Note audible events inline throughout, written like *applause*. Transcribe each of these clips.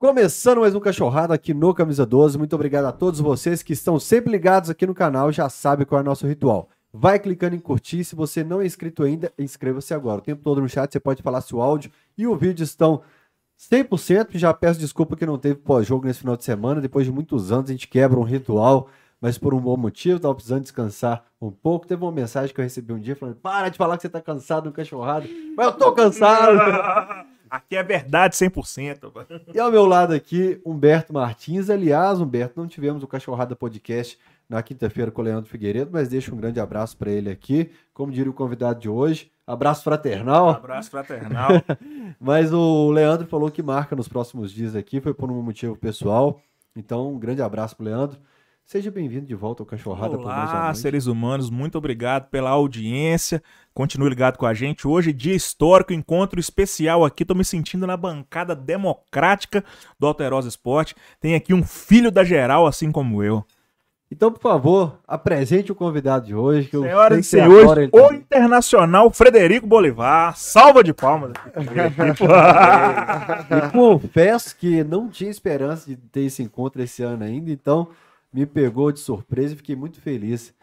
Começando mais um Cachorrada aqui no Camisa 12. Muito obrigado a todos vocês que estão sempre ligados aqui no canal, já sabe qual é o nosso ritual. Vai clicando em curtir, se você não é inscrito ainda, inscreva-se agora. O tempo todo no chat você pode falar se o áudio e o vídeo estão 100%. Já peço desculpa que não teve pós-jogo nesse final de semana, depois de muitos anos a gente quebra um ritual, mas por um bom motivo, tava precisando descansar um pouco. Teve uma mensagem que eu recebi um dia falando: "Para de falar que você tá cansado no Cachorrada". Mas eu tô cansado. *laughs* Aqui é verdade 100%. mano. E ao meu lado aqui, Humberto Martins. Aliás, Humberto, não tivemos o Cachorrada Podcast na quinta-feira com o Leandro Figueiredo, mas deixa um grande abraço para ele aqui. Como diria o convidado de hoje, abraço fraternal. Abraço fraternal. *laughs* Mas o Leandro falou que marca nos próximos dias aqui, foi por um motivo pessoal. Então, um grande abraço pro Leandro. Seja bem-vindo de volta ao Cachorrada por mais uma Olá, seres humanos, muito obrigado pela audiência. Continue ligado com a gente. Hoje, dia histórico, encontro especial aqui. Tô me sentindo na bancada democrática do Alterosa Esporte. Tem aqui um filho da geral, assim como eu. Então, por favor, apresente o convidado de hoje. Que Senhoras e senhores, ele o internacional Frederico Bolivar. Salva de palmas. *laughs* E confesso que não tinha esperança de ter esse encontro esse ano ainda, então me pegou de surpresa e fiquei muito feliz.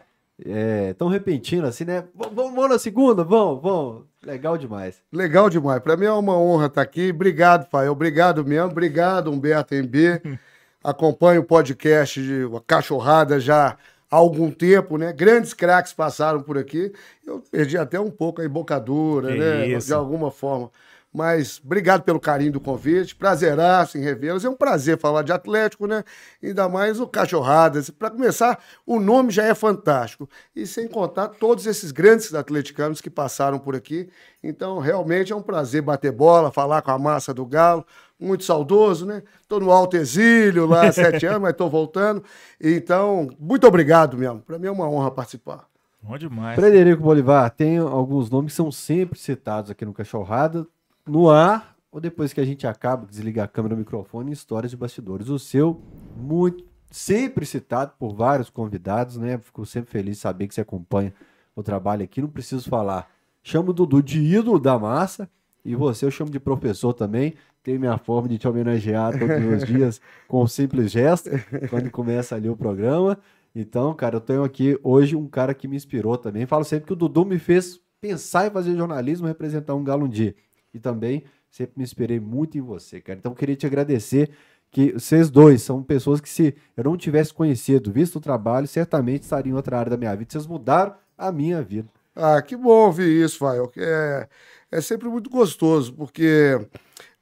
É, tão repentino assim, né? Vamos vamos na segunda? Vamos, vamos. Legal demais. Legal demais. Para mim é uma honra estar aqui. Obrigado, Fael. Obrigado mesmo. Obrigado, Humberto MB. *laughs* Acompanho o podcast de Cachorrada já há algum tempo, né? Grandes craques passaram por aqui. Eu perdi até um pouco a embocadura, Que né? isso. De alguma forma. Mas obrigado pelo carinho do convite. Prazeraço em revê-los. É um prazer falar de Atlético, né? Ainda mais o Cachorradas. Para começar, o nome já é fantástico. E sem contar todos esses grandes atleticanos que passaram por aqui. Então, realmente é um prazer bater bola, falar com a massa do Galo. Muito saudoso, né? Estou no alto exílio lá há sete *laughs* anos, mas estou voltando. Então, muito obrigado mesmo. Para mim é uma honra participar. Bom demais. Frederico Bolivar, tem alguns nomes que são sempre citados aqui no Cachorrada, no ar, ou depois que a gente acaba, desliga a câmera e o microfone, histórias de bastidores. O seu, muito, sempre citado por vários convidados, né? Fico sempre feliz de saber que você acompanha o trabalho aqui. Não preciso falar. Chamo o Dudu de ídolo da massa, e você eu chamo de professor também. Tenho minha forma de te homenagear todos os *laughs* dias com um simples gesto, quando começa ali o programa. Então, cara, eu tenho aqui hoje um cara que me inspirou também. Falo sempre que o Dudu me fez pensar em fazer jornalismo, representar um galo um dia. E também sempre me inspirei muito em você, cara. Então, queria te agradecer que vocês dois são pessoas que se eu não tivesse conhecido, visto o trabalho, certamente estariam em outra área da minha vida. Vocês mudaram a minha vida. Ah, que bom ouvir isso, Fael. É, é sempre muito gostoso, porque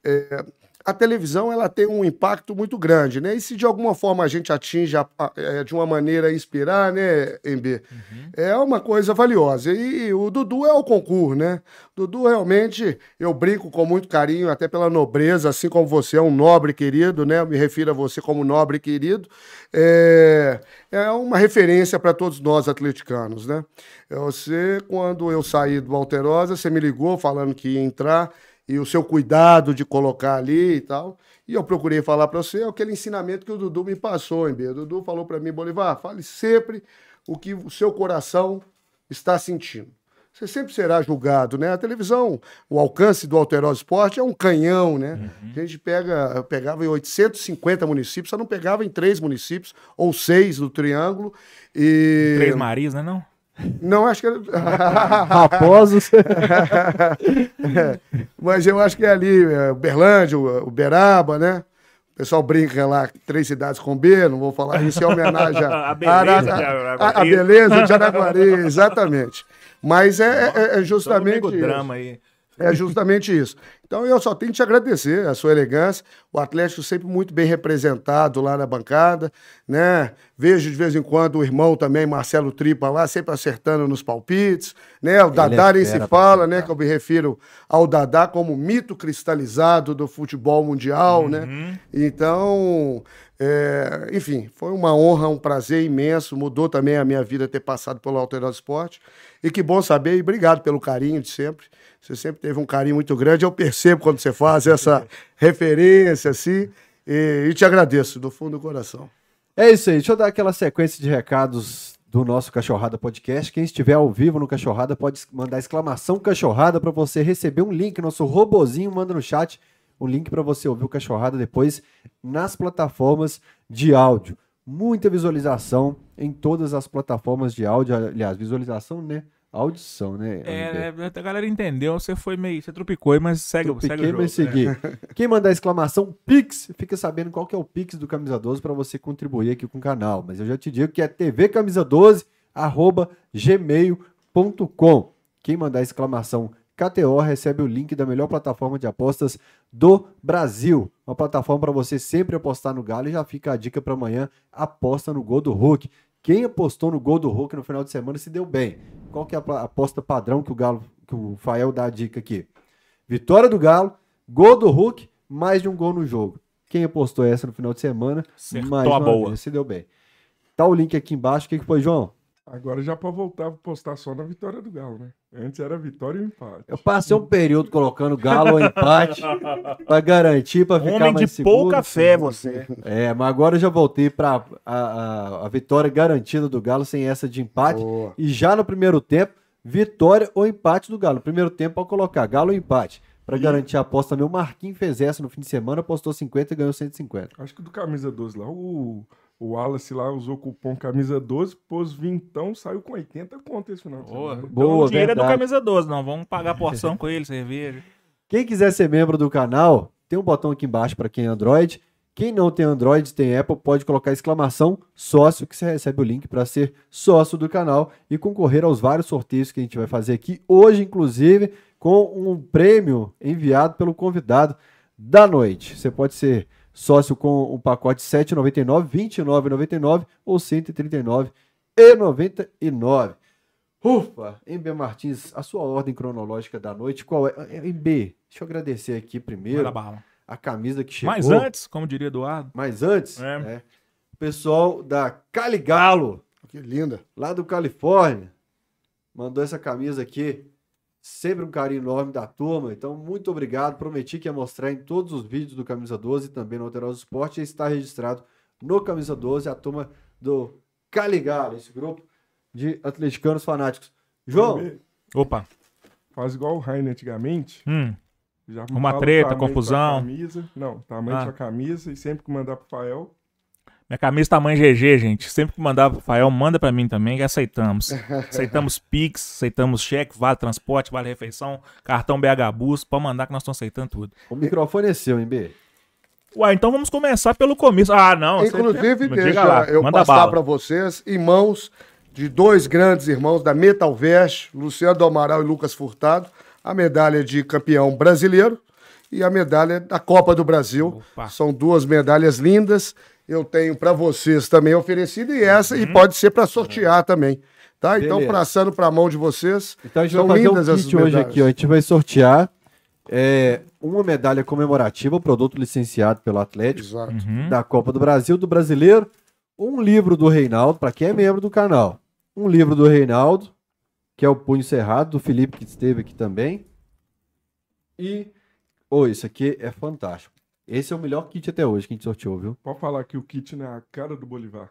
é, a televisão ela tem um impacto muito grande, né? E se de alguma forma a gente atinge a- a- é, de uma maneira a inspirar, né, MB? É uma coisa valiosa. E o Dudu é o concurso, né? Dudu realmente, eu brinco com muito carinho, até pela nobreza, assim como você é um nobre querido, né? Eu me refiro a você como nobre querido. É, é uma referência para todos nós atleticanos, né? Você, quando eu saí do Alterosa, você me ligou falando que ia entrar e o seu cuidado de colocar ali e tal. E eu procurei falar para você aquele ensinamento que o Dudu me passou, MB. O Dudu falou para mim, Bolivar, fale sempre o que o seu coração está sentindo. Você sempre será julgado, né? A televisão, o alcance do Alterosa Esporte é um canhão, né? A gente pega, pegava em 850 municípios, só não pegava em três municípios, ou seis do Triângulo. E... Três Marias, né não? Não, acho que. *laughs* Raposos. É, *laughs* mas eu acho que é ali, é, Uberlândia, o- Uberaba, né? O pessoal brinca lá, três cidades com B, não vou falar isso, é homenagem à *laughs* A beleza de a, a, Araguari. a beleza de Araguari, exatamente. Mas é, é- é Só justamente isso. drama aí. É justamente isso. Então eu só tenho que te agradecer a sua elegância. O Atlético sempre muito bem representado lá na bancada, né? Vejo de vez em quando o irmão também, Marcelo Tripa lá, sempre acertando nos palpites, né? O Dadá nem se fala, né? Que eu me refiro ao Dadá como mito cristalizado do futebol mundial, né? Então, é, enfim, foi uma honra, um prazer imenso. Mudou também a minha vida ter passado pelo Alterosa Esporte. E que bom saber, e obrigado pelo carinho de sempre. Você sempre teve um carinho muito grande. Eu percebo quando você faz essa *laughs* referência, assim, e, e te agradeço do fundo do coração. É isso aí, deixa eu dar aquela sequência de recados do nosso Cachorrada Podcast. Quem estiver ao vivo no Cachorrada pode mandar exclamação Cachorrada para você receber um link. Nosso robozinho manda no chat o link para você ouvir o Cachorrada depois nas plataformas de áudio. Muita visualização em todas as plataformas de áudio. Aliás, visualização, né? Audição, né? É, né, a galera entendeu, você foi meio. Você tropicou, mas segue, Tropiquei, segue o jogo. mas segui. *laughs* Quem mandar exclamação Pix, fica sabendo qual que é o Pix do Camisa 12 para você contribuir aqui com o canal. Mas eu já te digo que é tvcamisa12 arroba gmail.com. Quem mandar exclamação KTO recebe o link da melhor plataforma de apostas do Brasil. Uma plataforma para você sempre apostar no Galo e já fica a dica para amanhã, aposta no gol do Hulk. Quem apostou no gol do Hulk no final de semana se deu bem. Qual que é a aposta padrão que o Galo, que o Fael dá a dica aqui? Vitória do Galo, gol do Hulk, mais de um gol no jogo. Quem apostou essa no final de semana, Acertou mais uma boa. vez, se deu bem. Tá o link aqui embaixo. O que, que foi, João? Agora já pode voltar a postar só na vitória do Galo, né? Antes era vitória e empate. Eu passei um período colocando Galo ao empate *laughs* para garantir, para ficar Homem mais de seguro. pouca fé, você. É, mas agora eu já voltei para a, a, a vitória garantida do Galo sem essa de empate. Boa. E já no primeiro tempo, vitória ou empate do Galo. No primeiro tempo, pode colocar Galo ou empate. Para garantir a aposta o Marquinhos fez essa no fim de semana, apostou 50 e ganhou 150. Acho que do camisa 12 lá, o, o Wallace lá usou o cupom camisa 12, pôs vintão, saiu com 80 conto esse final de Boa. semana. Então, Boa, o dinheiro é do verdade. camisa 12, não. Vamos pagar porção *laughs* com ele, cerveja. Quem quiser ser membro do canal, tem um botão aqui embaixo para quem é Android. Quem não tem Android, tem Apple, pode colocar exclamação sócio, que você recebe o link para ser sócio do canal e concorrer aos vários sorteios que a gente vai fazer aqui hoje, inclusive, com um prêmio enviado pelo convidado da noite. Você pode ser sócio com o pacote R$ 7,99, R$ 29,99 ou R$ 139,99. Ufa, MB Martins, a sua ordem cronológica da noite, qual é? É, MB, deixa eu agradecer aqui primeiro a camisa que chegou. Mas antes, como diria Eduardo, Mas antes, É. né, o pessoal da Caligalo, Que linda. lá do Califórnia, mandou essa camisa aqui. Sempre um carinho enorme da turma. Então, muito obrigado. Prometi que ia mostrar em todos os vídeos do Camisa 12 e também no Alterosa Esporte. E está registrado no Camisa 12 a turma do Caligalo, esse grupo de atleticanos fanáticos. João, opa, Faz igual o Rainer antigamente. hum, Já Uma treta, confusão. Camisa. Não, tamanho Ah. da camisa. E sempre que mandar pro Fael, minha camisa tamanho GG, gente. Sempre que mandar pro Rafael, manda pra mim também, que aceitamos. *laughs* Aceitamos Pix, aceitamos cheque, vale transporte, vale refeição, cartão BH Bus, pode mandar que nós estamos aceitando tudo. o microfone é seu, MB. Uai, então vamos começar pelo começo. Ah, não. você- Inclusive, Diga deixa lá, eu manda passar para vocês, irmãos de dois grandes irmãos da Metal Vest, Luciano do Amaral e Lucas Furtado, a medalha de campeão brasileiro e a medalha da Copa do Brasil. Opa. São duas medalhas lindas. Eu tenho para vocês também oferecido e essa, Uhum. e pode ser para sortear também. Tá? Então, Beleza. passando para a mão de vocês. Então a gente São vai fazer um lindas essas kit hoje medalhas. aqui, ó. A gente vai sortear é, uma medalha comemorativa, produto licenciado pelo Atlético. Uhum. da Copa do Brasil, do Brasileiro, um livro do Reinaldo, para quem é membro do canal. Um livro do Reinaldo, que é o Punho Cerrado, do Felipe, que esteve aqui também. E, ô, isso aqui é fantástico. Esse é o melhor kit até hoje que a gente sorteou, viu? pode falar que o kit não é a cara do Bolivar.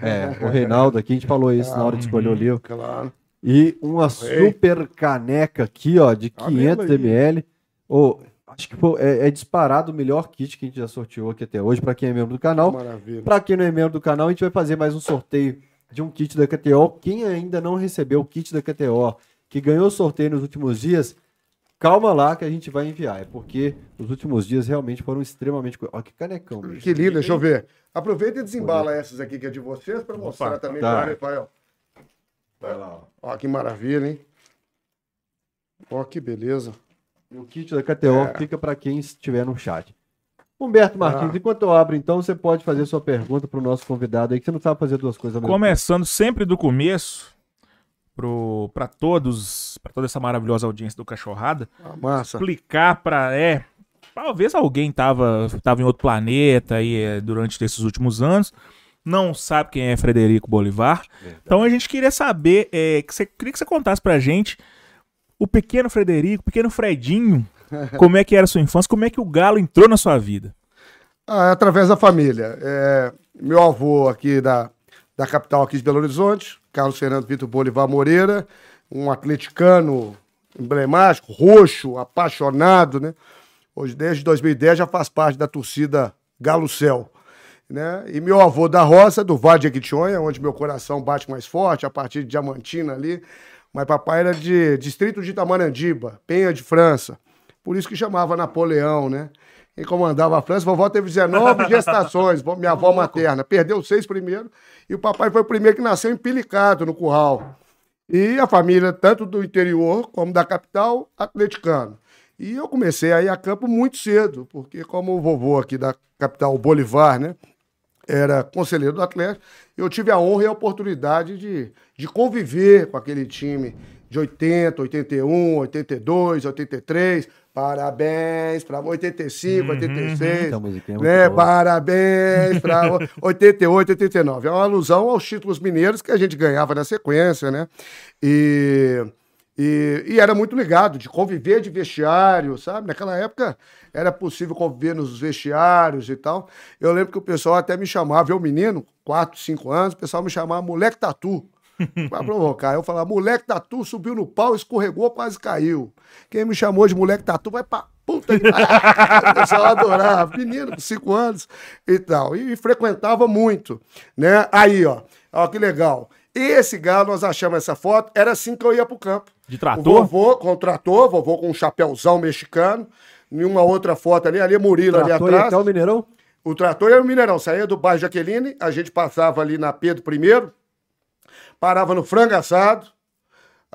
É, o Reinaldo aqui, a gente falou isso na hora de escolher o livro. Claro. E uma super caneca aqui, ó, de Tá 500 vendo aí? ml. Ô, acho que foi- é, é disparado o melhor kit que a gente já sorteou aqui até hoje, para quem é membro do canal. Maravilha. Para quem não é membro do canal, a gente vai fazer mais um sorteio de um kit da KTO. Quem ainda não recebeu o kit da KTO, que ganhou o sorteio nos últimos dias, calma lá que a gente vai enviar. É porque os últimos dias realmente foram extremamente. Olha que canecão, bicho. Que lindo, deixa eu ver. Aproveita e desembala essas aqui que é de vocês para mostrar também tá. para o Rafael. Vai lá, ó. Ó, que maravilha, hein? Ó, que beleza. E o kit da KTO fica para quem estiver no chat. Humberto Martins, Ah. enquanto eu abro, então, você pode fazer sua pergunta para o nosso convidado aí, que você não sabe fazer duas coisas ao mesmo Começando sempre do começo, pro, pra todos, pra toda essa maravilhosa audiência do Cachorrada, Ah, massa. explicar pra. É. Talvez alguém tava, tava em outro planeta aí é, durante esses últimos anos. Não sabe quem é Frederico Bolivar. Então a gente queria saber, é, que você, queria que você contasse pra gente o pequeno Frederico, o pequeno Fredinho, *laughs* como é que era a sua infância, como é que o Galo entrou na sua vida. Ah, é através da família. É, meu avô aqui da, da capital aqui de Belo Horizonte, Carlos Fernando Vitor Bolivar Moreira, um atleticano emblemático, roxo, apaixonado, né? Hoje, desde 2010, já faz parte da torcida Galo Céu. Né? E meu avô da roça, do Vale de Equitionha, onde meu coração bate mais forte, a partir de Diamantina ali. Mas papai era de distrito de Itamanandiba, Penha de França. Por isso que chamava Napoleão, né? Quem comandava a França, vovó teve 19 *laughs* gestações, minha avó materna. Perdeu seis primeiro e o papai foi o primeiro que nasceu empilicado no curral. E a família, tanto do interior como da capital, atleticano. E eu comecei a ir a campo muito cedo, porque como o vovô aqui da capital, Bolivar, né, era conselheiro do Atlético, eu tive a honra e a oportunidade de, de conviver com aquele time de 80, 81, 82, 83, Parabéns para 85, uhum, 86. Então, é né? Parabéns para 88, 89. É uma alusão aos títulos mineiros que a gente ganhava na sequência, né? E, e, e, era muito ligado de conviver de vestiário, sabe? Naquela época era possível conviver nos vestiários e tal. Eu lembro que o pessoal até me chamava, eu menino, 4, 5 anos, o pessoal me chamava moleque tatu. *laughs* Pra provocar. Eu falava, moleque tatu subiu no pau, escorregou, quase caiu. Quem me chamou de moleque tatu vai pra puta que O pessoal adorava. Menino com 5 anos e tal. E, frequentava muito, né? Aí, ó. Ó, que legal. Esse galo, nós achamos essa foto, era assim que eu ia pro campo. De trator? O vovô com trator, vovô com um chapéuzão mexicano. Em uma outra foto ali, ali é Murilo trator ali atrás. até o Mineirão? O trator era o Mineirão. Saía do bairro Jaqueline, a gente passava ali na Pedro I, parava no frango assado.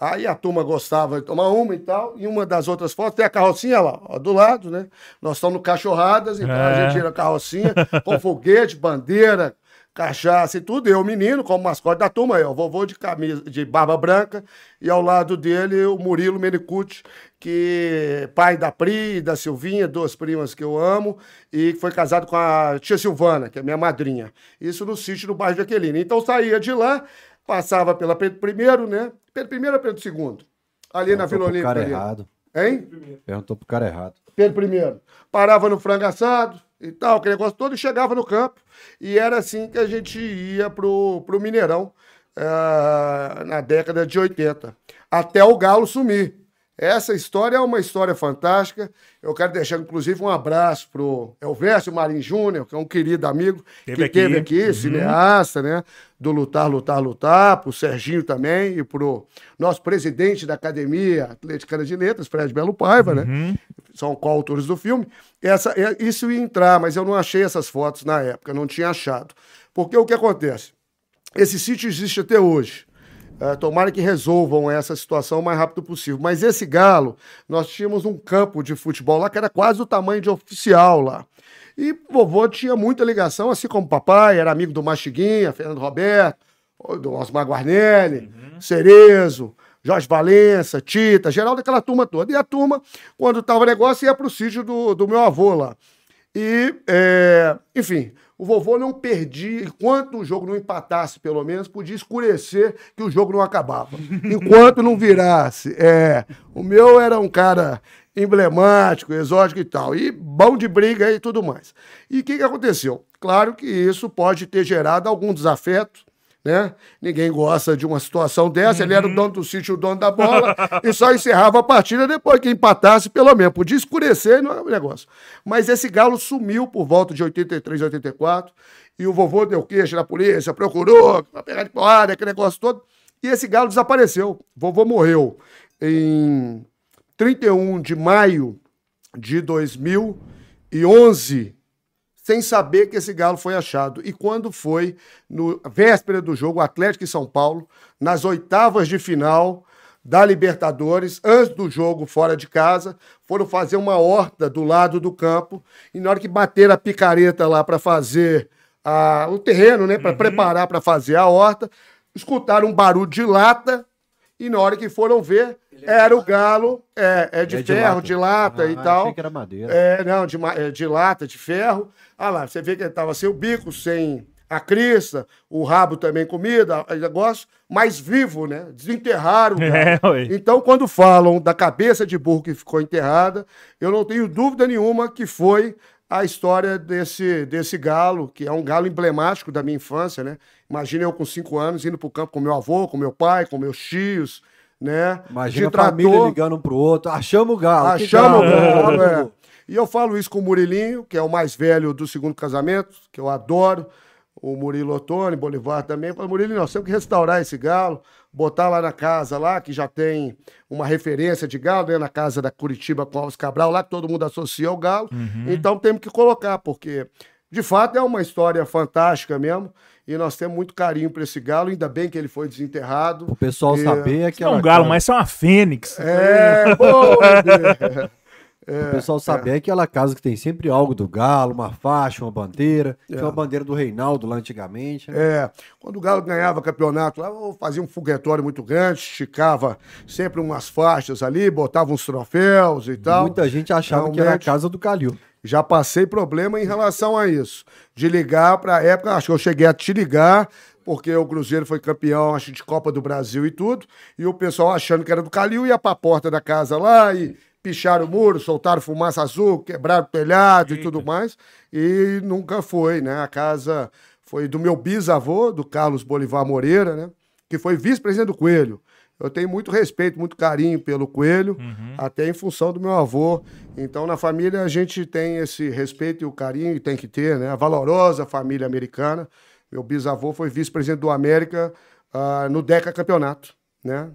Aí a turma gostava de tomar uma e tal. E uma das outras fotos tem a carrocinha lá, ó, do lado, né? Nós estamos no Cachorradas, então é. a gente tira a carrocinha com foguete, bandeira, cachaça e tudo. Eu, menino, como mascote da turma, aí, ó, vovô de camisa, de barba branca, e ao lado dele o Murilo Menicucci, que pai da Pri e da Silvinha, duas primas que eu amo, e foi casado com a tia Silvana, que é minha madrinha. Isso no sítio do bairro de Aquelina. Então saía de lá, passava pela Pedro I, né? Pedro I ou Pedro II? Ali na Vila Olímpica. cara ali. errado. Hein? Perguntou pro cara errado. Pedro I. Parava no frango assado e tal, aquele negócio todo, e chegava no campo. E era assim que a gente ia pro, pro Mineirão uh, na década de 80. Até o Galo sumir. Essa história é uma história fantástica. Eu quero deixar, inclusive, um abraço pro Elvésio Marim Júnior, que é um querido amigo teve que aqui. teve aqui, uhum. cineasta, né? Do Lutar, Lutar, Lutar, pro Serginho também e pro nosso presidente da Academia Atleticana de Letras, Fred Belo Paiva, né? uhum. né? São coautores do filme. Essa, é, isso ia entrar, mas eu não achei essas fotos na época, não tinha achado. Porque o que acontece? Esse sítio existe até hoje. Uh, tomara que resolvam essa situação o mais rápido possível. Mas esse galo, nós tínhamos um campo de futebol lá que era quase o tamanho de oficial lá. E vovô tinha muita ligação, assim como papai, era amigo do Mastiguinha, Fernando Roberto, do Osmar Guarnelli, uhum. Cerezo, Jorge Valença, Tita, geral daquela turma toda. E a turma, quando tava negócio, ia pro sítio do, do meu avô lá. E, é, enfim, o vovô não perdia, enquanto o jogo não empatasse, pelo menos, podia escurecer que o jogo não acabava. *laughs* Enquanto não virasse. É, o meu era um cara emblemático, exótico e tal, e bom de briga e tudo mais. E o que, que aconteceu? Claro que isso pode ter gerado algum desafeto, né? Ninguém gosta de uma situação dessa. Uhum. Ele era o uhum. dono do sítio, o dono da bola, *laughs* e só encerrava a partida depois que empatasse, pelo menos. Podia escurecer, não é um negócio. Mas esse galo sumiu por volta de 83, 84, e o vovô deu queixa na polícia, procurou, pra pegar de porrada, aquele negócio todo, e esse galo desapareceu. O vovô morreu em 31 de maio de 2011 sem saber que esse galo foi achado. E quando foi, no véspera do jogo, Atlético e São Paulo, nas oitavas de final da Libertadores, antes do jogo fora de casa, foram fazer uma horta do lado do campo, e na hora que bateram a picareta lá para fazer a, o terreno, né, para uhum. preparar para fazer a horta, escutaram um barulho de lata, e na hora que foram ver, é era o galo, é, é de é ferro, de lata, de lata ah, e tal. Achei que era madeira. É, não, de, é, de lata, de ferro. Ah lá, você vê que ele tava sem o bico, sem a crista, o rabo também comida, negócio, mas vivo, né? Desenterraram. *laughs* É, então, quando falam da cabeça de burro que ficou enterrada, eu não tenho dúvida nenhuma que foi a história desse, desse galo, que é um galo emblemático da minha infância, né? Imagina eu com cinco anos indo para o campo com meu avô, com meu pai, com meus tios, né? Imagina a família ligando um pro outro. Achamos o galo. Achamos o galo, *laughs* é. E eu falo isso com o Murilinho, que é o mais velho do segundo casamento, que eu adoro. O Murilo Ottoni, Bolivar também. Fala, Murilo, nós temos que restaurar esse galo, botar lá na casa lá, que já tem uma referência de galo, né? Na casa da Curitiba com Alves Cabral, lá que todo mundo associa ao galo. Então temos que colocar, porque de fato é uma história fantástica mesmo. E nós temos muito carinho por esse galo, ainda bem que ele foi desenterrado. O pessoal E- saber é não é aquela um galo, mas isso é uma fênix. É, boa *laughs* ideia. O pessoal saber é aquela casa que tem sempre algo do galo, uma faixa, uma bandeira. Tinha É. uma bandeira do Reinaldo lá antigamente. né? É, quando o Galo ganhava campeonato lá, fazia um foguetório muito grande, esticava sempre umas faixas ali, botava uns troféus e tal. Muita gente achava que era a Realmente. casa do Calil. Já passei problema em relação a isso. De ligar para a época, acho que eu cheguei a te ligar, porque o Cruzeiro foi campeão, acho, de Copa do Brasil e tudo, e o pessoal achando que era do Calil, ia para a porta da casa lá e picharam o muro, soltaram fumaça azul, quebraram o telhado e tudo mais, e nunca foi, né? A casa foi do meu bisavô, do Carlos Bolivar Moreira, né? Que foi vice-presidente do Coelho. Eu tenho muito respeito, muito carinho pelo Coelho, até em função do meu avô. Então, na família, a gente tem esse respeito e o carinho, e tem que ter, né? A valorosa família americana. Meu bisavô foi vice-presidente do América ah, no Deca Campeonato, né?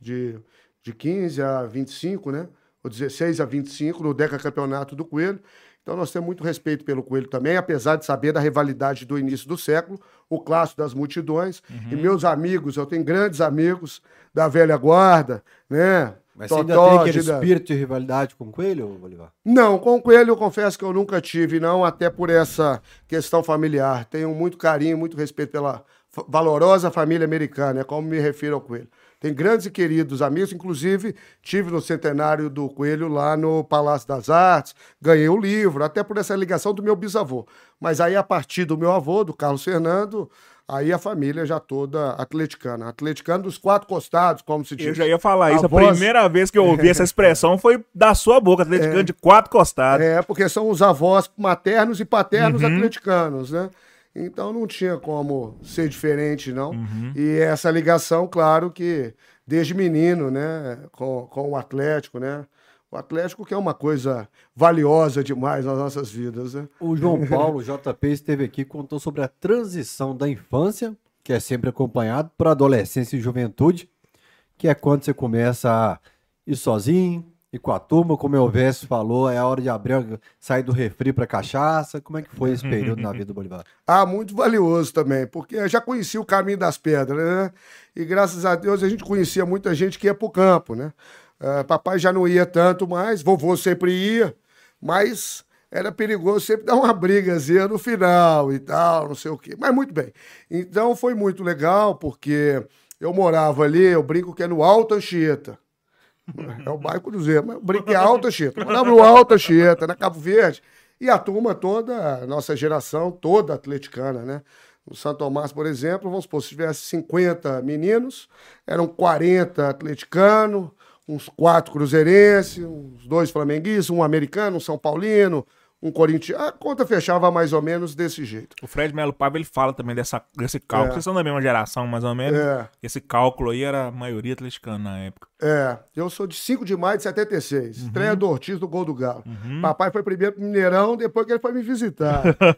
De, de 15 a 25, né? Ou 16 a 25 no Deca Campeonato do Coelho. Então nós temos muito respeito pelo Coelho também, apesar de saber da rivalidade do início do século, o clássico das multidões. E meus amigos, eu tenho grandes amigos da velha guarda, né? Mas você ainda Totó, tem aquele espírito de rivalidade com o Coelho, Bolivar? não, com o Coelho eu confesso que eu nunca tive, não, até por essa questão familiar. Tenho muito carinho, muito respeito pela valorosa família americana, é como me refiro ao Coelho. Tem grandes e queridos amigos, inclusive tive no centenário do Coelho lá no Palácio das Artes, ganhei o livro, até por essa ligação do meu bisavô. Mas aí, a partir do meu avô, do Carlos Fernando, aí a família já toda atleticana. Atleticana dos quatro costados, como se diz. Eu já ia falar isso. A, voz- primeira vez que eu ouvi essa expressão foi da sua boca, atleticano de quatro costados. É, porque são os avós maternos e paternos atleticanos, né? Então não tinha como ser diferente, não. E essa ligação, claro que desde menino, né, com, com o Atlético, né? O Atlético que é uma coisa valiosa demais nas nossas vidas, né? O João *laughs* Paulo, JP, esteve aqui e contou sobre a transição da infância, que é sempre acompanhado, para adolescência e juventude, que é quando você começa a ir sozinho, ir com a turma, como o Elvésio falou, é a hora de abrir, sair do refri para cachaça. Como é que foi esse período na vida do Bolivar? *laughs* Ah, muito valioso também, porque eu já conhecia o caminho das pedras, né? E graças a Deus a gente conhecia muita gente que ia pro campo, né? Ah, papai já não ia tanto mais, vovô sempre ia, mas era perigoso sempre dar uma brigazinha no final e tal, não sei o quê. Mas muito bem. Então foi muito legal, porque eu morava ali, eu brinco que é no Alto Anchieta. É o bairro Cruzeiro, mas eu brinco que Alto Anchieta. Eu morava no Alto Anchieta, na Cabo Verde. E a turma toda, a nossa geração toda atleticana, né? No Santo Tomás, por exemplo, vamos supor, se tivesse 50 meninos, eram 40 atleticanos, uns quatro cruzeirenses, uns dois flamenguistas, um americano, um São Paulino, um corintiano. A conta fechava mais ou menos desse jeito. O Fred Melo Paiva, ele fala também dessa, desse cálculo. É. Vocês são da mesma geração, mais ou menos. É. Esse cálculo aí era a maioria atleticana na época. É, eu sou de 5 de maio de 76, estreia do Ortiz do Gol do Galo. Papai foi primeiro pro Mineirão, depois que ele foi me visitar. *laughs*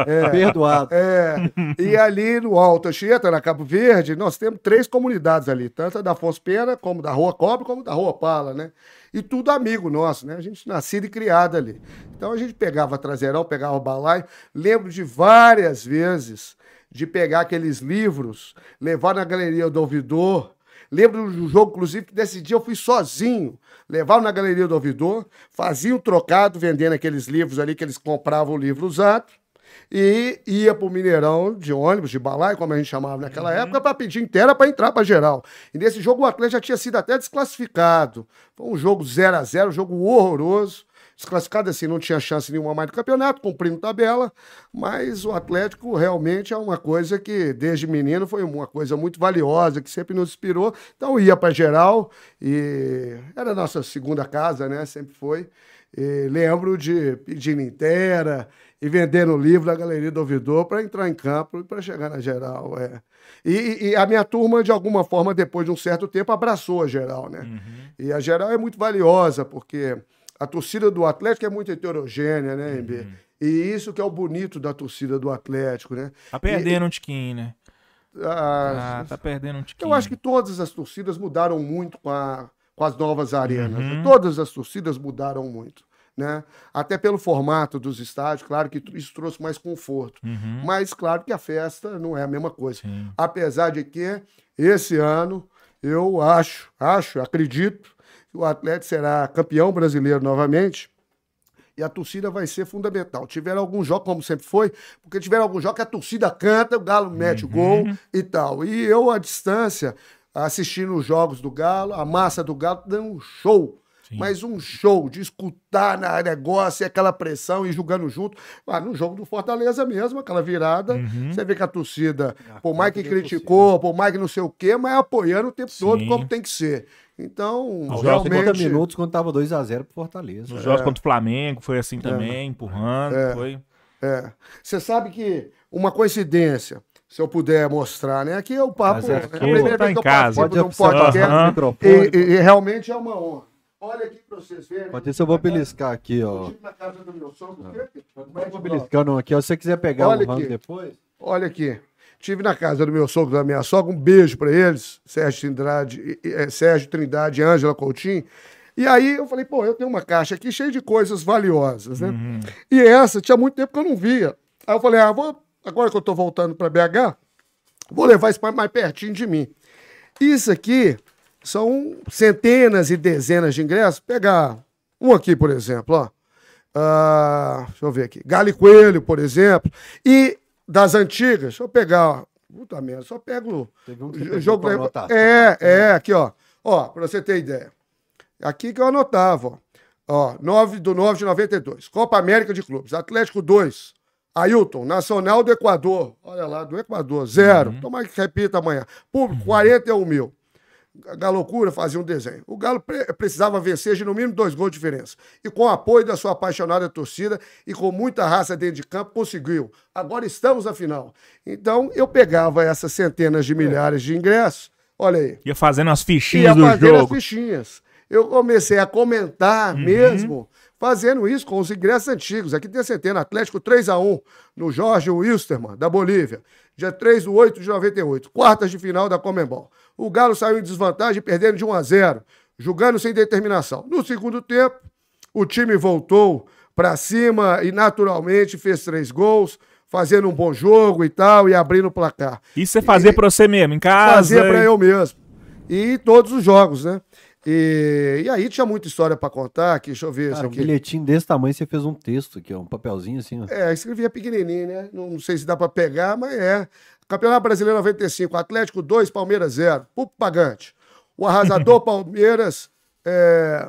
é, é, é. Perdoado. É, e ali no Alto Anchieta, na Cabo Verde, nós temos três comunidades ali, tanto a da Afonso Pena, como da Rua Cobre, como da Rua Pala, né? E tudo amigo nosso, né? A gente nascido e criado ali. Então a gente pegava traseirão, pegava balaio. Lembro de várias vezes de pegar aqueles livros, levar na galeria do ouvidor. Lembro do jogo, inclusive, que desse dia eu fui sozinho. Levava na galeria do ouvidor, fazia um trocado vendendo aqueles livros ali que eles compravam o livro usado e ia pro Mineirão de ônibus, de balaio, como a gente chamava naquela época, para pedir inteira para entrar para geral. E nesse jogo o Atlético já tinha sido até desclassificado. Foi um jogo 0 a 0 um jogo horroroso. Desclassificado assim, não tinha chance nenhuma mais do campeonato, cumprindo tabela, mas o Atlético realmente é uma coisa que, desde menino, foi uma coisa muito valiosa, que sempre nos inspirou. Então ia para geral e era a nossa segunda casa, né? Sempre foi. E lembro de pedindo inteira e vendendo livro na Galeria do Ouvidor para entrar em campo e para chegar na geral. É. E, e a minha turma, de alguma forma, depois de um certo tempo, abraçou a geral, né? E a geral é muito valiosa, porque A torcida do Atlético é muito heterogênea, né, MB? E isso que é o bonito da torcida do Atlético, né? Tá perdendo um tiquinho, né? Ah, Ah, tá perdendo um tiquinho. eu acho que todas as torcidas mudaram muito com, a- com as novas arenas. né? Uhum. Todas as torcidas mudaram muito. Né? Até pelo formato dos estádios, claro que isso trouxe mais conforto. Uhum. Mas claro que a festa não é a mesma coisa. Sim. Apesar de que esse ano eu acho, acho, acredito que o Atlético será campeão brasileiro novamente. E a torcida vai ser fundamental. Tiveram alguns jogos, como sempre foi, porque tiveram alguns jogos que a torcida canta, o Galo mete o gol e tal. E eu, à distância, assistindo os jogos do Galo, a massa do Galo dando um show. Sim. Mas um show de escutar na negócio, e aquela pressão e jogando junto. Ah, no jogo do Fortaleza mesmo, aquela virada, Uhum. você vê que a torcida, A por mais que criticou, por mais que não sei o quê, mas apoiando o tempo todo Sim. como tem que ser. Então, Aos Aos 30 realmente. minutos, quando tava 2x0 pro Fortaleza. Nos jogos contra o Flamengo foi assim também, empurrando. É. Foi. É. Você sabe que uma coincidência, se eu puder mostrar, né? Aqui é o papo. Mas é é a aqui, primeira tá vez em que eu casa. participo Pode de um podcast. E, e- e realmente é uma honra. Olha aqui pra vocês verem. Pode ser se eu vou beliscar aqui, Eu ó. na casa do meu sogro? Eu vou beliscando aqui, ó. Se você quiser pegar Olha o aqui. depois. Olha aqui. Tive na casa do meu sogro e da minha sogra, um beijo pra eles, Sérgio Trindade, eh, Sérgio Trindade e Ângela Coutinho. E aí eu falei, pô, eu tenho uma caixa aqui cheia de coisas valiosas, né? E essa tinha muito tempo que eu não via. Aí eu falei, ah, vou, agora que eu tô voltando pra BH, vou levar isso mais pertinho de mim. Isso aqui são centenas e dezenas de ingressos. Pegar um aqui, por exemplo, ó. Ah, deixa eu ver aqui. Galo e Coelho, por exemplo. E das antigas, deixa eu pegar, ó. Puta merda, só pego o jogo. da- anotação. É, é, aqui, ó. Ó, pra você ter ideia. Aqui que eu anotava, ó. Ó, 9 do 9 de 92. Copa América de Clubes. Atlético 2. Ailton, Nacional do Equador. Olha lá, do Equador, zero. Tomara que repita amanhã. Público, 41 mil. A Galocura fazia um desenho. O Galo pre- precisava vencer de no mínimo dois gols de diferença. E com o apoio da sua apaixonada torcida e com muita raça dentro de campo, conseguiu. Agora estamos na final. Então, eu pegava essas centenas de milhares de ingressos. Olha aí Ia fazendo as ia fichinhas do fazer as fichinhas. Eu comecei a comentar Uhum. mesmo, fazendo isso com os ingressos antigos. Aqui tem a centena, Atlético 3x1 no Jorge Wilstermann, da Bolívia. Dia 3 do 8 de 98, quartas de final da Comembol. O Galo saiu em desvantagem, perdendo de 1 a 0 jogando sem determinação. No segundo tempo, o time voltou para cima e naturalmente fez três gols, fazendo um bom jogo e tal, e abrindo o placar Isso você fazia pra você mesmo, em casa. fazia pra eu mesmo. E todos os jogos, né? E, e aí tinha muita história pra contar, aqui, deixa eu ver Cara, um aqui. bilhetinho desse tamanho, você fez um texto aqui, ó. Um papelzinho assim, ó. É, escrevia pequenininho, né? Não, não sei se dá pra pegar, mas é. Campeonato Brasileiro 95, Atlético 2, Palmeiras 0. Pupo Pagante. O arrasador *laughs* Palmeiras é,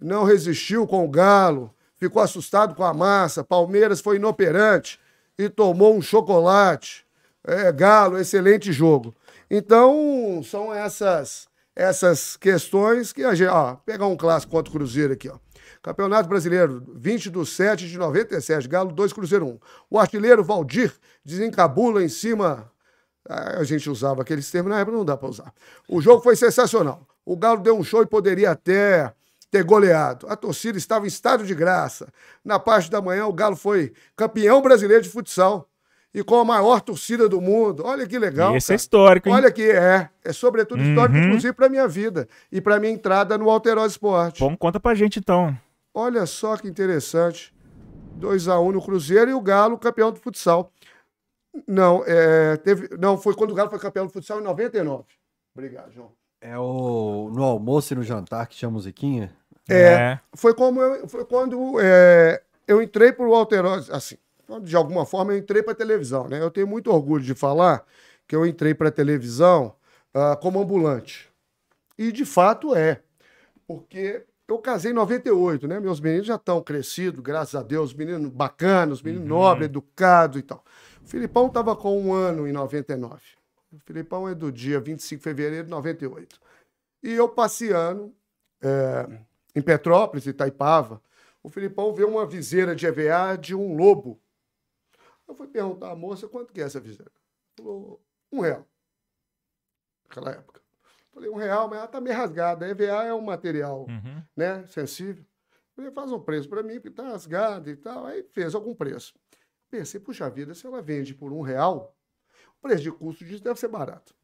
não resistiu com o Galo, ficou assustado com a massa. Palmeiras foi inoperante e tomou um chocolate. É, Galo, excelente jogo. Então, são essas essas questões que a gente. Ó, pegar um clássico contra o Cruzeiro aqui, ó. Campeonato Brasileiro, 20 de 7 de 97, Galo 2, Cruzeiro 1. O artilheiro Valdir desencabula em cima. A gente usava aqueles termos, na época não dá para usar. O jogo foi sensacional. O Galo deu um show e poderia até ter goleado. A torcida estava em estado de graça. Na parte da manhã, o Galo foi campeão brasileiro de futsal e com a maior torcida do mundo. Olha que legal. Esse é histórico, hein? Olha aqui, é. É sobretudo histórico, Uhum. inclusive, para minha vida e para minha entrada no Alterosa Esporte. Vamos, conta pra gente então. Olha só que interessante. 2x1 no Cruzeiro e o Galo campeão do futsal. Não, é, teve, não, foi quando o Galo foi campeão do futsal em 99. Obrigado, João. É o no almoço e no jantar que tinha musiquinha. É, Foi, como eu, foi quando é, eu entrei para o Alterosa, assim, de alguma forma eu entrei para televisão, né? Eu tenho muito orgulho de falar que eu entrei para televisão ah, como ambulante. E de fato é, porque eu casei em 98, né? Meus meninos já estão crescidos, graças a Deus, meninos bacanas, meninos nobres, educados e tal. O Filipão estava com um ano em 99. O Filipão é do dia 25 de fevereiro de 98. E eu passeando é, em Petrópolis, Itaipava, o Filipão vê uma viseira de EVA de um lobo. Eu fui perguntar à moça quanto que é essa viseira. Falou, um real. Naquela época. Falei, um real, mas ela tá meio rasgada. A EVA é um material Uhum. né, sensível. Falei, faz um preço para mim, porque tá rasgado e tal. Aí fez algum preço. Pensei, puxa vida, se ela vende por um real, o preço de custo disso deve ser barato.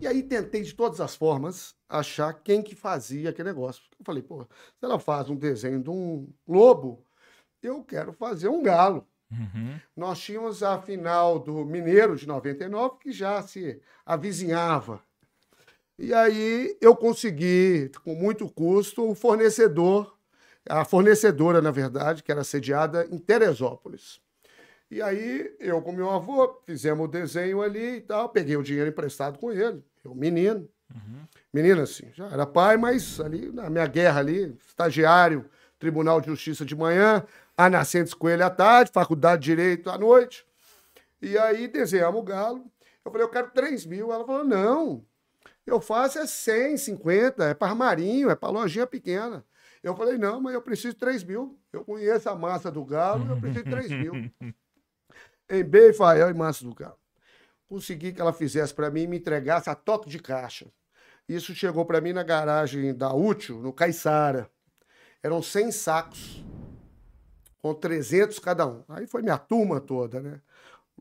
E aí tentei de todas as formas achar quem que fazia aquele negócio. Eu falei, pô, se ela faz um desenho de um lobo, eu quero fazer um galo. Uhum. Nós tínhamos a final do Mineiro de 99, que já se avizinhava. E aí eu consegui, com muito custo, o fornecedor, a fornecedora, na verdade, que era sediada em Teresópolis. E aí eu com meu avô fizemos o desenho ali e tal, peguei o dinheiro emprestado com ele, eu menino. Menino assim, já era pai, mas ali na minha guerra ali, estagiário, Tribunal de Justiça de manhã, a Nascentes Coelho à tarde, Faculdade de Direito à noite. E aí desenhamos o galo. Eu falei, eu quero 3 mil. Ela falou, não, eu faço é 100, 50, é para armarinho, é para lojinha pequena. Eu falei, não, mas eu preciso de 3 mil. Eu conheço a massa do galo, eu preciso de 3 mil. *laughs* Em B, Fael e galo. Consegui que ela fizesse para mim e me entregasse a toque de caixa. Isso chegou para mim na garagem da Útil, no Caiçara. Eram 100 sacos, com 300 cada um. Aí foi minha turma toda, né?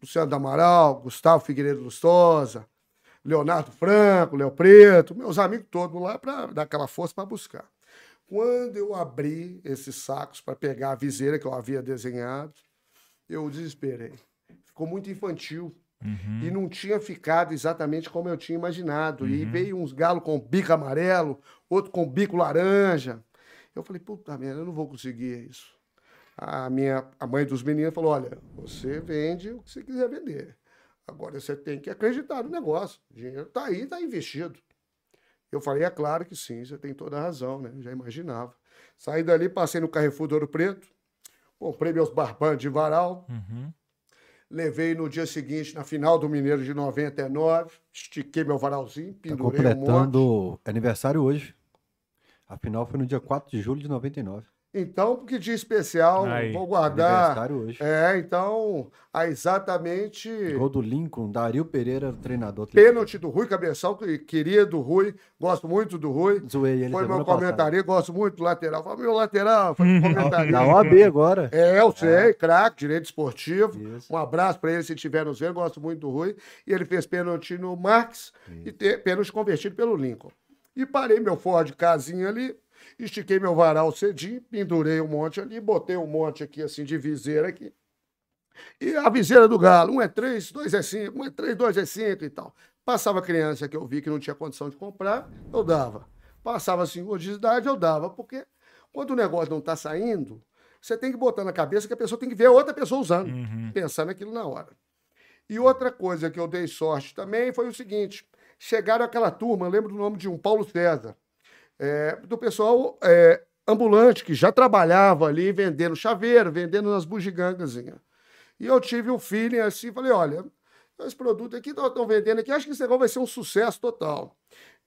Luciano do Amaral, Gustavo Figueiredo Lustosa, Leonardo Franco, Léo Preto, meus amigos todos lá para dar aquela força para buscar. Quando eu abri esses sacos para pegar a viseira que eu havia desenhado, eu desesperei. Ficou muito infantil. E não tinha ficado exatamente como eu tinha imaginado. E veio uns galos com bico amarelo, outro com bico laranja. Eu falei, puta merda, eu não vou conseguir isso. A minha a mãe dos meninos falou: olha, você vende o que você quiser vender. Agora você tem que acreditar no negócio. O dinheiro está aí, está investido. Eu falei, é claro que sim, você tem toda a razão, né? Eu já imaginava. Saí dali, passei no Carrefour do Ouro Preto, comprei meus barbantes de varal, Uhum. Levei no dia seguinte, na final do Mineiro de 99, estiquei meu varalzinho, Tá pendurei um monte. completando aniversário hoje. A final foi no dia 4 de julho de 99. Então, que dia especial, Aí, vou guardar. Hoje. É, então, a exatamente Gol do Lincoln, Dario Pereira, treinador. pênalti do Rui Cabeção, que queria do Rui, gosto muito do Rui. Zoei ele Foi meu comentarista, gosto muito do lateral. Foi meu lateral, foi *laughs* comentarista. Na OAB agora. É, eu sei, craque, direito esportivo. Isso. Um abraço pra ele se estiver nos vendo, gosto muito do Rui. E ele fez pênalti no Marques e pênalti convertido pelo Lincoln. E parei meu Ford casinha ali, estiquei meu varal cedinho, pendurei um monte ali, botei um monte aqui assim de viseira aqui. E a viseira do galo, um é três, dois é cinco, um é três, dois é cinco e tal. Passava criança que eu vi que não tinha condição de comprar, eu dava. Passava cinco de idade, eu dava, porque quando o negócio não está saindo, você tem que botar na cabeça que a pessoa tem que ver a outra pessoa usando, pensar naquilo na hora. E outra coisa que eu dei sorte também foi o seguinte: chegaram aquela turma, lembro do nome de um Paulo César, é, do pessoal é, ambulante que já trabalhava ali vendendo chaveiro, vendendo nas bugigangazinhas. E eu tive um feeling assim, falei, olha, esse produto aqui estão vendendo aqui, acho que esse negócio vai ser um sucesso total.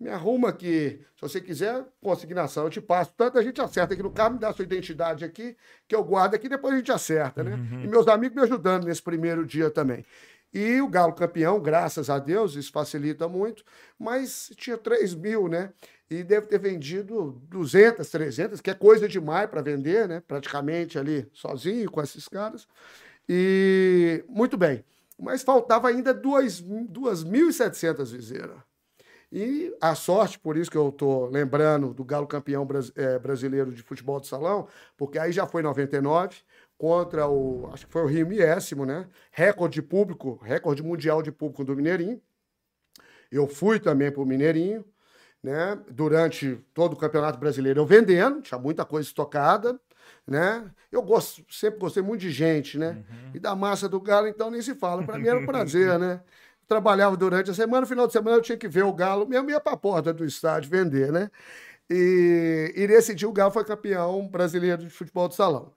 Me arruma aqui, se você quiser, consignação, eu te passo. Tanto a gente acerta aqui no carro, me dá sua identidade aqui, que eu guardo aqui, depois a gente acerta, né? E meus amigos me ajudando nesse primeiro dia também. E o Galo campeão, graças a Deus, isso facilita muito, mas tinha 3 mil, né? E deve ter vendido 200, 300, que é coisa demais para vender, né? Praticamente ali sozinho com esses caras. E muito bem. Mas faltava ainda duas- 2.700 viseiras. E a sorte, por isso que eu estou lembrando do Galo campeão eh, brasileiro de futebol de salão, porque aí já foi 99, contra o, acho que foi o Rio Miésimo, né? Recorde de público, recorde mundial de público do Mineirinho. Eu fui também para o Mineirinho, né? Durante todo o Campeonato Brasileiro eu vendendo, tinha muita coisa estocada, né? Eu gosto, sempre gostei muito de gente, né? E da massa do Galo, então nem se fala. Para mim era um prazer, né? Trabalhava durante a semana, no final de semana eu tinha que ver o Galo, mesmo ia para a porta do estádio vender, né? E, e nesse dia o Galo foi campeão brasileiro de futebol de salão.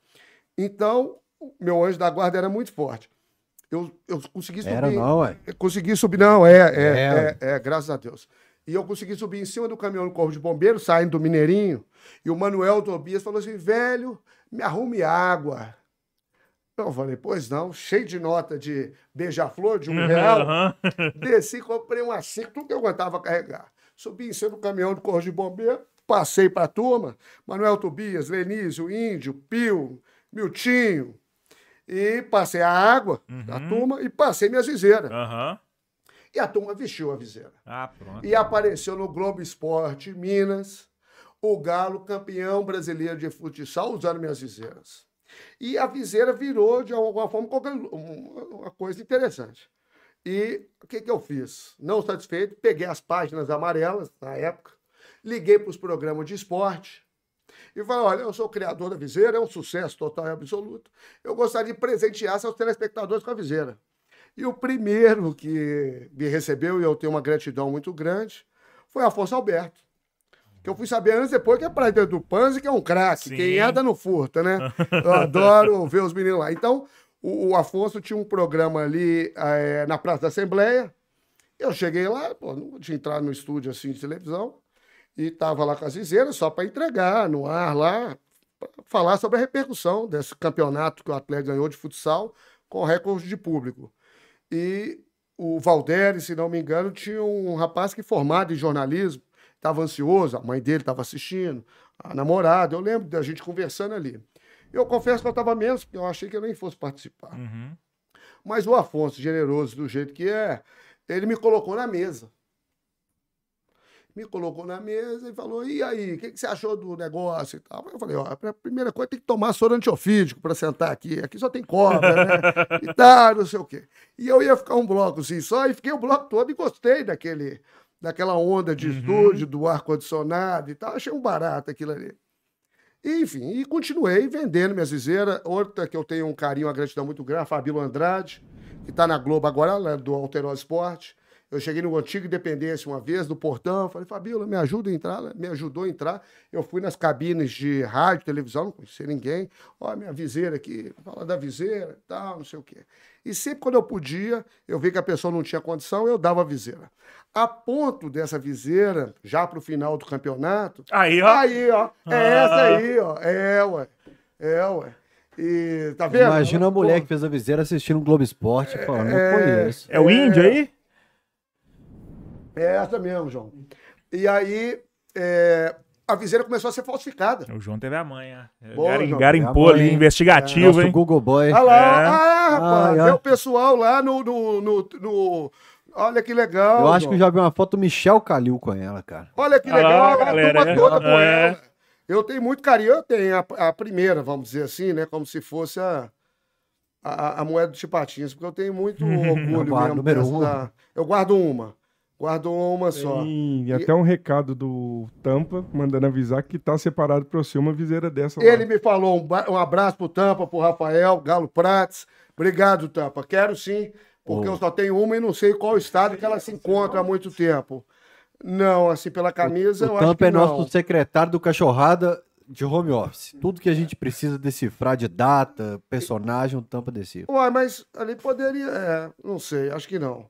Então, meu anjo da guarda era muito forte. Eu, eu consegui subir. Era não. Eu Consegui subir, não, é, é, É. é, é, graças a Deus. E eu consegui subir em cima do caminhão do Corpo de Bombeiro, saindo do Mineirinho, e o Manuel Tobias falou assim: velho, me arrume água. Eu falei, pois não, cheio de nota de beija-flor de um real. Aham. *laughs* Desci, comprei uma cinco, tudo que eu aguentava carregar. Subi em cima do caminhão do Corpo de Bombeiro, passei para a turma, Manuel Tobias, Lenísio, Índio, Pio, Miltinho, e passei a água da Uhum. turma e passei minhas viseiras. Aham. E a turma vestiu a viseira. Ah, pronto. E apareceu no Globo Esporte Minas o Galo campeão brasileiro de futsal usando minhas viseiras. E a viseira virou, de alguma forma, um- uma coisa interessante. E o que, que eu fiz? Não satisfeito, peguei as páginas amarelas, na época, liguei para os programas de esporte e falei: olha, eu sou o criador da viseira, é um sucesso total e absoluto. Eu gostaria de presentear seus telespectadores com a viseira. E o primeiro que me recebeu, e eu tenho uma gratidão muito grande, foi Afonso Alberto. Que eu fui saber anos depois que é pra dentro do Panzi, que é um craque. Quem anda no furta, né? *laughs* Eu adoro ver os meninos lá. Então, o, o Afonso tinha um programa ali eh, na Praça da Assembleia. Eu cheguei lá, pô, não tinha entrado no estúdio assim de televisão, e tava lá com as viseiras só para entregar no ar lá, falar sobre a repercussão desse campeonato que o Atlético ganhou de futsal com recorde de público. E o Valderi, se não me engano, tinha um rapaz que formado em jornalismo, estava ansioso, a mãe dele estava assistindo, a namorada, eu lembro da gente conversando ali. Eu confesso que eu estava menos, porque eu achei que eu nem fosse participar. Uhum. Mas o Afonso, generoso do jeito que é, ele me colocou na mesa. Me colocou na mesa e falou: e aí, o que, que você achou do negócio e tal? Eu falei: ó, a primeira coisa tem que tomar soro antiofídico para sentar aqui. Aqui só tem cobra, né? *laughs* e tal, não sei o quê. E eu ia ficar um bloco assim só, e fiquei o bloco todo e gostei daquele, daquela onda de Uhum. estúdio, do ar-condicionado e tal. Achei um barato aquilo ali. E, enfim, e continuei vendendo minhas viseiras. Outra que eu tenho um carinho, uma gratidão muito grande, a Fabíola Andrade, que está na Globo agora, ela é do Alterosa Esporte. Eu cheguei no Antigo Independência uma vez, no portão, falei, Fabíola, me ajuda a entrar. Ela me ajudou a entrar. Eu fui nas cabines de rádio, televisão, não conhecia ninguém. Ó, minha viseira aqui, fala da viseira e tal, não sei o quê. E sempre quando eu podia, eu vi que a pessoa não tinha condição, eu dava a viseira. A ponto dessa viseira, já para o final do campeonato, Aí, ó. Aí, ó. É Ah. essa aí, ó. É, ué. É, ué. E tá vendo? Imagina a mulher pô, que fez a viseira assistindo o Globo Esporte e falando, não É. conheço. É o índio aí? É essa mesmo, João. E aí, é, a viseira começou a ser falsificada. O João teve a manha. Boa, Garim- João. Garimpou É ali, mãe. investigativo, Nosso hein? Google Boy. Olha lá, É. ah, rapaz, Ai, ai. é o pessoal lá no, no, no, no- Olha que legal. Eu acho que João. eu já vi uma foto do Michel Calil com ela, cara. Olha que Ah, legal, a galera, turma é. toda com É. ela. Eu tenho muito carinho, eu tenho a, a primeira, vamos dizer assim, né? Como se fosse a, a, a moeda do Chipatinhas, porque eu tenho muito *laughs* orgulho guardo mesmo. número dessa- um. Eu guardo uma. Guardo uma só. E, e até um recado do Tampa, mandando avisar que tá separado pra você uma viseira dessa lá. Ele me falou um, um abraço pro Tampa, pro Rafael, Galo Prates. Obrigado, Tampa. Quero sim, porque Ô. eu só tenho uma e não sei qual estado que ela se encontra há muito tempo. Não, assim, pela camisa, eu o acho Tampa que é não. nosso secretário do Cachorrada de home office. Tudo que a gente precisa decifrar de data, personagem, o Tampa decifra. Ué, mas ali poderia. É, não sei, acho que não.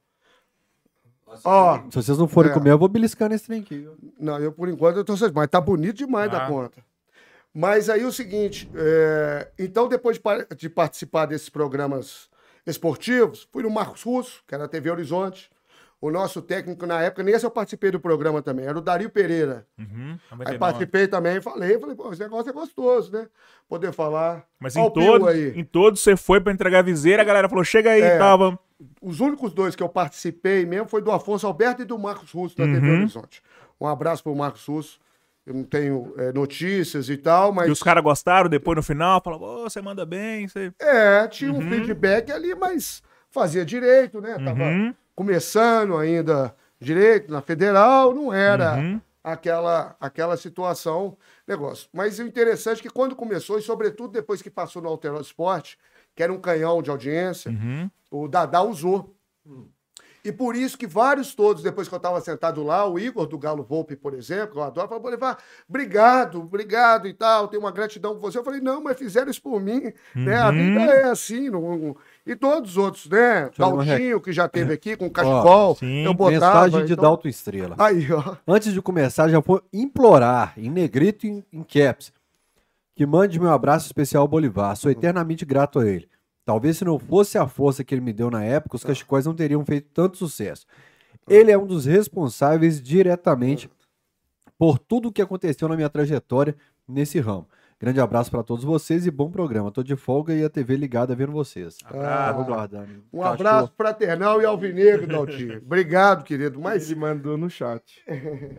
Ó, Se vocês não forem É. comer, eu vou beliscar nesse trem aqui. viu? não, eu por enquanto eu tô satisfeito, mas tá bonito demais da Ah. conta. Mas aí o seguinte, é, então depois de, de participar desses programas esportivos, fui no Marcos Russo, que era a TV Horizonte. O nosso técnico na época, nesse eu participei do programa também, era o Dario Pereira. Uhum, Aí 99. participei também, falei, falei, pô, esse negócio é gostoso, né? Poder falar. Mas Ó em todos, aí. em todos você foi pra entregar a viseira, a galera falou, chega aí, É. tava... Os únicos dois que eu participei mesmo foi do Afonso Alberto e do Marcos Russo da TV Uhum. Horizonte. Um abraço pro Marcos Russo. Eu não tenho é, notícias e tal, mas. E os caras gostaram, depois no final, falaram, ô, você manda bem, você... É, tinha um feedback ali, mas fazia direito, né? Tava Uhum. começando ainda direito na federal, não era Uhum. aquela, aquela situação, negócio. Mas o interessante é que quando começou, e sobretudo depois que passou no Alterosa Esporte, que era um canhão de audiência, Uhum. o Dadá usou. E por isso que vários todos, depois que eu estava sentado lá, o Igor do Galo Volpe, por exemplo, que eu adoro, falou, Bolivar, obrigado, obrigado e tal, tenho uma gratidão por você. Eu falei, não, mas fizeram isso por mim, né? A vida é assim. não- E todos os outros, né? Daltinho, que já teve aqui com o cachecol, sim. eu botava. Mensagem de então- Dalton Estrela. Aí, ó. Antes de começar, já vou implorar, em negrito e em, em caps, que mande meu abraço especial ao Bolivar. Sou eternamente grato a ele. Talvez se não fosse a força que ele me deu na época, os cachecóis não teriam feito tanto sucesso. Ele é um dos responsáveis diretamente por tudo o que aconteceu na minha trajetória nesse ramo. Grande abraço para todos vocês e bom programa. Tô de folga e a TV ligada vendo vocês. Ah, Vou. Um Cachorro. abraço fraternal e alvinegro, Daltinho. *laughs* Obrigado, querido. Mas Ele mandou no chat. *laughs*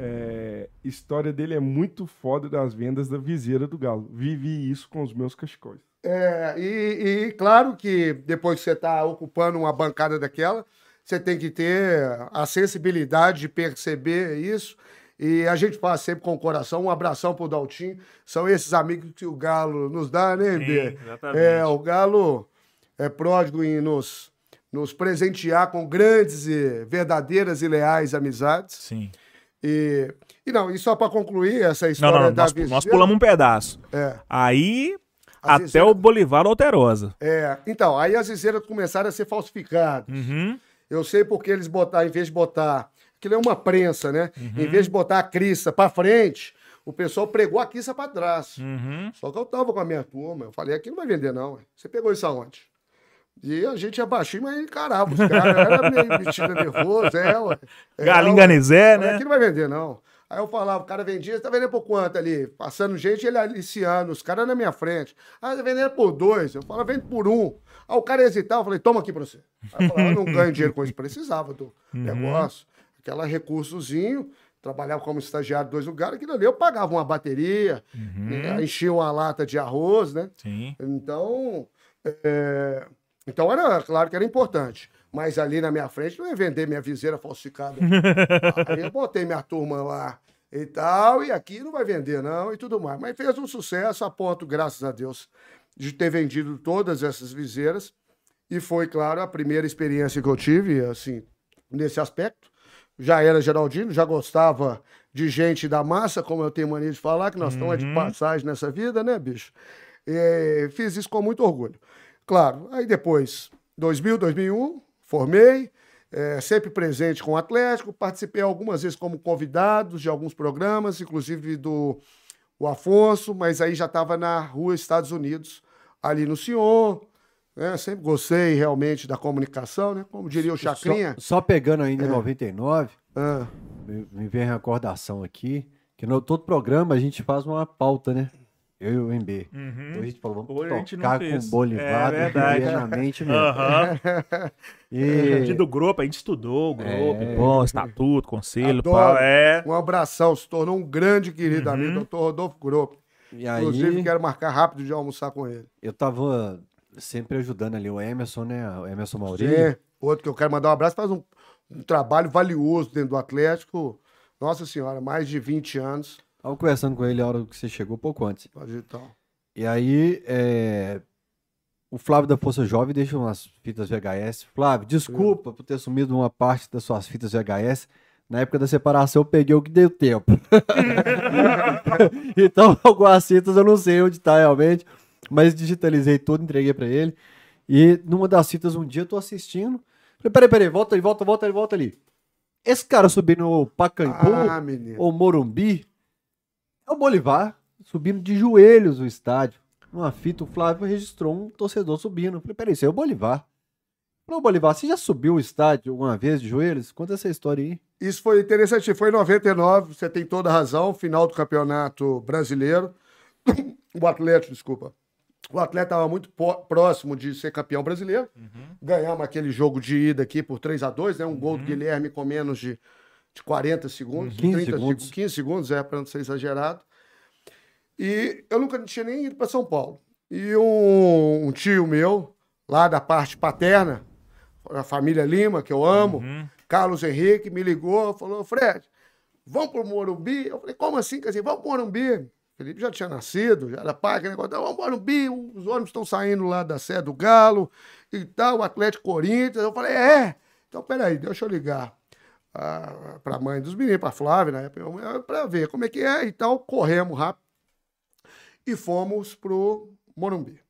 É, história dele é muito foda das vendas da viseira do Galo. Vivi isso com os meus cachecóis. É, e, e claro que depois que você está ocupando uma bancada daquela, você tem que ter a sensibilidade de perceber isso. E a gente faz sempre com o coração. Um abração pro Daltinho. São esses amigos que o Galo nos dá, né, Bê? exatamente. É, o Galo é pródigo em nos, nos presentear com grandes e verdadeiras e leais amizades. Sim. E, e não, e só para concluir essa história não, não. da Nós, viseira- nós pulamos um pedaço. É. Aí, até viseira- o Bolivar Alterosa. É, então, aí as viseiras começaram a ser falsificadas. Uhum. Eu sei porque eles botaram, em vez de botar. Aquilo é uma prensa, né? Uhum. Em vez de botar a crista pra frente, o pessoal pregou a crista pra trás. Uhum. Só que eu tava com a minha turma, eu falei, aqui não vai vender, não. Você pegou isso aonde? E a gente é baixinho, mas encarava os caras. Era meio *laughs* metido nervoso, é, ué. É, Galinha Falei, né? Aqui não vai vender, não. Aí eu falava, o cara vendia, você tá vendendo por quanto ali? Passando gente, ele aliciando, os caras na minha frente. Ah, tá vendendo por dois. Eu falava, vende por um. Aí o cara hesitava, eu falei, toma aqui pra você. Aí eu falava, eu não ganho dinheiro com isso. Precisava do negócio. Aquela recursozinho, trabalhava como estagiário em dois lugares, aquilo ali eu pagava uma bateria, né, enchia uma lata de arroz, né? Sim. Então, é, então era claro que era importante. Mas ali na minha frente não ia vender minha viseira falsificada. *laughs* Aí eu botei minha turma lá e tal, e aqui não vai vender, não, e tudo mais. Mas fez um sucesso a ponto, graças a Deus, de ter vendido todas essas viseiras. E foi, claro, a primeira experiência que eu tive, assim, nesse aspecto. Já era Geraldino, já gostava de gente da massa, como eu tenho mania de falar, que nós estamos é de passagem nessa vida, né, bicho? E fiz isso com muito orgulho. Claro, aí depois, 2000, 2001, formei, é, sempre presente com o Atlético, participei algumas vezes como convidado de alguns programas, inclusive do o Afonso, mas aí já estava na rua Estados Unidos, ali no Sion. Né? Sempre gostei realmente da comunicação, né? Como diria o Chacrinha. Só, só pegando ainda em 99, Ah, me, me vem a recordação aqui, que no todo programa a gente faz uma pauta, né? Eu e o MB. Hoje a gente falou, vamos Hoje tocar com o Bolivar, É na mente *laughs* mesmo. Aham. E do grupo, a gente estudou o grupo, É. bom, estatuto, conselho, Adoro. pau, é. um abração, se tornou um grande querido Uhum. amigo, doutor Rodolfo Grupo. E aí, Inclusive, quero marcar rápido de almoçar com ele. eu tava sempre ajudando ali o Emerson, né? O Emerson Maurício. Sim. Outro que eu quero mandar um abraço, faz um, um trabalho valioso dentro do Atlético. Nossa Senhora, mais de 20 anos. Tava conversando com ele a hora que você chegou, pouco antes. Pode então. E aí, é, o Flávio da Força Jovem deixa umas fitas VHS. Flávio, desculpa por ter sumido uma parte das suas fitas VHS. Na época da separação, eu peguei o que deu tempo. *laughs* *laughs* então, algumas fitas eu não sei onde tá realmente, mas digitalizei tudo, entreguei pra ele. E numa das fitas, um dia eu tô assistindo. Falei, peraí, peraí, volta ali, volta, volta ali, volta ali. Esse cara subindo o Pacaembu, Ah, ou Morumbi, é o Bolivar subindo de joelhos o estádio. Numa fita, o Flávio registrou um torcedor subindo. Falei, peraí, isso aí é o Bolivar. Falei, Bolivar, você já subiu o estádio alguma vez de joelhos? Conta essa história aí. Isso foi interessante. Foi em 99, você tem toda a razão. Final do Campeonato Brasileiro. *coughs* O Atlético, desculpa. O Atlético estava muito próximo de ser campeão brasileiro. Ganhamos aquele jogo de ida aqui por 3 a 2 né? Um gol do Guilherme com menos de, de 40 segundos. 15 30 segundos. seg- 15 segundos, é, para não ser exagerado. E eu nunca tinha nem ido para São Paulo. E um, um tio meu, lá da parte paterna, a família Lima, que eu amo, Uhum. Carlos Henrique, me ligou, falou, Fred, vamos pro Morumbi? Eu falei, como assim? Quer dizer, vamos pro Morumbi. Felipe já tinha nascido, já era pai, aquele negócio, "Não, vamos pro Morumbi, os ônibus estão saindo lá da sede do Galo e tal, o Atlético Corinthians. Eu falei, é? Então, peraí, deixa eu ligar ah, pra mãe dos meninos, pra Flávia, né? Pra ver como é que é e tal. Corremos rápido e fomos pro Morumbi.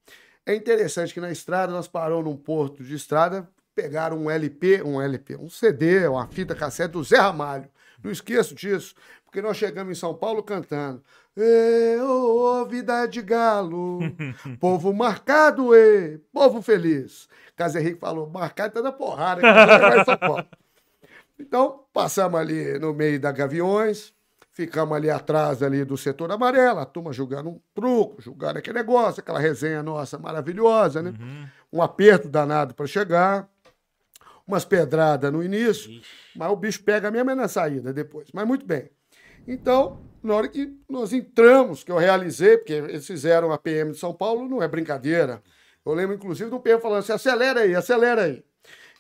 É interessante que na estrada nós paramos num porto de estrada, pegaram um LP, um LP, um CD, uma fita cassete do Zé Ramalho. Não esqueço disso, porque nós chegamos em São Paulo cantando. Ê, ô, ô, vida de galo, *laughs* povo marcado, e povo feliz. Caso Henrique falou, marcado tá da porrada, vai São Paulo. Então, passamos ali no meio da Gaviões, ficamos ali atrás ali do setor amarelo, a turma jogando um truco, jogando aquele negócio, aquela resenha nossa maravilhosa, né? Um aperto danado para chegar, umas pedradas no início, mas o bicho pega mesmo é na saída depois. Mas muito bem. Então, na hora que nós entramos, que eu realizei, porque eles fizeram a PM de São Paulo, não é brincadeira. Eu lembro, inclusive, do PM falando assim: acelera aí, acelera aí.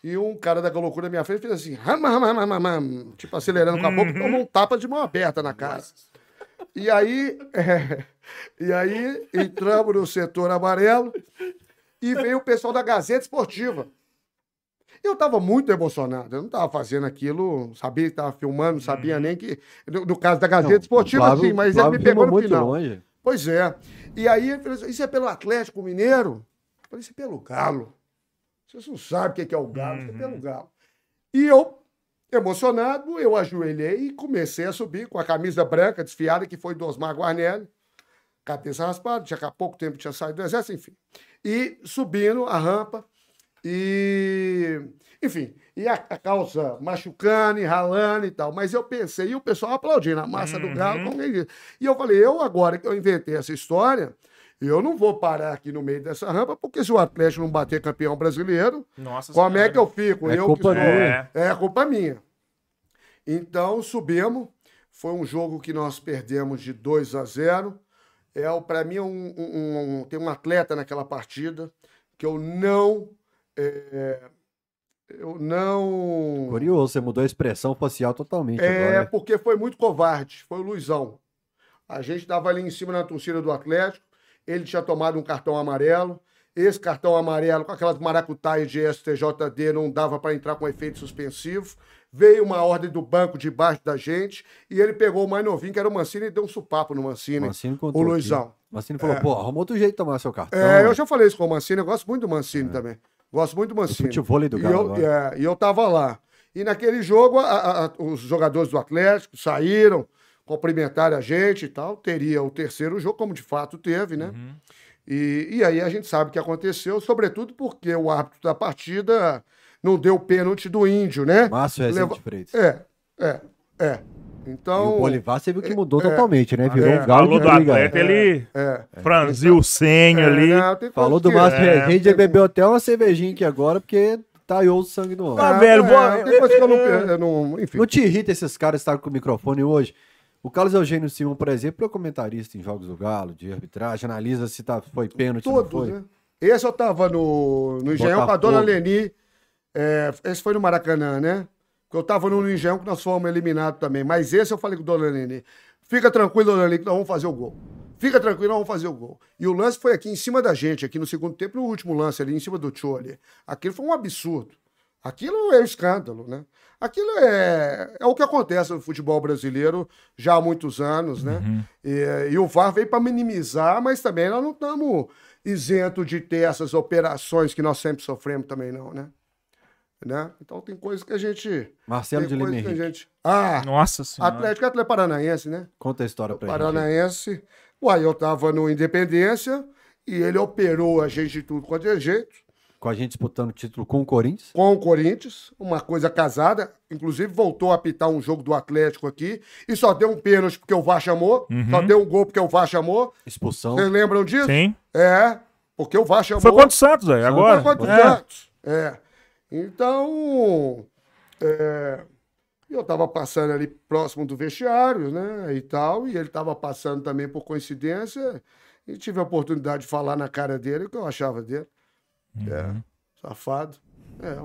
E um cara da loucura na minha frente fez assim, ram, ram, ram, ram, ram, tipo, acelerando com a boca, tomou um tapa de mão aberta na cara. E aí, é, *laughs* e aí entramos no setor amarelo e veio o pessoal da Gazeta Esportiva. Eu estava muito emocionado, eu não estava fazendo aquilo, sabia que estava filmando, não sabia nem que. No, no caso da Gazeta Esportiva, Flávio- sim, mas ele Flávio me pegou no final. longe. Pois é. E aí ele falou assim: isso é pelo Atlético Mineiro? Eu falei, isso é pelo Galo. Vocês não sabem o que é é o Galo, isso é pelo Galo. E eu, emocionado, eu ajoelhei e comecei a subir com a camisa branca desfiada, que foi do Osmar Guarnelli, cabeça raspada, tinha há pouco tempo tinha saído do exército, enfim. E subindo a rampa, e. Enfim, e a, a calça machucando e ralando e tal. Mas eu pensei, e o pessoal aplaudindo, a massa do galo, como ele diz. E eu falei, eu agora que eu inventei essa história, eu não vou parar aqui no meio dessa rampa, porque se o Atlético não bater campeão brasileiro, Nossa como é que eu fico? É eu culpa minha. É culpa minha. Então subimos. Foi um jogo que nós perdemos de 2 a 0. É, para mim, um, um- um- tem um atleta naquela partida que eu não. É, eu não. Curioso, você mudou a expressão facial totalmente É, agora. porque foi muito covarde. Foi o Luizão. A gente estava ali em cima na torcida do Atlético. Ele tinha tomado um cartão amarelo. Esse cartão amarelo, com aquelas maracutaias de STJD, não dava para entrar com efeito suspensivo. Veio uma ordem do banco debaixo da gente e ele pegou o mais novinho, que era o Mancini, e deu um supapo no Mancini. Mancini o aqui. Luizão. Mancini falou, pô, arruma outro jeito de tomar seu cartão. É, eu já falei isso com o Mancini, eu gosto muito do Mancini também. Gosto muito do Mancini. do E Galo eu, é, e eu tava lá. E naquele jogo, a- a- os jogadores do Atlético saíram, cumprimentaram a gente e tal. Teria o terceiro jogo, como de fato teve, né? E, e aí a gente sabe o que aconteceu, sobretudo porque o árbitro da partida não deu o pênalti do índio, né? Márcio Rezende Leva- Freitas. É, é, é. E Então. o Bolivar você viu que mudou totalmente, né? Virou é. um galo Falou de do atleta, ele É. franziu o senho É, ali. não, tem Falou do Márcio É, Rezende, ele bebeu até uma cervejinha aqui agora, porque taiou o sangue no homem. Ah, velho, é, tem que eu não, *laughs* eu não- enfim. Não te irrita esses caras que estavam com o microfone hoje? O Carlos Eugênio Simão, por exemplo, é comentarista em Jogos do Galo, de arbitragem, analisa se tá, foi pênalti, não Todos, foi. né? Esse eu tava no, no Engenhão com a dona. Leni. é, esse foi no Maracanã, né? Porque eu tava no Engenhão que nós fomos eliminados também. Mas esse eu falei com a dona Leni. Fica tranquilo, dona Leni, que nós vamos fazer o gol. Fica tranquilo, nós vamos fazer o gol. E o lance foi aqui em cima da gente, aqui no segundo tempo, no último lance ali, em cima do Tio ali. Aquilo foi um absurdo. Aquilo é um escândalo, né? Aquilo é, é o que acontece no futebol brasileiro já há muitos anos, né? E, e o VAR veio para minimizar, mas também nós não estamos isentos de ter essas operações que nós sempre sofremos também, não, né? Né? Então tem coisas que a gente. Marcelo tem de Lima que a Henrique. gente. Ah, Nossa senhora. Atlético Atlético Paranaense, né? Conta a história pra gente. Paranaense. Uai, eu tava no Independência e ele operou a gente de tudo quanto é jeito. Com a gente disputando o título com o Corinthians. com o Corinthians, uma coisa casada. Inclusive, voltou a apitar um jogo do Atlético aqui e só deu um pênalti porque o VAR chamou. Só deu um gol porque o VAR chamou. Expulsão. Vocês lembram disso? Sim. É, porque o VAR chamou. Foi contra o Santos, aí, agora. Foi contra o É. Santos. É. Então, é, eu tava passando ali próximo do vestiário, né, e tal, e ele tava passando também por coincidência, e tive a oportunidade de falar na cara dele o que eu achava dele. É, safado. É,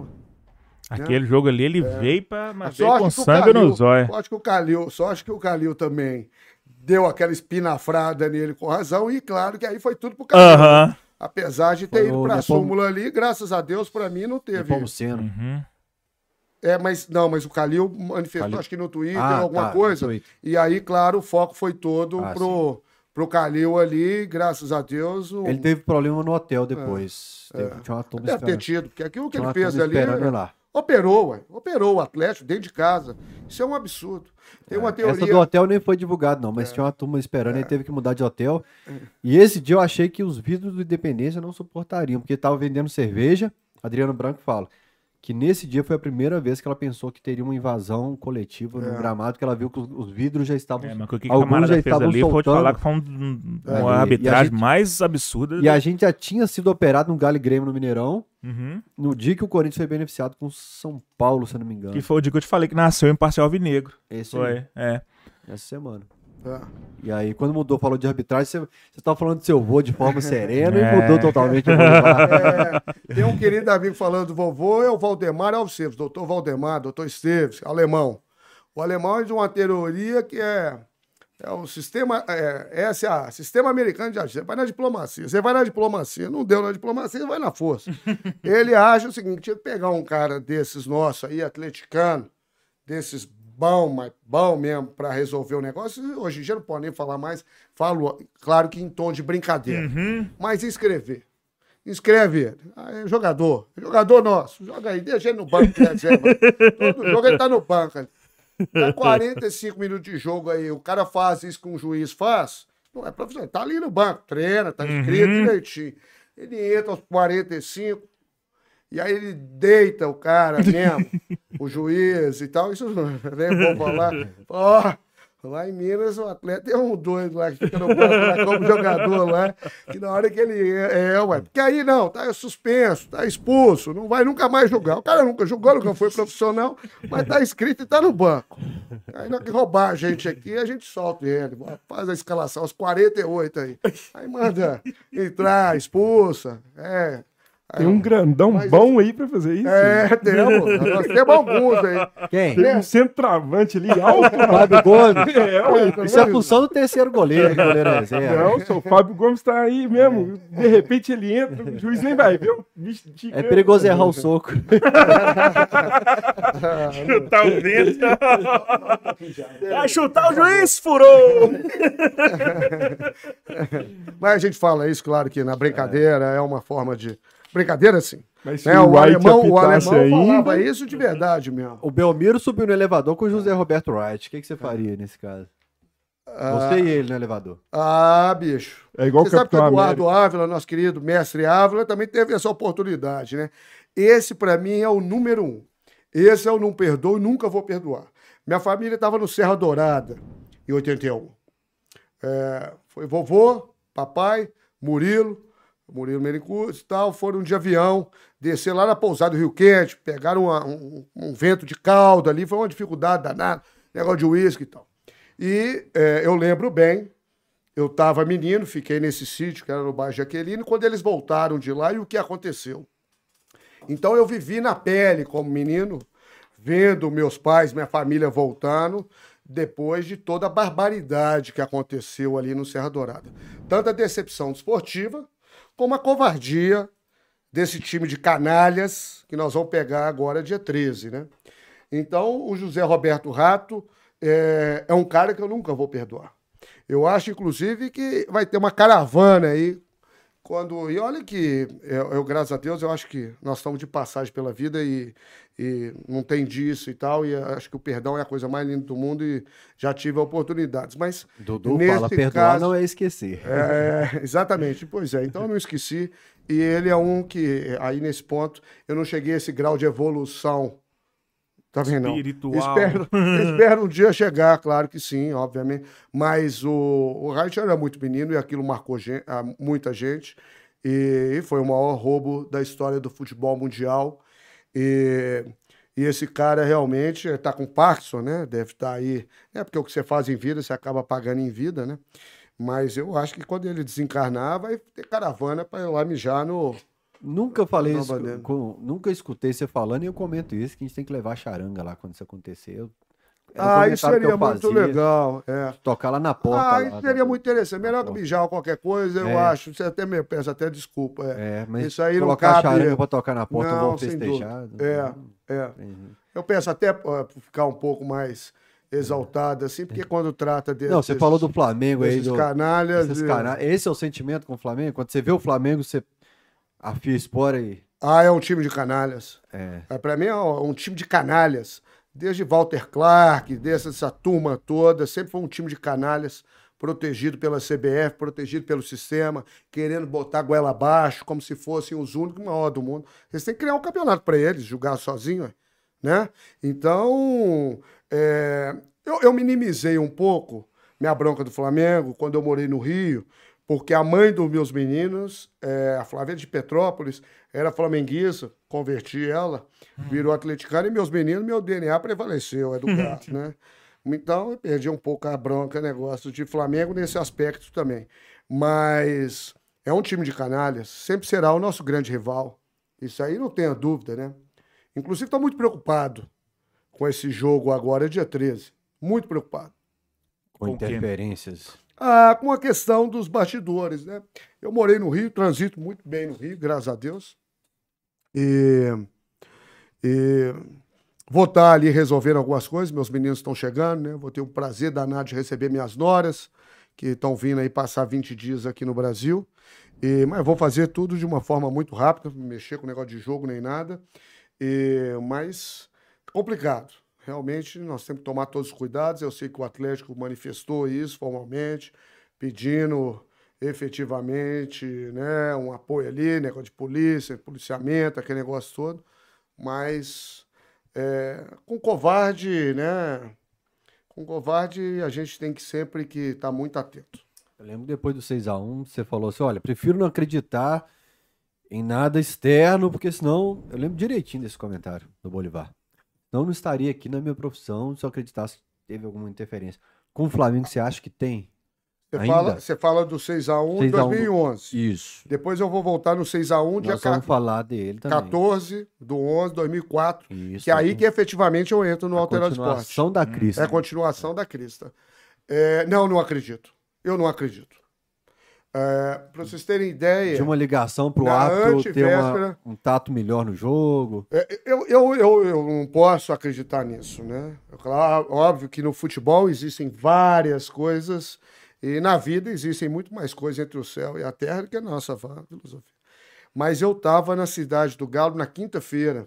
Aquele jogo ali, ele veio pra a mas veio com sangue Calil- no zóio. Sorte que o Calil, sorte que o Calil também deu aquela espinafrada nele com razão, e claro que aí foi tudo pro Calil. Aham. Apesar de ter Foi ido pra Nepom- súmula ali, graças a Deus, pra mim não teve. Uhum. É, mas não, mas o Calil manifestou, Calil. acho que no Twitter, Ah, alguma tá, coisa. E aí, claro, o foco foi todo Ah, pro, pro Calil ali, graças a Deus. O... Ele teve problema no hotel depois. Teve- Tinha uma turma Deve ter tido, porque aquilo que ele fez ali. ele lá. Operou, ué. Operou o Atlético dentro de casa. Isso é um absurdo. Tem uma teoria. Essa do hotel nem foi divulgado, não, É. mas tinha uma turma esperando, ele teve que mudar de hotel. E esse dia eu achei que os vidros do Independência não suportariam, porque tava vendendo cerveja. Adriano Branco fala que nesse dia foi a primeira vez que ela pensou que teria uma invasão coletiva no É. gramado, que ela viu que os, os vidros já estavam. É, mas o que Alguns já fez estavam ali, soltando. falar que foi um- É, uma e- e a arbitragem gente- mais absurda. E a gente já tinha sido operado no Galo e Grêmio no Mineirão, Uhum. no dia que o Corinthians foi beneficiado com o São Paulo, se eu não me engano. Que foi o dia que eu te falei que nasceu em Parcial Alvinegro. Esse Foi, aí, é. essa semana. É. E aí, quando mudou, falou de arbitragem, você, você falando do seu vô de forma *laughs* serena É. e mudou totalmente. *laughs* É, tem um querido amigo falando do vovô, é o Valdemar Alceves, doutor Valdemar, doutor Esteves, alemão. O alemão é de uma teoria que é, é o sistema, é, SA, Sistema Americano de Agência. Você vai na diplomacia, você vai na diplomacia, não deu na diplomacia, vai na força. *laughs* Ele acha o seguinte, tinha que pegar um cara desses nossos aí, atleticano, desses bom, mas bom mesmo, para resolver o negócio. Hoje em dia não pode nem falar mais, falo, claro que em tom de brincadeira, mas inscrever. Inscreve ele. Ah, é jogador. Jogador nosso. Joga aí. Deixa ele no banco de reserva. *laughs* Todo jogo ele tá no banco. Dá 45 minutos de jogo aí. O cara faz isso que um juiz faz. Não é profissional. Tá ali no banco. Treina, tá inscrito direitinho. Ele entra aos 45. E aí ele deita o cara *laughs* mesmo, o juiz e tal. Isso não é bom falar. Ó, lá em Minas, o atleta é um doido lá que fica no banco como jogador lá, que na hora que ele é, é, ué. Porque aí não, tá suspenso, tá expulso, não vai nunca mais jogar. O cara nunca jogou, nunca foi profissional, mas tá inscrito e tá no banco. Aí na que roubar a gente aqui, a gente solta ele, faz a escalação aos 48 aí. Aí manda entrar, expulsa, é. Tem um grandão Mas bom aí pra fazer isso. é, temos. Nós temos alguns aí. Quem? Tem um centroavante ali *laughs* alto. Fábio Gomes. É, ué. Isso é a função do terceiro goleiro, que goleiro é. Não, só o Fábio Gomes tá aí mesmo. De repente ele entra, o juiz nem vai, viu? É perigoso errar o soco. *laughs* Chutar o vento. *laughs* Vai chutar o juiz, furou! Mas a gente fala isso, claro que na brincadeira é uma forma de. Brincadeira, sim. Mas se Né? o O, alemão, o alemão ainda- falava isso de verdade mesmo. O Belmiro subiu no elevador com o José Roberto Wright. O que, que você faria nesse caso? Você e ele no elevador. Ah, bicho. É igual o Você sabe que o Capitão Eduardo Ávila, nosso querido mestre Ávila, também teve essa oportunidade, né? Esse, pra mim, é o número um. Esse eu não perdoo e nunca vou perdoar. Minha família estava no Serra Dourada, em 81. É, foi vovô, papai, Murilo, Murilo Merincurso e tal, foram de avião, descer lá na pousada do Rio Quente, pegaram uma- um, um vento de caldo ali, foi uma dificuldade danada, negócio de uísque e tal. E é, eu lembro bem, eu estava menino, fiquei nesse sítio, que era no bairro Jaqueline, quando eles voltaram de lá e o que aconteceu. Então eu vivi na pele como menino, vendo meus pais, minha família voltando, depois de toda a barbaridade que aconteceu ali no Serra Dourada. Tanto a decepção desportiva, como a covardia desse time de canalhas que nós vamos pegar agora dia 13, né? Então, o José Roberto Rato é, é um cara que eu nunca vou perdoar. Eu acho, inclusive, que vai ter uma caravana aí. Quando, e olha que, eu, eu, graças a Deus, eu acho que nós estamos de passagem pela vida e, e não tem disso e tal. E acho que o perdão é a coisa mais linda do mundo e já tive oportunidades. Mas, Dudu fala, perdoar caso, não é esquecer. é, exatamente, pois é. Então eu não esqueci. E ele é um que, aí nesse ponto, eu não cheguei a esse grau de evolução. Tá vendo? Espiritual. Espero, *laughs* espero um dia chegar, claro que sim, obviamente. Mas o, o Reich era muito menino e aquilo marcou gen- a muita gente. E foi o maior roubo da história do futebol mundial. E, e esse cara realmente está com Parkinson, né? Deve estar aí. É porque o que você faz em vida, você acaba pagando em vida, né? Mas eu acho que quando ele desencarnar, vai ter caravana para ir lá mijar no. Nunca falei Não, isso, com- nunca escutei você falando e eu comento isso, que a gente tem que levar a charanga lá quando isso acontecer. Eu- ah, isso seria muito fazia, legal. É. Tocar lá na porta. Ah, isso seria muito interessante. Melhor que mijar ou qualquer coisa, eu É. acho. Você até me peço até desculpa. É. É, mas Isso aí não colocar a cabe- charanga pra tocar na porta, Não, sem festejar. É, é. Eu penso até uh, ficar um pouco mais exaltado, assim, porque quando trata desse, Não, você falou do Flamengo aí, desses do, canalhas. esses e- cana- Esse é o sentimento com o Flamengo? Quando você vê o Flamengo, você afia o espora e... Ah, é um time de canalhas. É. É, Para mim é um um time de canalhas. Desde Walter Clark, desde essa turma toda, sempre foi um time de canalhas, protegido pela CBF, protegido pelo sistema, querendo botar a goela abaixo, como se fossem os únicos maiores do mundo. Eles têm que criar um campeonato para eles, jogar sozinho, né? Então, é, eu, eu minimizei um pouco minha bronca do Flamengo quando eu morei no Rio, porque a mãe dos meus meninos, é, a Flávia de Petrópolis, era flamenguista, converti ela, virou atleticana e meus meninos, meu DNA prevaleceu, é do *laughs* gato, né? Então eu perdi um pouco a bronca, negócio de Flamengo nesse aspecto também. Mas é um time de canalhas, sempre será o nosso grande rival. Isso aí não tenha dúvida, né? Inclusive, estou muito preocupado com esse jogo agora, dia 13. Muito preocupado. Com, com interferências. Ah, com a questão dos bastidores, né? Eu morei no Rio, transito muito bem no Rio, graças a Deus. E, e vou estar ali resolvendo algumas coisas. Meus meninos estão chegando, né? Vou ter o prazer danado de receber minhas noras, que estão vindo aí passar 20 dias aqui no Brasil. E, mas vou fazer tudo de uma forma muito rápida, não mexer com negócio de jogo nem nada. E, mas complicado. Realmente nós temos que tomar todos os cuidados. Eu sei que o Atlético manifestou isso formalmente, pedindo efetivamente né, um apoio ali, negócio de polícia, policiamento, aquele negócio todo. Mas é, com covarde, né? Com covarde a gente tem que sempre que estar tá muito atento. Eu lembro depois do 6 a 1 você falou assim, olha, prefiro não acreditar em nada externo, porque senão. Eu lembro direitinho desse comentário do Bolivar. Não, não estaria aqui na minha profissão se eu acreditasse que teve alguma interferência. Com o Flamengo, você acha que tem? Você fala, você fala do 6x1 em 2011. Isso. Depois eu vou voltar no 6x1 dia Nós vamos falar dele também. 14 do 11 2004. Isso. Que é aí que efetivamente eu entro no Alterado Esporte. Continuação da crista. É a continuação da crista. É, não, não acredito. Eu não acredito. É, para vocês terem ideia. De uma ligação para o árbitro ter uma, um tato melhor no jogo. É, eu, eu, eu, eu não posso acreditar nisso, né? Claro, óbvio que no futebol existem várias coisas e na vida existem muito mais coisas entre o céu e a terra do que a nossa filosofia. Mas eu estava na cidade do Galo na quinta-feira,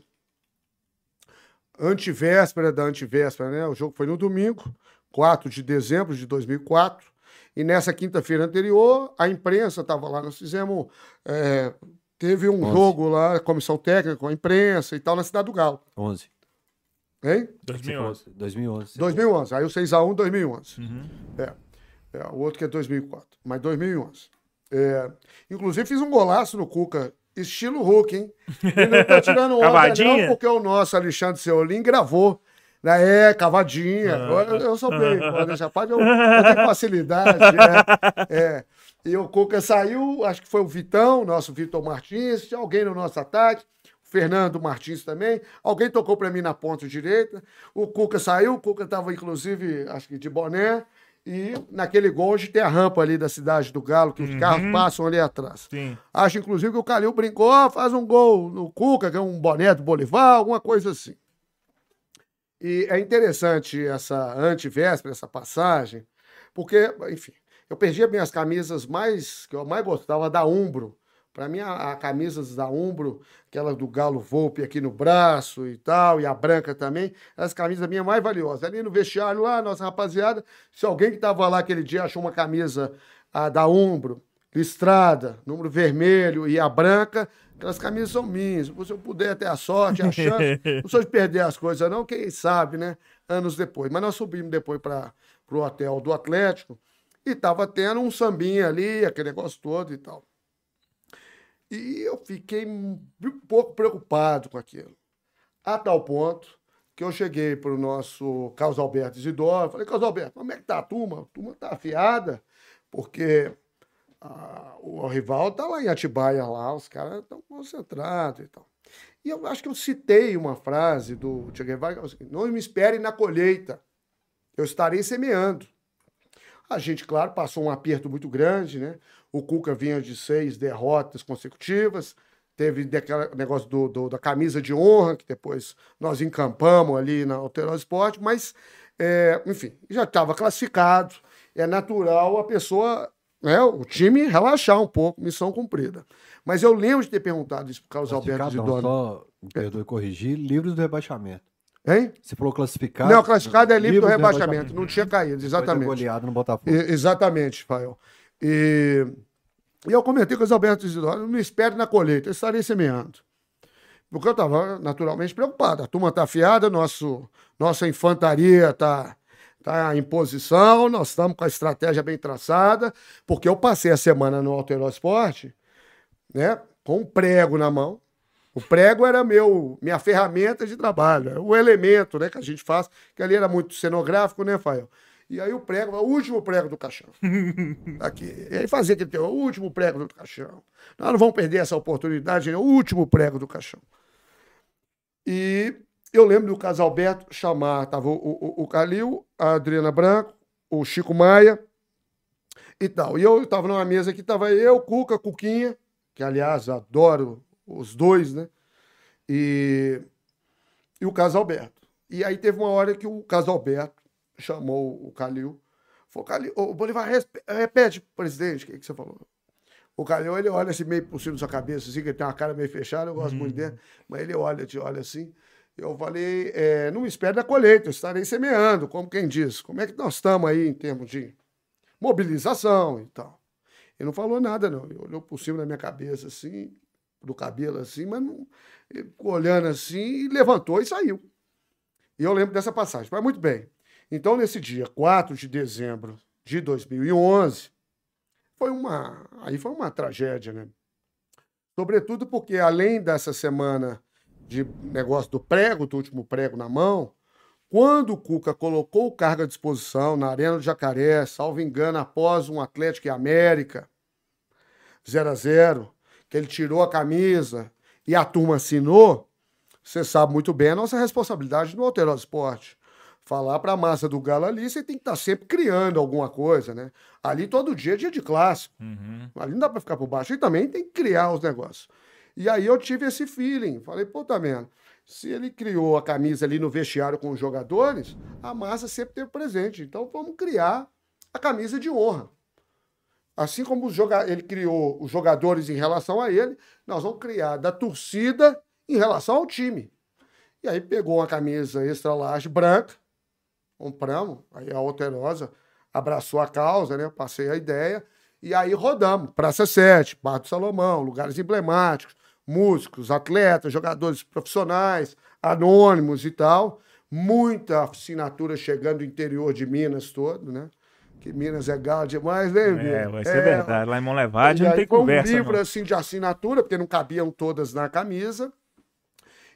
antivéspera da antivéspera, né? O jogo foi no domingo, 4 de dezembro de 2004. E nessa quinta-feira anterior, a imprensa estava lá, nós fizemos. É, teve um 11. jogo lá, comissão técnica com a imprensa e tal, na Cidade do Galo. 11. Hein? 2011. 2011. 2011. Aí o 6x1, 2011. Uhum. É. é. O outro que é 2004. Mas 2011. É, inclusive fiz um golaço no Cuca, estilo Hulk, hein? Ele não tá tirando onda não, porque o nosso Alexandre Seolim gravou é, cavadinha. Ah. Eu, eu sou bem, pode deixar. Pode, eu, eu tenho facilidade. É, *laughs* é. E o Cuca saiu, acho que foi o Vitão, nosso Vitor Martins, tinha alguém no nosso ataque. Fernando Martins também. Alguém tocou para mim na ponta direita. O Cuca saiu, o Cuca estava, inclusive, acho que de boné. E naquele gol onde tem a rampa ali da cidade do Galo, que os uhum. carros passam ali atrás. Sim. Acho, inclusive, que o Calil brincou, faz um gol no Cuca, que é um boné do Bolivar, alguma coisa assim. E é interessante essa antivéspera, essa passagem, porque, enfim, eu perdi as minhas camisas mais, que eu mais gostava, da Umbro. Para mim, a, a camisa da Umbro, aquela do Galo Volpe aqui no braço e tal, e a branca também, as camisas minhas mais valiosas. Ali no vestiário lá, nossa rapaziada, se alguém que estava lá aquele dia achou uma camisa a, da Umbro, listrada, número vermelho e a branca, Aquelas camisas são minhas. Se eu puder ter a sorte, a chance, *laughs* não sou de perder as coisas, não, quem sabe, né? Anos depois. Mas nós subimos depois para o hotel do Atlético e tava tendo um sambinha ali, aquele negócio todo e tal. E eu fiquei um pouco preocupado com aquilo. A tal ponto que eu cheguei para o nosso Carlos Alberto Isidoro, falei, Carlos Alberto, como é que tá a turma? A turma tá afiada, porque ah, o rival tá lá em Atibaia, lá, os caras estão concentrados e tal. E eu acho que eu citei uma frase do Che Guevara, é não me espere na colheita, eu estarei semeando. A gente, claro, passou um aperto muito grande, né? O Cuca vinha de seis derrotas consecutivas, teve aquele negócio do, do, da camisa de honra, que depois nós encampamos ali na Alterosa Esporte, mas, é, enfim, já estava classificado. É natural a pessoa né, o time relaxar um pouco, missão cumprida. Mas eu lembro de ter perguntado isso para o Carlos Alberto Zidoro. Só, me perdoe corrigir, livros do rebaixamento. Hein? Você falou classificado. Não, classificado é livre do do rebaixamento. Não tinha caído, Foi exatamente. goleado no Botafogo. E- exatamente, Fael. E, e eu comentei com o Alberto Isidoro, não espere na colheita, eu estarei semeando. Porque eu estava naturalmente preocupado. A turma está afiada, nosso, nossa infantaria está tá em posição, nós estamos com a estratégia bem traçada, porque eu passei a semana no Alteró Esporte né, com um prego na mão. O prego era meu, minha ferramenta de trabalho, era o elemento né, que a gente faz, que ali era muito cenográfico, né, Fael? E aí o prego, o último prego do caixão. *laughs* Aqui. E aí fazia aquele teu, o último prego do caixão. Nós não vamos perder essa oportunidade, é o último prego do caixão. E eu lembro do Casalberto chamar, tava o, o, o Calil, a Adriana Branco, o Chico Maia e tal. E eu estava numa mesa que estava eu, Cuca, Cuquinha, que aliás adoro os dois, né? E, e o Casalberto. E aí teve uma hora que o Casalberto chamou o Calil. Falou, Calil, ô Bolivar, repete, presidente, o que, que você falou? O Calil, ele olha assim meio por cima da sua cabeça, assim, que ele tem uma cara meio fechada, eu gosto muito dele, mas ele olha, te olha assim. Eu falei, é, não me espere da colheita, eu estarei semeando, como quem diz. Como é que nós estamos aí em termos de mobilização e tal? Ele não falou nada, não. Ele olhou por cima da minha cabeça, assim, do cabelo, assim, mas não, olhando assim levantou e saiu. E eu lembro dessa passagem. Mas muito bem. Então, nesse dia 4 de dezembro de 2011, foi uma. Aí foi uma tragédia, né? Sobretudo porque, além dessa semana de negócio do prego, do último prego na mão, quando o Cuca colocou o cargo à disposição na Arena do Jacaré, salvo engano, após um Atlético e América, 0 a 0 que ele tirou a camisa e a turma assinou, você sabe muito bem a nossa responsabilidade no Alterosa Esporte. Falar para a massa do Galo ali, você tem que estar sempre criando alguma coisa, né? Ali todo dia é dia de clássico. Uhum. Ali não dá para ficar por baixo. E também tem que criar os negócios. E aí eu tive esse feeling. Falei, tá vendo? Se ele criou a camisa ali no vestiário com os jogadores, a massa sempre teve presente. Então vamos criar a camisa de honra. Assim como ele criou os jogadores em relação a ele, nós vamos criar da torcida em relação ao time. E aí pegou uma camisa extra large branca, compramos, aí a Alterosa abraçou a causa, né? Passei a ideia. E aí rodamos. Praça 7, Parque do Salomão, lugares emblemáticos, músicos, atletas, jogadores profissionais, anônimos e tal. Muita assinatura chegando do interior de Minas todo, né? Que Minas é galo demais, né, É, Bia? vai ser É, verdade. Lá em Monlevade não tem foi conversa. um livro não. assim de assinatura, porque não cabiam todas na camisa.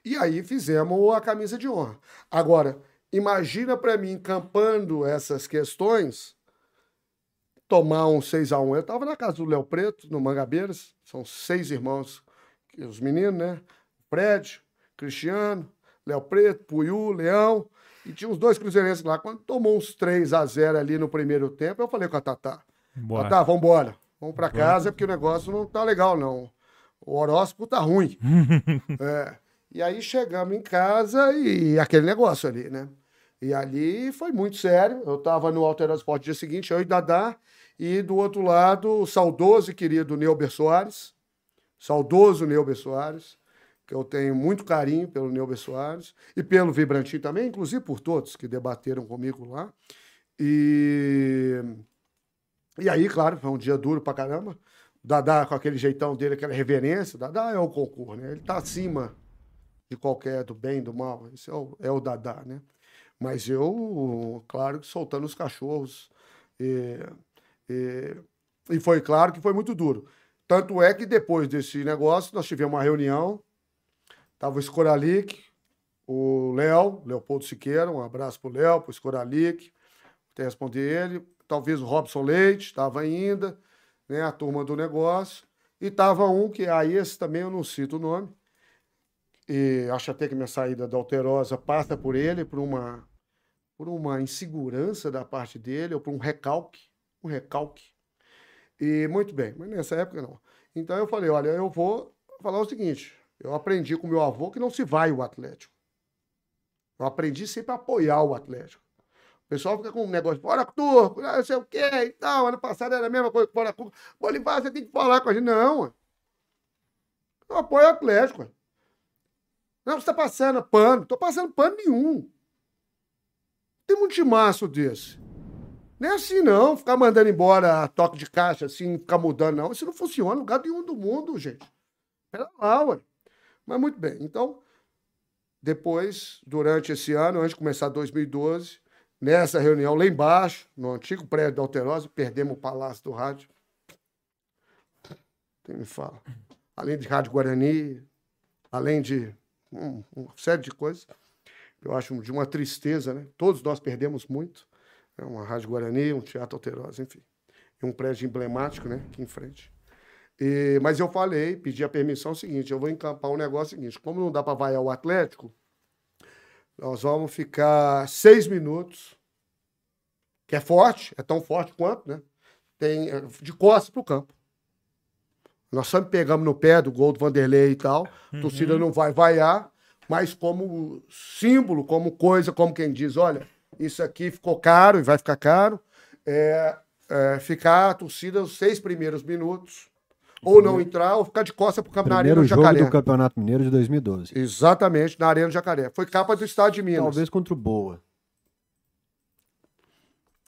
E aí fizemos a camisa de honra. Agora, imagina para mim, campando essas questões, tomar um 6 a 1 Eu estava na casa do Léo Preto, no Mangabeiras. São seis irmãos, os meninos, né? Fred, Cristiano, Léo Preto, Puiu, Leão. E tinha uns dois cruzeirenses lá. Quando tomou uns 3 a 0 ali no primeiro tempo, eu falei com a Tatá. Bora. Ah, tá, vambora. Vamos pra casa, porque o negócio não tá legal, não. O horóscopo tá ruim. *laughs* É. E aí chegamos em casa e aquele negócio ali, né? E ali foi muito sério. Eu tava no Alterado Esporte dia seguinte, eu e Dadá, e do outro lado, o saudoso e querido Neuber Soares. Saudoso Neuber Soares, que eu tenho muito carinho pelo Neuber Soares, e pelo Vibrantinho também, inclusive por todos que debateram comigo lá. E e aí, claro, foi um dia duro pra caramba. Dadá, com aquele jeitão dele, aquela reverência, Dadá é o concurso, né? Ele tá acima de qualquer do bem, do mal. Esse é o, é o Dadá, né? Mas eu, claro, soltando os cachorros. E, e, e foi claro que foi muito duro. Tanto é que depois desse negócio, nós tivemos uma reunião. Tava o Scoralic, o Léo, Leopoldo Siqueira, um abraço pro Léo, pro Scoralic, até responder ele. Talvez o Robson Leite, estava ainda, né, a turma do negócio. E tava um que aí esse também eu não cito o nome. E acho até que minha saída da Alterosa passa por ele, por uma, por uma insegurança da parte dele, ou por um recalque. Um recalque. E muito bem, mas nessa época não. Então eu falei: olha, eu vou falar o seguinte: eu aprendi com meu avô que não se vai o Atlético. Eu aprendi sempre a apoiar o Atlético. O pessoal fica com um negócio, fora turco, não sei o quê e tal. Ano passado era a mesma coisa, fora turco. Bolivar, você tem que falar com a gente. Não, eu apoio o Atlético. Não, você tá passando pano. Tô passando pano nenhum. Tem um timaço desse. Não é assim, não. Ficar mandando embora toque de caixa, assim, ficar mudando, não. Isso não funciona em lugar nenhum do mundo, gente. Pera lá, ué. Mas muito bem. Então, depois, durante esse ano, antes de começar 2012, nessa reunião lá embaixo, no antigo prédio da Alterosa, perdemos o Palácio do Rádio. Quem me fala? Além de Rádio Guarani, além de hum, uma série de coisas. Eu acho de uma tristeza, né? Todos nós perdemos muito. É uma Rádio Guarani, um Teatro Alterosa, enfim. E um prédio emblemático, né? Aqui em frente. E, mas eu falei, pedi a permissão é seguinte: eu vou encampar um negócio seguinte. Como não dá para vaiar o Atlético, nós vamos ficar seis minutos, que é forte, é tão forte quanto, né? Tem, é, de costas para o campo. Nós sempre pegamos no pé do gol do Vanderlei e tal. A torcida não vai vaiar, mas como símbolo, como coisa, como quem diz: olha, isso aqui ficou caro e vai ficar caro. É, é, ficar a torcida os seis primeiros minutos, ou não entrar, ou ficar de costa pro campo na Arena Primeiro do jogo Jacaré. do Campeonato Mineiro de 2012. Exatamente, na Arena do Jacaré. Foi capa do Estado de Minas. Talvez contra o Boa.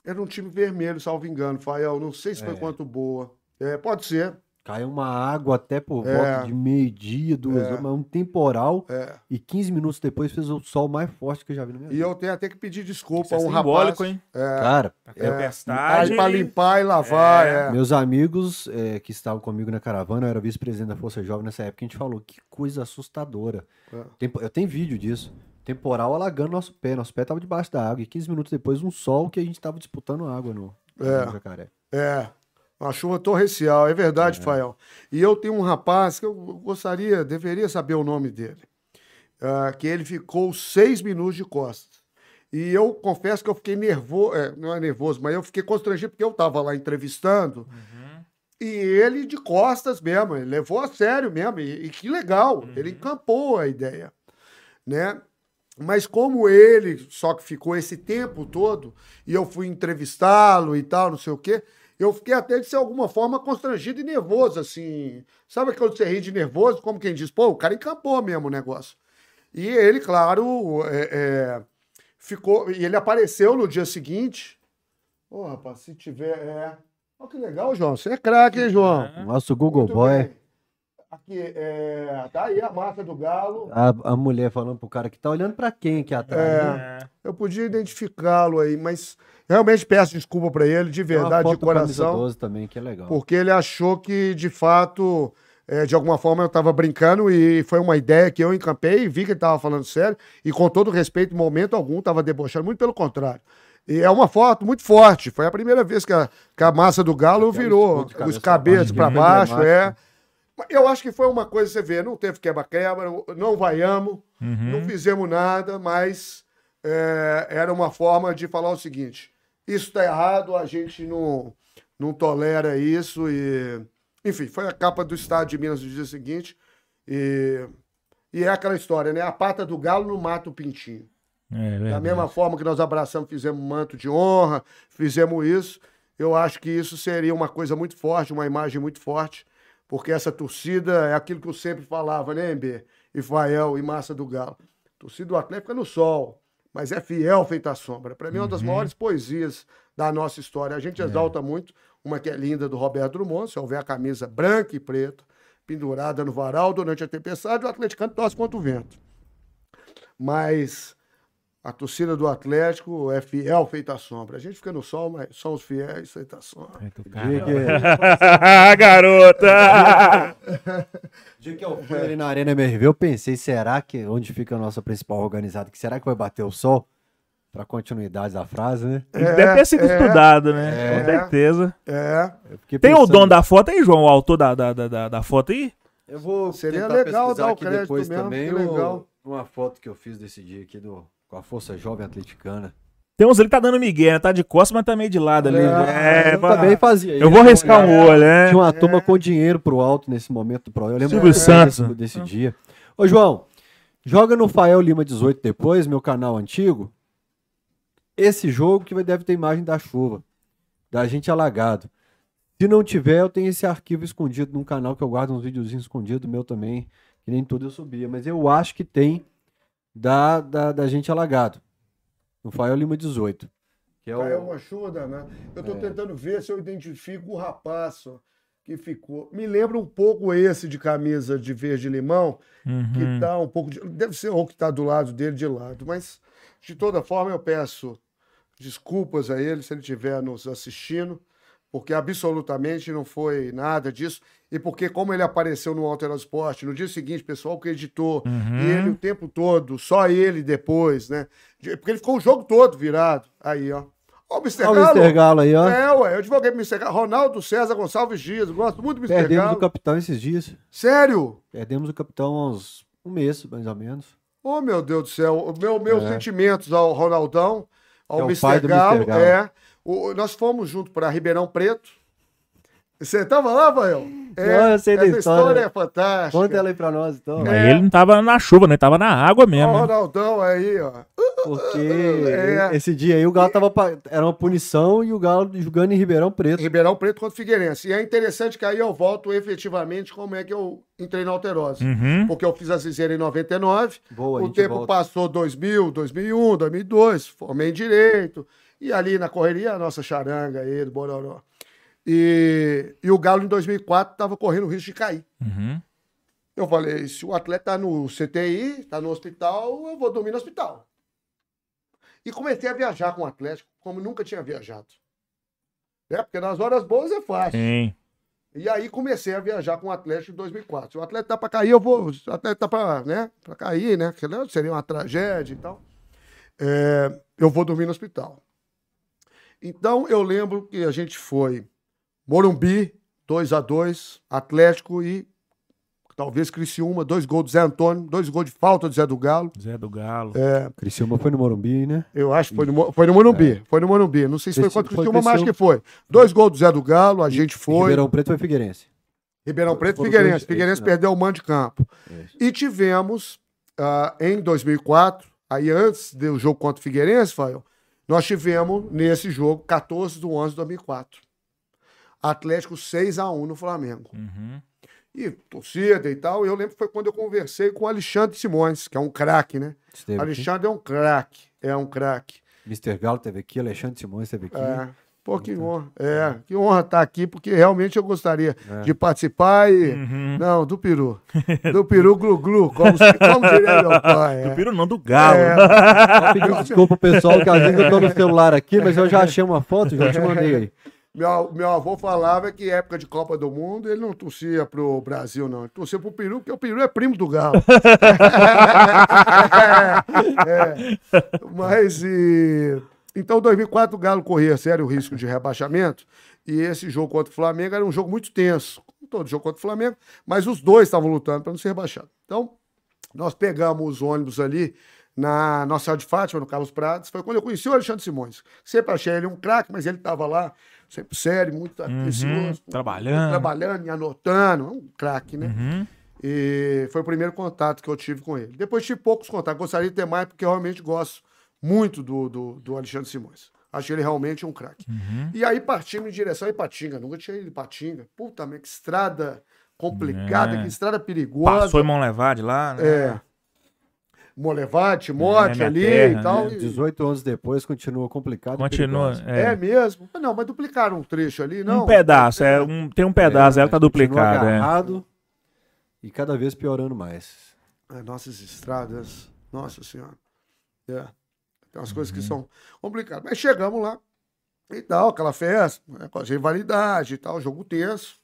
Era um time vermelho, salvo engano, Fael. Não sei se foi É. quanto boa. É, pode ser. Caiu uma água até por É. volta de meio-dia, duas É. horas, mas um temporal. É. E 15 minutos depois fez o sol mais forte que eu já vi na minha E vida. eu tenho até que pedir desculpa Isso a é um simbólico, rapaz. hein? Cara, A É. tempestade. Pra limpar e lavar, é. meus amigos é, que estavam comigo na caravana, eu era vice-presidente da Força Jovem nessa época, a gente falou, que coisa assustadora. É. Tempo- eu tenho vídeo disso. Temporal alagando nosso pé. Nosso pé tava debaixo da água. E 15 minutos depois, um sol que a gente tava disputando água no, É. no jacaré. É. Uma chuva torrencial, é verdade, Fael. E eu tenho um rapaz que eu gostaria, deveria saber o nome dele. ah, que ele ficou seis minutos de costas. E eu confesso que eu fiquei nervoso, não é nervoso, mas eu fiquei constrangido porque eu estava lá entrevistando e ele de costas mesmo, ele levou a sério mesmo, e, e que legal, ele encampou a ideia, né? Mas como ele só que ficou esse tempo todo, e eu fui entrevistá-lo e tal, não sei o quê, eu fiquei até, de ser alguma forma, constrangido e nervoso, assim. Sabe quando você ri de nervoso? Como quem diz, pô, o cara encampou mesmo o negócio. E ele, claro, é, é, ficou. E ele apareceu no dia seguinte. Ô, rapaz, se tiver. É... Olha que legal, João. Você é craque, hein, João? Nosso Google Muito Boy, bem. Aqui, é... tá aí a marca do Galo. a, a mulher falando pro cara que tá olhando pra quem aqui atrás. né? É. Eu podia identificá-lo aí, mas realmente peço desculpa pra ele, de verdade, de coração. 12 também, que é legal. porque ele achou que, de fato, é, de alguma forma eu estava brincando e foi uma ideia que eu encampei e vi que ele estava falando sério e com todo respeito, em momento algum, estava debochando, muito pelo contrário. E é uma foto muito forte. Foi a primeira vez que a, que a massa do galo Aquela virou os cabeças pra para baixo, é. Eu acho que foi uma coisa, você vê, não teve quebra-quebra, não vaiamos, Uhum. não fizemos nada, mas é, era uma forma de falar o seguinte: isso está errado, a gente não, não tolera isso. e Enfim, foi a capa do Estado de Minas no dia seguinte. E, e é aquela história, né? A pata do galo não mata o pintinho. É, Da mesma forma que nós abraçamos, fizemos um manto de honra, fizemos isso, eu acho que isso seria uma coisa muito forte, uma imagem muito forte, porque essa torcida é aquilo que eu sempre falava, né, Ember? E Fael e Massa do Galo. torcida do Atlético é no sol, mas é fiel feita à sombra. Para mim, é uma das maiores poesias da nossa história. A gente exalta muito uma que é linda do Roberto Drummond, se houver a camisa branca e preta, pendurada no varal durante a tempestade, o atleticano torce contra o vento. Mas a torcida do Atlético é fiel feita à sombra. A gente fica no sol, mas são os fiéis feita à sombra. Muito Dia caro. que, *laughs* Garota! *laughs* dia que eu fui ali na Arena MRV, eu pensei, será que onde fica a nossa principal organizada, que será que vai bater o sol? Pra continuidade da frase, né? Deve ter sido é, estudado, né? é. Com certeza. É, Tem o pensando- dono da foto aí, João? O autor da, da, da, da- da foto aí? Eu vou Seria tentar legal pesquisar dar o aqui crédito depois mesmo, também que o- legal. uma foto que eu fiz desse dia aqui do, com a Força Jovem Atleticana. Tem uns ali que tá dando migué, né? Tá de costas, mas tá meio de lado ali. É, É, também fazia Eu vou isso. riscar um olho, né? Tinha uma turma com dinheiro pro alto nesse momento do programa. Eu lembro Santos. desse, desse dia. Ô, João, joga no Fael Lima 18 depois, meu canal antigo. Esse jogo que vai- deve ter imagem da chuva, da gente alagado. Se não tiver, eu tenho esse arquivo escondido num canal que eu guardo uns videozinhos escondidos meu também, que nem tudo eu subia, mas eu acho que tem da, da, da gente alagado. No Fael Lima 18. Que é o... Caiu uma chuva danada. Eu tô É. tentando ver se eu identifico o rapaz ó, que ficou. Me lembra um pouco esse de camisa de verde limão, que Uhum. tá um pouco. de- Deve ser o que tá do lado dele de lado, mas de toda forma eu peço desculpas a ele se ele estiver nos assistindo, porque absolutamente não foi nada disso. E porque, como ele apareceu no Alter Esporte, no dia seguinte, o pessoal que editou, Uhum. e ele o tempo todo, só ele depois, né? Porque ele ficou o jogo todo virado. Aí, ó. Ó, o Mr. Olha o Galo. Mr. Galo aí, ó. É, ué, eu divulguei pro Mr. Galo. Ronaldo César Gonçalves Dias, gosto muito do Mr. Perdemos Galo. o capitão esses dias. Sério? Perdemos o capitão há uns um mês, mais ou menos. Oh, meu Deus do céu. Meu, meus É. sentimentos ao Ronaldão, ao É o Mr. Galo. Mr. Galo. É. O- nós fomos junto para Ribeirão Preto. Você tava lá, Vael? É, Não, eu sei da essa história. história é fantástica. Conta ela aí pra nós, então. Mas ele não tava na chuva, né? Ele tava na água Ó, mesmo. O né? Ronaldão aí, ó. Porque É. esse dia aí o Galo tava. Era uma punição e o Galo jogando em Ribeirão Preto. Ribeirão Preto contra o Figueirense. E é interessante que aí eu volto efetivamente como é que eu entrei na Alterose. Uhum. Porque eu fiz a Ciseira em 99, Boa, o tempo volta. passou 2000, 2001, 2002, formei em Direito. E ali na correria, a nossa charanga aí do Bororó. E, e o Galo em 2004 estava correndo o risco de cair. Uhum. Eu falei, se o atleta tá no CTI, tá no hospital, eu vou dormir no hospital. E comecei a viajar com o Atlético, como nunca tinha viajado. É, porque nas horas boas é fácil. Sim. E aí comecei a viajar com o Atlético em 2004. Se o Atlético tá para cair, eu vou. Se o Atlético tá para né, pra cair, né? Que não seria uma tragédia e tal. É, eu vou dormir no hospital. Então eu lembro que a gente foi Morumbi, 2 a 2 Atlético e talvez Criciúma, dois gols do Zé Antônio, dois gols de falta do Zé do Galo. Zé do Galo. É, Criciúma foi no Morumbi, né? eu acho que foi no, foi no Morumbi. Foi no Morumbi. Não sei se foi contra o Criciúma, mas acho que foi. Dois gols do Zé do Galo, a gente foi. Ribeirão Preto foi Figueirense. Ribeirão Preto e Figueirense. dois- Figueirense isso, perdeu o mando de campo. Isso. E tivemos, ah, em 2004, aí antes do jogo contra o Figueirense, Fael, nós tivemos nesse jogo 14 de 11 de 2004. Atlético 6 a 1 no Flamengo. Uhum. E torcida e tal. E eu lembro que foi quando eu conversei com o Alexandre Simões, que é um craque, né? Esteve aqui. Alexandre é um craque. É um craque. Mr. Galo teve aqui, Alexandre Simões teve aqui. É. Pô, que honra. É, que honra estar aqui, porque realmente eu gostaria É. de participar e. Uhum. Não, do peru. *laughs* Do peru glu-glu, como, se- como diria meu pai. Do É. Piro não, do Galo. É. *laughs* Só pedir desculpa pessoal, que às vezes eu tô no celular aqui, mas eu já achei uma foto, já te mandei aí. Meu, meu avô falava que época de Copa do Mundo ele não torcia pro Brasil, não. Ele torcia pro Peru, porque o Peru é primo do Galo. É, *laughs* é. Mas, e... Então, 2004, o Galo corria sério risco de rebaixamento. E esse jogo contra o Flamengo era um jogo muito tenso. Todo jogo contra o Flamengo. Mas os dois estavam lutando para não ser rebaixado. Então, nós pegamos os ônibus ali na Nossa Senhora de Fátima, no Carlos Prados. Foi quando eu conheci o Alexandre Simões. Sempre achei ele um craque, mas ele estava lá, sempre sério, muito atencioso. trabalhando. Trabalhando e anotando. Um craque, né? Uhum. E foi o primeiro contato que eu tive com ele. Depois tive poucos contatos. Gostaria de ter mais, porque eu realmente gosto muito do, do, do Alexandre Simões. Acho ele realmente um craque. Uhum. E aí partimos em direção a Ipatinga. Nunca tinha ido Ipatinga. Puta, merda, que estrada complicada, É. que estrada perigosa. Passou em Mão Levade lá, né? É. Molevade, Mote É, minha ali terra, e tal. né? E- 18 anos depois continua complicado. Continua. É. É. mesmo? Não, mas duplicaram um trecho ali, não? Um pedaço, é, um, tem um pedaço, ela tá duplicada. É. agarrado e cada vez piorando mais. É, nossas estradas, nossa senhora. É. Tem umas coisas que Uhum. são complicadas. Mas chegamos lá e tal, aquela festa, né, com a rivalidade e tal, jogo tenso.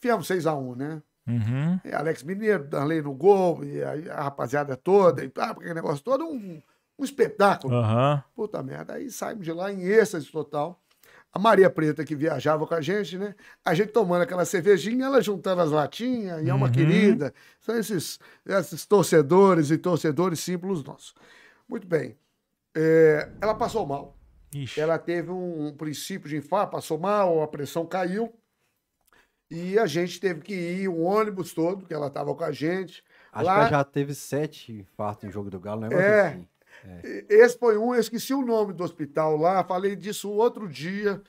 Fizemos 6x1, né? Uhum. Alex Mineiro, Darley no gol, e aí a rapaziada toda, e tal, aquele negócio todo, um, um espetáculo. Aham. Puta merda. Aí saímos de lá em êxtase total. A Maria Preta, que viajava com a gente, né? A gente tomando aquela cervejinha, ela juntando as latinhas, e é uma Uhum. querida. São esses, esses torcedores e torcedores simples nossos. Muito bem. É, ela passou mal. Ixi. Ela teve um princípio de infarto, passou mal, a pressão caiu. E a gente teve que ir, o ônibus todo, que ela estava com a gente. Acho Lá- que ela já teve sete infartos em jogo do Galo, negócio É. assim. Esse foi um, eu esqueci o nome do hospital lá, falei disso outro dia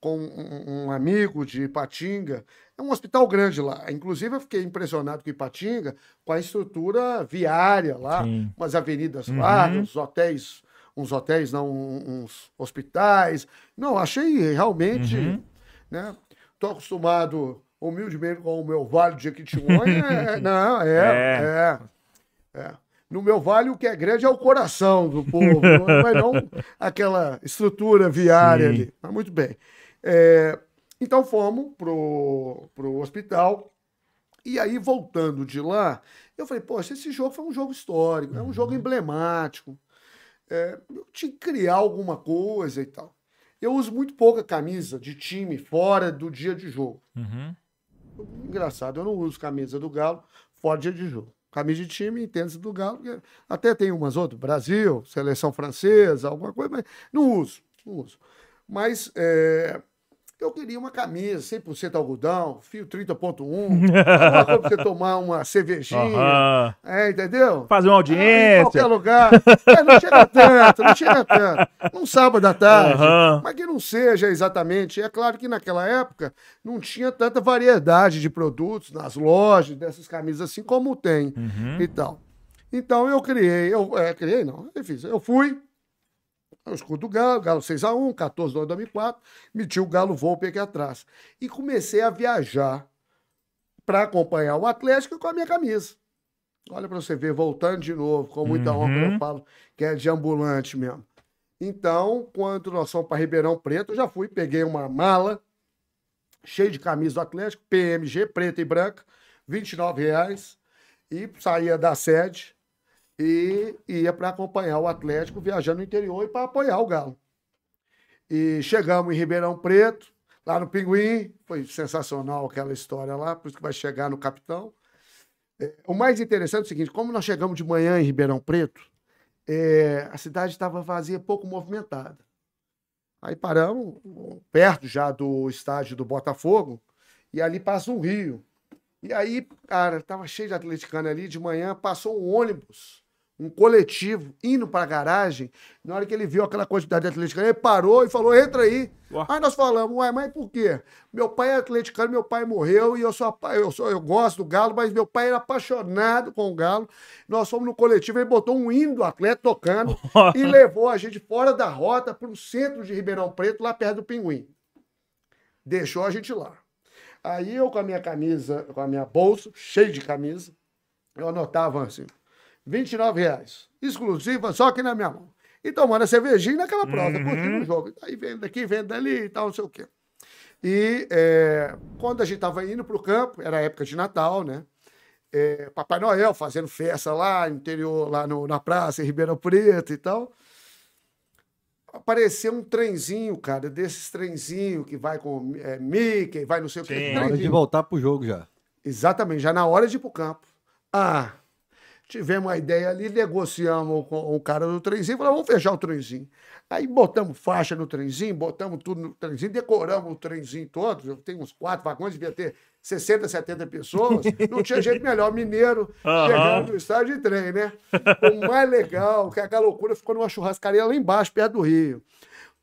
com um, um amigo de Ipatinga. É um hospital grande lá. Inclusive, eu fiquei impressionado com Ipatinga, com a estrutura viária lá, Sim. umas avenidas Uhum. largas, hotéis, uns hotéis, não, uns hospitais. Não, achei realmente, Uhum. né? Tô acostumado humildemente com o meu Vale de Jequitinhonha. é- *laughs* não, é, é, é. No meu vale, o que é grande é o coração do povo, mas não aquela estrutura viária Sim. ali. Mas muito bem. É, então fomos pro, pro hospital. E aí, voltando de lá, eu falei, poxa, esse jogo foi um jogo histórico, é um jogo emblemático. É, eu tinha que criar alguma coisa e tal. Eu uso muito pouca camisa de time fora do dia de jogo. Uhum. Engraçado, eu não uso camisa do Galo fora dia de jogo. Camisa de time tênis do Galo, até tem umas outras, Brasil, seleção francesa, alguma coisa, mas não uso, não uso. Mas é, eu queria uma camisa 100% algodão, fio 30.1, alguma coisa pra você tomar uma cervejinha, Aham. é, entendeu? Fazer uma Ah, Em audiência. qualquer lugar. É, não chega tanto, não chega tanto. Num sábado à tarde. Aham. Mas que não seja exatamente. É claro que naquela época não tinha tanta variedade de produtos nas lojas, dessas camisas assim como tem Uhum. e tal. Então eu criei, eu é, criei não, eu fiz. Eu fui, eu escuto o Galo, Galo 6x1, 14 de 2004, meti o Galo Volpe aqui atrás. E comecei a viajar para acompanhar o Atlético com a minha camisa. Olha para você ver, voltando de novo, com muita honra, Uhum. eu falo que é de ambulante mesmo. Então, quando nós fomos para Ribeirão Preto, eu já fui, peguei uma mala cheia de camisa do Atlético, PMG, preta e branca, 29 reais, e saía da sede e ia para acompanhar o Atlético viajando no interior e para apoiar o Galo. E chegamos em Ribeirão Preto, lá no Pinguim, foi sensacional aquela história lá, por isso que vai chegar no Capitão. É, o mais interessante é o seguinte: como nós chegamos de manhã em Ribeirão Preto, é, a cidade estava vazia, pouco movimentada. Aí paramos, perto já do estádio do Botafogo, e ali passa um rio. E aí, cara, tava cheio de atleticano ali, de manhã passou um ônibus, um coletivo, indo para a garagem. Na hora que ele viu aquela quantidade de atleticano, ele parou e falou: entra aí. Ué. Aí nós falamos, ué, mas por quê? Meu pai é atleticano, meu pai morreu e eu sou, eu sou eu gosto do Galo, mas meu pai era apaixonado com o Galo. Nós fomos no coletivo, ele botou um hino do atleta tocando *laughs* e levou a gente fora da rota para o centro de Ribeirão Preto, lá perto do Pinguim. Deixou a gente lá. Aí eu com a minha camisa, com a minha bolsa, cheia de camisa, eu anotava assim, 29 reais, exclusiva, só aqui na minha mão. E tomando a cervejinha naquela prosa, Uhum. curtindo o jogo. Aí vendo daqui, vendo dali e tal, não sei o quê. E é, quando a gente estava indo para o campo, era época de Natal, né? É, Papai Noel fazendo festa lá no interior, lá no- na praça, em Ribeirão Preto e tal. Apareceu um trenzinho, cara, desses trenzinhos que vai com é, Mickey, vai não sei o que. Na hora de voltar pro jogo já. Exatamente, já na hora de ir pro campo. Ah, tivemos a ideia ali, negociamos com o cara do trenzinho, falamos, vamos fechar o trenzinho. Aí botamos faixa no trenzinho, botamos tudo no trenzinho, decoramos o trenzinho todo, tem uns quatro vagões, devia ter 60, 70 pessoas, não tinha jeito melhor, mineiro, Aham. chegando no estádio de trem, né? O mais legal, que aquela loucura ficou numa churrascaria lá embaixo, perto do Rio.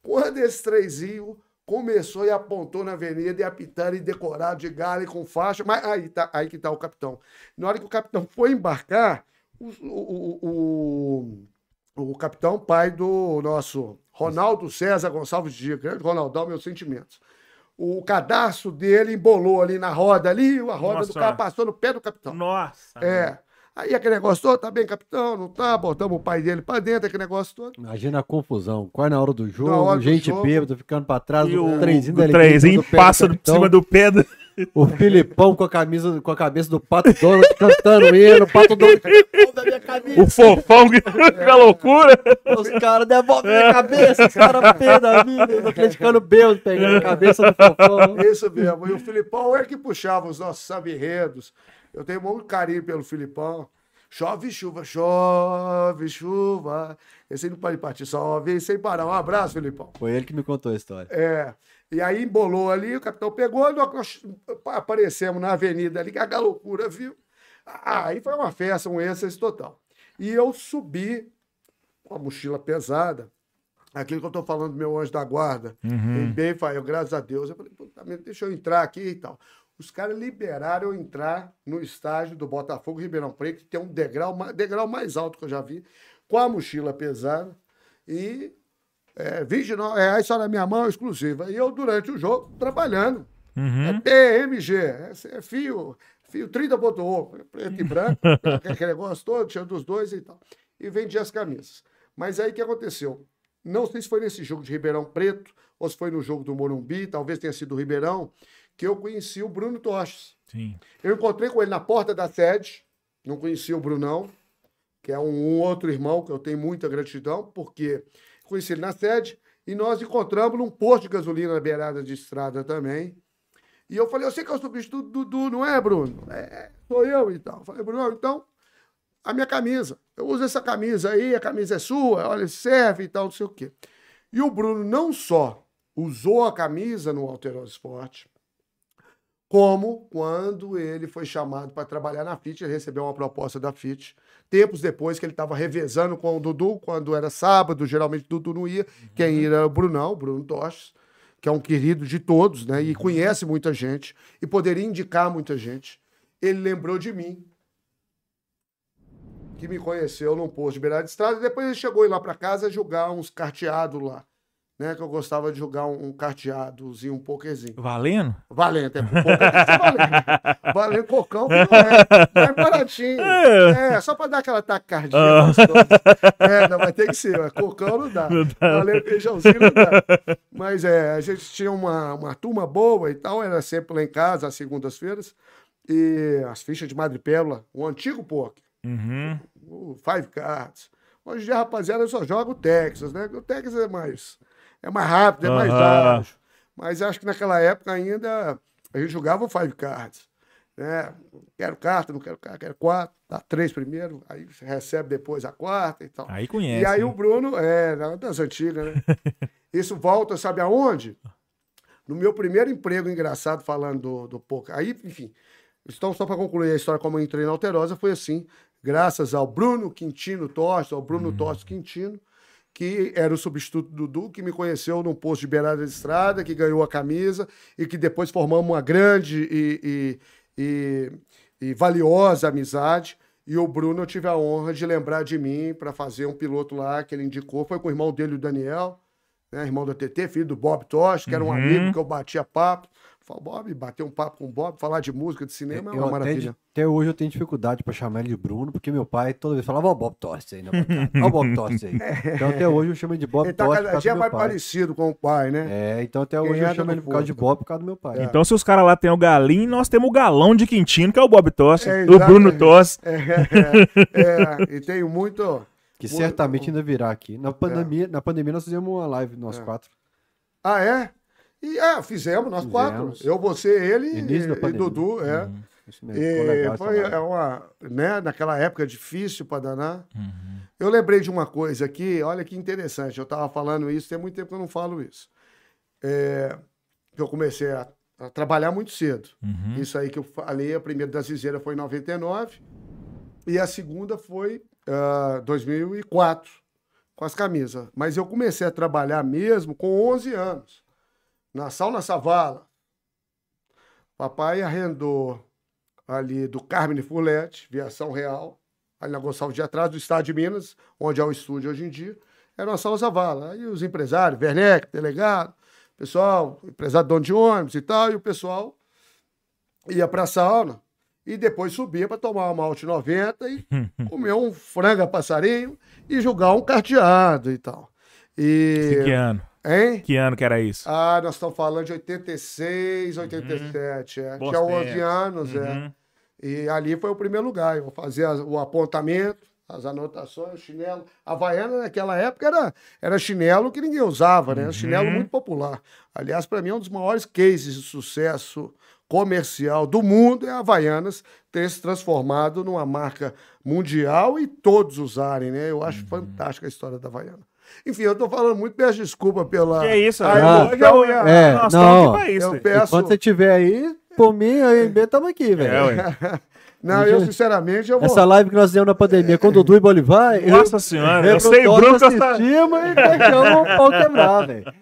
Quando esse trenzinho começou e apontou na avenida e apitando e decorado de galho e com faixa, mas aí, tá, aí que tá o capitão. Na hora que o capitão foi embarcar, o, o, o, o, o capitão, pai do nosso Ronaldo César Gonçalves Dias, grande Ronaldão, meus sentimentos. O cadastro dele embolou ali na roda ali, a roda Nossa. do carro passou no pé do capitão. Nossa. É. Aí aquele negócio todo, tá bem, capitão? Não tá? Botamos o pai dele pra dentro, aquele negócio todo. Imagina a confusão. Quase na hora do jogo, hora gente jogo. bêbada ficando pra trás, E o, trenzinho o trenzinho pé do passa por cima do pé do... O Filipão com a camisa, com a cabeça do Pato Donald cantando hino, o Pato Donald da minha cabeça. O fofão, que que loucura. Os caras devolvem minha cabeça, os caras pé da vida, os atleticano bêbado pegando a cabeça do fofão. Isso mesmo. E o Filipão é que puxava os nossos samba-enredos. Eu tenho muito carinho pelo Filipão. Chove chuva, chove chuva. Esse aí não pode partir, só vem sem parar. Um abraço, Filipão. Foi ele que me contou a história. É. E aí embolou ali, o capitão pegou, nós aparecemos na avenida ali, que a loucura, viu? Aí foi uma festa, um êxtase total. E eu subi com a mochila pesada, Aquilo que eu tô falando do meu anjo da guarda. Uhum. Bem, Fael, graças a Deus. Eu falei, puta deixa eu entrar aqui e tal. Os caras liberaram eu entrar no estádio do Botafogo Ribeirão Preto, que tem um degrau, degrau mais alto que eu já vi, com a mochila pesada e é, 29 reais só na minha mão, exclusiva. E eu, durante o jogo, trabalhando. Uhum. É PMG, é, é fio, fio 30.1, preto e *laughs* branco, aquele negócio todo, tinha dos dois e tal. E vendia as camisas. Mas aí o que aconteceu? Não sei se foi nesse jogo de Ribeirão Preto, ou se foi no jogo do Morumbi, talvez tenha sido do Ribeirão, que eu conheci o Bruno Toches. Sim. Eu encontrei com ele na porta da sede, não conhecia o Brunão, que é um, um outro irmão que eu tenho muita gratidão, porque conheci ele na sede e nós encontramos num posto de gasolina na beirada de estrada também. E eu falei, eu sei que é o substituto do Dudu, não é, Bruno? É, sou eu e tal. Eu falei, Bruno, então, a minha camisa. Eu uso essa camisa aí, a camisa é sua, olha, serve e tal, não sei o quê. E o Bruno não só usou a camisa no Alterosa Esporte, como quando ele foi chamado para trabalhar na FIT, ele recebeu uma proposta da FIT, tempos depois que ele estava revezando com o Dudu, quando era sábado, geralmente o Dudu não ia, quem ia era o Brunão, o Bruno Toches, que é um querido de todos, né, e conhece muita gente, e poderia indicar muita gente. Ele lembrou de mim, que me conheceu num posto de beirada de estrada, e depois ele chegou lá para casa jogar uns carteados lá, né, que eu gostava de jogar um, um carteadozinho, um pokerzinho. Valendo? Valendo, é *laughs* valendo. Valendo cocão, que não é. Mais baratinho. É, só pra dar aquela tacardia gostosa. É, não, vai ter que ser. mas Cocão não dá. Valendo feijãozinho não dá. Mas é, a gente tinha uma, uma turma boa e tal, era sempre lá em casa, às segundas-feiras. E as fichas de madrepérola, o antigo poker, Uhum. o Five Cards. Hoje em dia, rapaziada, só joga o Texas, né? O Texas é mais, é mais rápido, é mais Aham. ágil. Mas acho que naquela época ainda a gente jogava o Five Cards. Né? Quero carta, não quero carta, quero quatro, dá três primeiro, aí você recebe depois a quarta e tal. Aí conhece. E aí né? o Bruno, é, das antigas, né? *laughs* Isso volta, sabe aonde? No meu primeiro emprego engraçado, falando do, do poker. Aí, enfim, então só para concluir a história como eu entrei na Alterosa, foi assim, graças ao Bruno Quintino Tostes, ao Bruno Tostes Quintino, que era o substituto do Dudu, que me conheceu num posto de beirada de estrada, que ganhou a camisa e que depois formamos uma grande e, e- e- e valiosa amizade. E o Bruno, eu tive a honra de lembrar de mim para fazer um piloto lá que ele indicou. Foi com o irmão dele, o Daniel, né, irmão da TT, filho do Bob Tosh, que era um Uhum. amigo que eu batia papo. Falei, Bob, bater um papo com o Bob, falar de música, de cinema é Eu uma até, maravilha. até hoje eu tenho dificuldade pra chamar ele de Bruno, porque meu pai toda vez falava, ó, o Bob Torres aí, né? Ó, o Bob Torres aí. *laughs* Então até hoje eu chamo ele de Bob Ele tá Torres por cada dia mais pai. parecido com o pai, né? É, então até Quem hoje eu chamo ele por causa de. Bob por causa do meu pai. Então, se os caras lá têm o Galinho, nós temos o Galão de Quintino, que é o Bob Tosse, É, o Bruno. Tosse. É, é, e tenho muito. Que Muito- certamente ainda virá aqui. Na pandemia, na pandemia nós fizemos uma live, nós É. quatro. Ah, é? E é, fizemos, nós quatro. Fizemos. Eu, você, ele da e, e. Dudu, é. Isso mesmo, ficou E foi é uma, né, naquela época difícil para danar. Eu lembrei de uma coisa aqui, olha que interessante. Eu estava falando isso, tem muito tempo que eu não falo isso. É, que eu comecei a, a trabalhar muito cedo. Uhum. Isso aí que eu falei, a primeira das viseiras foi em 99 e a segunda foi ah, 2004, com as camisas. Mas eu comecei a trabalhar mesmo com 11 anos, na Sauna Savala. Papai arrendou ali do Carmine Fulete, Viação Real, ali na Gonçalves de Atrás, do Estado de Minas, onde é o estúdio hoje em dia, era uma Sauna Savala. Aí os empresários, Werneck, delegado, pessoal, empresário dono de ônibus e tal, e o pessoal ia pra sauna e depois subia para tomar uma malte 90 e *laughs* comer um frango a passarinho e jogar um carteado e tal. E que ano? Hein? Que ano que era isso? Ah, nós estamos falando de 86, 87. É. Bons Tinha 11 tempos. anos, é. Uhum. E ali foi o primeiro lugar. Eu fazia o apontamento, as anotações, o chinelo. A Havaiana naquela época era, era chinelo que ninguém usava, né? Chinelo muito popular. Aliás, para mim, é um dos maiores cases de sucesso comercial do mundo é a Havaianas ter se transformado numa marca mundial e todos usarem, né? Eu acho fantástica a história da Havaiana. Enfim, eu tô falando muito, peço desculpa pela. Que isso, a ah, emoção e a- é, nós não. estamos aqui pra isso. Eu peço. Enquanto você estiver aí, por mim, eu e B estamos aqui, velho. É, ué. *laughs* Não, eu sinceramente eu vou. Essa live que nós fizemos na pandemia com o Dudu e Bolivar. eu- Nossa senhora, eu sei, o Bruno Costa... assistimos e deixamos o pau quebrar, velho.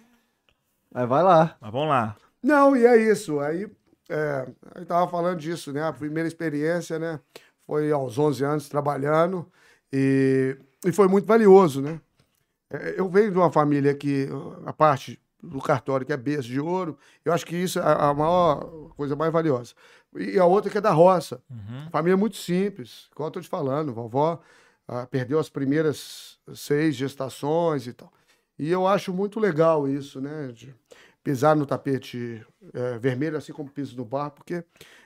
Mas vai lá. Mas vamos lá. Não, e é isso. Aí, é, eu tava falando disso, né? A primeira experiência, né? Foi aos 11 anos trabalhando e, e foi muito valioso, né? É, Eu venho de uma família que a parte do cartório que é berço de ouro, eu acho que isso é a maior coisa mais valiosa. E a outra que é da roça. Família muito simples, igual eu tô te falando, vovó ah, perdeu as primeiras seis gestações e tal. E eu acho muito legal isso, né? De pisar no tapete eh, vermelho, assim como piso no bar, porque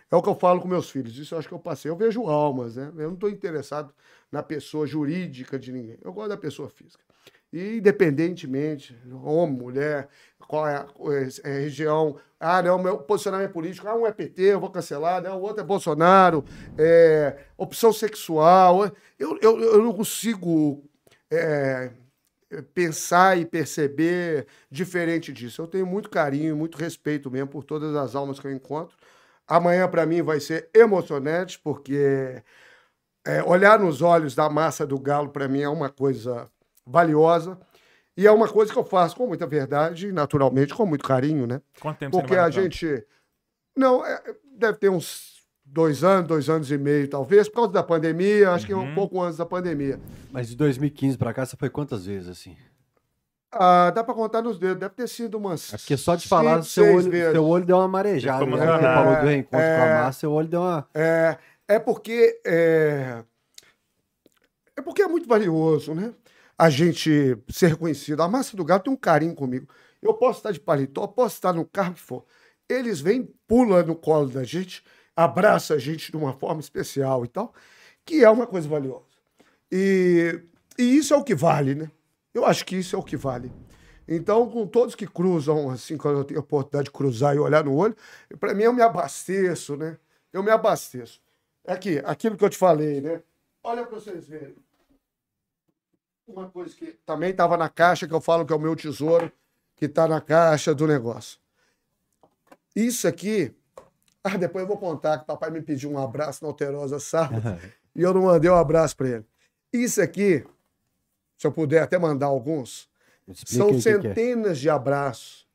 é o que eu falo com meus filhos. Isso eu acho que eu passei. Eu vejo almas, né? Eu não estou interessado na pessoa jurídica de ninguém. Eu gosto da pessoa física. E independentemente, homem, mulher, qual é a é, é, região, ah, não, meu posicionamento político, ah, um é PT, eu vou cancelar, né? o outro é Bolsonaro, é, opção sexual. Eu, eu, eu não consigo é, pensar e perceber diferente disso. Eu tenho muito carinho, muito respeito mesmo por todas as almas que eu encontro. Amanhã, para mim, vai ser emocionante, porque é, olhar nos olhos da massa do galo, para mim, é uma coisa valiosa. E é uma coisa que eu faço com muita verdade, naturalmente, com muito carinho, né? Quanto tempo Porque você a gente. Não, é, deve ter uns dois anos, dois anos e meio, talvez, por causa da pandemia, acho que Uhum. um pouco antes da pandemia. Mas de 2015 pra cá, você foi quantas vezes, assim? Ah, dá pra contar nos dedos, deve ter sido umas. É porque só de falar, cinco, seu olho, vezes. seu olho deu uma marejada. Né? Você falou do reencontro com a É. massa, seu olho deu uma. É, é porque. É, é porque é muito valioso, né? A gente ser reconhecido. A massa do galo tem um carinho comigo. Eu posso estar de paletó, posso estar no carro que for. Eles vêm, pulam no colo da gente, abraçam a gente de uma forma especial e tal, que é uma coisa valiosa. E, e isso é o que vale, né? Eu acho que isso é o que vale. Então, com todos que cruzam, assim, quando eu tenho a oportunidade de cruzar e olhar no olho, para mim eu me abasteço, né? Eu me abasteço. É Aqui, aquilo que eu te falei, né? Olha para vocês verem. Uma coisa que também estava na caixa, que eu falo que é o meu tesouro, que está na caixa do negócio. Isso aqui. Ah, depois eu vou contar que o papai me pediu um abraço na Alterosa sábado *laughs* e eu não mandei um abraço para ele. Isso aqui, se eu puder até mandar alguns, são é. centenas de abraços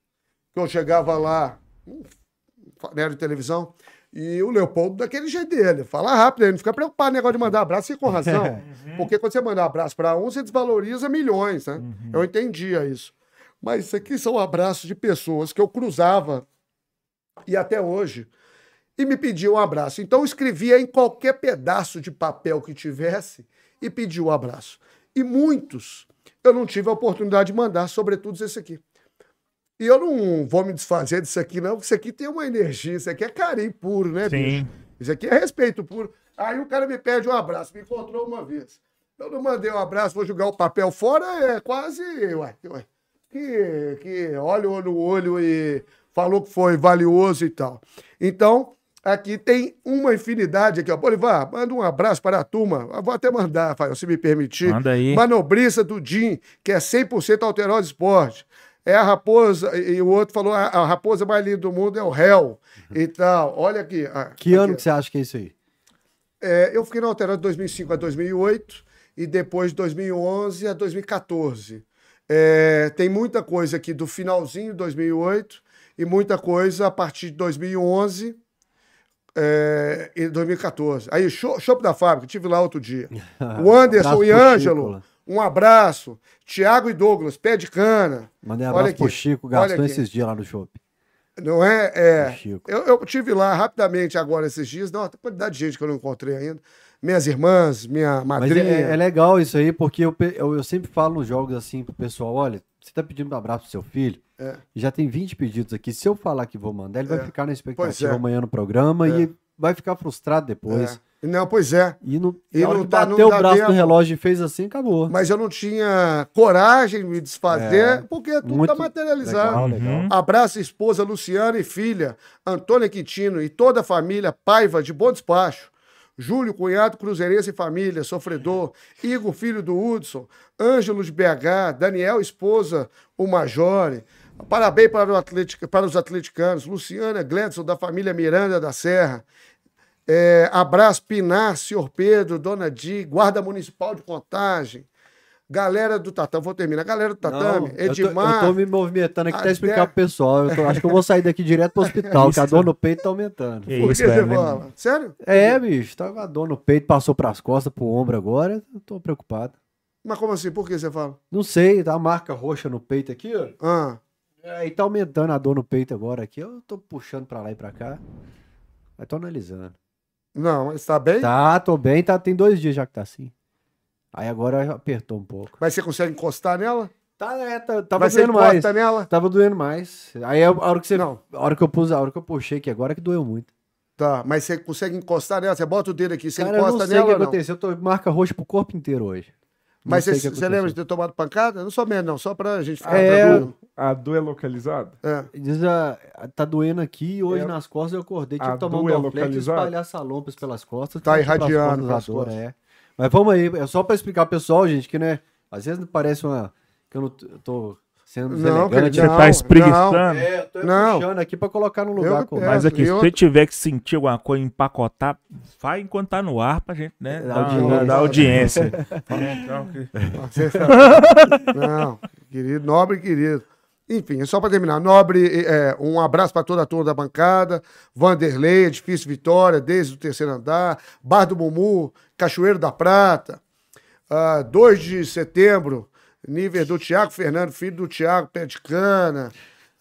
que eu chegava lá, um painel de televisão, e o Leopoldo daquele jeito dele. Fala rápido, ele não fica preocupado no negócio de mandar abraço, e com razão. *laughs* Porque quando você manda abraço para um, você desvaloriza milhões, né? Eu entendia isso. Mas isso aqui são abraços de pessoas que eu cruzava, e até hoje, e me pediam um abraço. Então eu escrevia em qualquer pedaço de papel que tivesse e pedia o abraço. E muitos eu não tive a oportunidade de mandar, sobretudo esse aqui. E eu não vou me desfazer disso aqui, não, porque isso aqui tem uma energia, isso aqui é carinho puro, né, Sim. bicho? Isso aqui é respeito puro. Aí o cara me pede um abraço, me encontrou uma vez. Eu não mandei um abraço, vou jogar o papel fora, é quase. Ué, ué, que, que olhou no olho e falou que foi valioso e tal. Então, aqui tem uma infinidade aqui, ó. Bolivar, manda um abraço para a turma. Eu vou até mandar, Rafael, se me permitir. Manda aí. Manobrista do Jim, que é 100% Alterosa Esporte. É a raposa, e o outro falou, a, a raposa mais linda do mundo é o réu e tal. Olha aqui. ah, Uhum. Que ano aqui. que você acha que é isso aí? É, eu fiquei na Alterosa de 2005 a 2008 e depois de 2011 a 2014. É, tem muita coisa aqui do finalzinho de 2008 e muita coisa a partir de 2011 é, e 2014. Aí, show, Chopp da Fábrica, tive lá outro dia. *laughs* O Anderson e Ângelo. Um abraço. Tiago e Douglas, pé de cana. Mandei Olha abraço aqui, pro Chico, olha gastou esses dias lá no shopping. Não é? É. Chico. Eu, eu tive lá rapidamente agora esses dias. Não, tem quantidade de gente que eu não encontrei ainda. Minhas irmãs, minha Mas madrinha. é, é legal isso aí, porque eu, eu, eu sempre falo nos jogos assim pro pessoal, olha, você tá pedindo um abraço pro seu filho, É. já tem 20 pedidos aqui, se eu falar que vou mandar, ele vai É. ficar na expectativa é. amanhã no programa É. e vai ficar frustrado depois. Não, pois é. E não, E não que dá- bateu não o dá braço no tempo. relógio e fez assim, acabou. Mas eu não tinha coragem de me desfazer, É. porque tudo Muito está materializado. legal, legal. Abraço a esposa Luciana e filha, Antônia Quintino e toda a família Paiva de Bom Despacho. Júlio, cunhado cruzeirense e família, sofredor. Igor, filho do Hudson. Ângelo de BH. Daniel, esposa, o Majore. Parabéns para, o Atlético, para os atleticanos. Luciana Gledson, da família Miranda da Serra. É, abraço, Pinar, senhor Pedro, dona Di, Guarda Municipal de Contagem, galera do Tatame, vou terminar, galera do Tatame, Não, eu tô- Edmar. Eu tô, me movimentando aqui Até- pra explicar pro pessoal. Eu tô- acho que eu vou sair daqui direto pro hospital, que a dor no peito tá aumentando. Que Por que isso, você velho, né? fala? Sério? É, bicho, tá com a dor no peito, passou pras costas, pro ombro agora. Eu tô preocupado. Mas como assim? Por que você fala? Não sei, tá uma marca roxa no peito aqui, ó. Ah, Aí tá aumentando a dor no peito agora aqui. Eu tô puxando pra lá e pra cá. Mas tô analisando. Não, mas tá bem? Tá, tô bem, tá, tem dois dias já que tá assim. Aí agora apertou um pouco. Mas você consegue encostar nela? Tá, é, tá, tava Mas doendo mais. encosta nela? Tava doendo mais. Aí a hora que você. Não. A hora que eu pus, a hora que eu puxei aqui agora que doeu muito. Tá, mas você consegue encostar nela? Você bota o dedo aqui, você Cara, eu não encosta sei o nela que não? aconteceu. Eu tô marca roxa pro corpo inteiro hoje. Mas você, lembra de ter tomado pancada? Não somente, não, só pra gente ficar É. tranquilo. A dor é localizada? É. Diz, ah, tá doendo aqui e hoje É. nas costas eu acordei. Tive A que tomar um é Dorflex e localizada? espalhar salompas pelas costas. Tá irradiando costas a pras dor, costas. é. Mas vamos aí, é só pra explicar pro pessoal, gente, que né, às vezes parece uma. que eu não tô sendo Não. Felipe, Você tá espreguiçando? É, eu tô Não. puxando aqui pra colocar no lugar. Mas aqui, se você tiver que sentir alguma coisa, empacotar, vai enquanto tá no ar pra gente, né? Dar audiência. audiência. *laughs* É, então. Não, querido, nobre querido. Enfim, é só para terminar. Nobre, é, um abraço para toda a turma da bancada. Vanderlei, Edifício Vitória, desde o terceiro andar. Bar do Mumu, Cachoeiro da Prata. Ah, 2 de setembro, nível do Tiago Fernando, filho do Tiago Pé de Cana.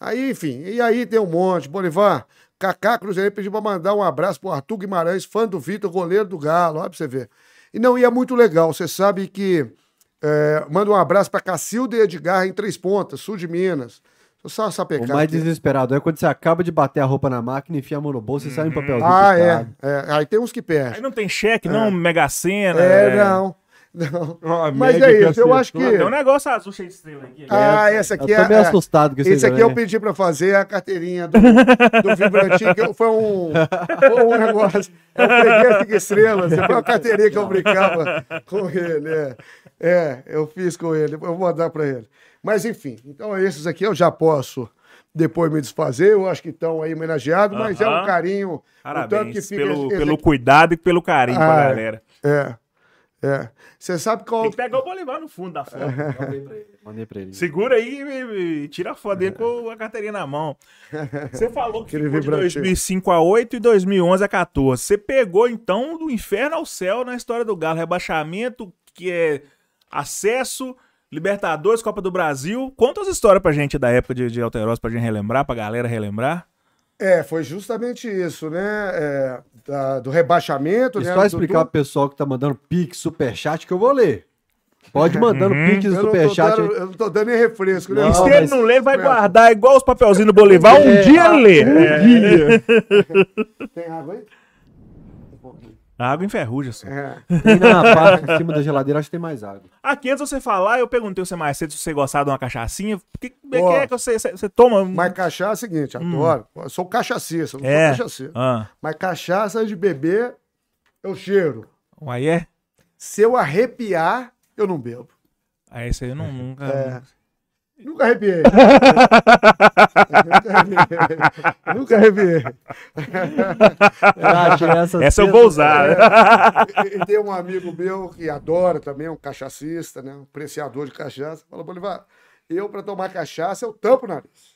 Aí, enfim, e aí tem um monte. Bolivar, Cacá Cruzeiro pediu para mandar um abraço pro Arthur Guimarães, fã do Vitor, goleiro do Galo. Olha pra você ver. E não, e é muito legal. Você sabe que. é, manda um abraço para Cacilda e Edgar em Três Pontas, sul de Minas. Só O mais aqui. desesperado é quando você acaba de bater a roupa na máquina, enfia a mão no bolso e sai um papelzinho. Ah, é, é. Aí tem uns que Aí perdem. não tem cheque, não, Mega Sena. É, não. Não. A Mas é isso, eu acho que. Tem um negócio azul cheio de estrela aqui. Ah, essa aqui eu tô é. meio é- assustado com esse Esse aqui eu pedi pra fazer a carteirinha do, do Vibrantinho, que foi um, foi um negócio. É o freguês Cinco estrelas. Foi uma carteirinha que eu brincava com ele. É, é eu fiz com ele. Eu vou mandar pra ele. Mas enfim, então esses aqui eu já posso depois me desfazer. Eu acho que estão aí homenageados, mas é um carinho. o tanto Parabéns que fica pelo, esse pelo aqui. cuidado e pelo carinho Ah, pra é. galera. É. É. Você sabe qual. Tem que pegar o Bolivar no fundo da foto. Mandei pra ele. Segura aí e, e tira a foto dele com a carteirinha na mão. Você falou que *laughs* ficou de vibrantinho. 2005 a 8 e 2011 a 14. Você pegou, então, do inferno ao céu na história do Galo. Rebaixamento, que é acesso, Libertadores, Copa do Brasil. Conta as histórias pra gente da época de, de Alterosa pra gente relembrar, pra galera relembrar. É, foi justamente isso, né? É, da- do rebaixamento, E né? só do- explicar do- pro pessoal que tá mandando pix, superchat, que eu vou ler. Pode mandando e Eu não, tô superchat. eu não tô dando nem refresco, né? Não, E se mas- ele não ler, vai É. guardar igual os papelzinhos do Bolivar. Um É. dia ele *laughs* lê. Tem água aí? A água enferruja, só. É. Tem na parte de cima da geladeira, acho que tem mais água. Aqui, antes de você falar, eu perguntei você mais cedo se você gostava de uma cachaçinha. Porque que é que você, você, você toma? Mas cachaça é o seguinte, adoro. Eu sou cachacista, não Hum. É. sou cachaceiro. Ah, Mas cachaça de beber, eu cheiro. aí é? Se eu arrepiar, eu não bebo. Aí isso aí eu não, nunca. É. Nunca arrepiei. *laughs* Nunca arrepiei. Essas Essa eu vou usar. né? E, e tem um amigo meu que adora também, um cachacista, né? Um apreciador de cachaça. Falou, Bolivar, eu para tomar cachaça, eu tampo o nariz.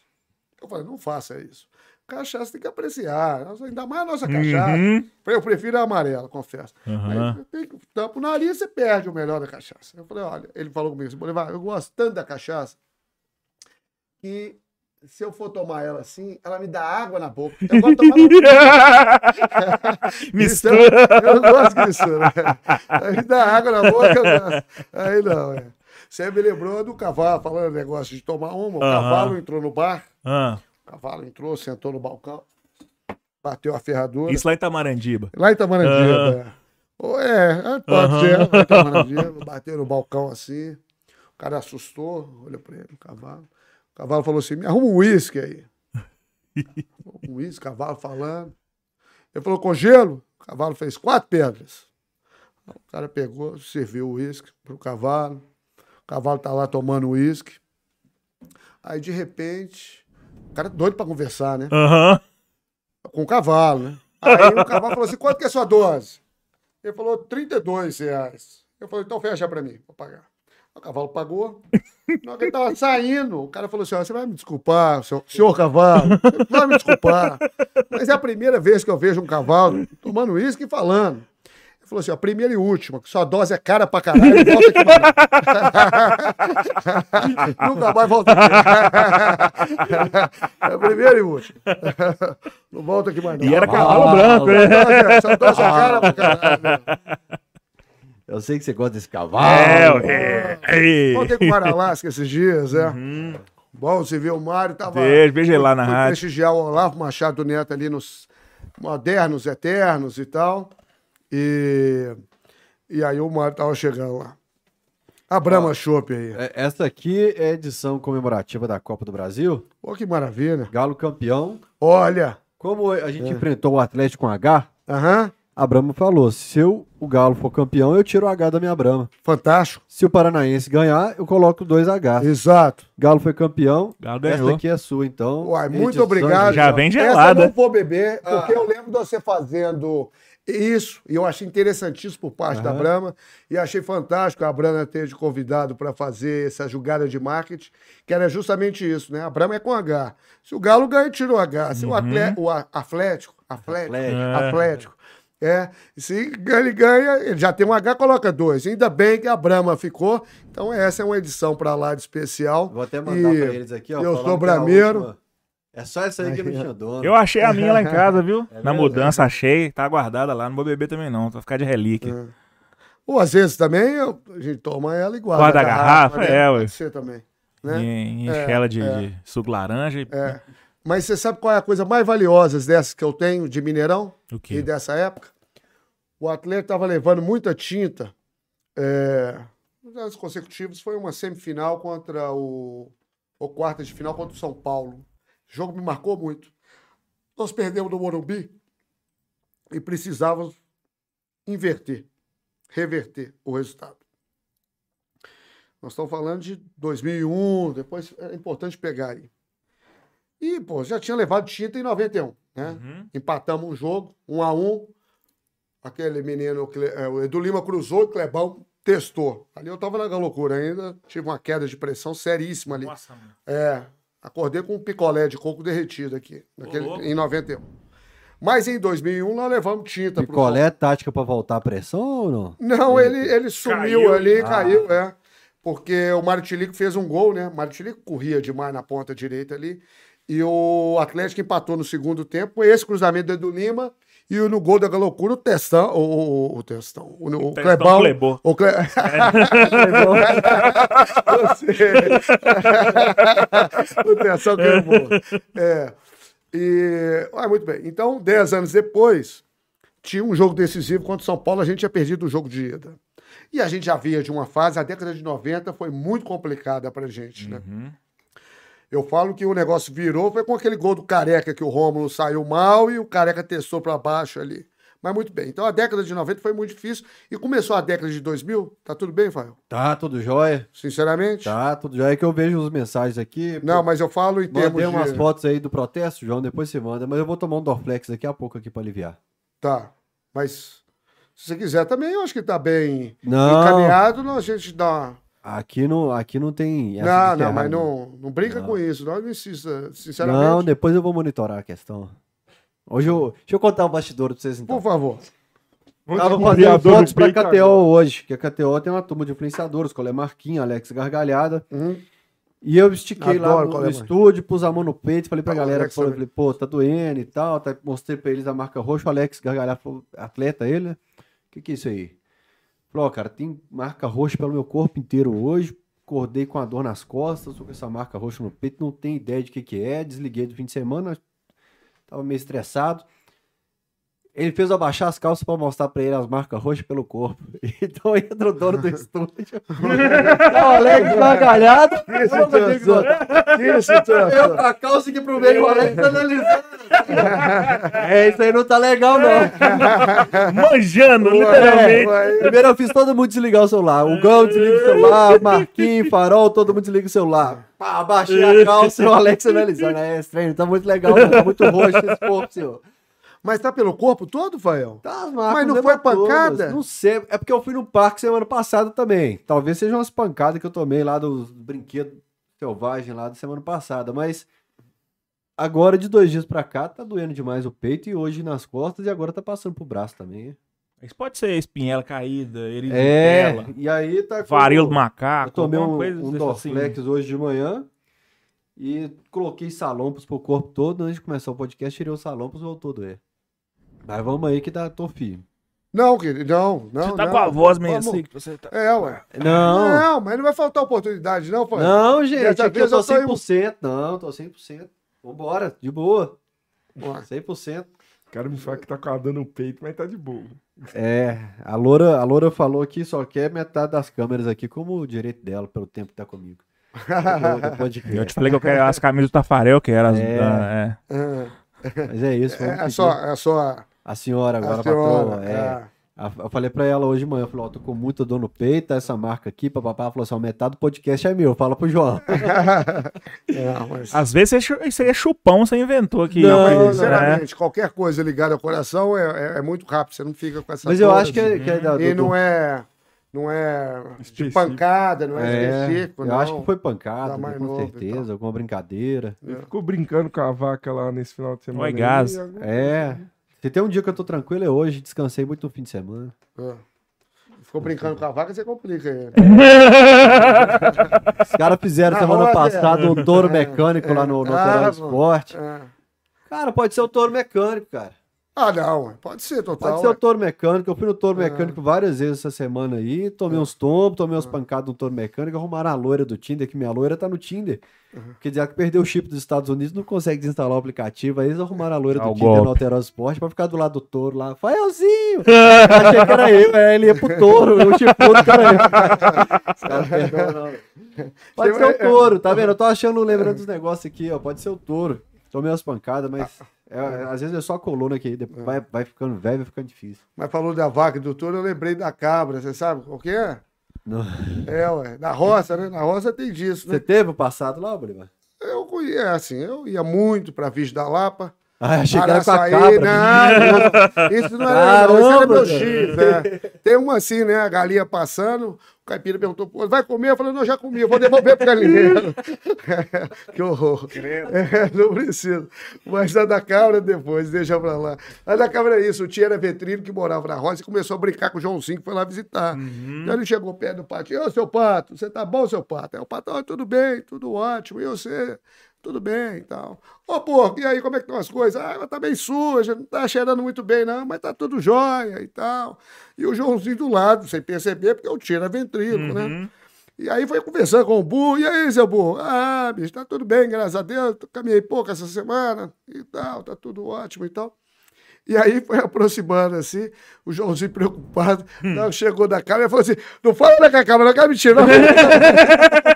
Eu falei, não faça isso. Cachaça tem que apreciar. Ainda mais a nossa cachaça. Uhum. Eu prefiro a amarela, confesso. Tem que tampa o nariz, você perde o melhor da cachaça. Eu falei, olha, ele falou comigo assim, Bolivar, eu gosto tanto da cachaça que se eu for tomar ela assim, ela me dá água na boca. Eu gosto de tomar *laughs* Mistura. Então, eu gosto disso, né? Aí dá água na boca. Aí não, é. Você me lembrou do cavalo, falando negócio de tomar uma. O Aham. cavalo entrou no bar, Ah, o cavalo entrou, sentou no balcão, bateu a ferradura. isso lá em Tamarandiba. Lá em Tamarandiba. Ou é, é, pode ser, lá em Tamarandiba, bateu no balcão assim. O cara assustou, olhou pra ele, o cavalo. O cavalo falou assim: me arruma um uísque aí. *laughs* Um uísque, cavalo falando. Ele falou: com gelo? O cavalo fez quatro pedras. O cara pegou, serviu o uísque pro cavalo. O cavalo tá lá tomando uísque. Aí, de repente, o cara é doido pra conversar, né? Aham. Com o cavalo, né? Aí o cavalo falou assim: quanto que é a sua dose? Ele falou: 32 reais. Eu falei: então fecha pra mim, vou pagar. O cavalo pagou. Na hora que ele tava saindo, o cara falou assim: ó, você vai me desculpar, senhor, senhor cavalo, você vai me desculpar. Mas é a primeira vez que eu vejo um cavalo tomando uísque e falando. Ele falou assim: ó, primeira e última, que sua dose é cara pra caralho, volta aqui mais. *laughs* Nunca mais volta aqui. é a primeira e última. Não volta aqui mais, não. E era Ah, cavalo branco, né? Sua dose é- Sua dose é cara pra caralho. Eu sei que você gosta desse cavalo. É, ué. Ei. Voltei com o Guaralasca esses dias, é. Bom, você viu o Mário, tava. Beijo, beijo ele lá na rádio. prestigiar o Olavo Machado Neto ali nos modernos, eternos e tal. E, e aí o Mário tava chegando lá. A Brahma Chopp aí. É, Essa aqui é a edição comemorativa da Copa do Brasil. Pô, que maravilha. Galo campeão. Olha. Como a gente enfrentou o Atlético com H, Aham. A Brahma falou: se eu, o Galo for campeão, eu tiro o H da minha Brahma. Fantástico. Se o Paranaense ganhar, eu coloco dois H. Exato. Galo foi campeão. Galo Essa ganhou. aqui é sua, então. Uai, muito obrigado. Já vem Essa gelada. eu não vou beber, porque eu lembro de você fazendo isso, e eu achei interessantíssimo por parte da Aham. Brahma, e achei fantástico a Brahma ter te convidado para fazer essa jogada de marketing, que era justamente isso, né? A Brahma é com H. Se o Galo ganha, tira o H. Se o, atle- o a- Atlético, Atlético, Atlético. Atlético, é, se ele ganha, ele já tem um H, coloca dois. Ainda bem que a Brahma ficou. Então, essa é uma edição para lá de especial. Vou até mandar E pra eles aqui, ó. Eu sou é brameiro. É só essa aí que não tinha dono. Eu achei a minha lá em casa, viu? *laughs* Na mesmo? mudança, achei. Tá guardada lá. Não vou beber também, não. Vai ficar de relíquia. Ou às vezes também eu- a gente toma ela igual. Guarda a garrafa, é, ué. Pode ser também. Né? Em, em É, ela de, é. de suco laranja. e- É. Mas você sabe qual é a coisa mais valiosa dessas que eu tenho de Mineirão O e quê? dessa época? O atleta estava levando muita tinta. É, nos anos consecutivos foi uma semifinal contra o. ou quarta de final contra o São Paulo. O jogo me marcou muito. Nós perdemos no Morumbi e precisávamos inverter, reverter o resultado. Nós estamos falando de 2001, depois é importante pegar aí. E, pô, já tinha levado tinta em 91, né? Uhum. Empatamos um jogo, um a um. Aquele menino, o é, o Edu Lima cruzou e o Clebão testou. Ali eu tava na loucura ainda, tive uma queda de pressão seríssima ali. Nossa, mano. É, acordei com um picolé de coco derretido aqui, naquele, em 91. Mas em 2001 nós levamos tinta pro Picolé é tática pra voltar a pressão ou não? não, ele, ele sumiu Caiu. ali, Ah. caiu, é. Porque o Mário Tilico fez um gol, né? O Mário Tilico corria demais na ponta direita ali. E o Atlético empatou no segundo tempo. Esse cruzamento do Edu Lima. E no gol da loucura, o Testão. O, o, o Testão. O, o Testão Clebão. Clebô. O Cle... Você. o Testão Clebão. *laughs* *laughs* *laughs* É. E. Ah, muito bem. Então, dez anos depois, tinha um jogo decisivo contra o São Paulo, a gente tinha perdido o jogo de ida. E a gente já via de uma fase, a década de 90 foi muito complicada pra gente, né? Eu falo que o negócio virou, foi com aquele gol do Careca que o Rômulo saiu mal e o Careca testou pra baixo ali. Mas muito bem. Então a década de 90 foi muito difícil e começou a década de 2000. Tá tudo bem, Fael? Tá, tudo jóia. Sinceramente? Tá, tudo jóia. É que eu vejo as mensagens aqui. Não, mas eu falo em termos Mandei umas de... fotos aí do protesto, João, depois você manda. Mas eu vou tomar um Dorflex daqui a pouco aqui pra aliviar. Tá. Mas se você quiser também, eu acho que tá bem Não. encaminhado, não, a gente dá uma... Aqui não, aqui não tem. essa Não, de não, mas não, não brinca Não. com isso. Não, não insista, sinceramente. Não, depois eu vou monitorar a questão. Hoje eu. Deixa eu contar o bastidor pra vocês então. Por favor. Vamos Tava fazendo fotos pra KTO agora. hoje, que a KTO tem uma turma de influenciadores, Colé Marquinhos, Alex Gargalhada. Uhum. E eu estiquei lá Adoro no, Colé no Marquinhos. estúdio, pus a mão no peito, falei pra Ah, galera, Alex falei, pô, tá doendo e tal. tá- mostrei pra eles a marca roxa, o Alex Gargalhada falou, atleta ele, né? O que que é isso aí? Ó, cara, tem marca roxa pelo meu corpo inteiro hoje, acordei com a dor nas costas, tô com essa marca roxa no peito, não tenho ideia de que que é, desliguei do fim de semana, tava meio estressado. Ele fez eu abaixar as calças pra mostrar pra ele as marcas roxas pelo corpo. *laughs* Então entra o dono do estúdio. *laughs* tá o Alex gargalhado. Que situação. Que situação. Eu com a calça aqui pro meio, o Alex analisando. É, isso aí não tá legal, não. *laughs* Manjando, Ué, literalmente. ué. Primeiro eu fiz todo mundo desligar o celular. O Gão desliga o celular, o Marquinhos, Farol, todo mundo desliga o celular. Pá, abaixei a calça e o Alex analisando. É estranho, tá muito legal, tá muito roxo esse corpo, senhor. Mas tá pelo corpo todo, Fael? Tá as marcas Mas não foi hematomas. pancada? Não sei. É porque eu fui no parque semana passada também. Talvez sejam umas pancadas que eu tomei lá dos brinquedos selvagens lá da semana passada. Mas agora, de dois dias pra cá, tá doendo demais o peito e hoje nas costas e agora tá passando pro braço também. Isso pode ser espinhela caída, É, e aí tá. varíola do Eu macaco, tomei alguma um, um Dorflex assim. hoje de manhã e coloquei salompos pro corpo todo. Antes de começar o podcast, tirei o salompos e voltou a doer. Mas vamos aí que tá, tô firme. Não, querido, não, não. Você tá não. com a voz meio Vamos. assim que você tá... É, ué. Não, Não, mas não vai faltar oportunidade, não, Fael. não, gente, Dessa aqui eu tô eu tô em- 100%. Não, tô 100%. Vambora, de boa. Ué. 100%. O cara me fala que tá coadando o peito, mas tá de boa. É, a Loura, a Loura falou que só quer metade das câmeras aqui como o direito dela, pelo tempo que tá comigo. De *laughs* Eu te falei que eu quero as camisas do Tafarel, que eram as... É. da- é. É, Mas é isso. é pedir. só, é só A senhora agora, a a patroa. senhora. É. é. Eu falei pra ela hoje de manhã, eu falei, ó, tô com muita dor no peito, essa marca aqui, papapá, ela falou assim, metade do podcast é meu, fala pro João. *laughs* É, mas- Às vezes isso aí é chupão, você inventou aqui. Não, Mas, não, Sinceramente, qualquer coisa ligada ao coração é, é- é muito rápido, você não fica com essa Mas eu acho que é, que é E não é, não é de pancada, não é, é, específico, eu não. acho que foi pancada, Tá mais com certeza, alguma brincadeira. Ele ficou brincando com a vaca lá nesse final de semana. Oi, gás. agora- É, se tem um dia que eu tô tranquilo é hoje, descansei muito no fim de semana. É. Ficou brincando com a vaca, você complica ele. Os caras fizeram Na semana passada é. um touro mecânico lá no, no Ah. Esporte. É. Cara, pode ser o touro mecânico, cara. Ah, não, pode ser total. Pode ser o ué. touro mecânico. Eu fui no touro É. mecânico várias vezes essa semana aí. Tomei uns tombos, tomei umas pancadas no touro mecânico. Arrumaram a loira do Tinder, que minha loira tá no Tinder. Quer dizer, que perdeu o chip dos Estados Unidos, não consegue desinstalar o aplicativo. Aí eles arrumaram a loira Ah, do o Tinder golpe. no Alterosa Esporte pra ficar do lado do touro lá. Faelzinho! Achei que era eu, aí ele ia pro touro. O chipudo que era eu. Os caras não. Pode ser o touro, tá vendo? Eu tô achando, lembrando dos negócios aqui, ó. Pode ser o touro. Tomei umas pancadas, mas é, às vezes é só a coluna que depois vai, vai ficando velho, vai ficando difícil. Mas falou da vaca e do touro, eu lembrei da cabra, você sabe qual que é? Não. É, ué, na roça, né? Na roça tem disso, Você né? teve o passado lá, Bolivar? Eu conheço, assim, eu ia muito pra Vista da Lapa. Ah, era com a cabra. não, isso não era, não, isso era Caramba, meu. X, né? Tem uma assim, né? A galinha passando, caipira perguntou, pô, vai comer? Eu falei, não, já comi, eu vou devolver pro galinheiro. *laughs* que horror. É, não preciso. Mas a da cabra depois, deixa pra lá. A da cabra é isso, o tio era vetrino que morava na roça e começou a brincar com o Joãozinho, que foi lá visitar. Então ele chegou perto do pato, ô, seu pato, você tá bom, seu pato? Aí o pato, "Ó, tudo bem, tudo ótimo, e você? Tudo bem e tal. Ô, porco, e aí, como é que estão as coisas? Ah, ela tá bem suja, não tá cheirando muito bem, não, mas tá tudo jóia e tal. E o Joãozinho do lado, sem perceber, porque o tio era ventríloco, né? E aí foi conversando com o burro, e aí, seu burro? Ah, bicho, tá tudo bem, graças a Deus, caminhei pouco essa semana e tal, tá tudo ótimo e tal. E aí foi aproximando assim, o Joãozinho preocupado, não, chegou da câmera e falou assim: não fala com a câmera, não, que é mentirosa. *laughs*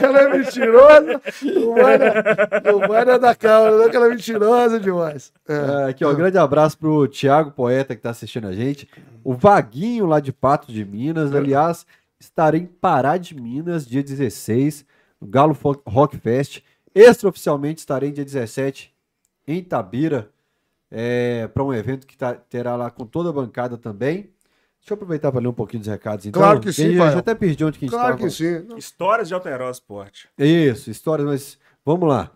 ela é mentirosa, não vai, na- não vai na da câmera, não, que ela é mentirosa demais. É. É, aqui, ó, um grande abraço pro Thiago Poeta que tá assistindo a gente. O Vaguinho lá de Pato de Minas. Aliás, estarei em Pará de Minas, dia 16, no Galo Rock Fest. Extraoficialmente estarei dia 17 em Itabira, para um evento que tá- terá lá com toda a bancada também. Deixa eu aproveitar para ler um pouquinho dos recados, então. Claro que sim, Eu já até perdi onde que a gente Claro tava. que sim. Histórias de Alterosa Esporte. Isso, histórias, mas vamos lá.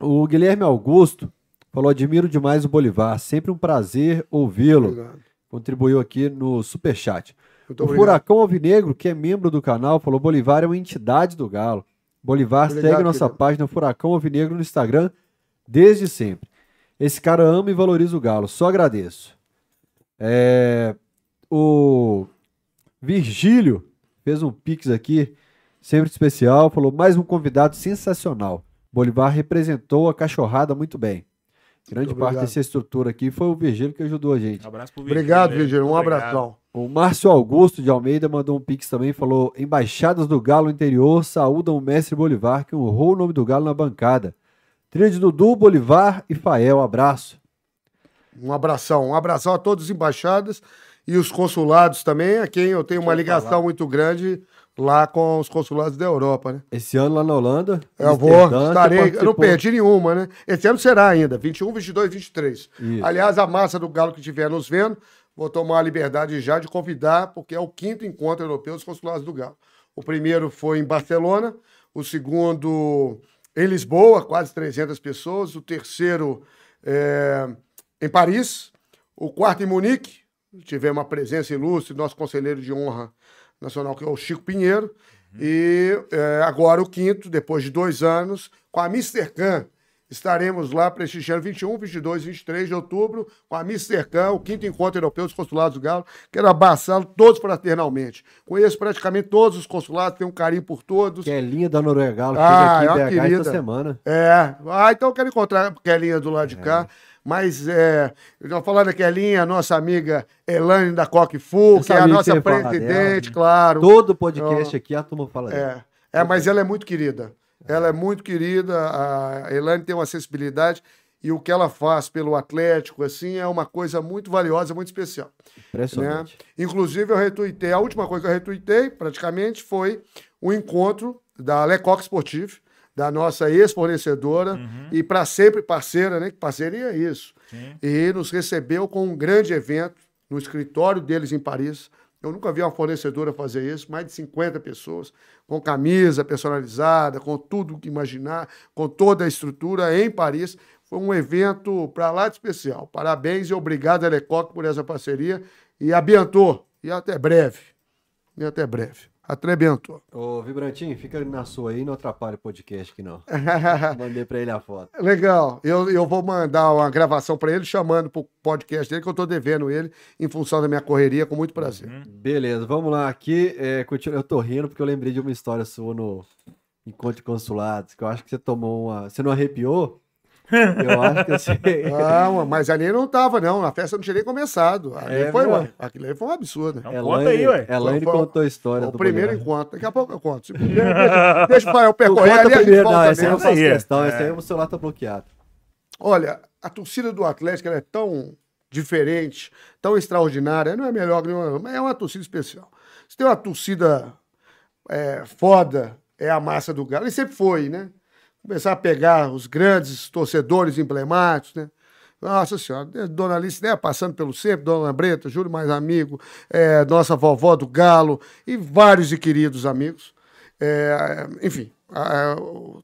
O Guilherme Augusto falou: admiro demais o Bolivar, sempre um prazer ouvi-lo. Obrigado. Contribuiu aqui no Superchat. Muito o obrigado. Furacão Alvinegro, que é membro do canal, falou: Bolivar é uma entidade do Galo. Bolivar Obrigado, segue nossa querido. página Furacão Alvinegro no Instagram desde sempre. Esse cara ama e valoriza o Galo, só agradeço. É, o Virgílio fez um pix aqui, sempre especial, falou: mais um convidado sensacional. Bolivar representou a cachorrada muito bem. Grande Muito parte dessa estrutura aqui foi o Virgílio que ajudou a gente. Abraço pro Obrigado, Virgílio. Virgílio. Um obrigado. abração. O Márcio Augusto de Almeida mandou um pix também, falou: Embaixadas do Galo interior saúdam o mestre Bolivar, que honrou o nome do Galo na bancada. Trilha de Dudu, Bolivar e Fael, abraço. Um abração, um abração a todos os embaixados e os consulados também, a quem eu tenho uma ligação falar. muito grande lá com os consulados da Europa, né? Esse ano lá na Holanda. Eu vou, estarei, eu não perdi nenhuma, né? Esse ano será ainda, 21, 22, 23. Isso. Aliás, a massa do Galo que estiver nos vendo, vou tomar a liberdade já de convidar, porque é o quinto encontro europeu dos consulados do Galo. O primeiro foi em Barcelona, o segundo em Lisboa, quase 300 pessoas, o terceiro é, em Paris, o quarto em Munique, tivemos uma presença ilustre, nosso conselheiro de honra nacional, que é o Chico Pinheiro, e é, agora o quinto, depois de dois anos, com a Mistercan. Estaremos lá prestigiando 21, 22, 23 de outubro com a Mistercan, o quinto encontro europeu dos consulados do Galo. Quero abraçá-los todos fraternalmente. Conheço praticamente todos os consulados, tenho um carinho por todos. Que é da Noruega Galo, que Ah, teve é aqui em BH querida. semana. É, ah, então eu quero encontrar a Kelinha do lado de cá. Mas, é, eu já falando da Kelinha, nossa amiga Elane da Coque Fu, Eu que é a nossa presidente, dela. claro. Todo podcast aqui a turma fala dela. É, é, mas ela é muito querida. Ela é muito querida. A Elane tem uma sensibilidade e o que ela faz pelo Atlético, assim, é uma coisa muito valiosa, muito especial. Né? Impressionante. Inclusive, eu retuitei, a última coisa que eu retuitei, praticamente, foi o encontro da Lecoq Sportive, da nossa ex-fornecedora e para sempre parceira, né? Que parceria é isso. E nos recebeu com um grande evento no escritório deles em Paris. Eu nunca vi uma fornecedora fazer isso, mais de 50 pessoas, com camisa personalizada, com tudo que imaginar, com toda a estrutura em Paris. Foi um evento para lá de especial. Parabéns e obrigado, Lecoq, por essa parceria. E abençoou. E até breve. E até breve. Até Bento. Ô, Vibrantinho, fica na sua aí, não atrapalha o podcast aqui não. *laughs* Mandei pra ele a foto. Legal. Eu, eu vou mandar uma gravação para ele, chamando pro podcast dele, que eu tô devendo ele, em função da minha correria, com muito prazer. Beleza, vamos lá. Aqui, é, continua- eu tô rindo porque eu lembrei de uma história sua no Encontro de Consulados, que eu acho que você tomou uma... Você não arrepiou? Eu acho que você... *laughs* Não, mas ali não tava, não. A festa não tinha nem começado. Ali É foi, verdade. aquilo ali foi um absurdo. Então conta aí, ué. Elaine contou a história o do primeiro programa. encontro. Daqui a pouco eu conto. Primeiro, deixa, *laughs* deixa o Fael percorrer ali, a gente primeiro, não, volta essa aí eu não faço Aí, é. questão, essa aí o celular tá bloqueado. Olha, a torcida do Atlético ela é tão diferente, tão extraordinária. Não é melhor que nenhuma, mas é uma torcida especial. Se tem uma torcida é, foda, é a massa do Galo. E sempre foi, né? Começar a pegar os grandes torcedores emblemáticos, né? Nossa Senhora, Dona Alice, né, passando pelo sempre, Dona Breta, Júlio Mais Amigo, é, nossa vovó do Galo e vários e queridos amigos. É, enfim,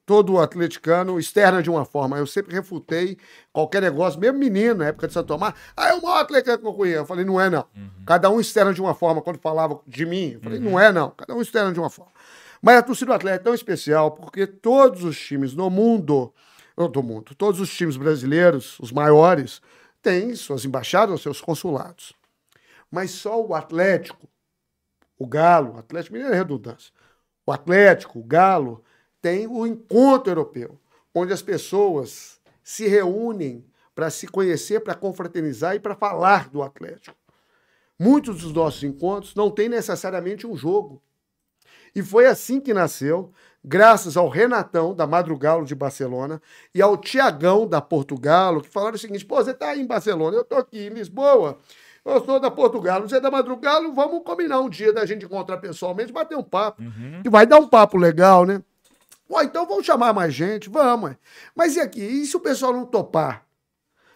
todo o atleticano externa de uma forma. Eu sempre refutei qualquer negócio, mesmo menino, na época de Santo Tomás. Ah, é o maior atleticano que eu conheço. Eu falei, não é não. Cada um externa de uma forma. Quando falava de mim, eu falei, não é não. Cada um externa de uma forma. Mas a torcida do Atlético é tão especial porque todos os times no mundo, do mundo, todos os times brasileiros, os maiores, têm suas embaixadas, seus consulados. Mas só o Atlético, o Galo, o Atlético Mineiro é redundância. O Atlético, o Galo, tem o encontro europeu, onde as pessoas se reúnem para se conhecer, para confraternizar e para falar do Atlético. Muitos dos nossos encontros não têm necessariamente um jogo. E foi assim que nasceu, graças ao Renatão, da Madrugalo de Barcelona, e ao Tiagão, da Portugalo, que falaram o seguinte: pô, você está aí em Barcelona, eu estou aqui em Lisboa, eu sou da Portugal, você é da Madrugalo, vamos combinar um dia da gente encontrar pessoalmente, bater um papo. Que vai dar um papo legal, né? Pô, então vamos chamar mais gente, vamos. Mas e aqui? E se o pessoal não topar?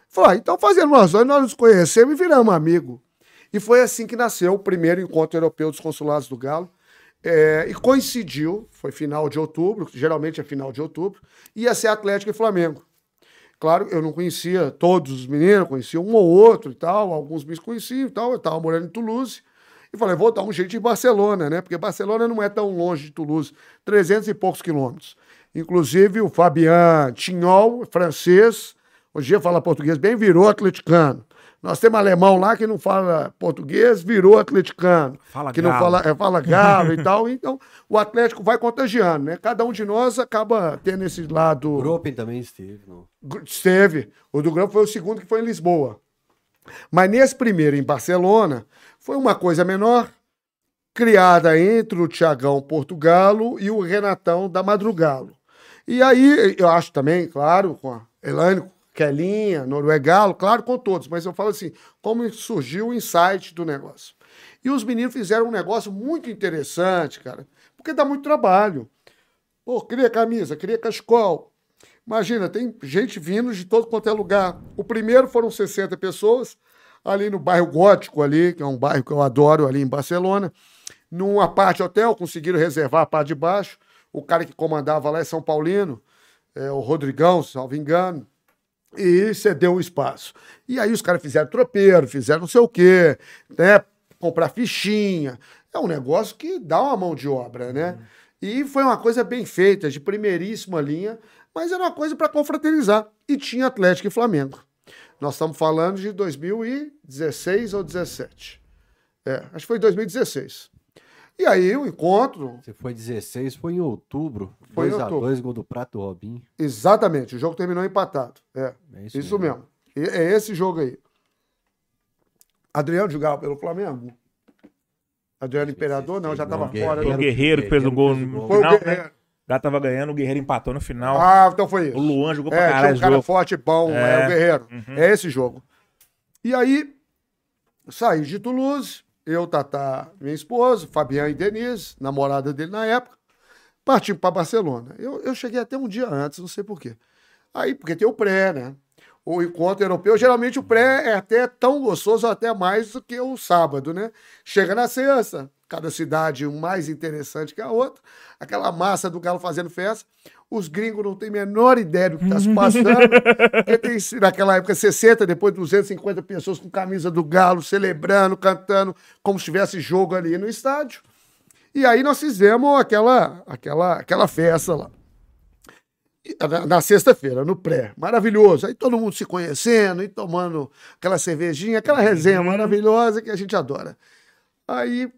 Falei, ah, então fazendo nós dois, nós nos conhecemos e viramos amigos. E foi assim que nasceu o primeiro encontro europeu dos consulados do Galo. É, e coincidiu, foi final de outubro, geralmente é final de outubro, ia ser Atlético e Flamengo. Claro, eu não conhecia todos os meninos, conhecia um ou outro e tal, alguns me conheciam e tal, eu estava morando em Toulouse. E falei, vou dar um jeito em Barcelona, né? Porque Barcelona não é tão longe de Toulouse, 300 e poucos quilômetros. Inclusive o Fabian Tignol, francês, hoje em dia fala português bem, virou atleticano. Nós temos alemão lá que não fala português, virou atleticano. Fala que não galo. fala, é, fala galo e *laughs* tal. Então, o Atlético vai contagiando, né? Cada um de nós acaba tendo esse lado. O Gropen também esteve. No... Esteve. O do Grupo foi o segundo que foi em Lisboa. Mas nesse primeiro, em Barcelona, foi uma coisa menor, criada entre o Tiagão Portugalo e o Renatão da Madrugalo. E aí, eu acho também, claro, com a Elane, Kelinha, Noruegalo, claro, com todos, mas eu falo assim, como surgiu o insight do negócio. E os meninos fizeram um negócio muito interessante, cara. porque dá muito trabalho. Pô, cria camisa, cria cachecol. Imagina, tem gente vindo de todo quanto é lugar. O primeiro foram 60 pessoas, ali no bairro Gótico, ali, que é um bairro que eu adoro, ali em Barcelona. Numa parte hotel, conseguiram reservar a parte de baixo. O cara que comandava lá é São Paulino, é o Rodrigão, se não me engano e cedeu o espaço. E aí os caras fizeram tropeiro, fizeram não sei o quê, né? Comprar fichinha. É um negócio que dá uma mão de obra, né? Uhum. E foi uma coisa bem feita, de primeiríssima linha, mas era uma coisa para confraternizar. E tinha Atlético e Flamengo. Nós estamos falando de 2016 ou 17. É, acho que foi 2016. E aí o encontro. Você foi 16, foi em outubro. 2x2, gol do Prato Robinho. Exatamente, o jogo terminou empatado. É, é isso, isso mesmo. mesmo. É esse jogo aí. Adriano jogava pelo Flamengo. Adriano Imperador, não, já estava fora. Foi o Guerreiro que fez o gol no foi final. O Guerreiro. Já tava ganhando, o Guerreiro empatou no final. Ah, então foi isso. O Luan jogou é, pra caralho. Tinha um cara jogo. forte, bom, é, é o Guerreiro. Uhum. É esse jogo. E aí, saí de Toulouse, eu, Tatá, minha esposa, Fabiana e Denise, namorada dele na época, partimos para Barcelona. Eu, eu cheguei até um dia antes, não sei porquê. Aí, porque tem o pré, né? O encontro europeu, geralmente o pré é até tão gostoso, até mais do que o sábado, né? Chega na sexta, cada cidade mais interessante que a outra, aquela massa do galo fazendo festa. Os gringos não têm a menor ideia do que está se passando. porque tem, naquela época, 60, depois 250 pessoas com camisa do galo, celebrando, cantando, como se tivesse jogo ali no estádio. E aí nós fizemos aquela, aquela, aquela festa lá. Na, na sexta-feira, no pré. Maravilhoso. Aí todo mundo se conhecendo e tomando aquela cervejinha, aquela resenha maravilhosa que a gente adora. Aí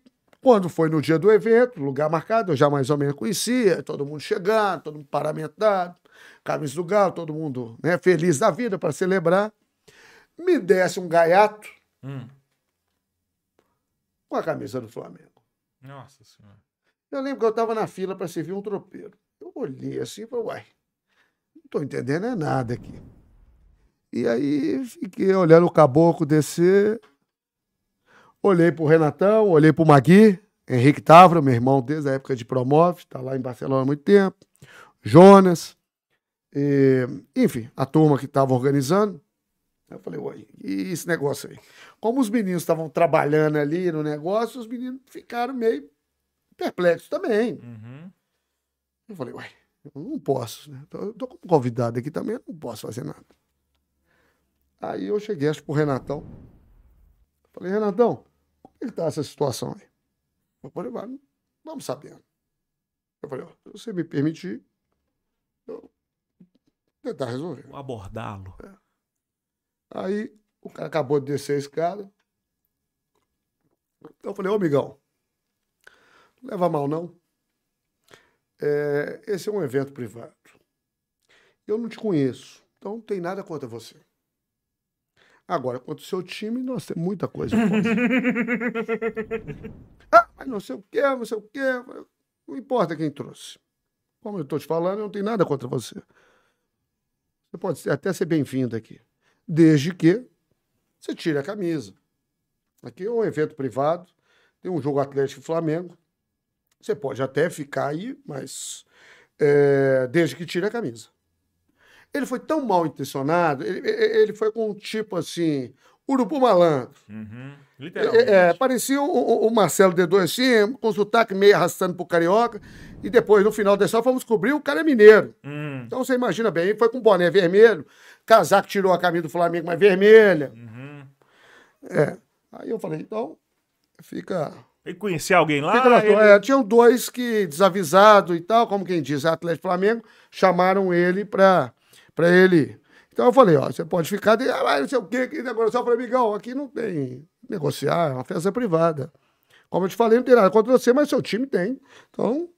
quando foi no dia do evento, lugar marcado, eu já mais ou menos conhecia, todo mundo chegando, todo mundo paramentado, camisa do galo, todo mundo né, feliz da vida para celebrar. Me desse um gaiato hum. com a camisa do Flamengo. Nossa Senhora. Eu lembro que eu estava na fila para servir um tropeiro. Eu olhei assim e falei, uai, não estou entendendo é nada aqui. E aí fiquei olhando o caboclo descer, Olhei pro Renatão, olhei pro Magui, Henrique Távora, meu irmão desde a época de Promove, tá lá em Barcelona há muito tempo. Jonas, e, enfim, a turma que estava organizando. Eu falei, uai, e esse negócio aí? Como os meninos estavam trabalhando ali no negócio, os meninos ficaram meio perplexos também. Uhum. Eu falei, uai, eu não posso, né? Tô, tô como convidado aqui também, eu não posso fazer nada. Aí eu cheguei, acho, pro Renatão. Falei, Renatão, como é que tá essa situação aí? Eu falei, vamos sabendo. Eu falei, se você me permitir, eu tentar resolver. Vou abordá-lo. É. Aí o cara acabou de descer a escada. Eu falei, ô amigão, não leva mal não. É, esse é um evento privado. Eu não te conheço, então não tem nada contra você. Agora, quanto ao seu time, nós temos muita coisa. *laughs* ah, mas não sei o quê, não sei o quê. Não importa quem trouxe. Como eu estou te falando, eu não tenho nada contra você. Você pode até ser bem-vindo aqui. Desde que você tire a camisa. Aqui é um evento privado, tem um jogo Atlético e Flamengo. Você pode até ficar aí, mas é, desde que tire a camisa. Ele foi tão mal intencionado, ele, ele foi com um tipo assim, urubu malandro. Uhum. Literalmente. É, é, parecia o, o, Marcelo D2 assim, com sotaque meio arrastando pro carioca. E depois, no final história, fomos descobrir o cara é mineiro. Hum. Então você imagina bem, ele foi com boné vermelho, casaco tirou a camisa do Flamengo, mas vermelha. Uhum. É. Aí eu falei, então, fica. Ele conhecia alguém lá? Ele... É, tinham dois que, desavisado e tal, como quem diz, Atlético Flamengo, chamaram ele para para ele. Então eu falei, ó, você pode ficar, ah, não sei o quê, que negociar. Eu falei, amigão, aqui não tem negociar, é uma festa privada. Como eu te falei, não tem nada contra você, mas seu time tem. Então,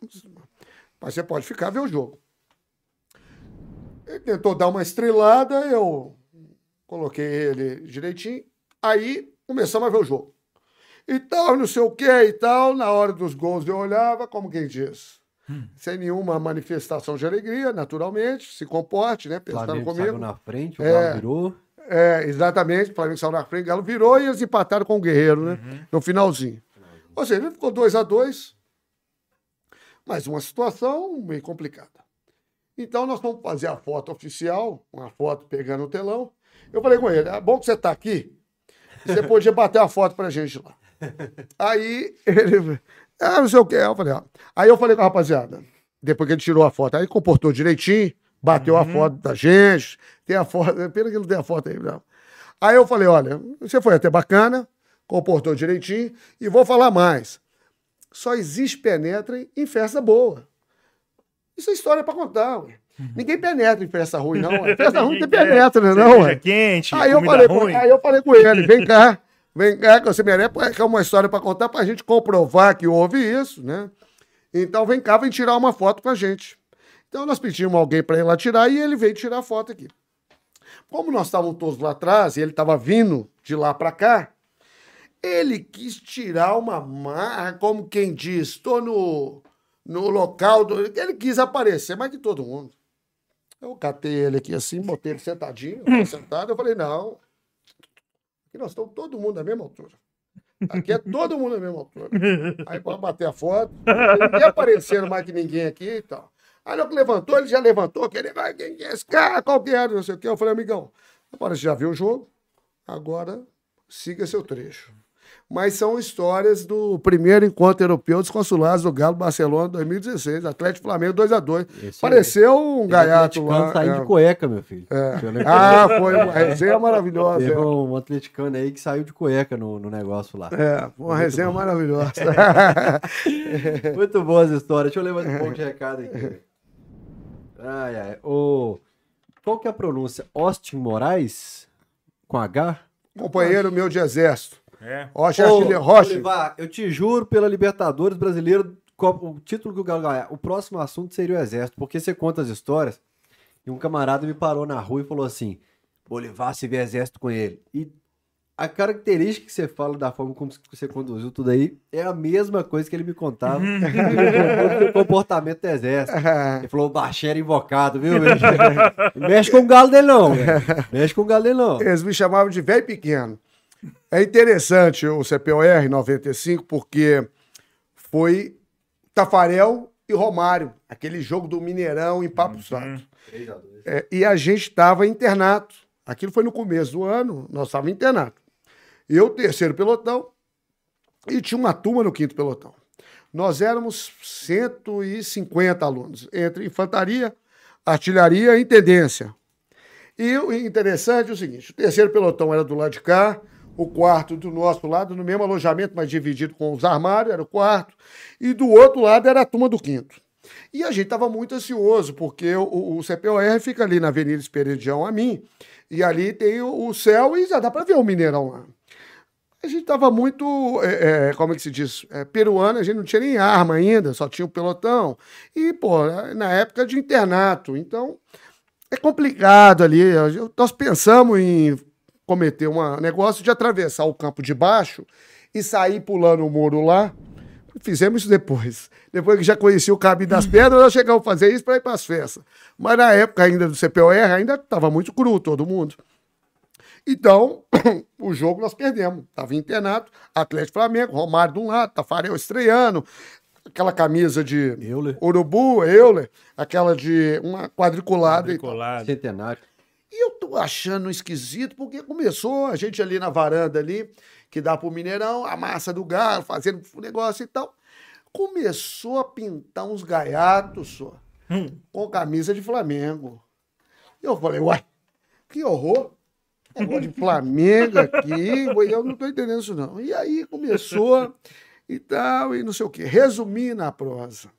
mas você pode ficar ver o jogo. Ele tentou dar uma estrelada, eu coloquei ele direitinho. Aí começamos a ver o jogo. E tal, não sei o que e tal. Na hora dos gols eu olhava, como quem diz sem nenhuma manifestação de alegria, naturalmente, se comporte, né? Pensando Flamengo comigo. Saiu na frente, o é, Galo virou. É, exatamente, o Flamengo saiu na frente, o Galo virou e eles empataram com o Guerreiro, né? Uhum. No finalzinho. Ou seja, ele ficou 2 a 2 mas uma situação meio complicada. Então nós vamos fazer a foto oficial, uma foto pegando o telão. Eu falei com ele, é bom que você está aqui, você *laughs* podia bater a foto pra gente lá. Aí ele, ah, não sei o que. Eu falei, ó. Aí eu falei com a rapaziada, depois que ele tirou a foto, aí comportou direitinho, bateu uhum. a foto da gente, tem a foto, *laughs* pena que não tem a foto aí, não. Aí eu falei, olha, você foi até bacana, comportou direitinho, e vou falar mais. Só existe penetra em festa boa. Isso é história para contar, ué. Uhum. Ninguém penetra em festa ruim, não. Ué. *laughs* Festa ruim tem penetra, né, não, ué. quente, aí eu, falei, ruim. aí eu falei com ele, vem cá, vem cá, que você merece, que é uma história para contar, para a gente comprovar que houve isso, né? Então vem cá, vem tirar uma foto com a gente. Então nós pedimos alguém para ir lá tirar e ele veio tirar a foto aqui. Como nós estávamos todos lá atrás e ele estava vindo de lá para cá, ele quis tirar uma marra, como quem diz, estou no, no local, do... ele quis aparecer mais que todo mundo. Eu catei ele aqui assim, botei ele sentadinho, *laughs* sentado, eu falei, não, aqui nós estamos todo mundo na mesma altura. Aqui é todo mundo na mesma altura. Aí pode bater a foto, ninguém aparecendo mais que ninguém aqui e tal. Aí que levantou, ele já levantou, que ele vai, quem é esse cara, qual que é, não sei o quê. Eu falei, amigão, agora você já viu o jogo, agora siga seu trecho mas são histórias do primeiro encontro europeu dos consulados do Galo Barcelona 2016, Atlético Flamengo 2x2. Pareceu um gaiato lá. saiu é. de cueca, meu filho. É. Ah, foi uma resenha maravilhosa. Teve é. um atleticano aí que saiu de cueca no, no negócio lá. É, uma Muito resenha bom. maravilhosa. *laughs* Muito boas histórias. Deixa eu mais um pouco de recado aqui. Ai, ai. O... Qual que é a pronúncia? Austin Moraes? Com H? Companheiro meu de exército. É. Rocha, Ô, Rocha. Olivar, eu te juro pela Libertadores brasileiro, o título que o Galo ganhar. O próximo assunto seria o Exército, porque você conta as histórias. E um camarada me parou na rua e falou assim: Bolivar, se vê Exército com ele. E a característica que você fala da forma como você conduziu tudo aí é a mesma coisa que ele me contava *laughs* do comportamento do exército. *laughs* Ele falou, Baxera invocado, viu? Mexe com o galo dele não. Mexe com o galo dele não. Eles me chamavam de velho pequeno. É interessante o CPOR 95 porque foi Tafarel e Romário, aquele jogo do Mineirão em Papo uhum. Santo. É, e a gente estava internato. Aquilo foi no começo do ano, nós estávamos internato. Eu, terceiro pelotão, e tinha uma turma no quinto pelotão. Nós éramos 150 alunos, entre infantaria, artilharia e intendência. E o interessante é o seguinte: o terceiro pelotão era do lado de cá, o quarto do nosso lado, no mesmo alojamento, mas dividido com os armários, era o quarto, e do outro lado era a turma do quinto. E a gente estava muito ansioso, porque o, o, CPOR fica ali na Avenida Esperidião a mim, e ali tem o, o céu e já dá para ver o Mineirão lá. A gente estava muito, é, é, como é que se diz, é, peruano, a gente não tinha nem arma ainda, só tinha o pelotão. E, pô, na época de internato, então é complicado ali. Nós pensamos em cometer um negócio de atravessar o campo de baixo e sair pulando o muro lá. Fizemos isso depois. Depois que já conhecia o caminho das *laughs* pedras, nós chegamos a fazer isso para ir para as festas. Mas na época ainda do CPOR, ainda estava muito cru todo mundo. Então, *coughs* o jogo nós perdemos. Estava internado, Atlético Flamengo, Romário de um lado, Tafarel estreando, aquela camisa de Euler. urubu, Euler, aquela de uma quadriculada. Quadriculada. Centenário. E eu tô achando esquisito, porque começou a gente ali na varanda ali, que dá pro Mineirão, a massa do galo, fazendo o negócio e tal. Começou a pintar uns gaiatos só, hum. com camisa de Flamengo. E eu falei, uai, que horror! Negócio de Flamengo aqui, eu não tô entendendo isso não. E aí começou e tal, e não sei o quê. Resumindo a prosa.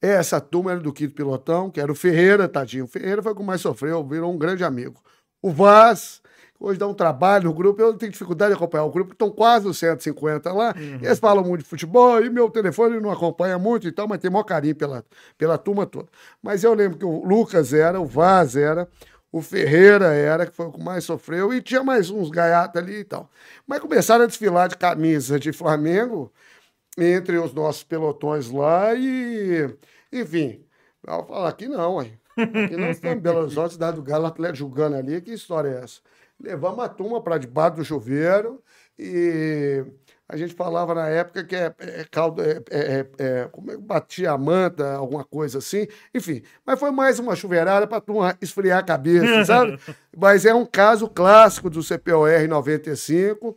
Essa turma era do quinto pilotão, que era o Ferreira, tadinho. O Ferreira foi o que mais sofreu, virou um grande amigo. O Vaz, hoje dá um trabalho no grupo, eu tenho dificuldade de acompanhar o grupo, estão quase os 150 lá, uhum. eles falam muito de futebol, e meu telefone não acompanha muito e tal, mas tem maior carinho pela, pela turma toda. Mas eu lembro que o Lucas era, o Vaz era, o Ferreira era, que foi o que mais sofreu, e tinha mais uns gaiatos ali e tal. Mas começaram a desfilar de camisa de Flamengo, entre os nossos pelotões lá e, enfim, eu falar aqui não, hein? Aqui nós estamos em Belo *laughs* Horizonte, cidade do Galo, Atlético julgando ali, que história é essa? Levamos a turma para debaixo do chuveiro e A gente falava na época que é, é caldo, é, é, é, como é, batia a manta, alguma coisa assim. Enfim, mas foi mais uma chuveirada para turma esfriar a cabeça, sabe? *laughs* mas é um caso clássico do CPOR 95.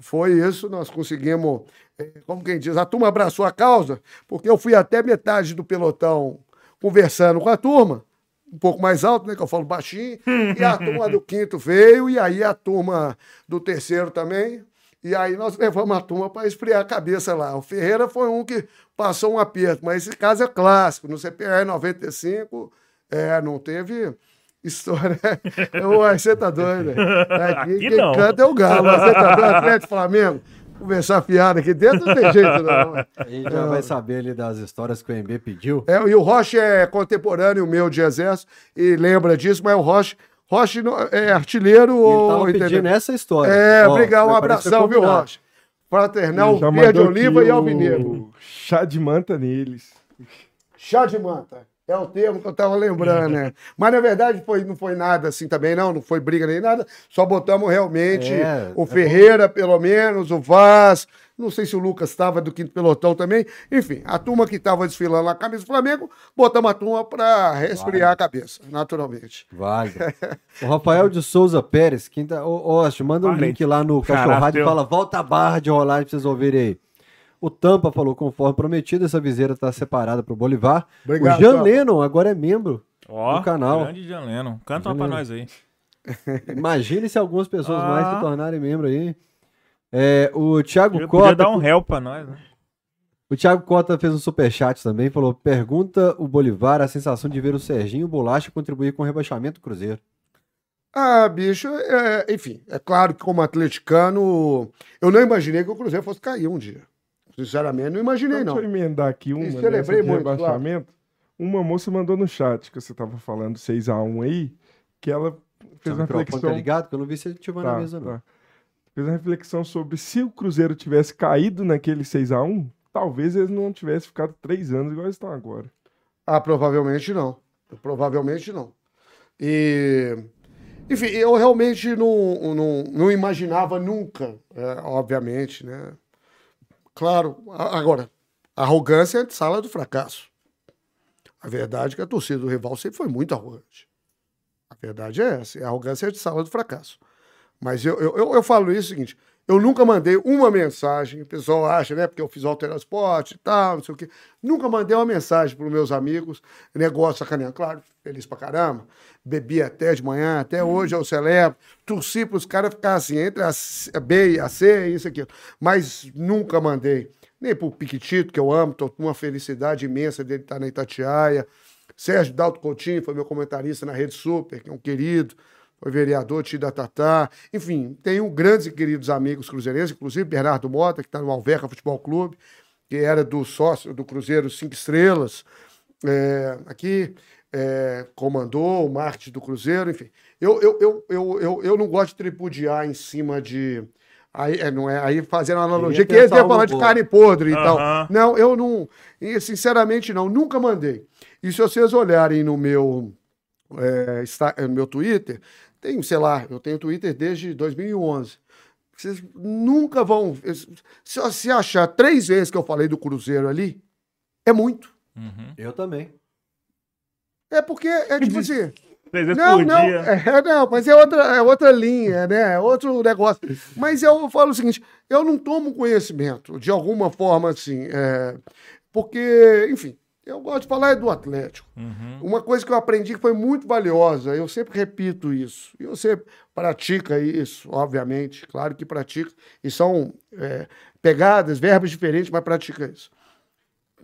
Foi isso, nós conseguimos, é, como quem diz, a turma abraçou a causa, porque eu fui até metade do pelotão conversando com a turma um pouco mais alto, né? Que eu falo baixinho. E a turma do *laughs* quinto veio, e aí a turma do terceiro também. E aí nós levamos a turma para esfriar a cabeça lá. O Ferreira foi um que passou um aperto, mas esse caso é clássico. No CPR 95, é, não teve história. *laughs* Ué, você tá doido? *laughs* Aqui, Aqui quem não. canta é o Galo. Você tá doido? *laughs* Atlético Flamengo. Conversar fiado aqui dentro não tem jeito, não. A gente já vai saber ali das histórias que o MB pediu. É, e o Rocha é contemporâneo meu de exército e lembra disso, mas o Rocha, Rocha não- é artilheiro Ele ou. tava entendeu? pedindo essa história. É, Ó, obrigado, um abração, viu. Rocha? Fraternal, verde, oliva aqui e o alvinegro. Chá de manta neles. Chá de manta. É o termo que eu tava lembrando, *laughs* né? Mas na verdade foi, não foi nada assim também, não. Não foi briga nem nada. Só botamos realmente É, o é Ferreira, pelo menos, o Vaz. Não sei se o Lucas estava do quinto pelotão também. Enfim, a turma que estava desfilando na camisa do Flamengo, botamos a turma para resfriar a cabeça, naturalmente. Vale. *laughs* O Rafael de Souza Pérez, quinta. Ô, Oste, manda um Parente. link lá no Cachorrado e fala: volta a barra de rolagem pra vocês ouvirem aí. O Tampa falou: conforme prometido, essa viseira tá separada pro Bolivar. Obrigado, o Jean Tampa. Lennon agora é membro Ó, do canal. grande Jean Lennon. Canta uma pra nós aí. *laughs* Imagine se algumas pessoas Ah. mais se tornarem membro aí. É, o Thiago Podia, podia Cota. dar um help pra nós, né? O Thiago Cota fez um superchat também, falou: pergunta o Bolivar a sensação de ver o Serginho Bolacha contribuir com o rebaixamento do Cruzeiro. Ah, bicho, é, enfim, é claro que como atleticano, eu não imaginei que o Cruzeiro fosse cair um dia. Sinceramente, não imaginei, Então, não. deixa eu emendar aqui uma Isso, dessa celebrei de muito, claro. rebaixamento. Uma moça mandou no chat que você estava falando 6x1 aí, que ela fez Seu uma microfone reflexão. tá ligado? Que eu não vi se ele na Tá, mesa, não. tá. Fez uma reflexão sobre se o Cruzeiro tivesse caído naquele 6x1, talvez eles não tivessem ficado três anos igual eles estão agora. Ah, provavelmente não. Provavelmente não. E, enfim, eu realmente não, não, não imaginava nunca, é, obviamente, né? Claro, agora, arrogância é de sala do fracasso. A verdade é que a torcida do rival sempre foi muito arrogante. A verdade é essa, a arrogância é de sala do fracasso. Mas eu, eu, eu, eu falo isso o seguinte: eu nunca mandei uma mensagem, o pessoal acha, né? Porque eu fiz o Alterasport e tal, não sei o quê. Nunca mandei uma mensagem para os meus amigos, negócio sacaneando. Claro, feliz pra caramba. Bebi até de manhã, até hoje eu celebro. Torci para os caras ficar assim, entre a B e a C, isso aqui. Mas nunca mandei. Nem pro Piquitito, que eu amo, tô com uma felicidade imensa dele estar na Itatiaia. Sérgio Dalto Coutinho foi meu comentarista na Rede Super, que é um querido, foi vereador, tio da Tatá. Enfim, tenho grandes e queridos amigos cruzeirenses, inclusive Bernardo Mota, que está no Alverca Futebol Clube, que era do sócio do Cruzeiro Cinco Estrelas, é, aqui é, comandou o marketing do Cruzeiro, enfim. Eu, eu, eu, eu, eu, eu não gosto de tripudiar em cima de. Aí, é, não é, aí fazendo analogia, que eles iam falar de carne podre e Aham. tal. Não, eu não. e, Sinceramente, não. Nunca mandei. E se vocês olharem no meu, é, no meu Twitter, tem, sei lá, eu tenho Twitter desde 2011. Vocês nunca vão. Se você achar três vezes que eu falei do Cruzeiro ali, é muito. Uhum. Eu também. É porque é tipo assim. Três vezes Não, por não, dia. é, não, mas é outra, é outra linha, né? É outro negócio. Mas eu falo o seguinte: eu não tomo conhecimento de alguma forma assim, é, porque, enfim, eu gosto de falar é do Atlético. Uhum. Uma coisa que eu aprendi que foi muito valiosa, eu sempre repito isso, e você pratica isso, obviamente, claro que pratica, e são é, pegadas, verbos diferentes, mas pratica isso.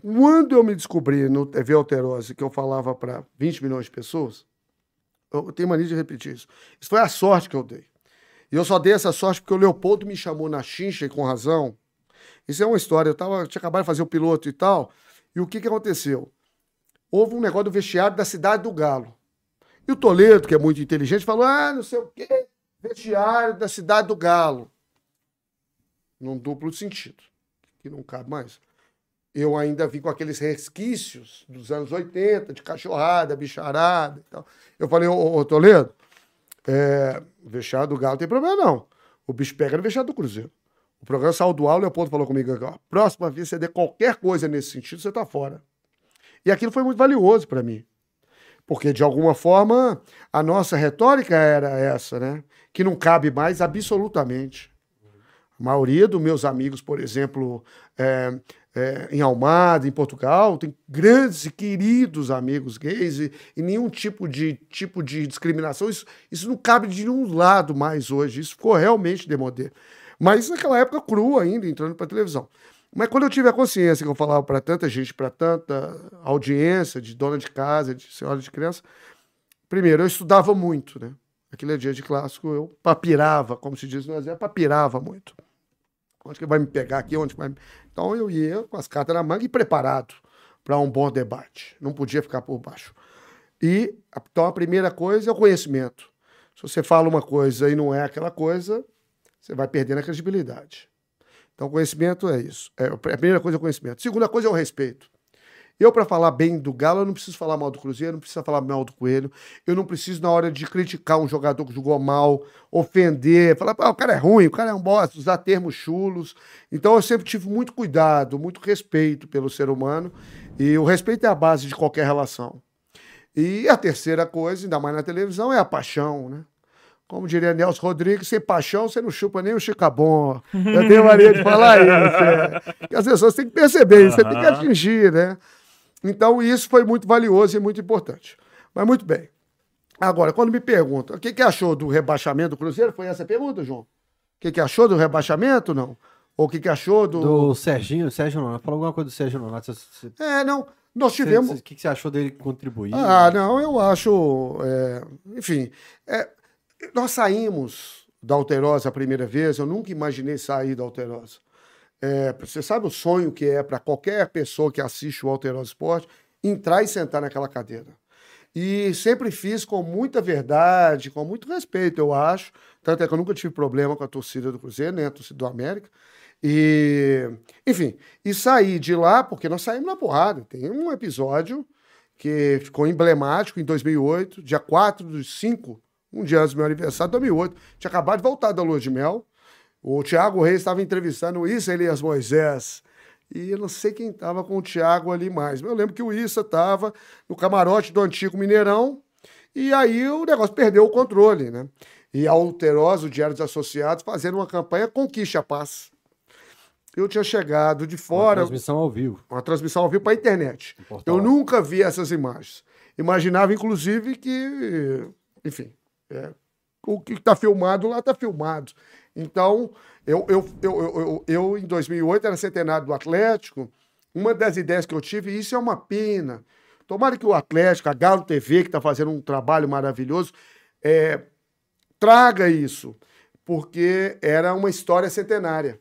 Quando eu me descobri no TV Alterose que eu falava para 20 milhões de pessoas, eu tenho mania de repetir isso. Isso foi a sorte que eu dei. E eu só dei essa sorte porque o Leopoldo me chamou na chincha e com razão. Isso é uma história. Eu, tava, eu tinha acabado de fazer o piloto e tal. E o que, que aconteceu? Houve um negócio do vestiário da cidade do Galo. E o Toledo, que é muito inteligente, falou: ah, não sei o quê, vestiário da cidade do Galo. Num duplo sentido, que não cabe mais. Eu ainda vim com aqueles resquícios dos anos 80, de cachorrada, bicharada e tal. Eu falei, ô, ô, Toledo, é, vestiário do Galo tem problema não. O bicho pega no vestiário do Cruzeiro. O programa saiu do ar, o Leopoldo falou comigo ó, próxima vez você der qualquer coisa nesse sentido, você tá fora. E aquilo foi muito valioso para mim. Porque, de alguma forma, a nossa retórica era essa, né? Que não cabe mais absolutamente. A maioria dos meus amigos, por exemplo, é, é, em Almada, em Portugal, tem grandes e queridos amigos gays e, e, nenhum tipo de, tipo de discriminação. Isso, isso não cabe de nenhum lado mais hoje. Isso ficou realmente demodé. Mas naquela época crua ainda, entrando para televisão. Mas quando eu tive a consciência que eu falava para tanta gente, para tanta audiência, de dona de casa, de senhora de criança, primeiro, eu estudava muito, né? Aquele dia de clássico, eu papirava, como se diz no exército, papirava muito. Onde que vai me pegar aqui? Onde vai... Então eu ia com as cartas na manga e preparado para um bom debate. Não podia ficar por baixo. E então a primeira coisa é o conhecimento. Se você fala uma coisa e não é aquela coisa, você vai perdendo a credibilidade. Então, conhecimento é isso. É, a primeira coisa é o conhecimento. A segunda coisa é o respeito. Eu, para falar bem do Galo, eu não preciso falar mal do Cruzeiro, não preciso falar mal do Coelho. Eu não preciso, na hora de criticar um jogador que jogou mal, ofender, falar, ah, o cara é ruim, o cara é um bosta, usar termos chulos. Então, eu sempre tive muito cuidado, muito respeito pelo ser humano. E o respeito é a base de qualquer relação. E a terceira coisa, ainda mais na televisão, é a paixão, né? Como diria Nelson Rodrigues, sem paixão você não chupa nem o chicabom. Eu tenho mania de falar isso. É. As pessoas têm que perceber isso, você tem que atingir, né? Então, isso foi muito valioso e muito importante. Mas muito bem. Agora, quando me perguntam o que, que achou do rebaixamento do Cruzeiro, foi essa a pergunta, João? O que, que achou do rebaixamento, não? Ou o que, que achou do. Do Serginho, Sérgio Nonato. Falou alguma coisa do Sérgio Nonato? Você... É, não. Nós tivemos. O que, que você achou dele contribuir? Ah, não, eu acho. É... Enfim. É nós saímos da Alterosa a primeira vez, eu nunca imaginei sair da Alterosa. É, você sabe o sonho que é para qualquer pessoa que assiste o Alterosa Esporte entrar e sentar naquela cadeira. E sempre fiz com muita verdade, com muito respeito, eu acho. Tanto é que eu nunca tive problema com a torcida do Cruzeiro, nem a torcida do América. E, enfim, e saí de lá, porque nós saímos na porrada. Tem um episódio que ficou emblemático em 2008, dia 4 de 5 um dia antes do meu aniversário, 2008. Tinha acabado de voltar da lua de mel. O Tiago Reis estava entrevistando o Issa Elias Moisés. E eu não sei quem estava com o Tiago ali mais. Mas eu lembro que o Issa estava no camarote do antigo Mineirão. E aí o negócio perdeu o controle, né? E a Alterosa, o Diário dos Associados, fazendo uma campanha Conquiste a Paz. Eu tinha chegado de fora. Uma transmissão ao vivo. Uma transmissão ao vivo para a internet. Eu nunca vi essas imagens. Imaginava, inclusive, que. Enfim, é, o que está filmado lá está filmado. Então, eu, eu, eu, eu, eu, em 2008, era centenário do Atlético. Uma das ideias que eu tive, e isso é uma pena. Tomara que o Atlético, a Galo TV, que está fazendo um trabalho maravilhoso, é, traga isso, porque era uma história centenária.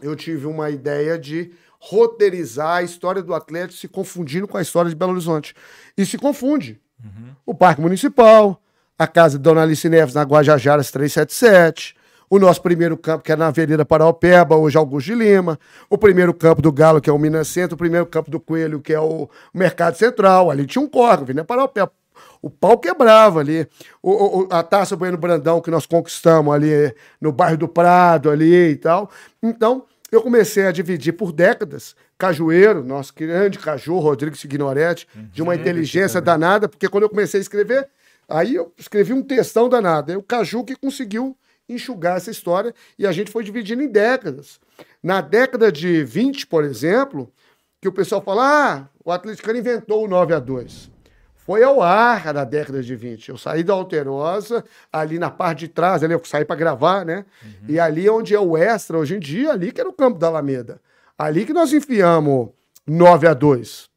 Eu tive uma ideia de roteirizar a história do Atlético se confundindo com a história de Belo Horizonte. E se confunde. Uhum. O Parque Municipal, a casa de Dona Alice Neves na Guajajaras 377, o nosso primeiro campo, que é na Avenida Paraupeba, hoje Augusto de Lima, o primeiro campo do Galo, que é o Minas Centro, o primeiro campo do Coelho, que é o Mercado Central, ali tinha um córrego, Avenida Paraupeba. O pau quebrava ali. O, o, a Taça Bueno Brandão, que nós conquistamos ali no bairro do Prado ali e tal. Então, eu comecei a dividir por décadas. Cajueiro, nosso grande Caju, Rodrigo Signoretti, uhum, de uma uhum. inteligência danada, porque quando eu comecei a escrever, Aí eu escrevi um textão danado. Aí o Caju que conseguiu enxugar essa história e a gente foi dividindo em décadas. Na década de 20, por exemplo, que o pessoal fala: ah, o atleticano inventou o 9 a 2 Foi ao ar na década de 20. Eu saí da Alterosa, ali na parte de trás, ali eu saí para gravar, né? Uhum. E ali onde é o extra, hoje em dia, ali que era o campo da Alameda. Ali que nós enfiamos 9 a 2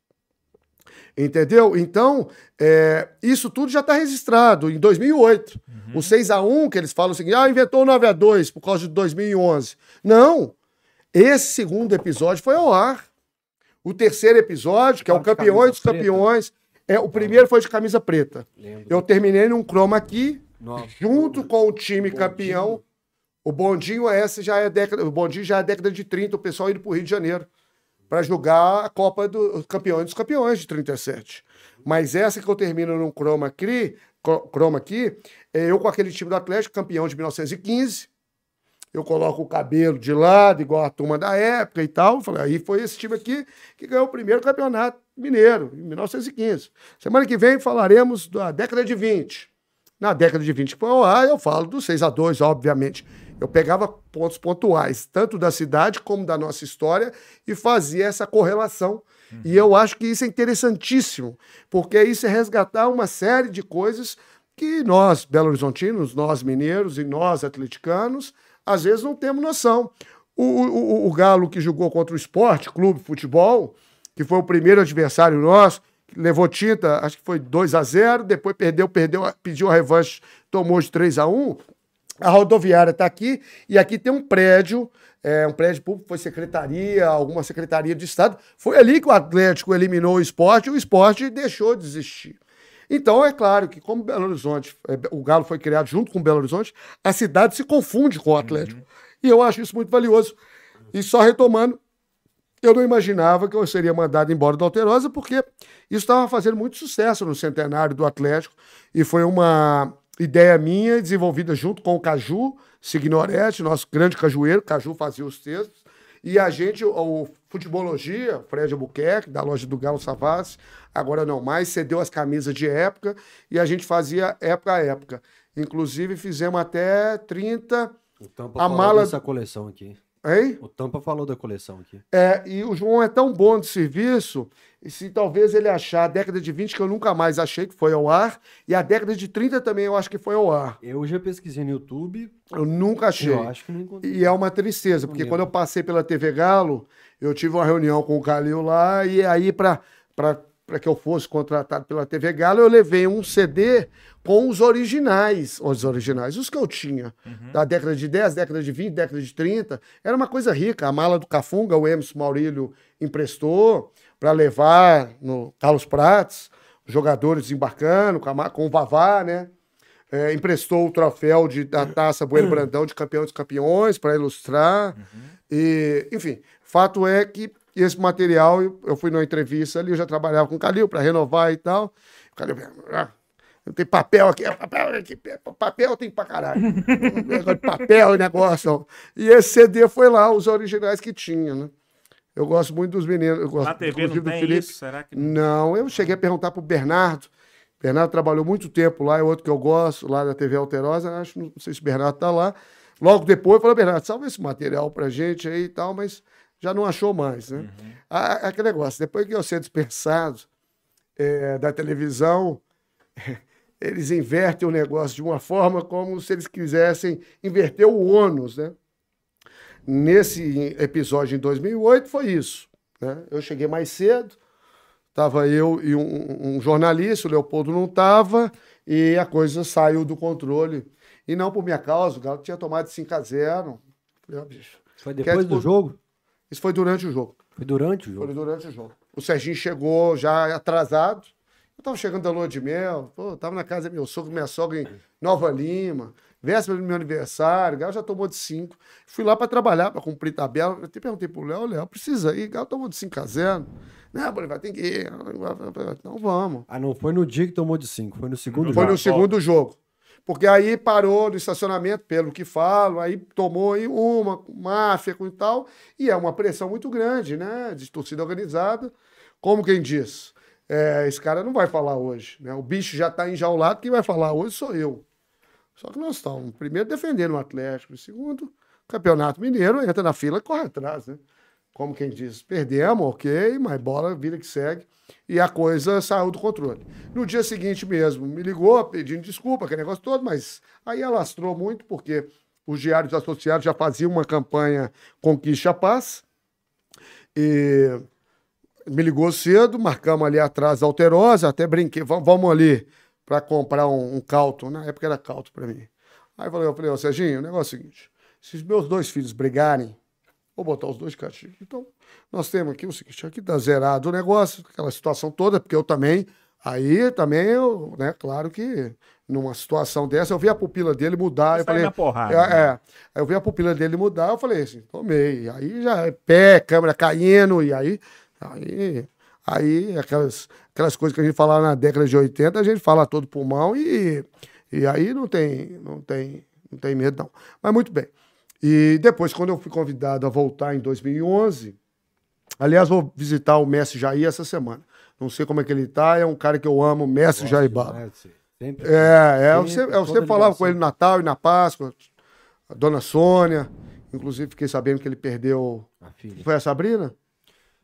Entendeu? Então, é, isso tudo já está registrado em 2008. Uhum. O 6 a 1 que eles falam assim, ah, inventou o 9 a 2 por causa de 2011. Não. Esse segundo episódio foi ao ar. O terceiro episódio, que é o Campeões dos Campeões, é, o primeiro foi de camisa preta. Lembro. Eu terminei num chroma aqui, Nossa. junto com o time campeão. O bondinho essa já é década, o bondinho já é década de 30, o pessoal indo para o Rio de Janeiro para jogar a Copa dos Campeões dos Campeões de 37. Mas essa que eu termino no Chroma aqui, Chroma aqui, é eu com aquele time do Atlético, campeão de 1915, eu coloco o cabelo de lado, igual a turma da época e tal. Falei, aí foi esse time aqui que ganhou o primeiro campeonato mineiro, em 1915. Semana que vem falaremos da década de 20. Na década de 20 que foi ao ar, eu falo do 6 a 2 obviamente. Eu pegava pontos pontuais, tanto da cidade como da nossa história, e fazia essa correlação. Uhum. E eu acho que isso é interessantíssimo, porque isso é resgatar uma série de coisas que nós, Belo Horizontinos, nós mineiros e nós atleticanos, às vezes não temos noção. O, o, o Galo que jogou contra o Esporte Clube Futebol, que foi o primeiro adversário nosso, levou tinta, acho que foi 2 a 0 depois perdeu, perdeu, pediu a revanche, tomou de 3 a 1 A rodoviária está aqui, e aqui tem um prédio, é, um prédio público, foi secretaria, alguma secretaria de Estado. Foi ali que o Atlético eliminou o esporte e o esporte deixou de existir. Então, é claro que, como Belo Horizonte, é, o Galo foi criado junto com Belo Horizonte, a cidade se confunde com o Atlético. Uhum. E eu acho isso muito valioso. E só retomando, eu não imaginava que eu seria mandado embora do Alterosa, porque isso estava fazendo muito sucesso no centenário do Atlético. E foi uma ideia minha, desenvolvida junto com o Caju Signoretti, nosso grande cajueiro. Caju fazia os textos. E a gente, o Futebolologia, Fred Albuquerque, da loja do Galo Savassi, agora não mais, cedeu as camisas de época e a gente fazia época a época. Inclusive, fizemos até 30. O Tampa a mala dessa coleção aqui. Hein? O Tampa falou da coleção aqui. É, e o João é tão bom de serviço, e se talvez ele achar a década de 20, que eu nunca mais achei que foi ao ar, e a década de 30 também eu acho que foi ao ar. Eu já pesquisei no YouTube. Eu nunca achei. Eu acho que não encontrei. E é uma tristeza, porque quando eu passei pela TV Galo, eu tive uma reunião com o Calil lá, e aí para para que eu fosse contratado pela TV Galo, eu levei um CD com os originais, os originais, os que eu tinha, uhum. da década de 10, década de 20, década de 30. Era uma coisa rica. A mala do Cafunga, o Emerson Maurílio emprestou para levar no Carlos Prates, jogadores desembarcando com, a, com o Vavá, né? É, emprestou o troféu de, da taça Bueno uhum. *clears throat* Brandão de campeão dos campeões para ilustrar. Uhum. E, enfim, fato é que esse material, eu fui numa entrevista ali, eu já trabalhava com o Calil para renovar e tal. O Calil, ah, tem papel aqui, é papel aqui, papel tem pra caralho. *laughs* papel e negócio. E esse CD foi lá, os originais que tinha, né? Eu gosto muito dos meninos. Eu gosto, Na TV não do Felipe. Isso, será que não? não, eu cheguei a perguntar pro Bernardo. Bernardo trabalhou muito tempo lá, é outro que eu gosto, lá da TV Alterosa. Acho, não sei se o Bernardo tá lá. Logo depois, eu falei, Bernardo, salva esse material pra gente aí e tal, mas já não achou mais, né? Uhum. Ah, aquele negócio, depois que eu ser dispensado é, da televisão, *laughs* eles invertem o negócio de uma forma como se eles quisessem inverter o ônus, né? Nesse episódio em 2008 foi isso. Né? Eu cheguei mais cedo, estava eu e um, um, jornalista, o Leopoldo não estava, e a coisa saiu do controle. E não por minha causa, o Galo tinha tomado 5 a 0 Falei, oh, bicho, foi depois do jogo? Isso foi durante o jogo. Foi durante o jogo? Foi durante o jogo. O Serginho chegou já atrasado, eu tava chegando da lua de mel, pô, tava na casa do meu sogro, minha sogra em Nova Lima, véspera do meu aniversário, Gal já tomou de 5. Fui lá para trabalhar, para cumprir tabela. Eu até perguntei pro Léo, Léo, precisa ir, Gal tomou de 5 a 0. Não, vai tem que ir. Então vamos. Ah, não foi no dia que tomou de 5, foi no segundo foi jogo. Foi no segundo jogo. Porque aí parou no estacionamento, pelo que falo, aí tomou aí uma, máfia com e tal, e é uma pressão muito grande, né, de torcida organizada. Como quem diz, é, esse cara não vai falar hoje. Né? O bicho já está enjaulado, quem vai falar hoje sou eu. Só que nós estamos, primeiro, defendendo o Atlético, segundo, Campeonato Mineiro entra na fila e corre atrás, né? Como quem diz, perdemos, ok, mas bola, vida que segue. E a coisa saiu do controle. No dia seguinte mesmo, me ligou pedindo desculpa, aquele negócio todo, mas aí alastrou muito, porque os diários associados já faziam uma campanha Conquista a Paz. E me ligou cedo, marcamos ali atrás da Alterosa, até brinquei, vamos ali para comprar um, um cauto, na época era cauto para mim. Aí eu falei, eu falei, Serginho, o negócio é o seguinte, se os meus dois filhos brigarem, vou botar os dois castigos. Então, nós temos aqui o seguinte, aqui tá zerado o negócio, aquela situação toda, porque eu também, aí também, eu, né, claro que numa situação dessa, eu vi a pupila dele mudar. Você eu falei, na porrada, é, né? é, eu vi a pupila dele mudar, eu falei assim, tomei. Aí já é pé, câmera caindo, e aí Aí, aí aquelas, aquelas coisas que a gente falava na década de 80, a gente fala todo pulmão e, e aí não tem, não tem, não tem medo, não. Mas muito bem. E depois, quando eu fui convidado a voltar em 2011, aliás, vou visitar o Messi Jair essa semana. Não sei como é que ele tá, é um cara que eu amo, Messi Jair Bala. Né, sempre- É, é, eu Sempre, eu sempre falava com ele no Natal e na Páscoa, a dona Sônia. Inclusive, fiquei sabendo que ele perdeu. A filha. Foi a Sabrina?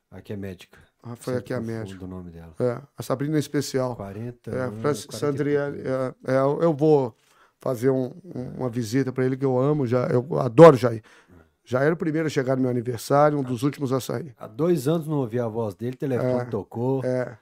Aqui é médica. Ah, foi Sempre aqui a confundo médica. o nome dela. É, a Sabrina em especial. 40 É, anos, Francis 40 Sandriele. pouco. É, é, eu vou fazer um- um- uma visita para ele que eu amo, já, eu adoro Jair. Já era o primeiro a chegar no meu aniversário, um dos últimos a sair. Há dois anos não ouvi a voz dele, o telefone É, tocou. É,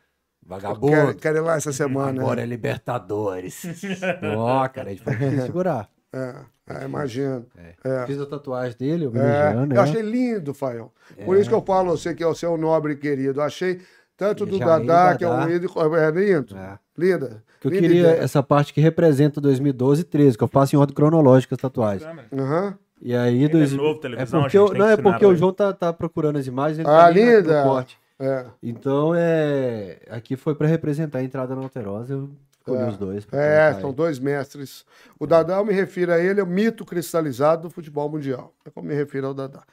Vagabundo. quero, quero ir lá essa *laughs* semana. Agora né? é Libertadores. *laughs* Ó, cara, a gente vai ter que segurar. É, é, imagino. É. É. Fiz a tatuagem dele, É, homenageando, eu né? achei lindo, Fael. Por isso que eu falo a você que é o seu nobre querido. Eu achei tanto do Dadá, que é um lindo. É lindo. É. Linda. Que eu queria ideia. essa parte que representa 2012 e 13, que eu faço em ordem cronológica as tatuagens. Aham. E aí, é dois... novo, é televisão, porque, a gente eu- não é porque o. João tá, tá procurando as imagens, ele Ah, tá linda. corte. É. Então, é... aqui foi pra representar a entrada na Alterosa, eu escolhi É. os dois. É, são aí. dois mestres. O Dadá, eu me refiro a ele, é o mito cristalizado do futebol mundial. É como me refiro ao Dadá.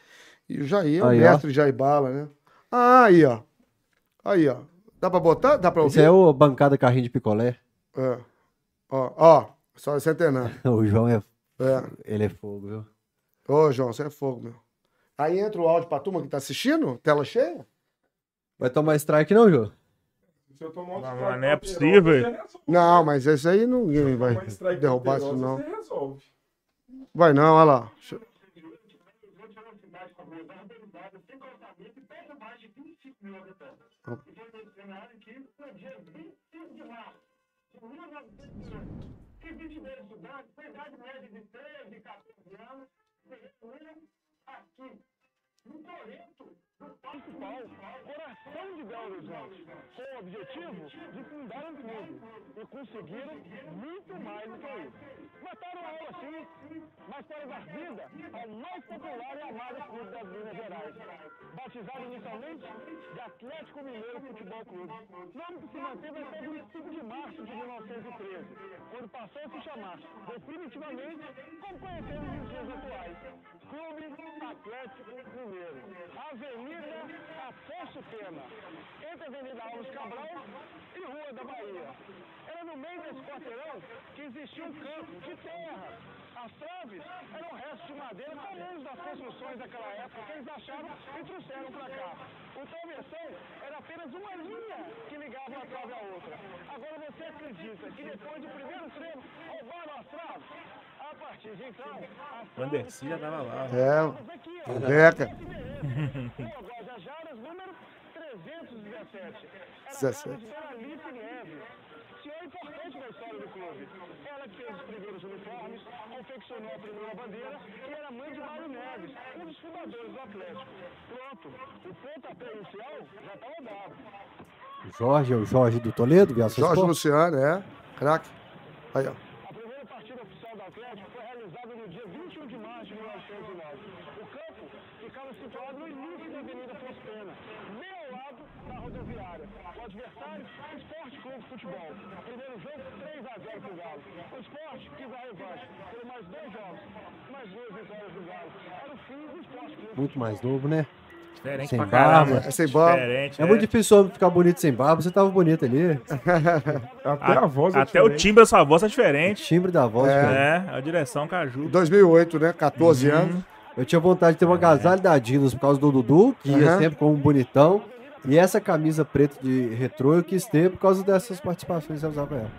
E o Jair é o Aí, ó. mestre Jair Bala, né? Ah, aí, ó. Aí, ó. Dá pra botar? Dá pra Esse ouvir? é o bancada carrinho de picolé. É. Ó, ó. Só centenário. *laughs* O João é... É. Ele é fogo, viu? Ô, João, você é fogo, meu. Aí entra o áudio pra turma que tá assistindo? Tela cheia? Vai tomar strike não, João? Se eu tomar um Não, strike não é possível. Não, mas esse aí ninguém vai derrubar isso, não. Você resolve. Vai não, olha lá de 1918, que vive estudantes com idade média de 13, 14 anos, se reuniram aqui, no Toreto, Deixa- coração de Belo Horizonte, com o objetivo de fundar um clube. E conseguiram muito mais do que isso. Mataram a aula sim, mas para dar vida ao mais popular e amado clube das Minas Gerais. Batizado inicialmente de Atlético Mineiro Futebol Clube. Nome que se manteve até 25 de março de 1913, quando passou a se chamar definitivamente como conhecemos nos dias atuais. Clube Atlético Mineiro. Avenida Afonso Pena, entre a Avenida Alves Cabral e Rua da Bahia. Era no meio desse quarteirão que existia um campo de terra. As traves eram restos de madeira comuns das construções daquela época que eles acharam e trouxeram para cá. O travessão era apenas uma linha que ligava uma trave à outra. Agora você acredita que depois do primeiro treino roubaram as traves? A partir de então, as traves Vandercy já tava lá. É, Deca. Guajajaras, número 317. Era 17. a casa de Dona Alice Neves, senhora importante na história do clube. Ela que fez os primeiros uniformes, confeccionou a primeira bandeira e era mãe de Mário Neves, um dos fundadores do Atlético. Pronto, o pontapé inicial já estava dado. Jorge, é o Jorge do Toledo, Viações Jorge Sport? Luciano, é. Craque. Aí, ó. A primeira partida oficial do Atlético foi realizada no dia 21 de março de 1909. O campo ficava situado no início da Avenida Afonso Pena, bem ao lado da rodoviária. O adversário, o Esporte Clube Futebol. Primeiro jogo, 3 a 0 para o Galo. O Esporte quis a revanche. Foram mais dois jogos, mais duas vitórias do Galo. Era o fim do Esporte Clube Muito mais novo, né? Diferente Sem pra barba. caramba. É sem barba. Diferente, É muito difícil o homem ficar bonito sem barba. Você tava bonito ali. *laughs* Até a, voz é Até o diferente. timbre da sua voz é O diferente. timbre da voz. cara. É, a direção caju. 2008, né? 14 anos. Eu tinha vontade de ter uma agasalho da Adidas por causa do Dudu, que ia Aham. sempre como um bonitão. E essa camisa preta de retrô eu quis ter por causa dessas participações que eu usava ela.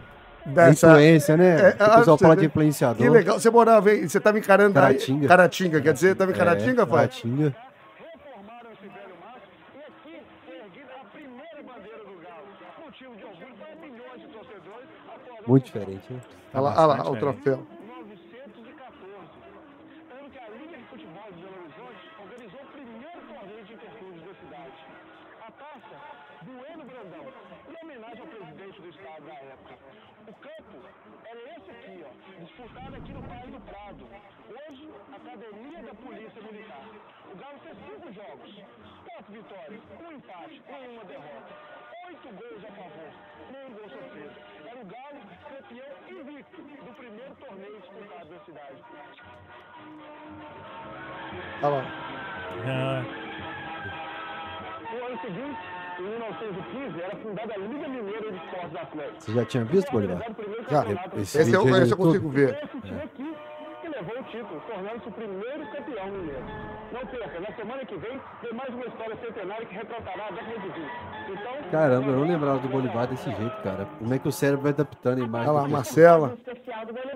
Dessa... Influência, né? É, o ah, pessoal você fala de influenciador. Que legal. Você morava em... Você tava encarando... Caratinga. Caratinga, quer dizer? Tava em Caratinga, é, pai? Caratinga. Muito diferente, né? Olha lá, olha lá, o troféu. Jogos, quatro vitórias, um empate, nenhuma derrota. Oito gols a favor, nenhum gol sofrido. Era o Galo campeão invicto do primeiro torneio disputado na cidade. Olha lá. Ah, No ano seguinte, em 1915, era fundada a Liga Mineira de Esportes Atléticos. Você já tinha visto, Bolivar? O Já. Esse Esse, eu, aí no esse eu YouTube. consigo ver. Foi levou o título, tornando-se o primeiro campeão mineiro. Não perca, na semana que vem tem mais uma história centenária que retratará a década de 20. Então, Caramba, eu não lembrava do Bolivar desse jeito, cara. Como é que o cérebro vai adaptando a imagem? Olha lá? Marcela.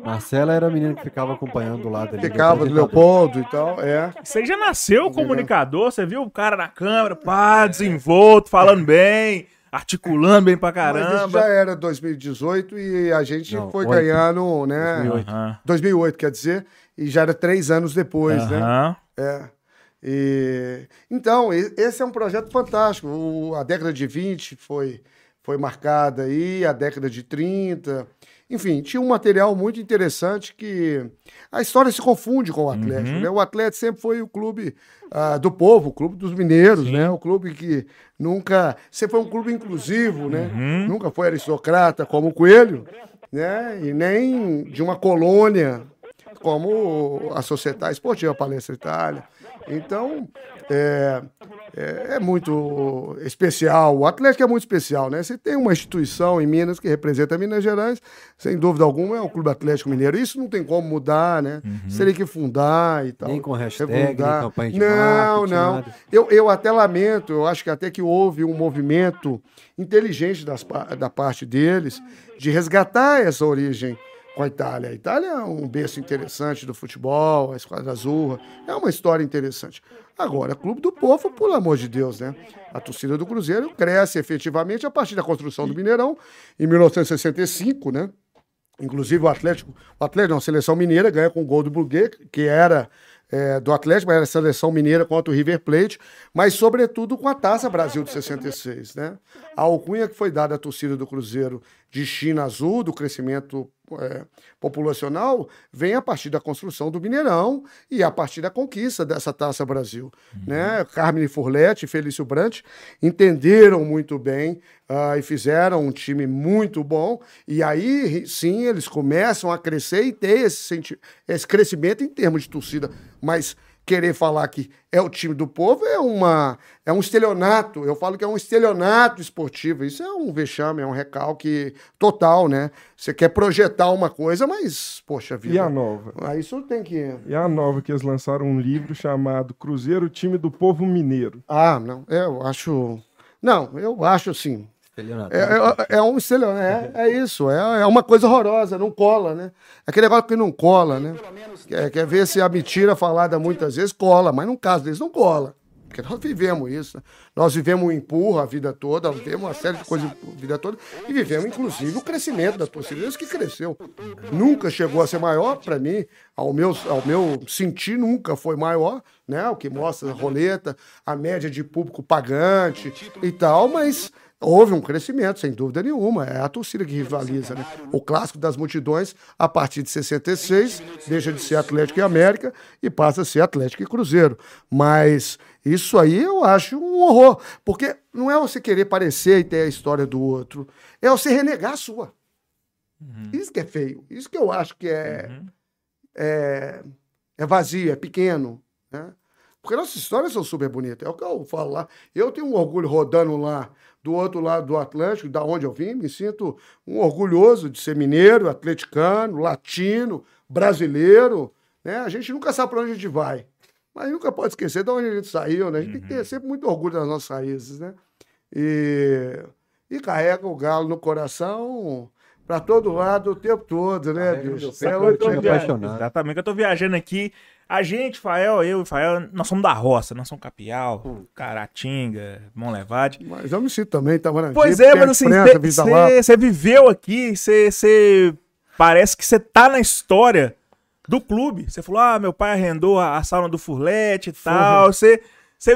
Marcela era a menina que ficava acompanhando do lado ali. Ficava do. Leopoldo e tal, é. Você já nasceu comunicador, você viu o cara na câmera, pá, desenvolto, falando bem, articulando bem pra Mas isso caramba. já era 2018 e a gente Não, foi oito. ganhando, né? 2008. Aham. 2008, quer dizer, e já era três anos depois, né? Aham. É. E, então, esse é um projeto fantástico. O- a década de 20 foi, foi marcada aí, a década de 30. Enfim, tinha um material muito interessante que a história se confunde com o Atlético. Né? O Atlético sempre foi o clube ah, do povo, o clube dos mineiros, né? O clube que nunca. Sempre foi um clube inclusivo, né? Nunca foi aristocrata como o Coelho, né? E nem de uma colônia como a Sociedade Esportiva Palestra Itália. Então, é, é, é muito especial. O Atlético é muito especial, né? Você tem uma instituição em Minas que representa Minas Gerais, sem dúvida alguma, é o Clube Atlético Mineiro. Isso não tem como mudar, né? Você teria que fundar e tal. Nem com hashtag, refundar. nem campanha de Não, não. nada. Eu, eu até lamento, eu acho que até que houve um movimento inteligente das, da parte deles de resgatar essa origem com a Itália. A Itália é um berço interessante do futebol, a Esquadra Azul, é uma história interessante. Agora, Clube do Povo, pelo amor de Deus, né? A torcida do Cruzeiro cresce efetivamente a partir da construção do Mineirão, em 1965, né? Inclusive o Atlético, o Atlético, não, a seleção mineira ganha com o gol do Burguet, que era é, do Atlético, mas era a seleção mineira contra o River Plate, mas sobretudo com a Taça Brasil de 66, né? A alcunha que foi dada à torcida do Cruzeiro de China Azul, do crescimento é, populacional, vem a partir da construção do Mineirão e a partir da conquista dessa Taça Brasil, né? Carmen Furlete e Felício Brant entenderam muito bem ah, e fizeram um time muito bom. E aí, sim, eles começam a crescer e ter esse, esse crescimento em termos de torcida. Mas querer falar que é o time do povo é, uma, é um estelionato. Eu falo que é um estelionato esportivo. Isso é um vexame, é um recalque total, né? Você quer projetar uma coisa, mas, poxa vida. E a nova? Aí isso tem que. E a nova que eles lançaram um livro chamado Cruzeiro, time do povo mineiro. Ah, não. Eu acho. Não, eu acho assim. É, é, é um estelionato. É, é isso. É, é uma coisa horrorosa, não cola, né? É aquele negócio que não cola, né? Quer, quer ver se a mentira falada muitas vezes cola, mas no caso deles não cola. Porque nós vivemos isso. né? Nós vivemos o empurro a vida toda, vivemos uma série de coisas a vida toda, e vivemos, inclusive, o crescimento da torcida. Isso que cresceu. Nunca chegou a ser maior, para mim, ao meu, ao meu sentir, nunca foi maior, né? O que mostra a roleta, a média de público pagante e tal, mas houve um crescimento, sem dúvida nenhuma. É a torcida que rivaliza, né? O clássico das multidões, a partir de 66, deixa de ser Atlético e América e passa a ser Atlético e Cruzeiro. Mas isso aí eu acho um horror. Porque não é você querer parecer e ter a história do outro, é você renegar a sua. Isso que é feio. Isso que eu acho que é, é, é vazio, é pequeno. Né? Porque nossas histórias são super bonitas. É o que eu falo lá. Eu tenho um orgulho rodando lá do outro lado do Atlântico, da onde eu vim, me sinto um orgulhoso de ser mineiro, atleticano, latino, brasileiro. Né? A gente nunca sabe para onde a gente vai. Mas nunca pode esquecer de onde a gente saiu, né? A gente tem que ter sempre muito orgulho das nossas raízes, né? E, e carrega o galo no coração para todo lado o tempo todo, né, bicho? é eu dia- apaixonado. Exatamente, que eu tô viajando aqui. A gente, Fael, eu e Fael, nós somos da roça, nós somos Capial, Caratinga, Monlevade. Mas eu me sinto também, tá morando Pois é, mas assim, você viveu aqui, você parece que você tá na história do clube. Você falou, ah, meu pai arrendou a, a sauna do Furlete e tal. Você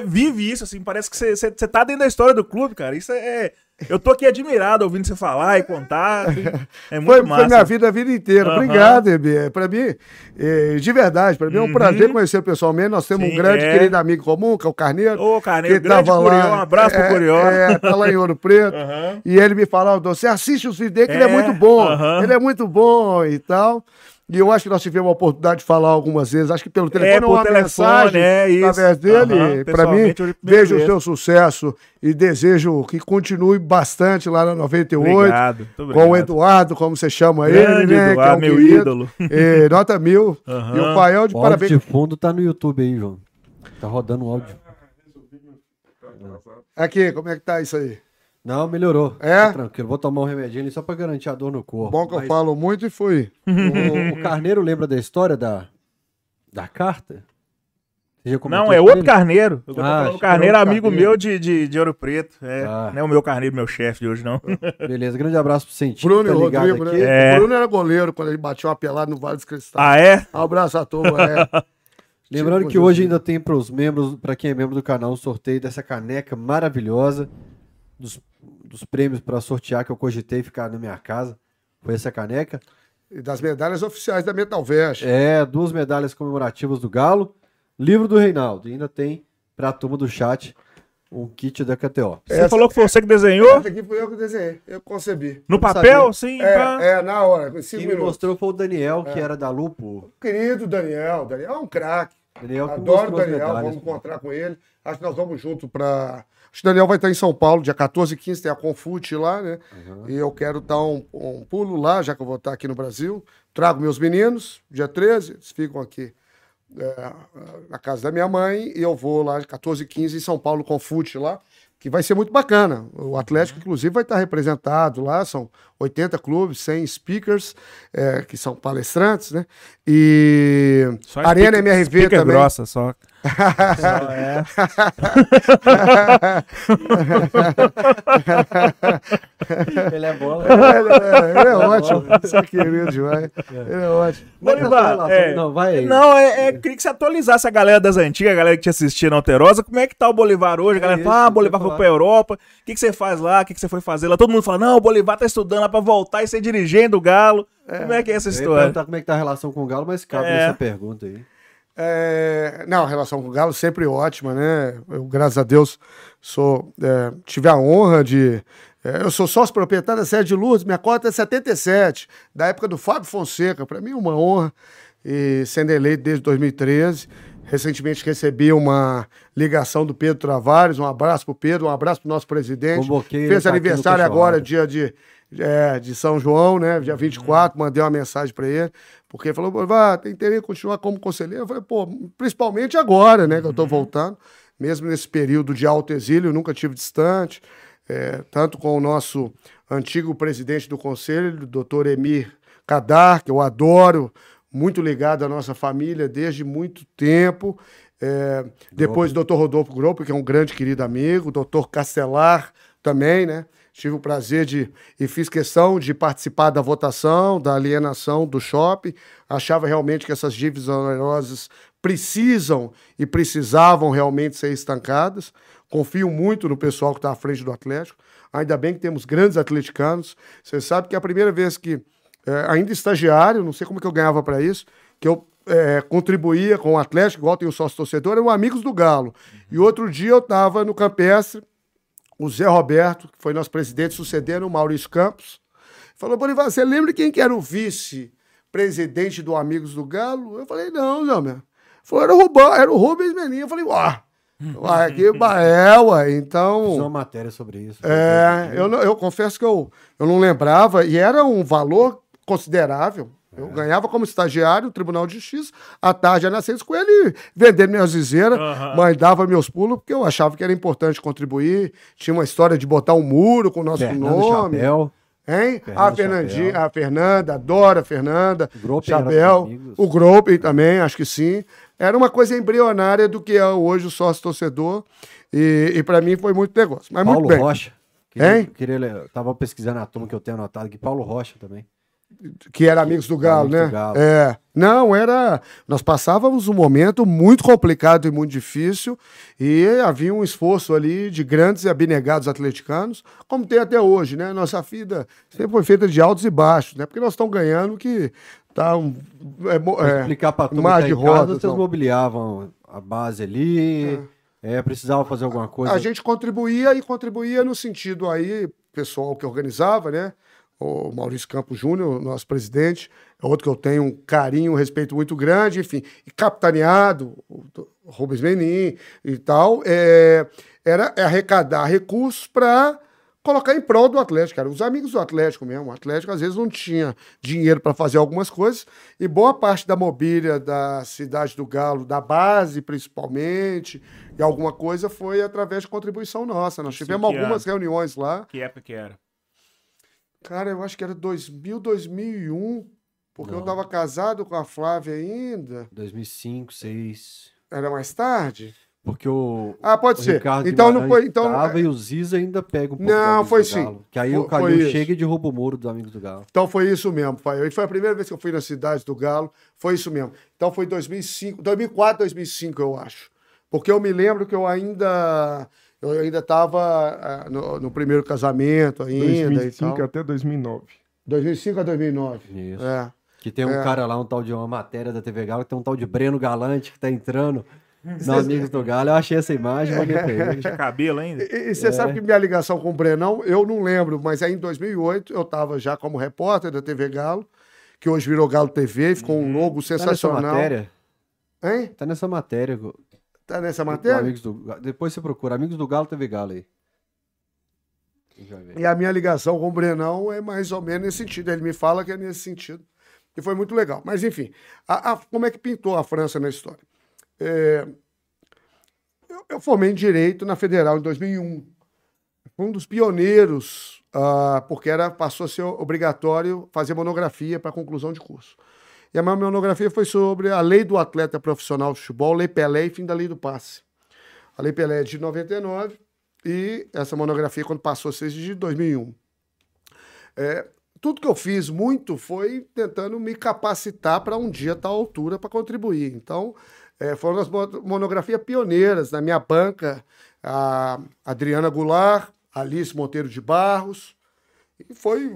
vive isso, assim, parece que você tá dentro da história do clube, cara. Isso é. Eu tô aqui admirado ouvindo você falar e contar. *laughs* assim, É muito Foi, massa. foi minha vida a vida inteira. Aham. Obrigado, Ebe. Para mim, eh, de verdade, para mim é um prazer conhecer pessoalmente. Nós temos Uhum. Sim, um grande é. querido amigo comum, que é o Carneiro. Ô, Carneiro, que grande tava Curió, um abraço pro é, Curió. É, tá lá em Ouro Preto. Aham. E ele me falava, você assiste os vídeos dele, que ele é É, muito bom. Ele é muito bom e tal. E eu acho que nós tivemos a oportunidade de falar algumas vezes, acho que pelo telefone É, por ou uma telefone, mensagem é isso. através dele. Aham, Para mim, é vejo o seu sucesso e desejo que continue bastante lá na 98. Obrigado. muito Com o obrigado. Eduardo, como você chama Grande ele, né? Eduardo, um meu querido. ídolo. É, nota mil. Aham. E o Fael de O áudio parabéns. de fundo tá no YouTube aí, João. Tá rodando o áudio. Aqui, como é que tá isso aí? Não, melhorou. É? Tá tranquilo. Vou tomar um remedinho ali só pra garantir a dor no corpo. Bom que eu Mas falo muito e fui. O, o Carneiro lembra da história da, da carta? Você já comentou Não, é outro ele? carneiro. Eu tô Ah, falando que carneiro, outro amigo carneiro. meu de, de, de Ouro Preto. É, Ah. Não é o meu carneiro, meu chefe de hoje, não. Beleza, grande abraço pro Sentinho. Bruno tá ligado Rodrigo, aqui. né? É. O Bruno era goleiro quando ele bateu uma pelada no Vale dos Cristais. ah, é? Um abraço à turma. É. *laughs* Lembrando Tipo, que hoje ainda tem para os membros, para quem é membro do canal, um sorteio dessa caneca maravilhosa dos, dos prêmios para sortear que eu cogitei ficar na minha casa. Foi essa caneca. E das medalhas oficiais da Metal Vest. É, duas medalhas comemorativas do Galo, livro do Reinaldo. E ainda tem para a turma do chat um kit da KTO. Você falou que foi você que desenhou? Essa aqui foi eu que desenhei, eu concebi. No Não papel, sabia. sim. É, é, na hora, Quem minutos. mostrou foi o Daniel, que era da Lupo. Querido Daniel, Daniel é um craque. Adoro o Daniel, medalhas. vamos encontrar com ele. Acho que nós vamos junto para. Acho que o Daniel vai estar em São Paulo, dia 14 e 15, tem a Confute lá, né? E eu quero dar um, um pulo lá, já que eu vou estar aqui no Brasil. Trago meus meninos, dia 13, eles ficam aqui é, na casa da minha mãe, e eu vou lá, 14 e 15, em São Paulo, Confute lá, que vai ser muito bacana. O Atlético, inclusive, vai estar representado lá, são 80 clubes, 100 speakers, é, que são palestrantes, né? E Só Arena speaker- MRV speaker também. grossa, só. Só é. Ele é bola. ele, é, ele é ótimo, você é querido demais. Ele é ótimo. Bolivar, é, Não, vai aí. Não, é, é, queria que você atualizasse a galera das antigas, a galera que te assistia na Alterosa. Como é que tá o Bolivar hoje? A galera É fala, ah, Bolivar foi pra Europa. O que, que você faz lá? O que, que você foi fazer lá? Todo mundo fala, não, o Bolivar tá estudando lá pra voltar e ser dirigente do Galo. Como é que é essa Eu ia história? perguntar como é que tá a relação com o Galo, mas cabe É. essa pergunta aí. É, não, a relação com o Galo sempre ótima, né? Eu, graças a Deus, sou, é, tive a honra de. é, eu sou sócio proprietário da Sede de Luz, minha cota é 77, da época do Fábio Fonseca. Para mim, uma honra, e sendo eleito desde 2013. Recentemente recebi uma ligação do Pedro Travares. Um abraço pro Pedro, um abraço pro nosso presidente. Fez tá aniversário agora, dia de, é, de São João, né? Dia 24, mandei uma mensagem para ele, porque ele falou, Bolivar, tem interesse em continuar como conselheiro? Eu falei, pô, principalmente agora, né, que eu tô voltando, mesmo nesse período de alto exílio, nunca tive distante, é, tanto com o nosso antigo presidente do conselho, o doutor Emir Kadar, que eu adoro, muito ligado à nossa família desde muito tempo. É, depois o doutor Rodolfo Gropo, que é um grande querido amigo, o doutor Castelar também, né? Tive o prazer de e fiz questão de participar da votação, da alienação do shopping. Achava realmente que essas dívidas onerosas precisam e precisavam realmente ser estancadas. Confio muito no pessoal que está à frente do Atlético. Ainda bem que temos grandes atleticanos. Você sabe que é a primeira vez que, é, ainda estagiário, não sei como que eu ganhava para isso, que eu é, contribuía com o Atlético, igual tem o sócio torcedor, eram amigos do Galo. E outro dia eu estava no Campestre, o Zé Roberto, que foi nosso presidente, sucedendo o Maurício Campos, falou, Bolivar, você lembra quem que era o vice-presidente do Amigos do Galo? Eu falei, não, não, meu. Falou, era o, Rubão, era o Rubens Meninho. Eu falei, uá, uai, que *laughs* é, ué, então... Fiz uma matéria sobre isso. É, eu, eu confesso que eu, eu não lembrava, e era um valor considerável. Eu ganhava como estagiário no Tribunal de Justiça, à tarde ia na Ciência com ele, vendendo minhas viseiras, mas dava meus pulos, porque eu achava que era importante contribuir. Tinha uma história de botar um muro com o nosso Fernando nome. Chapéu. Hein? Fernando a Fernandinha, Chapéu. a Fernanda, adoro a Fernanda, era Chapéu, o Gropen também, acho que sim. Era uma coisa embrionária do que é hoje o sócio-torcedor, e, e para mim foi muito negócio. Mas Paulo muito bem. Rocha. Queria, Hein? queria, tava pesquisando a turma que eu tenho anotado aqui. Paulo Rocha também. Que era Amigos do Galo, Amigos né? do Galo. É. Não, era. Nós passávamos um momento muito complicado e muito difícil, e havia um esforço ali de grandes e abnegados atleticanos, como tem até hoje, né? Nossa vida sempre foi feita de altos e baixos, né? Porque nós estamos ganhando que tá um. É, é, explicar turma mar que de rodas. vocês não. mobiliavam a base ali, é, precisava fazer alguma coisa. A gente contribuía e contribuía no sentido aí, pessoal que organizava, né? O Maurício Campos Júnior, nosso presidente, é outro que eu tenho um carinho, um respeito muito grande, enfim, e capitaneado, o Rubens Menin e tal, é, era arrecadar recursos para colocar em prol do Atlético, eram os amigos do Atlético mesmo. O Atlético às vezes não tinha dinheiro para fazer algumas coisas e boa parte da mobília da cidade do Galo, da base principalmente, e alguma coisa foi através de contribuição nossa. Nós Sim, tivemos que algumas reuniões lá. Que época que era? Cara, eu acho que era 2000, 2001, porque eu Não. estava casado com a Flávia ainda. 2005, 2006. Era mais tarde? Porque o, Ah, pode o ser. Ricardo Então não foi. Então, tava e o Ziza ainda pega um pouco Não, do foi do sim. Galo. Que aí Foi- o Calil chega e derruba o muro dos Amigos do Galo. Então foi isso mesmo, pai. E foi a primeira vez que eu fui na cidade do Galo. Foi isso mesmo. Então foi 2005, 2004, 2005, eu acho. Porque eu me lembro que eu ainda eu ainda estava no, no primeiro casamento ainda e 2005 tal. até 2009. 2005 a 2009. Isso. É. Que tem um É. cara lá, um tal de uma matéria da TV Galo, que tem um tal de Breno Galante que tá entrando *laughs* no Amigos do Galo. Eu achei essa imagem, pra ele. Tinha cabelo ainda? E, e você sabe que minha ligação com o Brenão, eu não lembro, mas aí em 2008 eu estava já como repórter da TV Galo, que hoje virou Galo TV, ficou um logo Tá nessa sensacional. matéria. Hein? Tá nessa matéria. Tá nessa matéria? Amigos do. Depois você procura Amigos do Galo TV Galo aí. E a minha ligação com o Brenão é mais ou menos nesse sentido. Ele me fala que é nesse sentido. E foi muito legal. Mas, enfim, a- a- como é que pintou a França na história? É, eu, eu formei em Direito na Federal em 2001. Fui um dos pioneiros, ah, porque era, passou a ser obrigatório fazer monografia para conclusão de curso. E a minha monografia foi sobre a lei do atleta profissional de futebol, Lei Pelé e fim da lei do passe. A Lei Pelé é de 99 e essa monografia, quando passou a ser de 2001. É, tudo que eu fiz muito foi tentando me capacitar para um dia estar à altura para contribuir. Então, é, foram as mo- monografias pioneiras na minha banca, a Adriana Goulart, Alice Monteiro de Barros, e foi,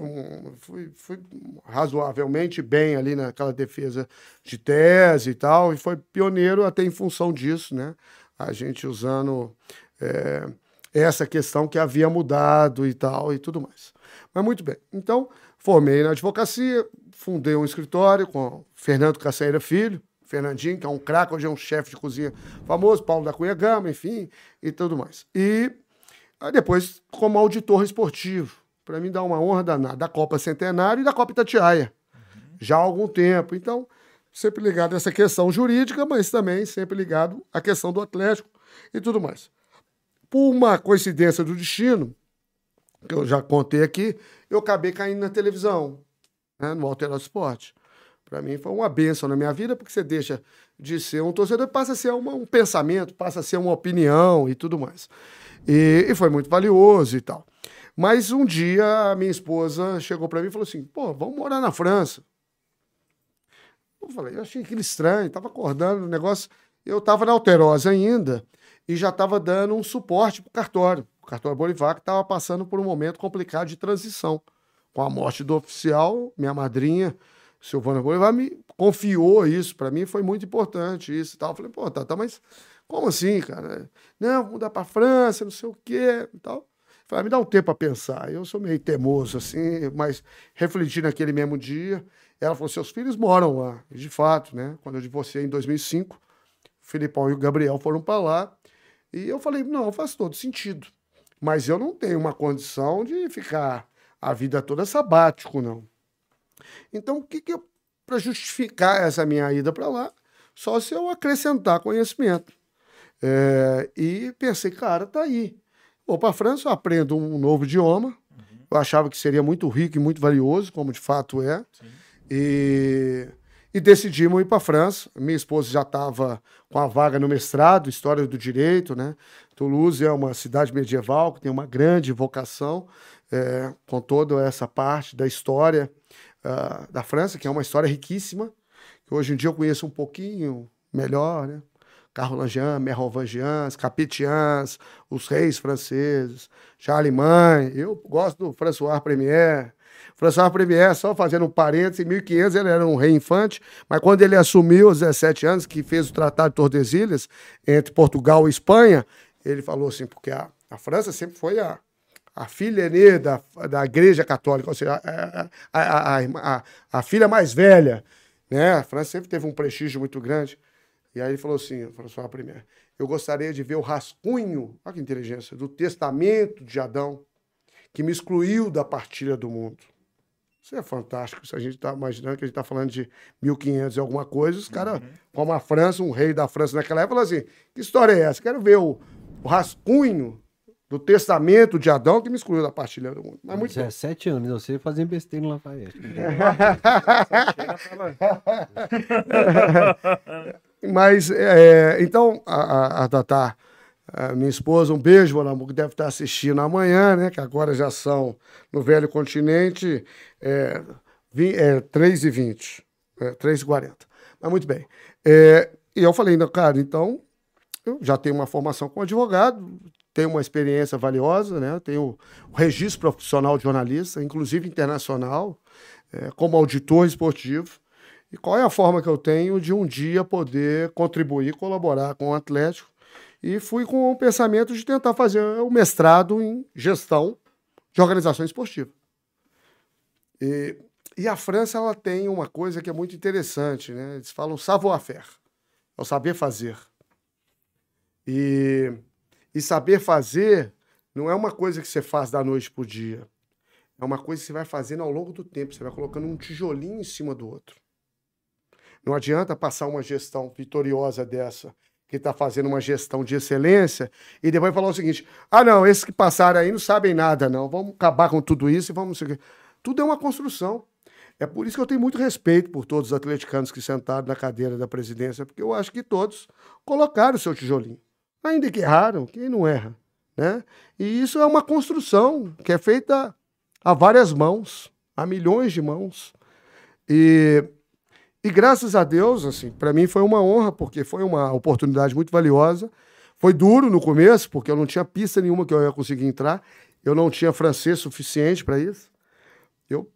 foi, foi razoavelmente bem ali naquela defesa de tese e tal, e foi pioneiro até em função disso, né? A gente usando é, essa questão que havia mudado e tal e tudo mais. Mas muito bem. Então, formei na advocacia, fundei um escritório com Fernando Caceira Filho, Fernandinho, que é um craque, hoje é um chefe de cozinha famoso, Paulo da Cunha Gama, enfim, e tudo mais. E depois, como auditor esportivo, para mim dar uma honra danada, da Copa Centenário e da Copa Itatiaia, já há algum tempo. Então, sempre ligado a essa questão jurídica, mas também sempre ligado à questão do Atlético e tudo mais. Por uma coincidência do destino, que eu já contei aqui, eu acabei caindo na televisão, né, no Alterado Esporte. Para mim foi uma benção na minha vida, porque você deixa de ser um torcedor passa a ser uma- um pensamento, passa a ser uma opinião e tudo mais. E, e foi muito valioso e tal. Mas um dia a minha esposa chegou para mim e falou assim: pô, vamos morar na França. Eu falei, eu achei aquilo estranho, tava acordando o negócio. Eu tava na Alterosa ainda e já tava dando um suporte pro cartório. O cartório Bolivar que tava passando por um momento complicado de transição. Com a morte do oficial, minha madrinha, Silvana Bolivar, me confiou isso. Para mim foi muito importante isso e tal. Eu falei, pô, tá, tá, mas como assim, cara? Não, mudar pra França, não sei o quê e tal. Falei, "Ah, me dá um tempo para pensar. Eu sou meio teimoso, assim, mas refleti naquele mesmo dia. Ela falou: seus filhos moram lá. E, de fato, né? Quando eu divorciei em 2005, o Filipão e o Gabriel foram para lá. E eu falei: não, faz todo sentido. Mas eu não tenho uma condição de ficar a vida toda sabático, não. Então, o que, que eu. Para justificar essa minha ida para lá, só se eu acrescentar conhecimento. É, e pensei, cara, tá aí. Vou para a França, aprendo um novo idioma. Eu achava que seria muito rico e muito valioso, como de fato é. E, e decidimos ir para a França. Minha esposa já estava com a vaga no mestrado, História do Direito. Né? Toulouse é uma cidade medieval que tem uma grande vocação é, com toda essa parte da história ah, da França, que é uma história riquíssima, que hoje em dia eu conheço um pouquinho melhor, né? Carlomangian, Merovingians, Capetians, os reis franceses, Charlemagne. Eu gosto do François Premier. François Premier, só fazendo um parênteses, em 1500 ele era um rei infante, mas quando ele assumiu aos 17 anos, que fez o Tratado de Tordesilhas entre Portugal e Espanha, ele falou assim, porque a, a França sempre foi a, a filha Enê da, da Igreja Católica, ou seja, a, a, a, a, a filha mais velha. Né? A França sempre teve um prestígio muito grande. E aí ele falou assim, François primeira, eu gostaria de ver o rascunho, olha que inteligência, do testamento de Adão, que me excluiu da partilha do mundo. Isso é fantástico. Se a gente está imaginando que a gente está falando de 1500 e alguma coisa, os caras, Uhum. como a França, um rei da França naquela época, falou assim: que história é essa? Quero ver o, o rascunho do testamento de Adão que me excluiu da partilha do mundo. Mas muito bem. 17 anos, você fazendo besteira no Lafayette. *laughs* Mas, é, então, a, a, a Tatá, a minha esposa, um beijo, meu amor, que deve estar assistindo amanhã, né? Que agora já são no Velho Continente é, vi- é, 3 e 20, é, 3 e 40. Mas muito bem. É, e eu falei, cara, então, eu já tenho uma formação como advogado, tenho uma experiência valiosa, né? Tenho o registro profissional de jornalista, inclusive internacional, é, como auditor esportivo. E qual é a forma que eu tenho de um dia poder contribuir, colaborar com o Atlético? E fui com o pensamento de tentar fazer o mestrado em gestão de organização esportiva. E, e a França ela tem uma coisa que é muito interessante, né? Eles falam savoir-faire, é o saber fazer. E, e saber fazer não é uma coisa que você faz da noite para o dia. É uma coisa que você vai fazendo ao longo do tempo. Você vai colocando um tijolinho em cima do outro. Não adianta passar uma gestão vitoriosa dessa, que está fazendo uma gestão de excelência, e depois falar o seguinte: ah, não, esses que passaram aí não sabem nada, não. Vamos acabar com tudo isso e vamos. seguir." Tudo é uma construção. É por isso que eu tenho muito respeito por todos os atleticanos que sentaram na cadeira da presidência, porque eu acho que todos colocaram o seu tijolinho. Ainda que erraram, quem não erra? Né? E isso é uma construção que é feita a várias mãos, a milhões de mãos. E, e graças a Deus, assim, para mim foi uma honra, porque foi uma oportunidade muito valiosa. Foi duro no começo, porque eu não tinha pista nenhuma que eu ia conseguir entrar. Eu não tinha francês suficiente para isso. Eu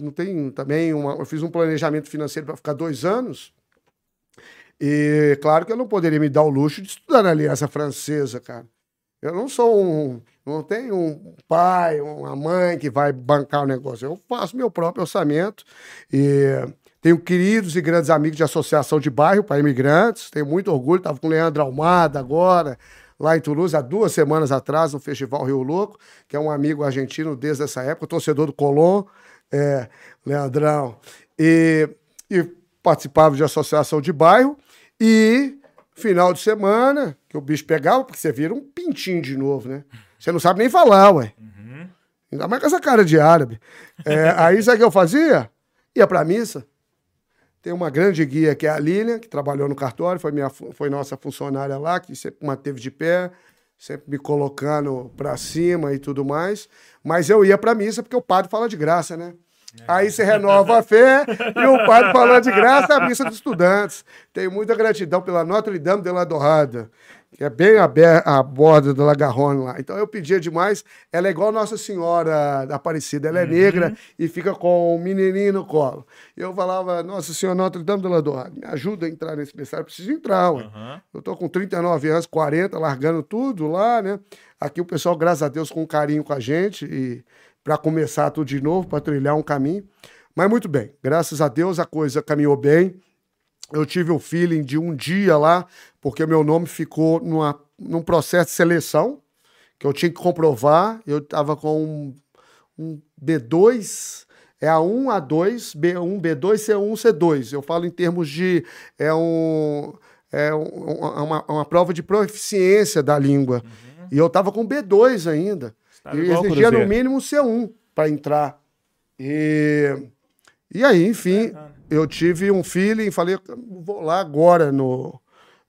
não tenho também uma, eu fiz um planejamento financeiro para ficar dois anos. E claro que eu não poderia me dar o luxo de estudar na Aliança Francesa, cara. Eu não sou um. Não tenho um pai, uma mãe que vai bancar o negócio. Eu faço meu próprio orçamento. E tenho queridos e grandes amigos de associação de bairro para imigrantes. Tenho muito orgulho. Estava com o Leandro Almada agora, lá em Toulouse, há duas semanas atrás, no Festival Rio Louco, que é um amigo argentino desde essa época, torcedor do Colón, é, Leandrão. E, e participava de associação de bairro. E final de semana, que o bicho pegava, porque você vira um pintinho de novo, né? Você não sabe nem falar, ué. Ainda mais com essa cara de árabe. É, aí sabe o que eu fazia? Ia pra missa. Tem uma grande guia que é a Lilian, que trabalhou no cartório, foi, minha, foi nossa funcionária lá, que sempre manteve de pé, sempre me colocando pra cima e tudo mais. Mas eu ia pra missa porque o padre fala de graça, né? Aí você renova a fé e o padre falando de graça a missa dos estudantes. Tenho muita gratidão pela Notre Dame de la Dorada, que é bem a, borda do Lagarrone lá. Então eu pedia demais. Ela é igual Nossa Senhora da Aparecida, ela é negra e fica com um menininho no colo. Eu falava, Nossa Senhora Notre Dame de la Dorada, me ajuda a entrar nesse. Eu preciso entrar, ué. Eu tô com 39 anos, 40, largando tudo lá, né? Aqui o pessoal, graças a Deus, com carinho com a gente e para começar tudo de novo, para trilhar um caminho. Mas muito bem, graças a Deus a coisa caminhou bem. Eu tive o feeling de um dia lá, porque meu nome ficou numa, num processo de seleção, que eu tinha que comprovar. Eu estava com um, um B2, é A1, A2, B1, B2, C1, C2. Eu falo em termos de. É, um, é um- uma, uma prova de proficiência da língua. E eu estava com B2 ainda. Tava e igual o exigia no mínimo C1 para entrar. E, e aí, enfim, eu tive um feeling, falei, vou lá agora no,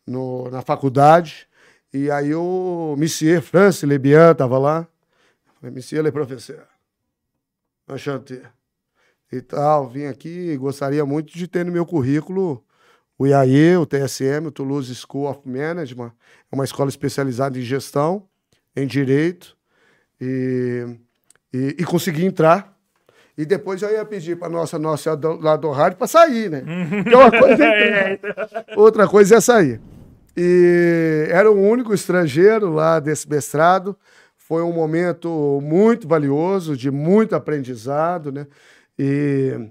no, na faculdade. E aí o Monsieur France Lebian estava lá. Falei, Monsieur le professeur, enchanté. E tal, vim aqui e gostaria muito de ter no meu currículo o IAE, o TSM, o Toulouse School of Management, é uma escola especializada em gestão, em direito, e, e, e consegui entrar. E depois eu ia pedir para nossa nossa do- lá do rádio para sair, né? Porque uma coisa *laughs* é entrar, outra coisa é sair. E era o único estrangeiro lá desse mestrado. foi um momento muito valioso, de muito aprendizado, né? E,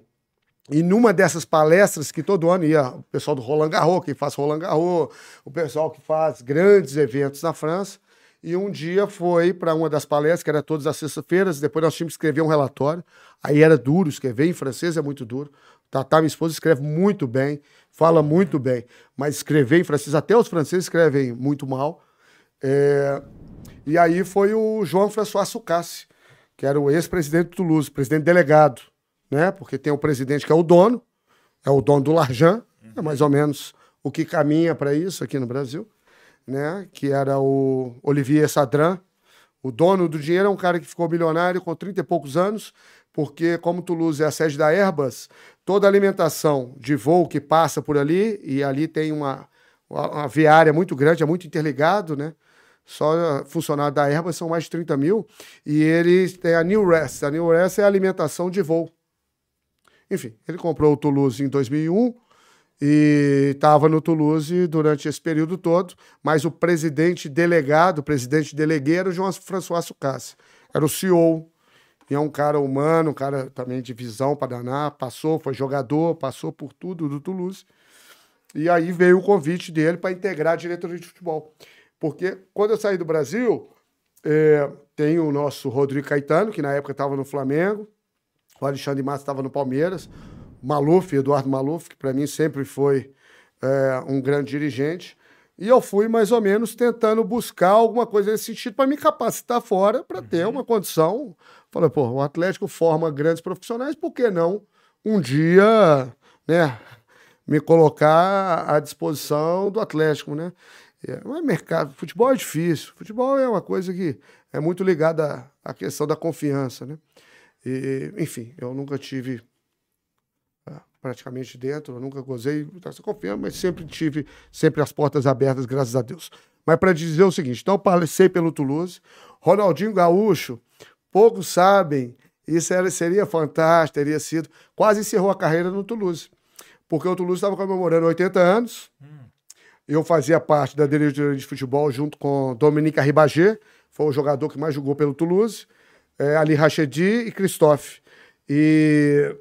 e numa dessas palestras que todo ano ia o pessoal do Roland Garros, quem faz Roland Garros, o pessoal que faz grandes eventos na França, e um dia foi para uma das palestras, que era todas as sextas-feiras, depois nós tínhamos que escrever um relatório. Aí era duro, escrever em francês é muito duro. Tatá, minha esposa, escreve muito bem, fala muito bem, mas escrever em francês, até os franceses escrevem muito mal. É... E aí foi o João François Sucassi, que era o ex-presidente do Toulouse, presidente delegado, né? Porque tem o presidente que é o dono, é o dono do Larjan, é mais ou menos o que caminha para isso aqui no Brasil né? Que era o Olivier Sadran. O dono do dinheiro é um cara que ficou milionário com 30 e poucos anos, porque, como Toulouse é a sede da Airbus, toda a alimentação de voo que passa por ali, e ali tem uma, uma viária muito grande, é muito interligado, né? Só funcionários da Airbus são mais de 30 mil, e eles têm a New Rest. A New Rest é a alimentação de voo. Enfim, ele comprou o Toulouse em 2001, e estava no Toulouse durante esse período todo, mas o presidente delegado, o presidente delegueiro, João François Sucassi, era o CEO, e é um cara humano, um cara também de visão para danar, passou, foi jogador, passou por tudo do Toulouse, e aí veio o convite dele para integrar a diretoria de futebol. Porque quando eu saí do Brasil, é, tem o nosso Rodrigo Caetano, que na época estava no Flamengo, o Alexandre Massa estava no Palmeiras, Maluf, Eduardo Maluf, que para mim sempre foi é, um grande dirigente. E eu fui mais ou menos tentando buscar alguma coisa nesse sentido para me capacitar fora, para ter uhum. uma condição. Falei, pô, o Atlético forma grandes profissionais, por que não um dia, né, me colocar à disposição do Atlético, né? É, mas mercado, futebol é difícil. Futebol é uma coisa que é muito ligada à questão da confiança, né? E, enfim, eu nunca tive praticamente dentro, eu nunca gozei dessa confiança, mas sempre tive sempre as portas abertas, graças a Deus. Mas para dizer o seguinte, então passei pelo Toulouse, Ronaldinho Gaúcho, poucos sabem, isso era, seria fantástico, teria sido, quase encerrou a carreira no Toulouse, porque o Toulouse estava comemorando 80 anos, hum. eu fazia parte da diretoria de futebol junto com Dominique Arribagé, foi o jogador que mais jogou pelo Toulouse, é, Ali Rachedi e Christophe. E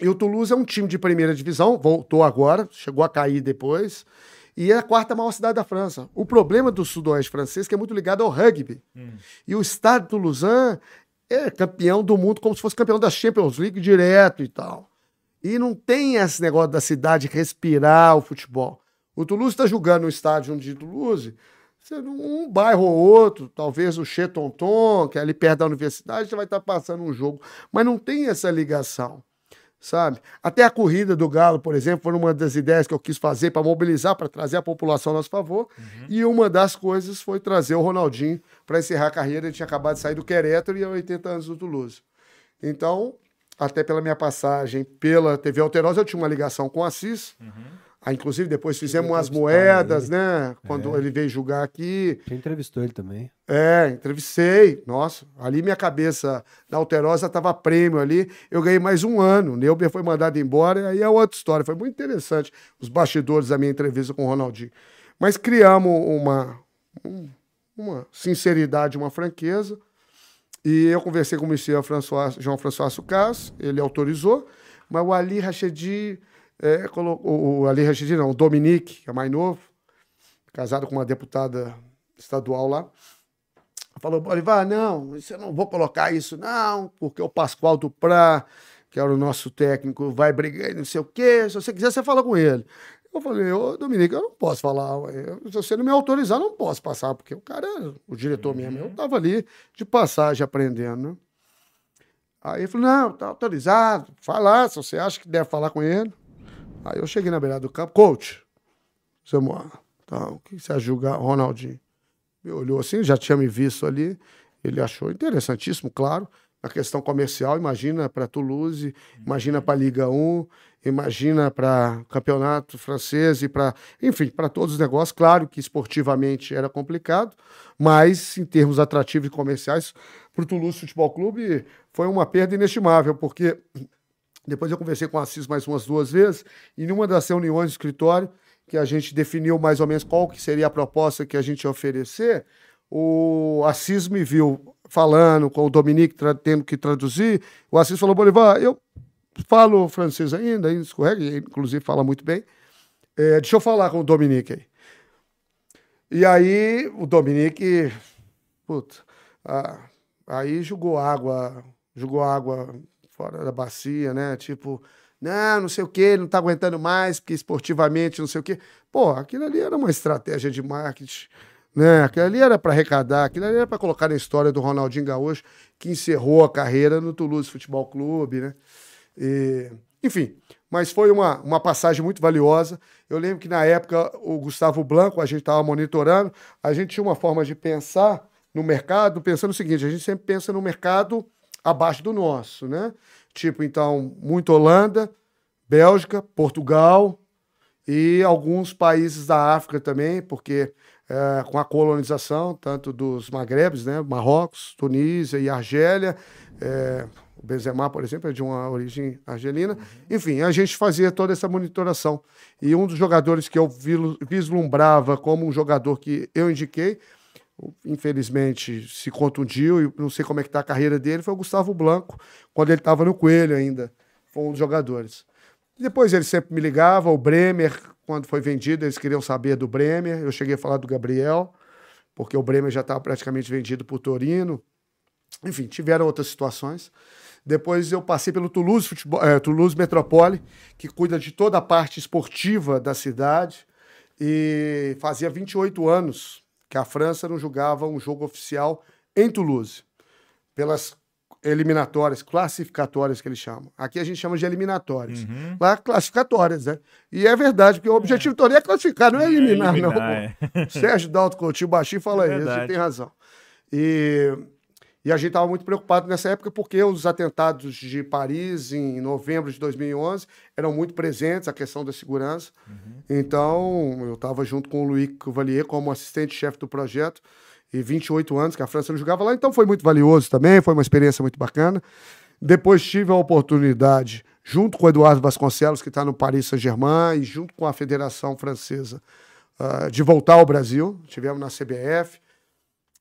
e o Toulouse é um time de primeira divisão, voltou agora, chegou a cair depois, e é a quarta maior cidade da França. O problema do sudoeste francês é que é muito ligado ao rugby. Hum. E o estado de Toulouse é campeão do mundo como se fosse campeão da Champions League direto e tal. E não tem esse negócio da cidade respirar o futebol. O Toulouse está jogando no estádio de Toulouse, um bairro ou outro, talvez o Chetonton, que é ali perto da universidade, já vai estar tá passando um jogo. Mas não tem essa ligação sabe? Até a corrida do Galo, por exemplo, foi uma das ideias que eu quis fazer para mobilizar, para trazer a população a nosso favor. Uhum. E uma das coisas foi trazer o Ronaldinho para encerrar a carreira. Ele tinha acabado de sair do Querétaro e há 80 anos do Toulouse. Então, até pela minha passagem pela TV Alterosa, eu tinha uma ligação com o Assis. Uhum Aí, inclusive, depois fizemos umas moedas, né? Quando é. ele veio julgar aqui. Você entrevistou ele também. É, entrevistei. Nossa, ali minha cabeça na Alterosa estava prêmio ali. Eu ganhei mais um ano. O Neuber foi mandado embora, aí é outra história. Foi muito interessante os bastidores da minha entrevista com o Ronaldinho. Mas criamos uma, uma sinceridade, uma franqueza. E eu conversei com o Monsieur François, João François Sucas, ele autorizou, mas o Ali Rachedi é, colocou, o Ali Rachid, não, o Dominique, que é mais novo, casado com uma deputada estadual lá, falou, Bolivar, não, eu não vou colocar isso não, porque o Pascoal Duprá, que era o nosso técnico, vai brigar não sei o quê, se você quiser, você fala com ele. Eu falei, ô Dominique, eu não posso falar, se você não me autorizar, não posso passar, porque o cara, o diretor uhum. mesmo, eu tava ali de passagem aprendendo, né? Aí ele falou, não, tá autorizado, fala, se você acha que deve falar com ele. Aí eu cheguei na beirada do campo, coach, Samuel, tá, o que você julga Ronaldinho? Me olhou assim, já tinha me visto ali, ele achou interessantíssimo, claro, a questão comercial, imagina para Toulouse, imagina para Liga 1, imagina para campeonato francês e para, enfim, para todos os negócios. Claro que esportivamente era complicado, mas em termos atrativos e comerciais, para o Toulouse Futebol Clube foi uma perda inestimável, porque depois eu conversei com o Assis mais umas duas vezes, e numa das reuniões do escritório, que a gente definiu mais ou menos qual que seria a proposta que a gente ia oferecer, o Assis me viu falando com o Dominique, tendo que traduzir. O Assis falou, Bolivar, eu falo francês ainda, ainda escorrega, inclusive fala muito bem. É, deixa eu falar com o Dominique aí. E aí o Dominique, puta, ah, aí jogou água, jogou água fora da bacia, né? Tipo, não, não sei o quê, não tá aguentando mais, porque esportivamente, não sei o quê. Pô, aquilo ali era uma estratégia de marketing, né? Aquilo ali era para arrecadar, aquilo ali era para colocar na história do Ronaldinho Gaúcho, que encerrou a carreira no Toulouse Futebol Clube, né? E, enfim, mas foi uma, uma passagem muito valiosa. Eu lembro que na época o Gustavo Blanco, a gente estava monitorando, a gente tinha uma forma de pensar no mercado, pensando o seguinte: a gente sempre pensa no mercado abaixo do nosso, né? Tipo, então, muito Holanda, Bélgica, Portugal e alguns países da África também, porque é, com a colonização, tanto dos Magrebes, né? Marrocos, Tunísia e Argélia. é, o Benzema, por exemplo, é de uma origem argelina. Enfim, a gente fazia toda essa monitoração. E um dos jogadores que eu vislumbrava como um jogador que eu indiquei, infelizmente se contundiu e não sei como é que está a carreira dele, foi o Gustavo Blanco, quando ele estava no Coelho ainda. Foi um dos jogadores. Depois ele sempre me ligava, o Bremer, quando foi vendido, eles queriam saber do Bremer. Eu cheguei a falar do Gabriel, porque o Bremer já estava praticamente vendido por Torino. Enfim, tiveram outras situações. Depois eu passei pelo Toulouse, Futebol, eh, Toulouse Metropole, que cuida de toda a parte esportiva da cidade. E fazia 28 anos que a França não jogava um jogo oficial em Toulouse, pelas eliminatórias, classificatórias que eles chamam. Aqui a gente chama de eliminatórias. Lá, classificatórias, né? E é verdade, porque o objetivo todo é classificar, não é eliminar, não. eliminar, é. Sérgio Dalto Coutinho Baixinho fala É isso, tem razão. E, e a gente estava muito preocupado nessa época porque os atentados de Paris, em novembro de 2011, eram muito presentes, a questão da segurança. Uhum. Então, eu estava junto com o Louis Cavalier como assistente-chefe do projeto, e 28 anos que a França não jogava lá, então foi muito valioso também, foi uma experiência muito bacana. Depois tive a oportunidade, junto com o Eduardo Vasconcelos, que está no Paris Saint-Germain, e junto com a Federação Francesa, ah, de voltar ao Brasil. Tivemos na CBF.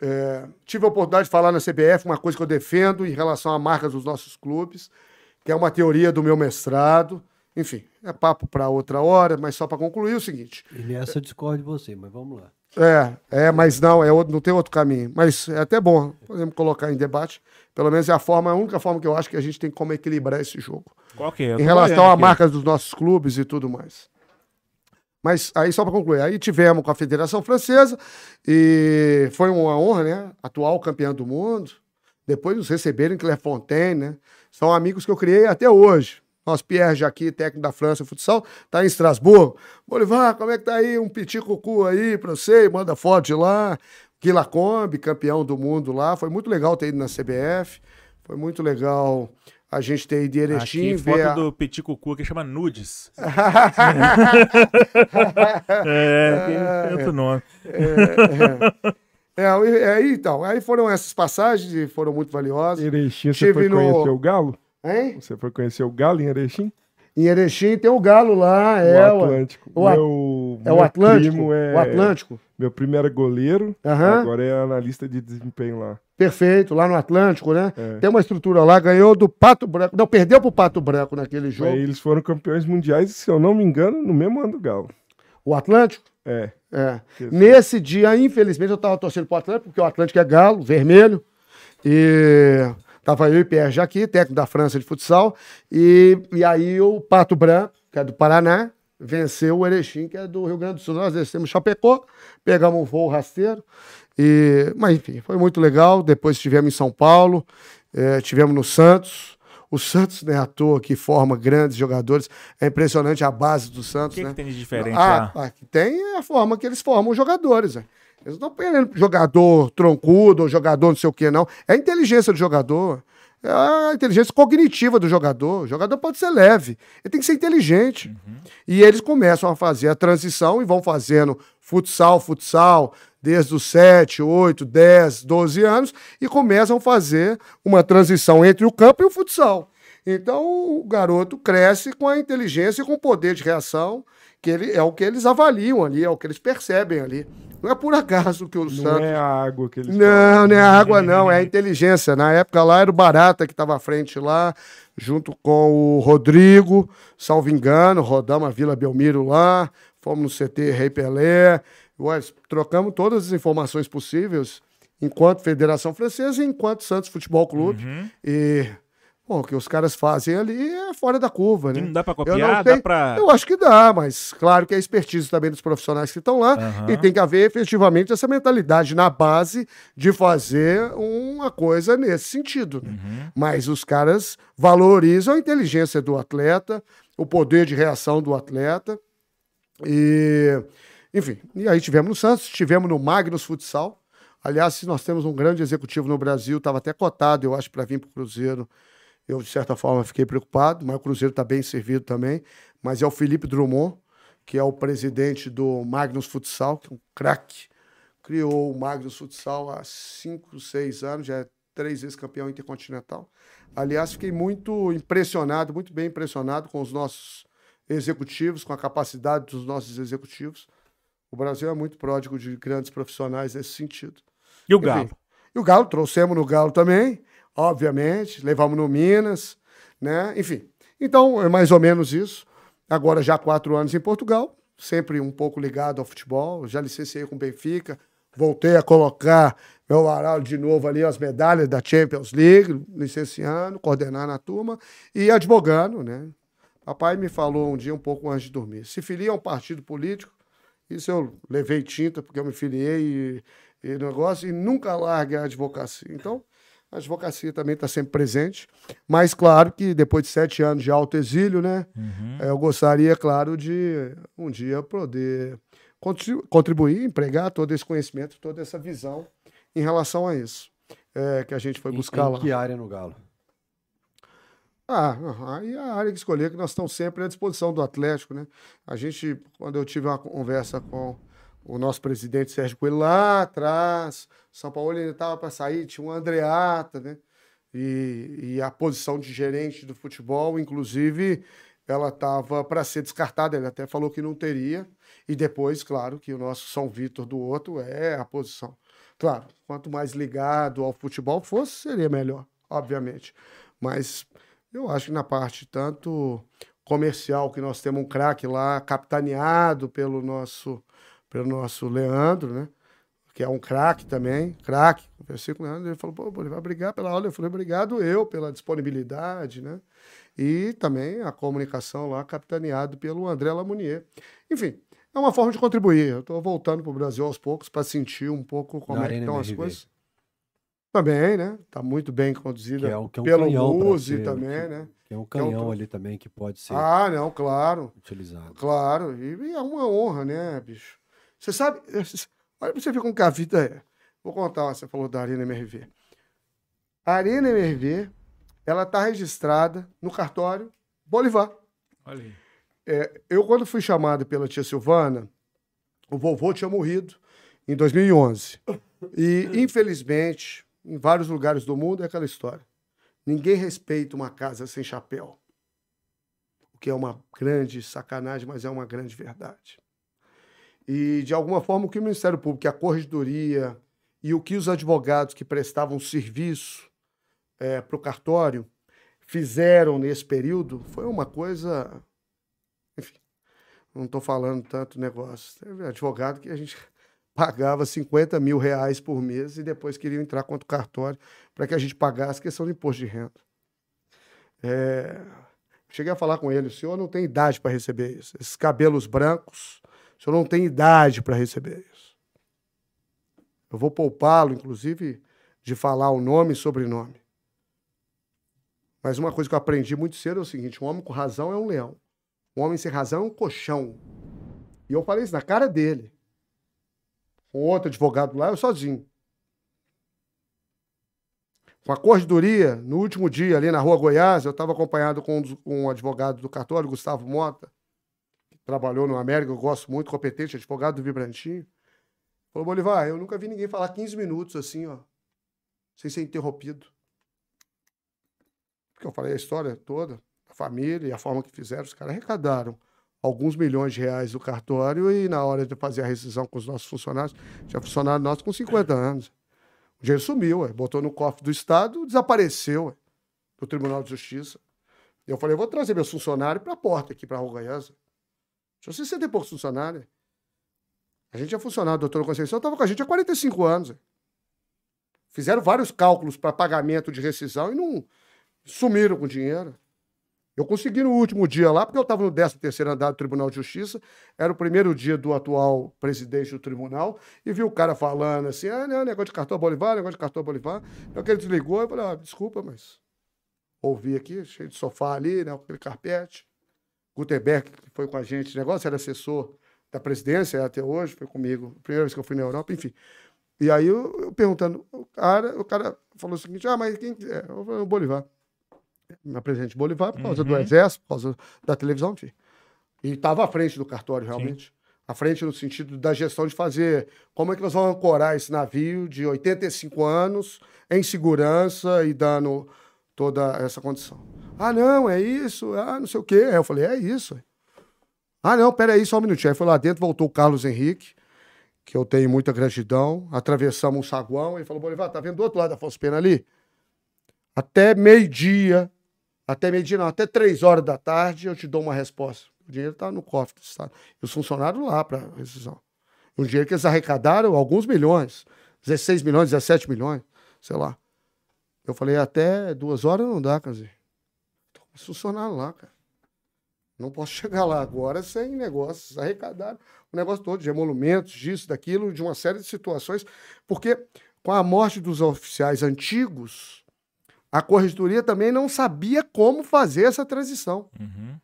É, tive a oportunidade de falar na CBF uma coisa que eu defendo em relação à marca dos nossos clubes, que é uma teoria do meu mestrado. Enfim, é papo para outra hora, mas só para concluir o seguinte: E nessa eu discordo de você, mas vamos lá. é, é, mas não, é outro- não tem outro caminho. Mas é até bom, podemos colocar em debate. Pelo menos é a forma, a única forma que eu acho que a gente tem como equilibrar esse jogo. Qual que é? Em relação à marca dos nossos clubes e tudo mais. Mas aí, só para concluir, aí tivemos com a Federação Francesa e foi uma honra, né? Atual campeão do mundo. Depois nos receberam em Clairefontaine, né? São amigos que eu criei até hoje. Nosso Pierre Jaqui, técnico da França Futsal, tá em Estrasburgo. Bolivar, como é que tá aí? Um petit cucu aí pra você, manda foto de lá. Guila Combi, campeão do mundo lá. Foi muito legal ter ido na CBF. Foi muito legal a gente ter ido em Erechim, Aqui, foto a... do Petit Cucu que chama Nudes. *laughs* é, tem outro nome. É, é, aí, então, aí foram essas passagens e foram muito valiosas. Erechim, você Tive foi no- conhecer o Galo? Hein? Você foi conhecer o Galo em Erechim? Em Erechim tem o Galo lá, é. o. Atlântico. o meu, É o Atlântico? primo é- O Atlântico? Meu primo era goleiro, agora é analista de desempenho lá. Perfeito, lá no Atlântico, né? É. Tem uma estrutura lá, ganhou do Pato Branco. Não, perdeu pro Pato Branco naquele jogo. Aí eles foram campeões mundiais, se eu não me engano, no mesmo ano do Galo. O Atlântico? É. É. Nesse dia, infelizmente, eu tava torcendo pro Atlântico, porque o Atlântico é galo, vermelho. E tava eu e Pierre Jaqui, técnico da França de futsal. E, e aí o Pato Branco, que é do Paraná, venceu o Erechim, que é do Rio Grande do Sul. Nós descemos Chapecó, pegamos um voo rasteiro. E, mas enfim, foi muito legal. Depois estivemos em São Paulo, eh, tivemos no Santos. O Santos, né, à toa, que forma grandes jogadores. É impressionante a base do O Santos, que, né? que tem de diferente Ah, ah, que tem é a forma que eles formam os jogadores. né? Eles não estão jogador troncudo ou jogador não sei o que, não. É a inteligência do jogador. É a inteligência cognitiva do jogador. O jogador pode ser leve. Ele tem que ser inteligente. E eles começam a fazer a transição e vão fazendo futsal, futsal, desde os 7, 8, 10, 12 anos, e começam a fazer uma transição entre o campo e o futsal. Então o garoto cresce com a inteligência e com o poder de reação, que ele, é o que eles avaliam ali, é o que eles percebem ali. Não é por acaso que o Não Santos. é a água que eles Não, não é a água, não, é a *laughs* inteligência. Na época lá era o Barata que estava à frente lá, junto com o Rodrigo, salvo engano, rodamos a Vila Belmiro lá, fomos no CT Rei Pelé, Ué, trocamos todas as informações possíveis, enquanto Federação Francesa e enquanto Santos Futebol Clube. Uhum. E, bom, o que os caras fazem ali é fora da curva, né? Não dá pra Eu não copiar, tenho- dá pra. Eu acho que dá, mas claro que é expertise também dos profissionais que estão lá. Aham. E tem que haver efetivamente essa mentalidade na base de fazer uma coisa nesse sentido. né? Uhum. Mas os caras valorizam a inteligência do atleta, o poder de reação do atleta. E, enfim, e aí tivemos no Santos, tivemos no Magnus Futsal. Aliás, nós temos um grande executivo no Brasil, estava até cotado, eu acho, para vir para o Cruzeiro. Eu, de certa forma, fiquei preocupado, mas o Cruzeiro está bem servido também. Mas é o Felipe Drummond, que é o presidente do Magnus Futsal, que é um craque. Criou o Magnus Futsal há cinco, seis anos, já é três vezes campeão intercontinental. Aliás, fiquei muito impressionado, muito bem impressionado com os nossos executivos, com a capacidade dos nossos executivos. O Brasil é muito pródigo de grandes profissionais nesse sentido. E o Enfim, Galo? E o Galo, trouxemos no Galo também, obviamente, levamos no Minas, né? Enfim. Então, é mais ou menos isso. Agora já há quatro anos em Portugal, sempre um pouco ligado ao futebol. Já licenciei com o Benfica, voltei a colocar meu varal de novo ali, as medalhas da Champions League, licenciando, coordenando a turma e advogando, né? Papai me falou um dia, um pouco antes de dormir, se filia a um partido político, isso eu levei tinta, porque eu me filiei e, e negócio, e nunca largue a advocacia. Então, a advocacia também está sempre presente. Mas, claro que depois de sete anos de alto exílio, né? Uhum. eh, Eu gostaria, claro, de um dia poder contri- contribuir, empregar todo esse conhecimento, toda essa visão em relação a isso. eh, que a gente foi Em- buscar em lá. que área no Galo? Ah, aí a área que escolher, que nós estamos sempre à disposição do Atlético, né? A gente, quando eu tive uma conversa com o nosso presidente Sérgio Coelho lá atrás, São Paulo ainda estava para sair, tinha um Andreata, né? E, e a posição de gerente do futebol, inclusive, ela estava para ser descartada, ele até falou que não teria. E depois, claro, que o nosso São Vitor do outro é a posição. Claro, quanto mais ligado ao futebol fosse, seria melhor, obviamente. Mas eu acho que na parte tanto comercial, que nós temos um craque lá, capitaneado pelo nosso, pelo nosso Leandro, né? Que é um craque também, craque. Conversei com o Leandro, ele falou, pô, ele vai brigar pela aula. Eu falei, obrigado eu pela disponibilidade, né? E também a comunicação lá, capitaneado pelo André Lamounier. Enfim, é uma forma de contribuir. Eu estou voltando para o Brasil aos poucos para sentir um pouco como Na é que estão as coisas. Também, né? Está muito bem conduzida Que é um, que é um pelo canhão Muzi ser- também, que- né? Que é um é um canhão ali também que pode ser Ah, não, claro, utilizado. claro. E, e é uma honra, né, bicho? Você sabe, olha pra você ver como que a vida é. Vou contar, você falou da Arena MRV. A Arena MRV, ela tá registrada no cartório Bolivar. Olha aí. É, eu, quando fui chamado pela tia Silvana, o vovô tinha morrido em 2011. E, infelizmente, em vários lugares do mundo é aquela história. Ninguém respeita uma casa sem chapéu. O que é uma grande sacanagem, mas é uma grande verdade. E, de alguma forma, o que o Ministério Público, a Corregedoria e o que os advogados que prestavam serviço para o cartório fizeram nesse período foi uma coisa. Enfim, não estou falando tanto negócio. Teve advogado que a gente pagava 50 mil reais por mês e depois queriam entrar contra o cartório para que a gente pagasse questão de imposto de renda. É, Cheguei a falar com ele: o senhor não tem idade para receber isso. Esses cabelos brancos, o senhor não tem idade para receber isso. Eu vou poupá-lo, inclusive, de falar o nome e sobrenome. Mas uma coisa que eu aprendi muito cedo é o seguinte: um homem com razão é um leão. Um homem sem razão é um colchão. E eu falei isso na cara dele. Com outro advogado lá, eu sozinho. Com a corredoria, no último dia, ali na rua Goiás, eu estava acompanhado com um, dos- um advogado do cartório, Gustavo Mota, que trabalhou no América, eu gosto muito, competente, advogado do Vibrantinho. Falou, Bolivar, eu nunca vi ninguém falar 15 minutos assim, ó, sem ser interrompido. Porque eu falei a história toda, a família e a forma que fizeram, os caras arrecadaram alguns milhões de reais do cartório e na hora de fazer a rescisão com os nossos funcionários, tinha funcionário nosso com 50 anos. O dinheiro sumiu, ué, botou no cofre do Estado, desapareceu ué, do Tribunal de Justiça. Eu falei, eu vou trazer meus funcionários para a porta aqui, para a Roganhesa. Tinha 60 e poucos funcionários. A gente é funcionário, a doutora Conceição estava com a gente há 45 anos. Fizeram vários cálculos para pagamento de rescisão e não sumiram com o dinheiro. Eu consegui no último dia lá, porque eu estava no 13 terceiro andar do Tribunal de Justiça, era o primeiro dia do atual presidente do tribunal, e vi o cara falando assim, ah, não, negócio de cartão Bolivar, negócio de cartão Bolivar. Então ele desligou, eu falei, ah, desculpa, mas ouvi aqui, cheio de sofá ali, né, aquele carpete. Gutenberg, que foi com a gente, o negócio era assessor da presidência até hoje, foi comigo, primeira vez que eu fui na Europa, enfim. E aí eu, eu perguntando, o cara, o cara falou o seguinte, ah, mas quem que é? Eu falei, o Bolivar. Me apresente Bolivar por causa do Uhum. exército, por causa da televisão, enfim. E estava à frente do cartório, realmente. À frente no sentido da gestão de fazer como é que nós vamos ancorar esse navio de 85 anos em segurança e dando toda essa condição. Ah, não, é isso, ah, não sei o quê. Aí eu falei, é isso. Ah, não, peraí, só um minutinho. Aí foi lá dentro, voltou o Carlos Henrique, que eu tenho muita gratidão. Atravessamos um saguão. Ele falou, Bolivar, tá vendo do outro lado da Pena ali? Até meio-dia, até meio-dia não, até três horas da tarde eu te dou uma resposta. O dinheiro está no cofre do Estado. E os funcionários lá para rescisão. Um dinheiro que eles arrecadaram alguns milhões. 16 milhões, 17 milhões, sei lá. Eu falei, até duas horas não dá, quer. Tô com os funcionários lá, cara. Não posso *laughs* chegar lá agora sem negócios. Arrecadaram o negócio todo de emolumentos, disso, daquilo, de uma série de situações. Porque com a morte dos oficiais antigos, a corregedoria também não sabia como fazer essa transição. Uhum.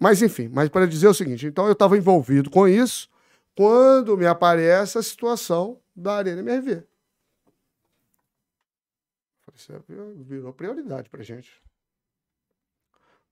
Mas enfim, mas para dizer o seguinte, então eu estava envolvido com isso quando me aparece a situação da Arena MRV. Isso é- virou prioridade para gente.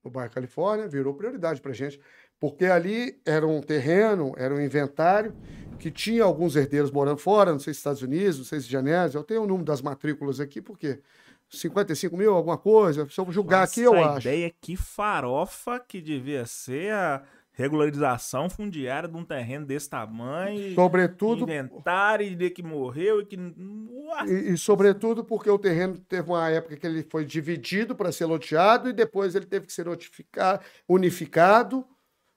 No bairro Califórnia, virou prioridade para gente. Porque ali era um terreno, era um inventário que tinha alguns herdeiros morando fora, não sei se Estados Unidos, não sei se Genésio. Eu tenho o número das matrículas aqui, porque 55 mil, alguma coisa. Se eu julgar aqui, eu acho. ideia que farofa que devia ser a regularização fundiária de um terreno desse tamanho. Sobretudo, Inventário de que morreu e que. Nossa! E, e, sobretudo porque o terreno teve uma época que ele foi dividido para ser loteado e depois ele teve que ser notificado, unificado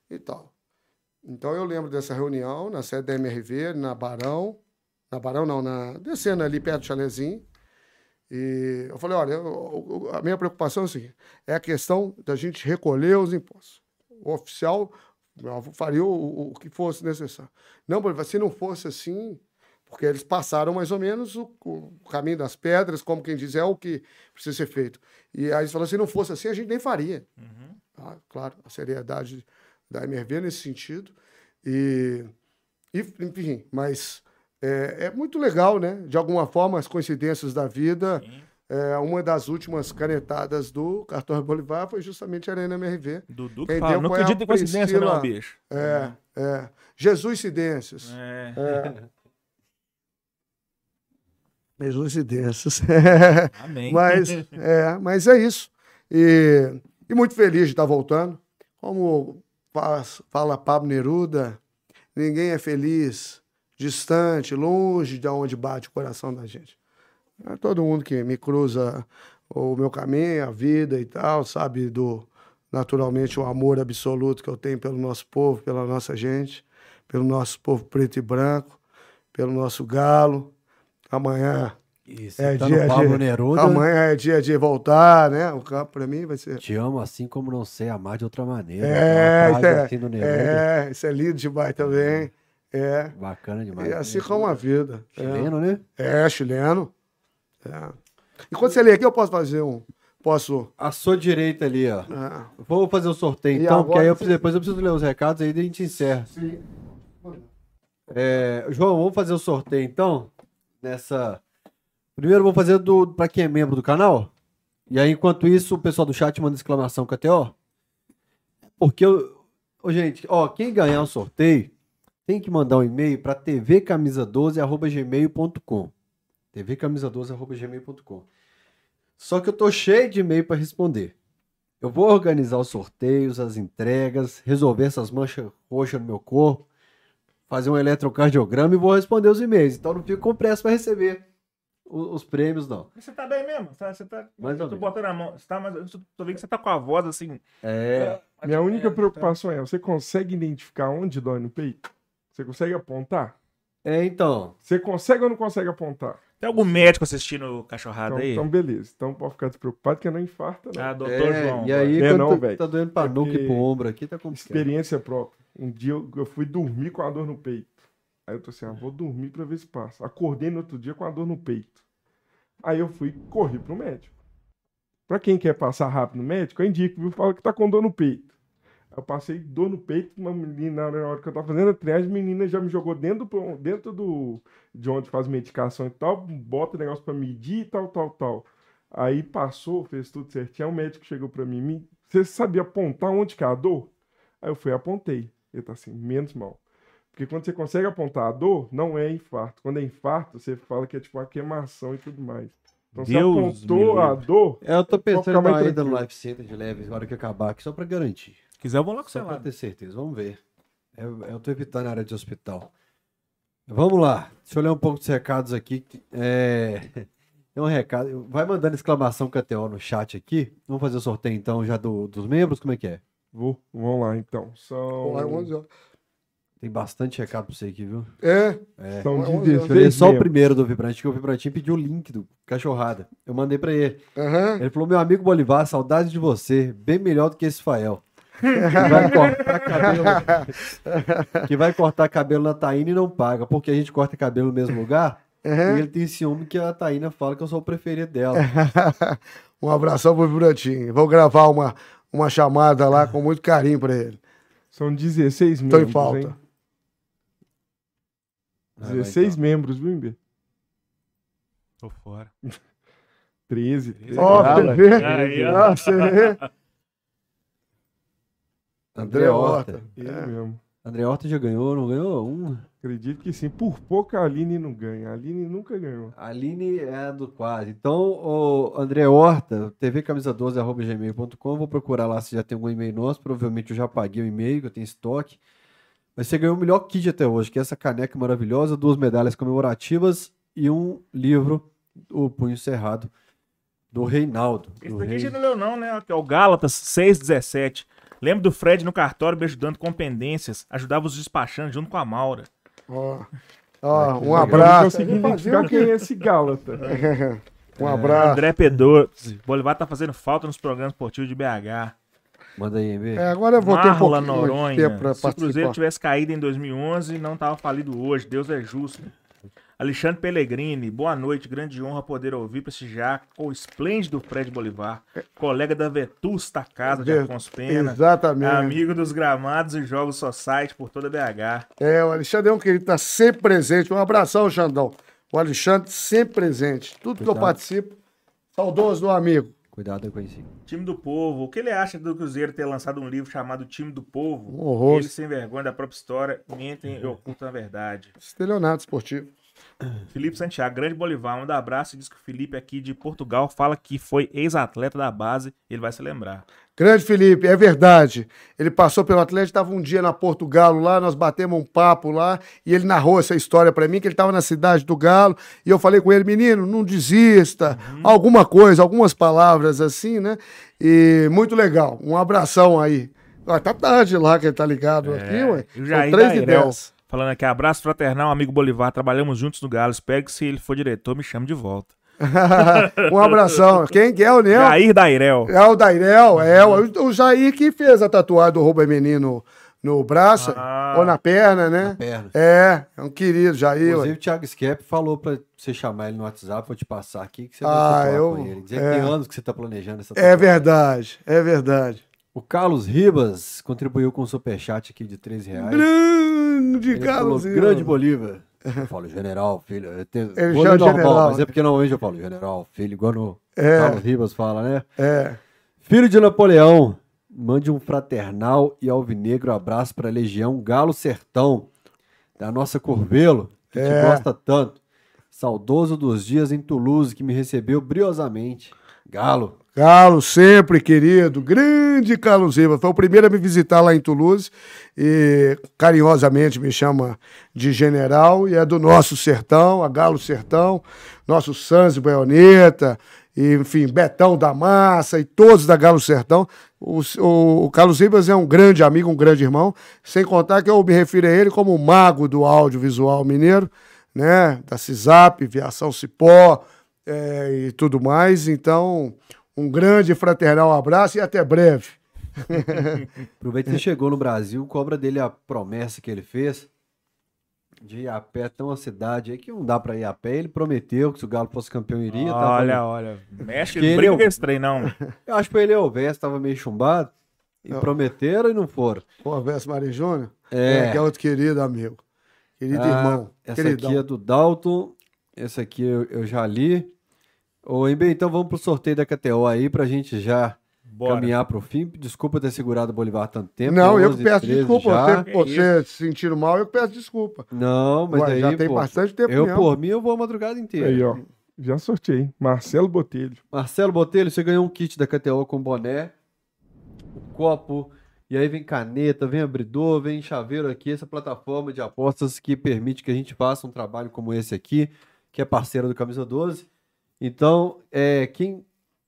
e tal. Então eu lembro dessa reunião na sede da MRV, na Barão, na Barão não, na, descendo ali perto do Chalezinho. E eu falei, olha, eu- eu- a minha preocupação é seguinte, é a questão da gente recolher os impostos. O oficial faria o, o- que fosse necessário. Não, Bolivar, se não fosse assim, porque eles passaram mais ou menos o, o caminho das pedras, como quem diz, é o que precisa ser feito. E aí eles falaram, se não fosse assim, a gente nem faria. Uhum. Tá? Claro, a seriedade da MRV nesse sentido. E, e, enfim, mas é, é muito legal, né? De alguma forma, as coincidências da vida. Sim. É, uma das últimas canetadas do cartão Bolivar foi justamente a Arena MRV. Dudu que fala, não acredito em coincidência, não, bicho. É, é. Jesus Cidências. É. É. *laughs* Jesus Cidências. *laughs* Amém. Mas é, mas é isso. E, e muito feliz de estar voltando. Como faz- fala Pablo Neruda, ninguém é feliz distante, longe de onde bate o coração da gente. É todo mundo que me cruza o meu caminho, a vida e tal, sabe do naturalmente o amor absoluto que eu tenho pelo nosso povo, pela nossa gente, pelo nosso povo preto e branco, pelo nosso galo. Amanhã Isso, é tá dia no Pablo de, Neruda. Amanhã é dia de voltar, né? O campo para mim vai ser. Te amo assim como não sei amar de outra maneira. É, frase é, assim. É, isso é lindo demais também. É. Bacana demais. E assim como a vida. É, Chileno, né? é chileno. É. E quando você lê aqui, eu posso fazer um. Posso. A sua direita ali, ó. é, Vou fazer o sorteio E então, porque aí eu, preciso- depois eu preciso ler os recados aí e a gente encerra. É, João, vamos fazer o sorteio então? Nessa. Primeiro vou fazer do para quem é membro do canal. E aí, enquanto isso, o pessoal do chat manda exclamação KTO. Porque eu. Ô, gente, ó, quem ganhar o sorteio tem que mandar um e-mail para tvcamisa12@gmail.com. tvcamisa12@gmail.com. Só que eu tô cheio de e-mail para responder. Eu vou organizar os sorteios, as entregas, resolver essas manchas roxas no meu corpo, fazer um eletrocardiograma e vou responder os e-mails. Então não fico com pressa para receber os, prêmios, não. Você tá bem mesmo? Você tá, tá Mais ou tô botando a mão. Você tá, mas eu tô- vendo que você tá com a voz assim. É. Minha única É, preocupação é, você consegue identificar onde dói no peito? Você consegue apontar? É, então. Você consegue ou não consegue apontar? Tem algum médico assistindo o cachorrada Então, aí? então beleza. Então pode ficar despreocupado que não infarta, não. Ah, doutor É, João. e aí, É, não, tá- velho. tá doendo pra nuca e pro ombro aqui, tá complicado. Experiência própria. Um dia eu, eu fui dormir com a dor no peito. Aí eu tô assim, ah, vou dormir pra ver se passa. Acordei no outro dia com a dor no peito. Aí eu fui correr pro médico. Pra quem quer passar rápido no médico, eu indico, viu? Fala que tá com dor no peito. Eu passei dor no peito, uma menina, na hora que eu tava fazendo a triagem, a menina já me jogou dentro do, dentro do de onde faz medicação e tal, bota o negócio pra medir e tal, tal, tal. Aí passou, fez tudo certinho. Aí o médico chegou pra mim, "Me- você sabia apontar onde que é a dor? Aí eu fui e apontei. Ele tá assim, menos mal. Porque quando você consegue apontar a dor, não é infarto. Quando é infarto, você fala que é tipo uma queimação e tudo mais. Então você Deus apontou me a dor, É, eu tô pensando em ida no. Life Center de leve na hora que acabar aqui, só pra garantir. Se quiser, eu vou lá com você pra lá. ter certeza. Vamos ver. Eu, eu tô evitando a área de hospital. Vamos lá. Deixa eu ler um pouco dos recados aqui. É... *laughs* Tem um recado. Vai mandando exclamação KTO no chat aqui. Vamos fazer o sorteio então já do- dos membros? Como é que é? vou, vamos lá então. São, Lá, 11 horas. Tem bastante recado pra você aqui, viu? É, são Vamos lá. 16 Deixa eu ler só o membros. primeiro do Vibrante, que o Vibrantinho pediu o link do Cachorrada. Eu mandei pra ele. aham. Ele falou: Meu amigo Bolivar, saudade de você. Bem melhor do que esse Fael. Que vai cortar cabelo. que vai cortar cabelo na Taína e não paga. Porque a gente corta cabelo no mesmo lugar. E ele tem ciúme que a Taína fala que eu sou o preferido dela. *laughs* um abração pro Vibratinho. Vou gravar uma, uma chamada lá com muito carinho pra ele. São 16 Tô membros, em falta. hein? Ah, vai 16 então. membros, viu, Imber? Tô fora. *laughs* 13. 13. Ó, Fala. você vê? Aí, ó. Ó, você vê? André Horta. Ele É. mesmo. André Horta já ganhou, não ganhou? Um. Acredito que sim. Por pouco a Aline não ganha. A Aline nunca ganhou. A Aline é a do quase. Então, o André Horta, tvcamisa12.gmail.com. Vou procurar lá se já tem algum e-mail nosso. Provavelmente eu já paguei o e-mail, que eu tenho estoque. Mas você ganhou o melhor kit até hoje, que é essa caneca maravilhosa, duas medalhas comemorativas e um livro, O Punho Cerrado, do Reinaldo. Esse do daqui a Rei- gente não leu, não, né? Que é o Gálatas 617. Lembro do Fred no cartório me ajudando com pendências. Ajudava os despachantes junto com a Maura. Ó, ó, um Eu não abraço. consegui identificar quem é esse Gálata. *laughs* Um abraço. André Pedro. Bolivar tá fazendo falta nos programas esportivos de BH. Manda aí, MB. É, agora eu vou ter um Marla pouquinho mais de Noronha. tempo pra Se o Cruzeiro tivesse caído em 2011, não tava falido hoje. Deus é justo. Alexandre Pellegrini, boa noite. Grande honra poder ouvir, prestigiar com o esplêndido Fred Bolivar, colega da Vetusta Casa de Afonso Pena, Exatamente. amigo dos gramados e jogos Society por toda BH. É, o Alexandre é um querido, tá sempre presente. Um abração, Xandão. O Alexandre sempre presente. Tudo que eu Cuidado. participo, saudoso do amigo. Cuidado aí com isso. Time do Povo. O que ele acha do Cruzeiro ter lançado um livro chamado Time do Povo? Um horror. Eles, sem vergonha da própria história, mentem e ocultam a verdade. Estelionato esportivo. Felipe Santiago, grande Bolivar, manda abraço e diz que o Felipe aqui de Portugal fala que foi ex-atleta da base, ele vai se lembrar. Grande Felipe, é verdade. Ele passou pelo Atlético, estava um dia na Portugal lá, nós batemos um papo lá e ele narrou essa história para mim, que ele estava na cidade do Galo, e eu falei com ele, menino, não desista, Uhum. alguma coisa, algumas palavras assim, né? E muito legal. Um abração aí. Ó, tá tarde lá que ele tá ligado aqui, ué. São 3 e 10. Falando aqui, abraço fraternal, amigo Bolivar, trabalhamos juntos no Galo, espero que se ele for diretor, me chame de volta. *laughs* um abração. Quem que é o Nel? Jair Dairel. É o Dairel, é o, o Jair que fez a tatuagem do Rouba Menino no braço Ah. ou na perna, né? Na perna. É, é um querido Jair. ué. Inclusive, o Thiago Skep falou pra você chamar ele no WhatsApp, vou te passar aqui, que você vai Ah, tatuar eu- com ele. Dizer é. que tem anos que você tá planejando essa É tatuagem. verdade, é verdade. O Carlos Ribas contribuiu com um superchat aqui de 13 reais. Grande Ele Carlos Ribas. grande Bolívar. Eu *laughs* falo, general, filho. Eu tenho, Ele chama ler normal, general. mas é porque normalmente eu falo, general, filho, igual no É. Carlos Ribas fala, né? É. Filho de Napoleão, mande um fraternal e alvinegro abraço para a Legião Galo Sertão, da nossa Corvelo, que É. te gosta tanto. Saudoso dos dias em Toulouse, que me recebeu briosamente. Galo. Carlos, sempre querido, grande Carlos Rivas. Foi o primeiro a me visitar lá em Toulouse e carinhosamente me chama de general e é do nosso sertão, a Galo Sertão, nosso Sanzi Baioneta, e, enfim, Betão da Massa e todos da Galo Sertão. O, o- o Carlos Ribas é um grande amigo, um grande irmão, sem contar que eu me refiro a ele como o mago do audiovisual mineiro, né? Da CISAP, Viação Cipó é, e tudo mais. Então, um grande fraternal abraço e até breve. *laughs* Aproveita que você chegou no Brasil, cobra dele a promessa que ele fez de ir a pé até uma cidade aí que não dá pra ir a pé. Ele prometeu que se o Galo fosse campeão iria. tava- Olha, olha. Mexe, Que ele briga é com esse trem, não. Eu acho que ele é o Vest, tava meio chumbado. E Não. prometeram e não foram. Pô, Verso Maria Júnior? É. que é outro querido amigo. Querido Ah, irmão. Essa queridão. aqui é do Dalton. Essa aqui eu, eu já li. Ô, Embe, então vamos pro sorteio da KTO aí pra gente já Bora. caminhar pro fim. Desculpa ter segurado o Bolivar tanto tempo. Não, eu 11, que peço 13 desculpa. já. Você, você se sentindo mal, eu peço desculpa. Não, mas Ué, aí, já tem pô, bastante tempo eu mesmo. por mim eu vou a madrugada inteira. Aí, ó. Já sorteei. Marcelo Botelho. Marcelo Botelho, você ganhou um kit da KTO com boné, o copo, e aí vem caneta, vem abridor, vem chaveiro aqui, essa plataforma de apostas que permite que a gente faça um trabalho como esse aqui, que é parceira do Camisa 12. Então, é, quem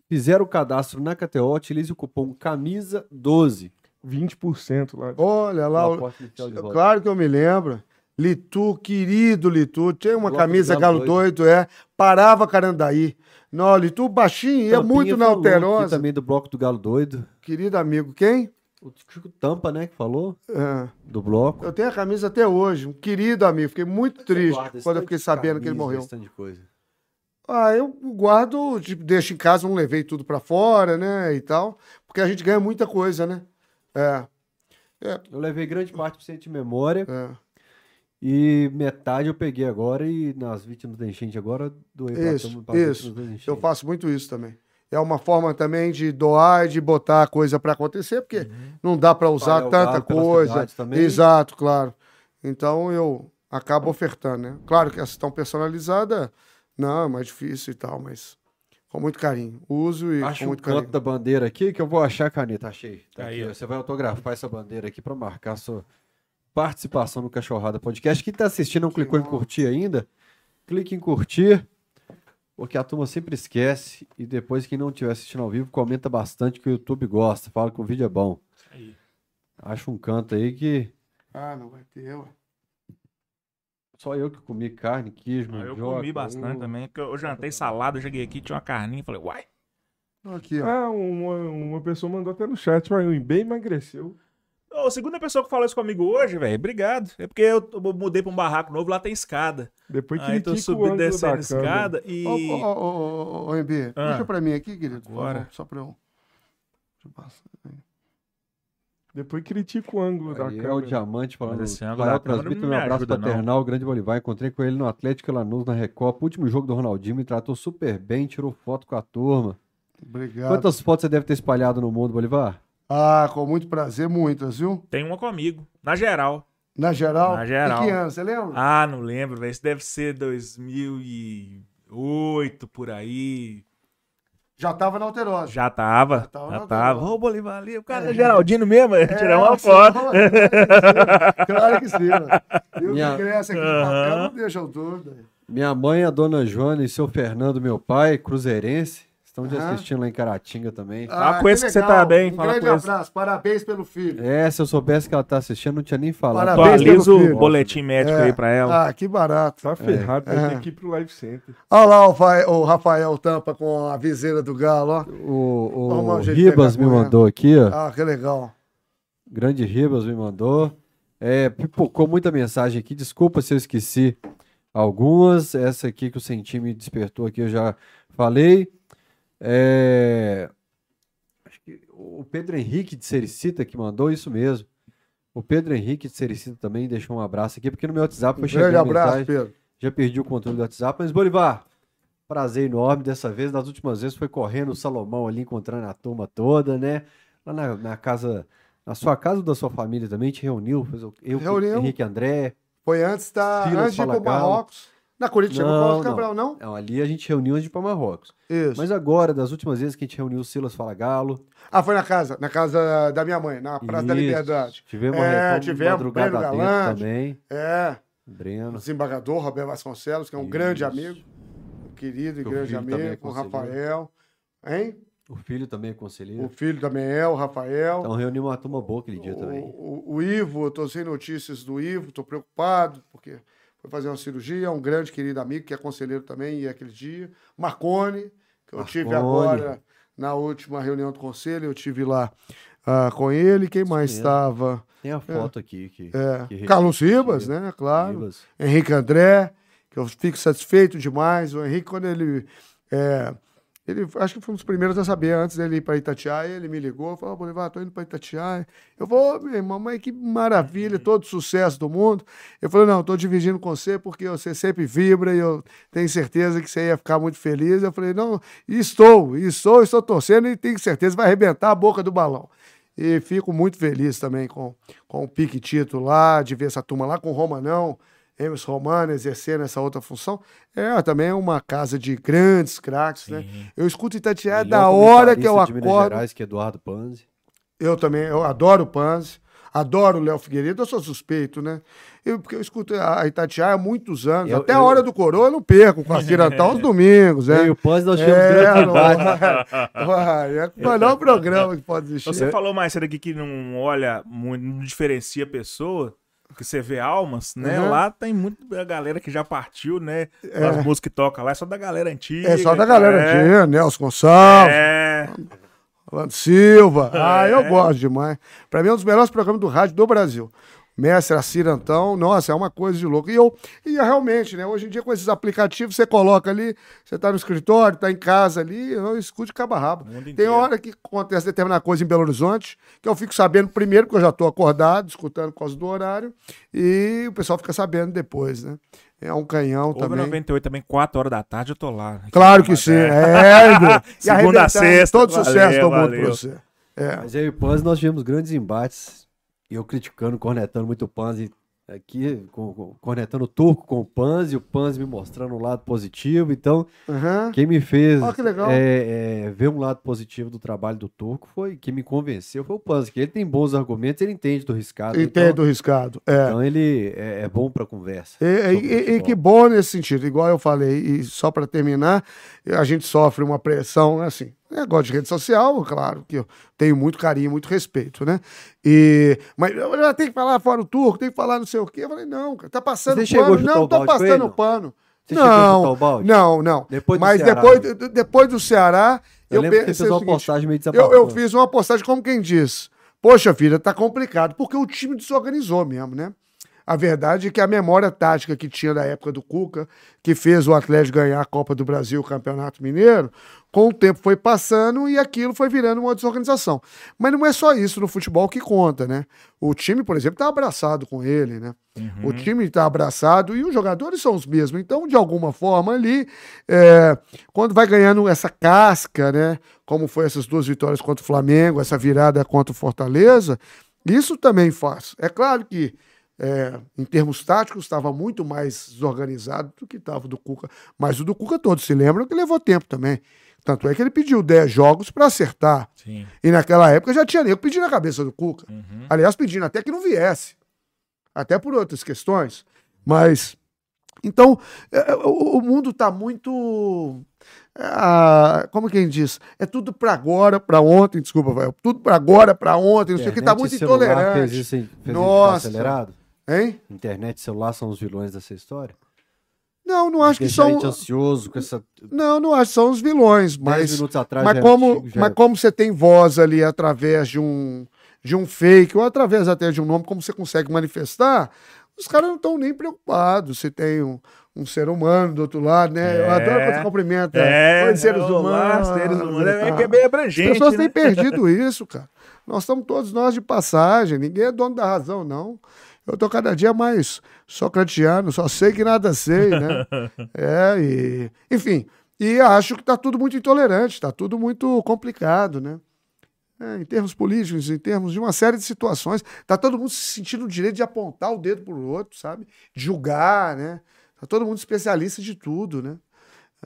fizer o cadastro na KTO, utilize o cupom CAMISA12. 20% lá. Olha lá, o- claro que eu me lembro. Litu, querido Litu, tinha uma Bloco camisa galo Galo doido, é. Parava Carandaí. Não, Litu baixinho, ia muito na alterosa. também do bloco do Galo Doido. Querido amigo, quem? O Chico Tampa, né, que falou É. do bloco. Eu tenho a camisa até hoje, um querido amigo. Fiquei muito triste Guarda quando eu fiquei sabendo que ele camisa, morreu. esse tanto de coisa. Ah, eu guardo, tipo, deixo em casa, não levei tudo pra fora, né, e tal. Porque a gente ganha muita coisa, né? É, Eu levei grande parte pro centro de memória. é. E metade eu peguei agora e nas vítimas da enchente agora doei pra Isso, pra isso. Eu faço muito isso também. É uma forma também de doar e de botar coisa pra acontecer, porque não dá pra usar o tanta coisa. Exato, claro. Então eu acabo ofertando, né? Claro que essa tão personalizada, não, é mais difícil e tal, mas com muito carinho. Uso e Acho com um muito canto carinho. da bandeira aqui que eu vou achar a caneta. Achei. Tá Aí, aqui. Você vai autografar essa bandeira aqui pra marcar sua participação no Cachorrada Podcast. Quem tá assistindo não clicou em curtir ainda, clique em curtir, porque a turma sempre esquece. E depois, quem não estiver assistindo ao vivo, comenta bastante que o YouTube gosta. Fala que o vídeo é bom. Aí. Acho um canto aí que Ah, não vai ter, ué. Só eu que comi carne, queijo, Ah, Eu comi bastante também, porque eu jantei salada, eu cheguei aqui, tinha uma carninha, falei, uai. Aqui, ó. Ah, uma, uma pessoa mandou até no chat, mas o bem emagreceu. Ô, a segunda pessoa que falou isso comigo hoje, velho, obrigado. É porque eu eu mudei pra um barraco novo, lá tem escada. Depois Aí tô subindo, da descendo escada e... Ô, ô, ô, ô, ô, ô, MB, Ah. puxa pra mim aqui, querido. Agora. Só pra eu. Deixa eu passar. Depois critica o ângulo da Aí é o câmera. diamante falando. Esse ângulo da câmera transmite não meu me abraço ajuda, não. paternal, o grande Bolivar. Encontrei com ele no Atlético Lanús na Recopa. Último jogo do Ronaldinho, me tratou super bem, tirou foto com a turma. Obrigado. Quantas fotos você deve ter espalhado no mundo, Bolivar? Ah, com muito prazer, muitas, viu? Tem uma comigo, na geral. Na geral? Na geral. Em que ano, você lembra? Ah, não lembro, velho. Isso deve ser 2008, por aí. Já tava na alterosa. Já tava, Já tava já. Ô, Bolivar ali, o cara É. é Geraldino mesmo, é, tirar uma sim, foto. Claro que sim. mano. E o Minha- que cresce aqui no papel não deixa dúvida. Minha mãe, a dona Joana e seu Fernando, meu pai, cruzeirense, estão te assistindo lá em Caratinga também. Fala com esse que você tá bem, Um fala grande abraço, parabéns pelo filho. É, se eu soubesse que ela tá assistindo, não tinha nem falado. Parabéns Atualiza pelo o filho. boletim médico É. aí pra ela. Ah, que barato. Tá ferrado, vai É. ter que ir pro Live Center. Olha lá o, Fa- o Rafael Tampa com a viseira do galo, ó. O, o de Ribas me mandou aqui, ó. Ah, que legal. Grande Ribas me mandou. É, pipocou muita mensagem aqui. Desculpa se eu esqueci algumas. Essa aqui que o Senti me despertou aqui, eu já falei. É, acho que o Pedro Henrique de Sericita que mandou isso mesmo. O Pedro Henrique de Sericita também deixou um abraço aqui, porque no meu WhatsApp foi Um grande abraço, mensagem. Pedro. Já perdi o controle do WhatsApp, mas Bolivar, prazer enorme dessa vez. Das últimas vezes foi correndo o Salomão ali, encontrando a turma toda, né? Lá na, na casa, na sua casa ou da sua família também, te reuniu, eu, Reuniu. Henrique André. Foi antes da. Silas antes de ir pro. Marrocos. Na Curitiba, Não, Cláudio não. Cabral, não? Não, ali a gente reuniu antes de ir pra Marrocos. Isso. Mas agora, das últimas vezes que a gente reuniu o Silas Fala Galo. Ah, foi na casa, na casa da minha mãe, na Praça da Isso. Liberdade. Tivemos É, tivemos, madrugada Breno Galante. também. É, o Breno. desembargador Roberto Vasconcelos, que é um grande Isso. amigo, um querido e grande também é amigo, o. Rafael. Hein? O filho também é conselheiro. O filho também é, o Rafael. Então reunimos uma turma boa aquele dia o, também. o- o Ivo, eu tô sem notícias do Ivo, tô preocupado, porque foi fazer uma cirurgia, um grande querido amigo, que é conselheiro também, e é aquele dia. Marcone, que eu tive Marcone. agora na última reunião do conselho, eu tive lá ah, com ele. Quem mais estava? Tem a foto aqui. Que, É, que Carlos Ribas, registra né? Claro. Ribas. Henrique André, que eu fico satisfeito demais. O Henrique, quando ele. é, ele acho que foi um dos primeiros a saber, antes dele ir para Itatiaia, ele me ligou, falou, Bolivar, tô indo para Itatiaia. Eu vou, meu irmão, mas que maravilha, todo sucesso do mundo. Eu falei, não, tô dividindo com você porque você sempre vibra e eu tenho certeza que você ia ficar muito feliz. Eu falei, não, estou, estou, estou torcendo e tenho certeza vai arrebentar a boca do balão. E fico muito feliz também com, com o Pique Tito lá, de ver essa turma lá, com o Romanão, Emerson Romano exercendo essa outra função. É também é uma casa de grandes craques, né? Eu escuto Itatiaia Melhor da hora que eu de Minas acordo. Gerais, que é Eduardo Panzi. Eu também, eu adoro o Panzi, adoro o Léo Figueiredo, eu sou suspeito, né? Eu, porque eu escuto a Itatiaia há muitos anos, Eu- até a eu- hora do coroa eu não perco, com a Cirantão aos *laughs* domingos, né? e o Panzi nós tivemos É, grande não, debate. vai, *laughs* é o melhor programa que pode existir. Você falou mais cedo aqui que não olha, muito, não diferencia a pessoa, que você vê almas, né? Uhum. Lá tem muita galera que já partiu, né? As músicas que tocam lá é só da galera antiga. É só da galera é. antiga, Nelson Gonçalves, É. Rolando Silva. Ah, eu gosto demais. Pra mim é um dos melhores programas do rádio do Brasil. Mestre Acirantão, nossa, é uma coisa de louco. E eu, e é realmente, né? Hoje em dia, com esses aplicativos, você coloca ali, você tá no escritório, tá em casa ali, eu escuto cabo a rabo. Tem hora que acontece determinada coisa em Belo Horizonte, que eu fico sabendo primeiro, porque eu já tô acordado, escutando por causa do horário, e o pessoal fica sabendo depois, né? É um canhão Houve também. 98 também, 4 horas da tarde, eu tô lá. Claro que sim. é. É. *laughs* E Segunda a sexta. Todo sucesso Valeu, do mundo pra você. É. Mas eu e o Panzi nós tivemos grandes embates. E eu criticando, cornetando muito o Panzi aqui, com- com- cornetando o turco com o Panzi, o Panzi me mostrando um lado positivo. Então, Aham. quem me fez Ó, que é, é, ver um lado positivo do trabalho do turco foi quem me convenceu foi o Panzi, que ele tem bons argumentos, ele entende do riscado. Entendo Então, o riscado. É. então ele é, é bom para conversa. E, e- e- que bom nesse sentido, igual eu falei, e só para terminar, a gente sofre uma pressão, assim, negócio de rede social, claro, que eu tenho muito carinho, muito respeito, né? E, mas eu já tenho que falar fora o turco, tem que falar não sei o quê. Eu falei, não, cara, tá passando Você pano. Não, ele, passando pano. Você Não, não, não. Depois mas Ceará, depois, né? de- depois do Ceará, Eu, eu, você pensei fez uma seguinte, postagem meio eu, eu fiz uma postagem como quem diz: Poxa vida, tá complicado, porque o time desorganizou mesmo, né? A verdade é que a memória tática que tinha da época do Cuca, que fez o Atlético ganhar a Copa do Brasil, o Campeonato Mineiro, com o tempo foi passando e aquilo foi virando uma desorganização. Mas não é só isso no futebol que conta, né? O time, por exemplo, tá abraçado com ele, né? O time tá abraçado e os jogadores são os mesmos. Então, de alguma forma ali, é, quando vai ganhando essa casca, né? Como foi essas duas vitórias contra o Flamengo, essa virada contra o Fortaleza, isso também faz. É claro que é, em termos táticos, estava muito mais desorganizado do que estava o do Cuca. Mas o do Cuca todos se lembram que levou tempo também. Tanto é que ele pediu 10 jogos para acertar. Sim. E naquela época já tinha nego pedindo a cabeça do Cuca. Uhum. Aliás, pedindo até que não viesse. Até por outras questões. Mas. Então, é, o, o mundo está muito. ah, como quem diz? É tudo para agora, para ontem, desculpa, vai. Tudo para agora, para ontem, não sei o que, está muito celular intolerante. Fez isso, fez Nossa. isso acelerado? Hein? Internet e celular são os vilões dessa história? Não, não acho que Deixar são. gente ansioso com essa. Não, não acho que são os vilões, 10 mas. minutos atrás Mas era como, antigo, mas era- como você tem voz ali através de um, de um fake, ou através até de um nome, como você consegue manifestar, os caras não estão nem preocupados se tem um, um ser humano do outro lado, né? Eu É. adoro quando você cumprimenta. É, Oi, seres olá, humanos. seres humanos. É, e é bem As abrangente. pessoas né? têm perdido isso, cara. Nós estamos todos nós de passagem, ninguém é dono da razão, não. Eu tô cada dia mais socratiano, só sei que nada sei, né? *laughs* é, e. Enfim, e acho que tá tudo muito intolerante, tá tudo muito complicado, né? É, em termos políticos, em termos de uma série de situações, tá todo mundo se sentindo o direito de apontar o dedo pro outro, sabe? De julgar, né? Tá todo mundo especialista de tudo, né?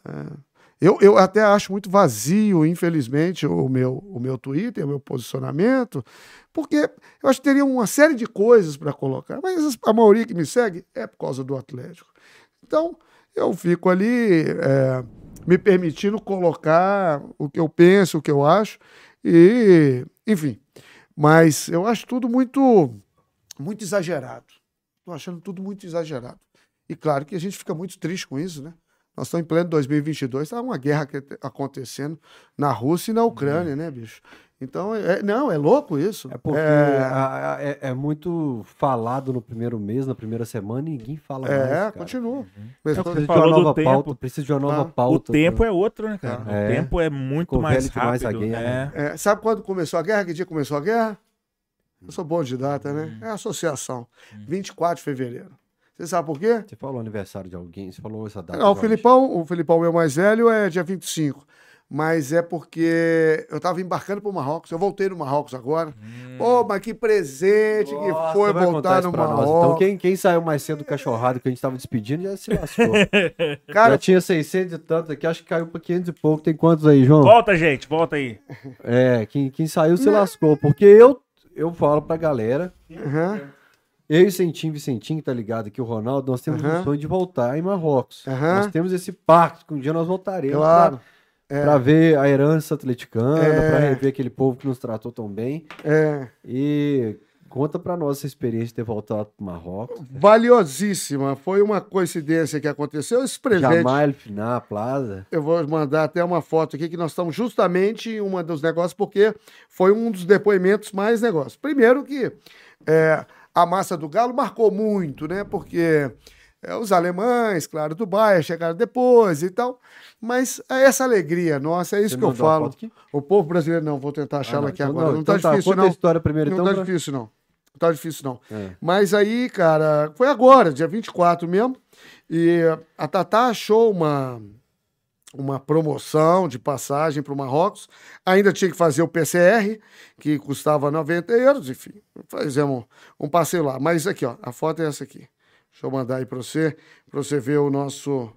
É. Eu, eu até acho muito vazio, infelizmente, o meu, o meu Twitter, o meu posicionamento, porque eu acho que teria uma série de coisas para colocar, mas a maioria que me segue é por causa do Atlético. Então, eu fico ali é, me permitindo colocar o que eu penso, o que eu acho, e, enfim. Mas eu acho tudo muito, muito exagerado. Estou achando tudo muito exagerado. E claro que a gente fica muito triste com isso, né? Nós estamos em pleno 2022, está uma guerra acontecendo na Rússia e na Ucrânia, né, bicho? Então, é, não, é louco isso. É porque é... A, a, é, é, muito falado no primeiro mês, na primeira semana, e ninguém fala é, mais. É, continua. Uhum. Precisa, de uma nova pauta, precisa de uma nova ah, pauta. O tempo é outro, né, cara? Ah. O tempo é muito mais rápido. Mais guerra, né? É. Sabe quando começou a guerra? Que dia começou a guerra? Eu sou bom de data, né? Uhum. É a associação. 24 uhum. de fevereiro. Você sabe por quê? Você falou aniversário de alguém, você falou essa data. Não, o Filipão, o Filipão, meu mais velho, é dia 25. Mas é porque eu estava embarcando para o Marrocos. Eu voltei no Marrocos agora. Hum. Pô, mas que presente Nossa, que foi voltar no Marrocos. Então, quem, quem saiu mais cedo do cachorrado que a gente estava despedindo já se lascou. *laughs* Cara, já tinha 600 e tanto aqui, acho que caiu para 500 e pouco. Tem quantos aí, João? Volta, gente, volta aí. É, quem, quem saiu se lascou. Porque eu, eu falo pra galera. Uhum. Eu e Centinho Vicentinho, tá ligado? Que o Ronaldo, nós temos uhum. um sonho de voltar em Marrocos. Uhum. Nós temos esse pacto que um dia nós voltaremos claro. pra, é. pra ver a herança atleticana, é. pra rever aquele povo que nos tratou tão bem. É. E conta pra nós essa experiência de ter voltado pro Marrocos. Valiosíssima. Foi uma coincidência que aconteceu. Esse presente... Jamal Finar Plaza. Eu vou mandar até uma foto aqui que nós estamos justamente em uma dos negócios, porque foi um dos depoimentos mais negócios. Primeiro que... É, a massa do Galo marcou muito, né? Porque é, os alemães, claro, do Bayern chegaram depois e tal. Mas é essa alegria nossa, é isso Você que eu falo. O povo brasileiro, não, vou tentar achá-la ah, aqui então, agora. Não, não tá então tá difícil, não. A história primeiro, não então, tá pra... difícil, não. Não tá difícil, não. É. Mas aí, cara, foi agora, dia 24 mesmo. E a Tatá achou uma, uma promoção de passagem para o Marrocos. Ainda tinha que fazer o PCR, que custava 90 euros, enfim, fizemos um, um passeio lá. Mas aqui, ó, a foto é essa aqui. Deixa eu mandar aí para você, para você ver o nosso.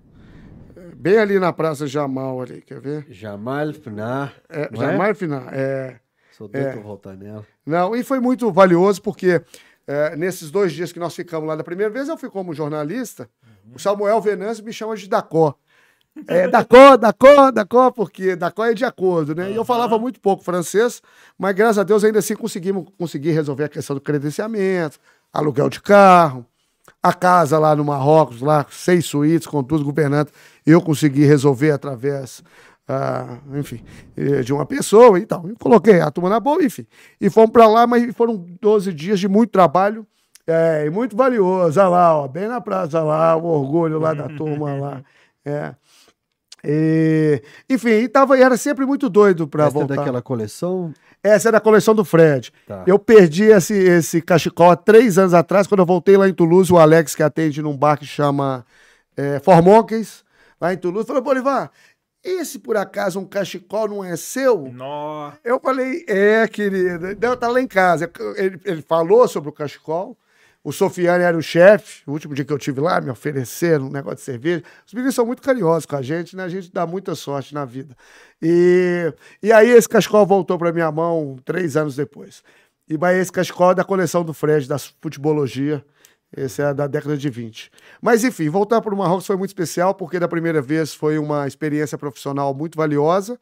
Eh, bem ali na Praça Jamal, ali, quer ver? Jamal Finar. É, Jamal é? Finar, é. Sou doido é, voltar nela. Não, e foi muito valioso, porque é, nesses dois dias que nós ficamos lá da primeira vez, eu fui como jornalista. Uhum. O Samuel Venâncio me chama de Dacó. É, Dacó, Dacó, Dacó, porque Dacó é de acordo, né? E eu falava muito pouco francês, mas graças a Deus ainda assim conseguimos conseguir resolver a questão do credenciamento, aluguel de carro, a casa lá no Marrocos, lá, seis suítes com tudo governando, eu consegui resolver através, ah, enfim, eh, de uma pessoa e tal. Eu coloquei a turma na boa, enfim. E fomos para lá, mas foram 12 dias de muito trabalho é, e muito valioso. Olha lá, ó, bem na praça lá, o orgulho lá da turma lá. *laughs* É. E, enfim, tava, era sempre muito doido para voltar. é daquela coleção? Essa é da coleção do Fred. Tá. Eu perdi esse, esse cachecol há três anos atrás, quando eu voltei lá em Toulouse, o Alex, que atende num bar que chama é, Formonques, lá em Toulouse, falou, Bolivar, esse por acaso um cachecol não é seu? Nossa. Eu falei, é, querida. Não, tá lá em casa. Ele, ele falou sobre o cachecol. O Sofiane era o chefe, o último dia que eu tive lá, me ofereceram um negócio de cerveja. Os meninos são muito carinhosos com a gente, né? A gente dá muita sorte na vida. E, e aí esse cachecol voltou para minha mão três anos depois. E mas esse cachecol é da coleção do Fred, da futebologia. Esse é da década de 20. Mas enfim, voltar para o Marrocos foi muito especial, porque da primeira vez foi uma experiência profissional muito valiosa,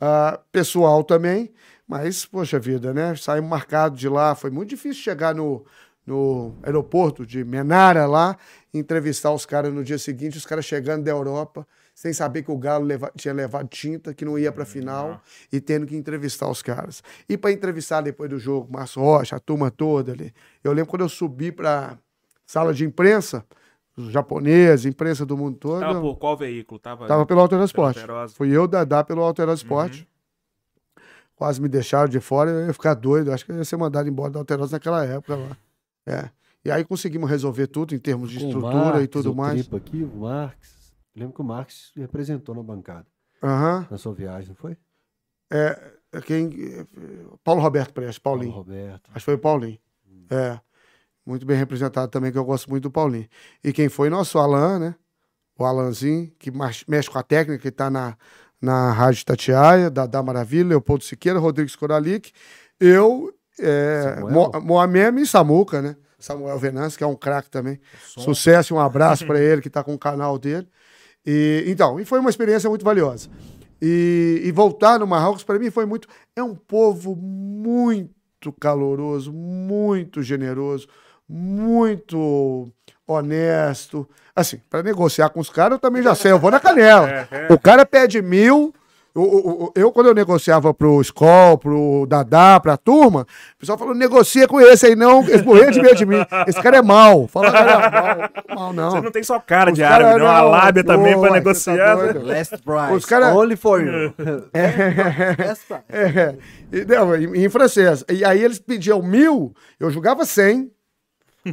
uh, pessoal também. Mas, poxa vida, né? Saímos marcado de lá. Foi muito difícil chegar no, no aeroporto de Menara lá, entrevistar os caras no dia seguinte, os caras chegando da Europa, sem saber que o Galo leva, tinha levado tinta, que não ia para a final, uhum. e tendo que entrevistar os caras. E para entrevistar depois do jogo, Márcio Rocha, a turma toda ali. Eu lembro quando eu subi para sala de imprensa, os japoneses, imprensa do mundo todo. Tava por qual veículo? Tava, tava pelo Alterosport. Fui eu, Dadá, pelo Alterosport. Uhum. Quase me deixaram de fora, eu ia ficar doido. Acho que eu ia ser mandado embora da Alterosa naquela época lá. É. E aí conseguimos resolver tudo em termos de Com estrutura Marques, e tudo mais. aqui, o Marx. Lembro que o Marx representou na bancada. Uhum. Na sua viagem, não foi? É, é quem. Paulo Roberto Prestes, Paulinho. Paulo Roberto. Acho que foi o Paulinho. Hum. É. Muito bem representado também, que eu gosto muito do Paulinho. E quem foi nosso Alain, né? o Alanzinho, que mexe com a técnica, que está na, na Rádio Tatiaia, da, da Maravilha, Leopoldo Siqueira, Rodrigues Coralic, eu, é, Samuel. Mo, Moameme e Samuca, né? Samuel Venâncio, que é um craque também. Sucesso um abraço *laughs* para ele, que está com o canal dele. E, então, e foi uma experiência muito valiosa. E, e voltar no Marrocos, para mim, foi muito. É um povo muito caloroso, muito generoso, muito honesto. Assim, para negociar com os caras, eu também já sei, eu vou na canela. *laughs* O cara pede mil. O- o- o- Eu, quando eu negociava pro Skol, pro Dadá, pra turma, o pessoal falou: negocia com esse aí, não. Eles morreram de medo de mim. Esse cara é mal. Fala, cara, mal, mal não. Você não tem só cara Os de cara árabe, não. A não, lábia também pô, pra tá negociar. doido. Last price. Os cara- Only for you. *laughs* Last price. É, e, não, em, em francês. E aí eles pediam mil, eu jogava cem.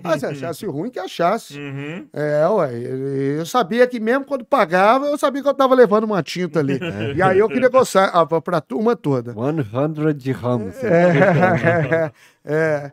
Ah, se achasse ruim, que achasse. Uhum. É, ué. Eu sabia que mesmo quando pagava, eu sabia que eu tava levando uma tinta ali. E aí eu que negociava pra turma toda. 100 dirhams. É, é.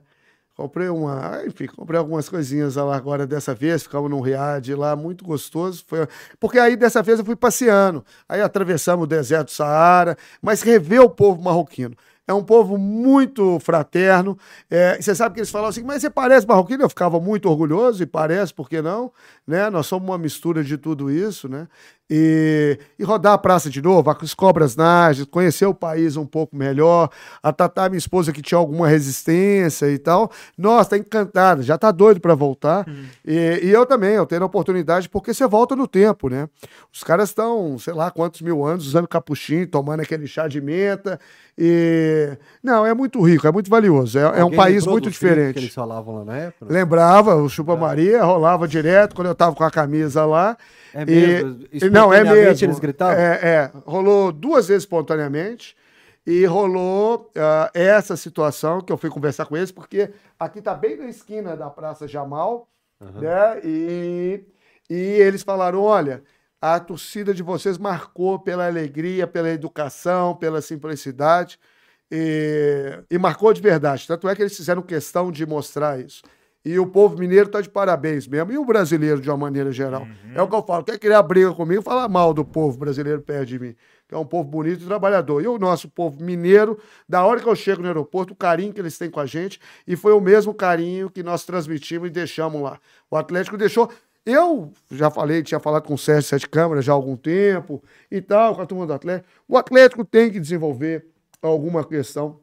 Comprei uma, enfim, comprei algumas coisinhas lá agora dessa vez, ficamos num riad lá, muito gostoso. Foi, porque aí dessa vez eu fui passeando. Aí atravessamos o deserto do Saara, mas rever o povo marroquino. É um povo muito fraterno. É, você sabe que eles falam assim, mas você parece marroquino? Eu ficava muito orgulhoso, e parece, por que não? Né? Nós somos uma mistura de tudo isso, né? E, e rodar a praça de novo, as cobras Nages, conhecer o país um pouco melhor. A Tatá, minha esposa, que tinha alguma resistência e tal. Nossa, tá encantada, já tá doido para voltar. E, e eu também, eu tenho a oportunidade, porque você volta no tempo, né? Os caras estão, sei lá quantos mil anos, usando capuchinho, tomando aquele chá de menta. E. Não, é muito rico, é muito valioso. É, é um país muito diferente. que eles falavam lá na época? Lembrava, o Chupa Maria rolava direto quando eu tava com a camisa lá. É mesmo? e- não, é mesmo. eles gritavam? É, é. rolou duas vezes espontaneamente e rolou ah, essa situação que eu fui conversar com eles, porque aqui tá bem na esquina da Praça Jamal, né? E, e eles falaram: olha, a torcida de vocês marcou pela alegria, pela educação, pela simplicidade. E, e marcou de verdade. Tanto é que eles fizeram questão de mostrar isso. E o povo mineiro tá de parabéns mesmo. E o brasileiro, de uma maneira geral. É o que eu falo. Quer criar briga comigo, fala mal do povo brasileiro perto de mim. Que é um povo bonito e trabalhador. E o nosso povo mineiro, da hora que eu chego no aeroporto, o carinho que eles têm com a gente. E foi o mesmo carinho que nós transmitimos e deixamos lá. O Atlético deixou. Eu já falei, tinha falado com o Sérgio Sete Câmara já há algum tempo e tal, com a turma do Atlético. O Atlético tem que desenvolver alguma questão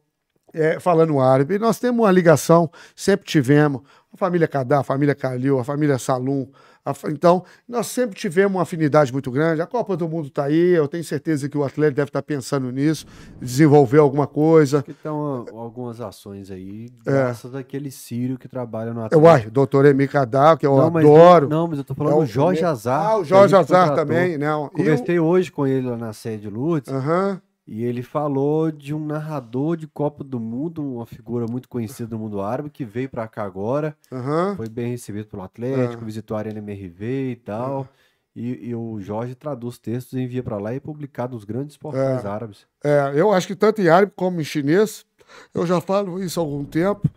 é, falando árabe. Nós temos uma ligação, sempre tivemos. A família Kadá, a família Calil, a família Salum. a então, nós sempre tivemos uma afinidade muito grande. A Copa do Mundo está aí, eu tenho certeza que o Atlético deve estar pensando nisso, desenvolver alguma coisa. Que estão algumas ações aí, graças àquele sírio que trabalha no É. Eu, Atlético. uai, doutor Emi Kadá, que eu não, adoro. Não, mas eu tô É falando o do Jorge Azar. Ah, o Jorge Azar também, não. O- Conversei hoje com ele lá na sede Lourdes Aham. E ele falou de um narrador de Copa do Mundo, uma figura muito conhecida do mundo árabe, que veio pra cá agora, Aham. foi bem recebido pelo Atlético, Ah. visitou a Arena MRV e tal. E, e o Jorge traduz textos, envia pra lá e é publicado nos grandes portais É. árabes. É, eu acho que tanto em árabe como em chinês, eu já falo isso há algum tempo.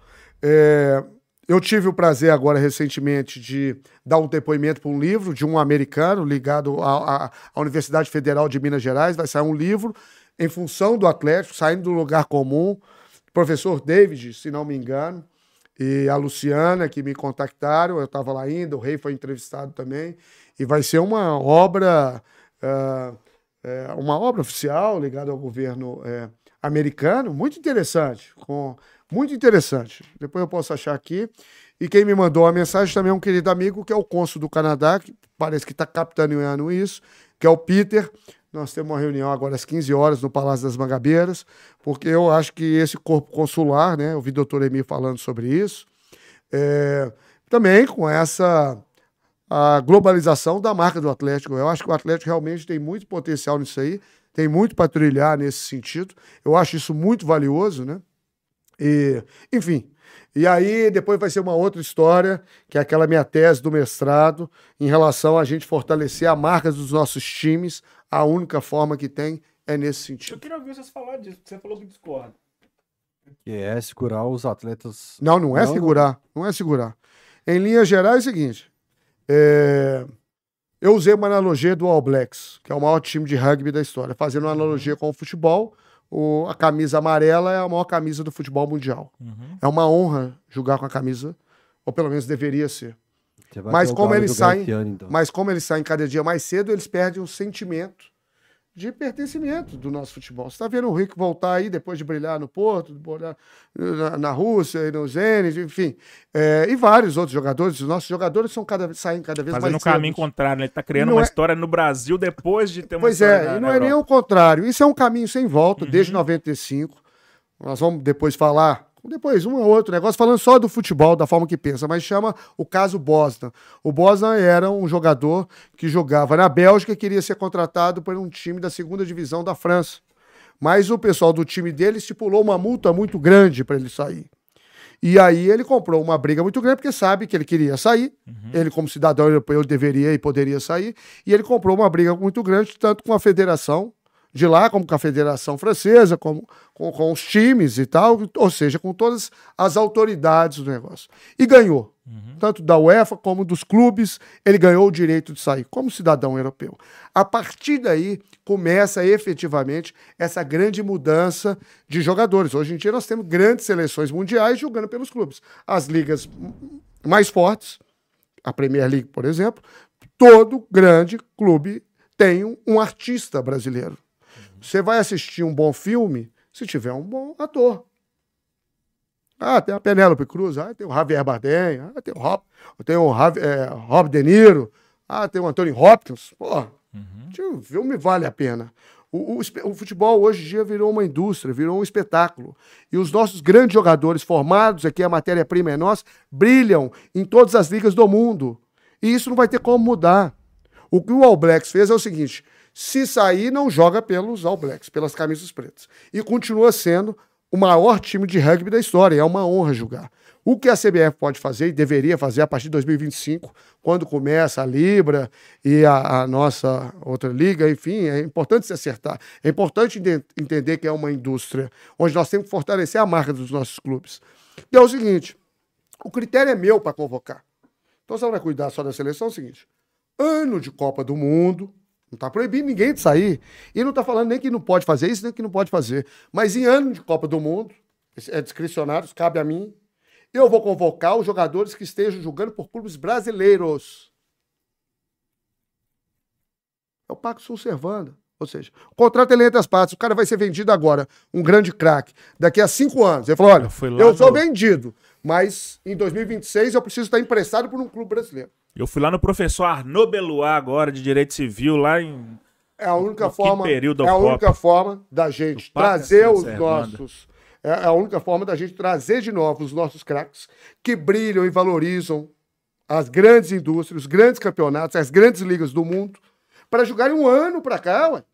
É, eu tive o prazer agora recentemente de dar um depoimento para um livro de um americano ligado à Universidade Federal de Minas Gerais. Vai sair um livro em função do Atlético, saindo do lugar comum. Professor David, se não me engano, e a Luciana, que me contactaram, eu estava lá ainda, o Rei foi entrevistado também. E vai ser uma obra. é, uma obra oficial ligada ao governo é, americano, muito interessante, com, muito interessante. Depois eu posso achar aqui. E quem me mandou a mensagem também é um querido amigo, que é o cônsul do Canadá, que parece que está capitaneando isso, que é o Peter. Nós temos uma reunião agora às 15 horas no Palácio das Mangabeiras, porque eu acho que esse corpo consular, né, eu vi o doutor Emi falando sobre isso, é, também com essa a globalização da marca do Atlético. Eu acho que o Atlético realmente tem muito potencial nisso aí, tem muito para trilhar nesse sentido. Eu acho isso muito valioso, né? E, enfim. E aí depois vai ser uma outra história, que é aquela minha tese do mestrado, em relação a gente fortalecer a marca dos nossos times. A única forma que tem é nesse Eu sentido. queria ouvir vocês falar disso, porque você falou que discorda. Que é segurar os atletas. Não, não é Não, segurar. Não é segurar. Em linhas gerais é o seguinte. é, Eu usei uma analogia do All Blacks, que é o maior time de rugby da história, fazendo uma analogia com o futebol. O, a camisa amarela é a maior camisa do futebol mundial. Uhum. É uma honra jogar com a camisa, ou pelo menos deveria ser. Mas como eles saem- então. Mas como eles saem cada dia mais cedo, eles perdem o sentimento de pertencimento do nosso futebol. Você está vendo o Rick voltar aí depois de brilhar no Porto, brilhar na, na Rússia e no Zenit, enfim. É, e vários outros jogadores. Os nossos jogadores são cada, saem cada vez Fazendo o mais caminho cedo. contrário, né? Ele tá criando Não uma é- história no Brasil depois de ter uma Pois história é, na- e não é nem o contrário. Isso é um caminho sem volta, Uhum. desde 95. Nós vamos depois falar, depois um ou outro negócio, falando só do futebol, da forma que pensa, mas chama o caso Bosna. O Bosna era um jogador que jogava na Bélgica e queria ser contratado por um time da segunda divisão da França. Mas o pessoal do time dele estipulou uma multa muito grande para ele sair. E aí ele comprou uma briga muito grande, porque sabe que ele queria sair. Ele, como cidadão europeu, deveria e poderia sair. E ele comprou uma briga muito grande, tanto com a federação de lá, como com a Federação Francesa, como com, com os times e tal, ou seja, com todas as autoridades do negócio. E ganhou. Tanto da UEFA como dos clubes, ele ganhou o direito de sair como cidadão europeu. A partir daí, começa efetivamente essa grande mudança de jogadores. Hoje em dia, nós temos grandes seleções mundiais jogando pelos clubes. As ligas mais fortes, a Premier League, por exemplo, todo grande clube tem um, um artista brasileiro. Você vai assistir um bom filme se tiver um bom ator. Ah, tem a Penélope Cruz, ah, tem o Javier Bardem, ah, tem o Rob, tem o Javi- é, Rob De Niro, ah, tem o Anthony Hopkins. Pô, o filme vale a pena. O, o o futebol hoje em dia virou uma indústria, virou um espetáculo. E os nossos grandes jogadores formados aqui, a matéria-prima é nossa, brilham em todas as ligas do mundo. E isso não vai ter como mudar. O que o All Blacks fez é o seguinte: se sair, não joga pelos All Blacks, pelas camisas pretas. E continua sendo o maior time de rugby da história. É uma honra jogar. O que a CBF pode fazer e deveria fazer a partir de 2025, quando começa a Libra e a, a nossa outra liga, enfim, é importante se acertar. É importante ente- entender que é uma indústria onde nós temos que fortalecer a marca dos nossos clubes. E é o seguinte: o critério é meu para convocar. Então você vai cuidar só da seleção, é o seguinte: ano de Copa do Mundo, não está proibindo ninguém de sair. E não está falando nem que não pode fazer isso, nem que não pode fazer. Mas em ano de Copa do Mundo, é discricionário, cabe a mim. Eu vou convocar os jogadores que estejam jogando por clubes brasileiros. É o Pacto Sul Servanda. Ou seja, o contrato ele é entre as partes. O cara vai ser vendido agora, um grande craque, daqui a cinco anos. Ele falou: olha, Eu eu sou vendido, mas em 2026 eu preciso estar emprestado por um clube brasileiro. Eu fui lá no professor Arnaud Belois agora, de Direito Civil, lá em... É a única forma. período é a ao única forma da gente trazer os nossos. É a única forma da gente trazer de novo os nossos craques que brilham e valorizam as grandes indústrias, os grandes campeonatos, as grandes ligas do mundo, para jogarem um ano para cá, ué.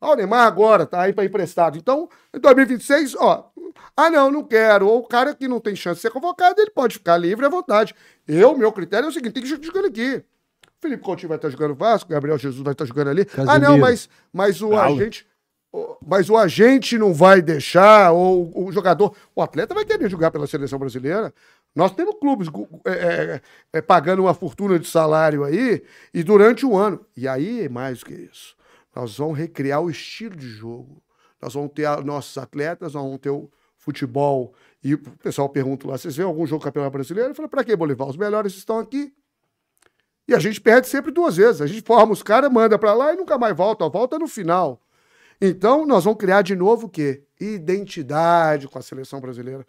Ó, o Neymar agora tá aí para emprestado. Então, em 2026, ó. Ah, não, não quero. Ou o cara que não tem chance de ser convocado, ele pode ficar livre à vontade. Eu, meu critério é o seguinte: tem que jogar jogando aqui. Felipe Coutinho vai estar jogando Vasco, Gabriel Jesus vai estar jogando ali. Ah, não, mas, mas o agente. Mas o agente não vai deixar, ou o jogador. O atleta vai querer jogar pela seleção brasileira. Nós temos clubes gu- é, é, é, pagando uma fortuna de salário aí, e durante um ano. E aí é mais do que isso. Nós vamos recriar o estilo de jogo. Nós vamos ter a- nossos atletas, nós vamos ter o futebol. E o pessoal pergunta lá: vocês vêem algum jogo campeonato brasileiro? Eu falo: pra que, Bolivar? Os melhores estão aqui. E a gente perde sempre duas vezes. A gente forma os caras, manda pra lá e nunca mais volta. Volta no final. Então, nós vamos criar de novo o quê? Identidade com a seleção brasileira.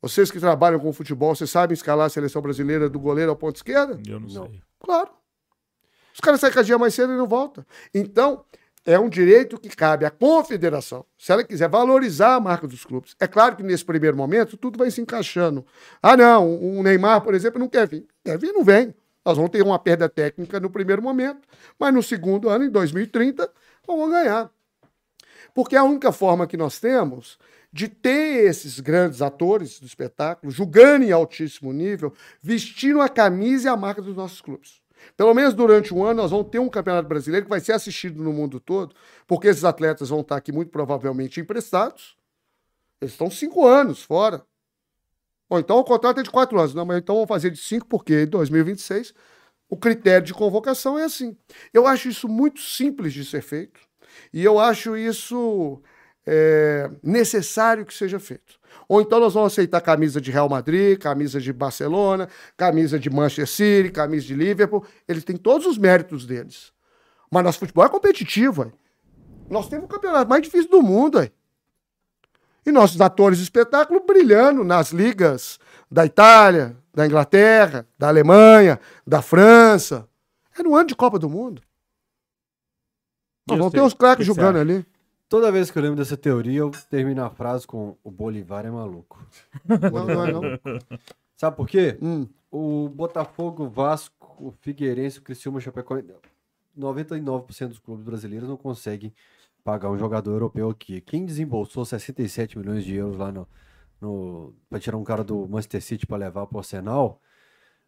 Vocês que trabalham com futebol, vocês sabem escalar a seleção brasileira do goleiro ao ponto esquerda? Eu não sei. Claro. Os caras saem cada mais cedo e não voltam. Então, é um direito que cabe à confederação, se ela quiser valorizar a marca dos clubes. É claro que nesse primeiro momento tudo vai se encaixando. Ah, não, o Neymar, por exemplo, não quer vir. Quer vir, não vem. Nós vamos ter uma perda técnica no primeiro momento, mas no segundo ano, em 2030, vamos ganhar. Porque é a única forma que nós temos de ter esses grandes atores do espetáculo jogando em altíssimo nível, vestindo a camisa e a marca dos nossos clubes. Pelo menos durante um ano, nós vamos ter um campeonato brasileiro que vai ser assistido no mundo todo, porque esses atletas vão estar aqui muito provavelmente emprestados. Eles estão cinco anos fora. Ou então o contrato é de quatro anos. Não, mas então vamos fazer de cinco, porque em 2026 O critério de convocação é assim. Eu acho isso muito simples de ser feito e eu acho isso é, necessário que seja feito. Ou então nós vamos aceitar camisa de Real Madrid, camisa de Barcelona, camisa de Manchester City, camisa de Liverpool. Eles têm todos os méritos deles. Mas nosso futebol é competitivo. Véio. Nós temos o campeonato mais difícil do mundo. Véio. E nossos atores de espetáculo brilhando nas ligas da Itália, da Inglaterra, da Alemanha, da França. É no ano de Copa do Mundo. Nós vamos ter os craques jogando ali. Toda vez que eu lembro dessa teoria, eu termino a frase com o Bolivar é maluco. Não, não é não. Sabe por quê? Hum. O Botafogo, o Vasco, o Figueirense, o Criciúma, o Chapecoense, 99% dos clubes brasileiros não conseguem pagar um jogador europeu aqui. Quem desembolsou 67 milhões de euros lá no, no para tirar um cara do Manchester City para levar para o Arsenal,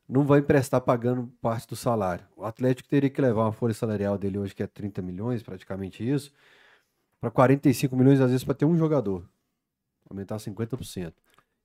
não vai emprestar pagando parte do salário. O Atlético teria que levar uma folha salarial dele hoje que é 30 milhões, praticamente isso, para 45 milhões às vezes para ter um jogador. Aumentar 50%.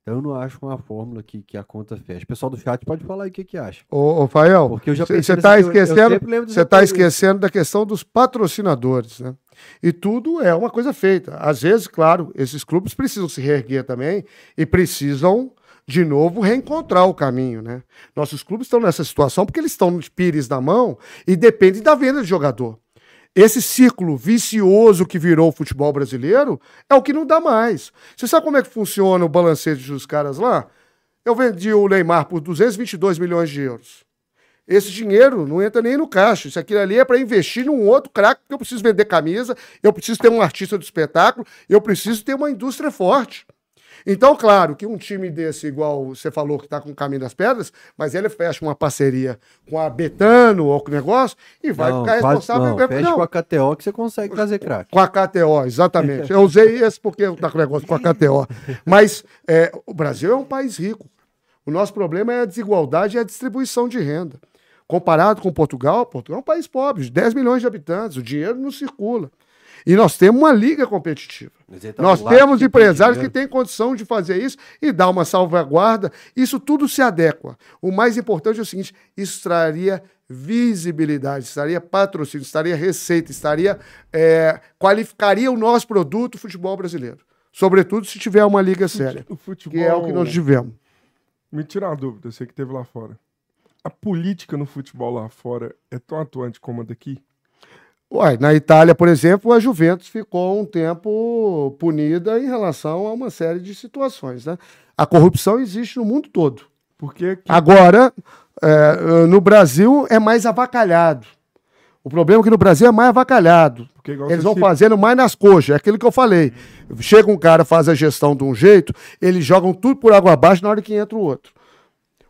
Então eu não acho uma fórmula que, que a conta fecha. O pessoal do chat pode falar aí o que, que acha. Ô, ô Fael, Porque eu já você está esquecendo, você tá esquecendo da questão dos patrocinadores, né? E tudo é uma coisa feita. Às vezes, claro, esses clubes precisam se reerguer também e precisam de novo reencontrar o caminho, né? Nossos clubes estão nessa situação porque eles estão nos pires na mão e depende da venda de jogador. Esse círculo vicioso que virou o futebol brasileiro é o que não dá mais. Você sabe como é que funciona o balancete dos caras lá? Eu vendi o Neymar por 222 milhões de euros. Esse dinheiro não entra nem no caixa. Isso aqui ali é para investir num outro craque, porque eu preciso vender camisa, eu preciso ter um artista do espetáculo, eu preciso ter uma indústria forte. Então, claro, que um time desse, igual você falou que está com o Caminho das Pedras, mas ele fecha uma parceria com a Betano ou com o negócio e vai não, ficar responsável. não, fecha com a KTO que você consegue trazer craque. Com a KTO, exatamente. Eu usei esse porque eu tá com o negócio com a KTO. Mas é, o Brasil é um país rico. O nosso problema é a desigualdade e a distribuição de renda. Comparado com Portugal, Portugal é um país pobre, de 10 milhões de habitantes, o dinheiro não circula. E nós temos uma liga competitiva. Tá Nós temos que tem empresários que dinheiro. têm condição de fazer isso e dar uma salvaguarda. Isso tudo se adequa. O mais importante é o seguinte: isso traria visibilidade, estaria patrocínio, estaria receita, estaria é, qualificaria o nosso produto, o futebol brasileiro. Sobretudo se tiver uma liga séria, O futebol. que é o que nós tivemos. Me tira uma dúvida, você que teve lá fora. A política no futebol lá fora é tão atuante como a daqui? Uai, na Itália, por exemplo, a Juventus ficou um tempo punida em relação a uma série de situações. Né? A corrupção existe no mundo todo. Porque aqui, Agora, é, no Brasil é mais avacalhado. O problema é que no Brasil é mais avacalhado. Eles vão cita- fazendo mais nas coxas. É aquilo que eu falei. Chega um cara, faz a gestão de um jeito, eles jogam tudo por água abaixo na hora que entra o outro.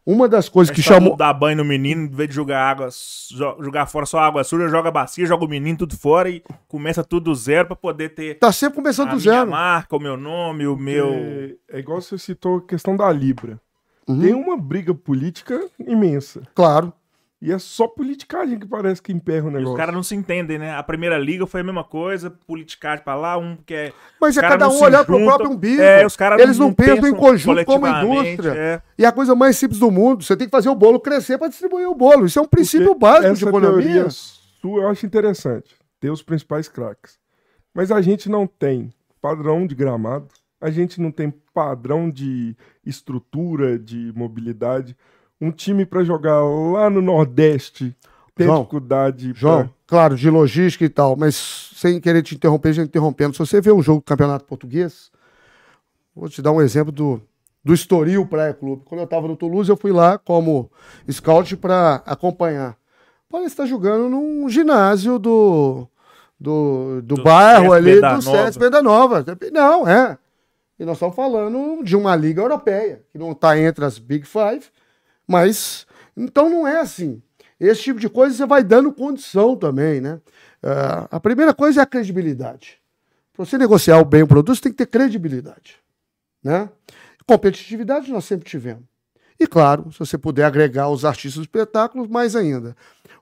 Uma das coisas que chamou. Dar banho no menino, em vez de jogar água, jo- jogar fora só água suja, joga a bacia, joga o menino tudo fora e começa tudo do zero pra poder ter Tá sempre começando a do minha zero. marca, o meu nome, o meu. É, é igual você citou a questão da Libra. Uhum. Tem uma briga política imensa. Claro. E é só politicagem que parece que emperra o E negócio. os caras não se entendem, né? A primeira liga foi a mesma coisa, politicagem pra lá, um que é. Mas é cada não um olhar pro próprio umbigo. É, os caras Eles não, pensam, em conjunto como indústria. é. E a coisa mais simples do mundo, você tem que fazer o bolo crescer para distribuir o bolo. Isso é um princípio Porque básico de essa economia. sua eu acho interessante. Ter os principais craques. Mas a gente não tem padrão de gramado. A gente não tem padrão de estrutura, de mobilidade. Um time para jogar lá no Nordeste tem João, dificuldade. pra- João, claro, de logística e tal, mas sem querer te interromper, já interrompendo. Se você vê um jogo do Campeonato Português, vou te dar um exemplo do, do Estoril Praia Clube. Quando eu estava no Toulouse, eu fui lá como scout para acompanhar. Parece estar jogando num ginásio do, do, do, Do bairro ali, do. César Peda Nova. Não, é. E nós estamos falando de uma liga europeia, que não está entre as Big Five, mas então não é assim. Esse tipo de coisa você vai dando condição também, né? Ah, a primeira coisa é a credibilidade. Para você negociar o bem o produto, você tem que ter credibilidade, né? Competitividade nós sempre tivemos. E claro, se você puder agregar os artistas do espetáculo, mais ainda.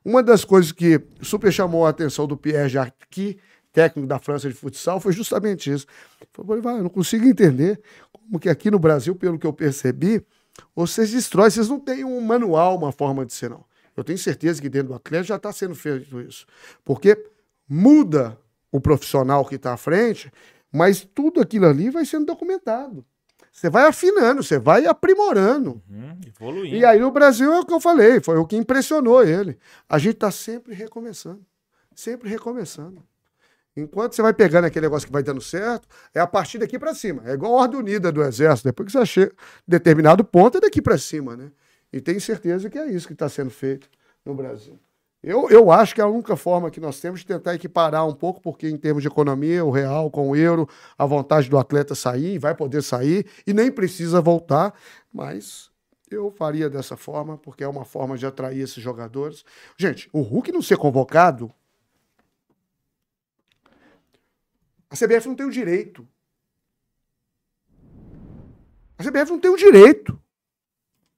Uma das coisas que super chamou a atenção do Pierre Jacques, técnico da França de futsal, foi justamente isso. Falei, "Vai, eu não consigo entender como que aqui no Brasil, pelo que eu percebi, vocês destroem, vocês não têm um manual, uma forma de ser, não. Eu tenho certeza que dentro do Atlético já está sendo feito isso. Porque muda o profissional que está à frente, mas tudo aquilo ali vai sendo documentado. Você vai afinando, você vai aprimorando. Uhum, evoluindo. E aí no Brasil é o que eu falei, foi o que impressionou ele. A gente está sempre recomeçando. Sempre recomeçando. Enquanto você vai pegando aquele negócio que vai dando certo, é a partir daqui para cima. É igual a ordem unida do exército. Depois que você chega determinado ponto, é daqui para cima, né? E tenho certeza que é isso que está sendo feito no Brasil. Eu, eu acho que é a única forma que nós temos de tentar equiparar um pouco, porque em termos de economia, o real com o euro, a vontade do atleta sair, vai poder sair e nem precisa voltar, mas eu faria dessa forma, porque é uma forma de atrair esses jogadores. Gente, o Hulk não ser convocado, a CBF não tem o direito. A CBF não tem o direito.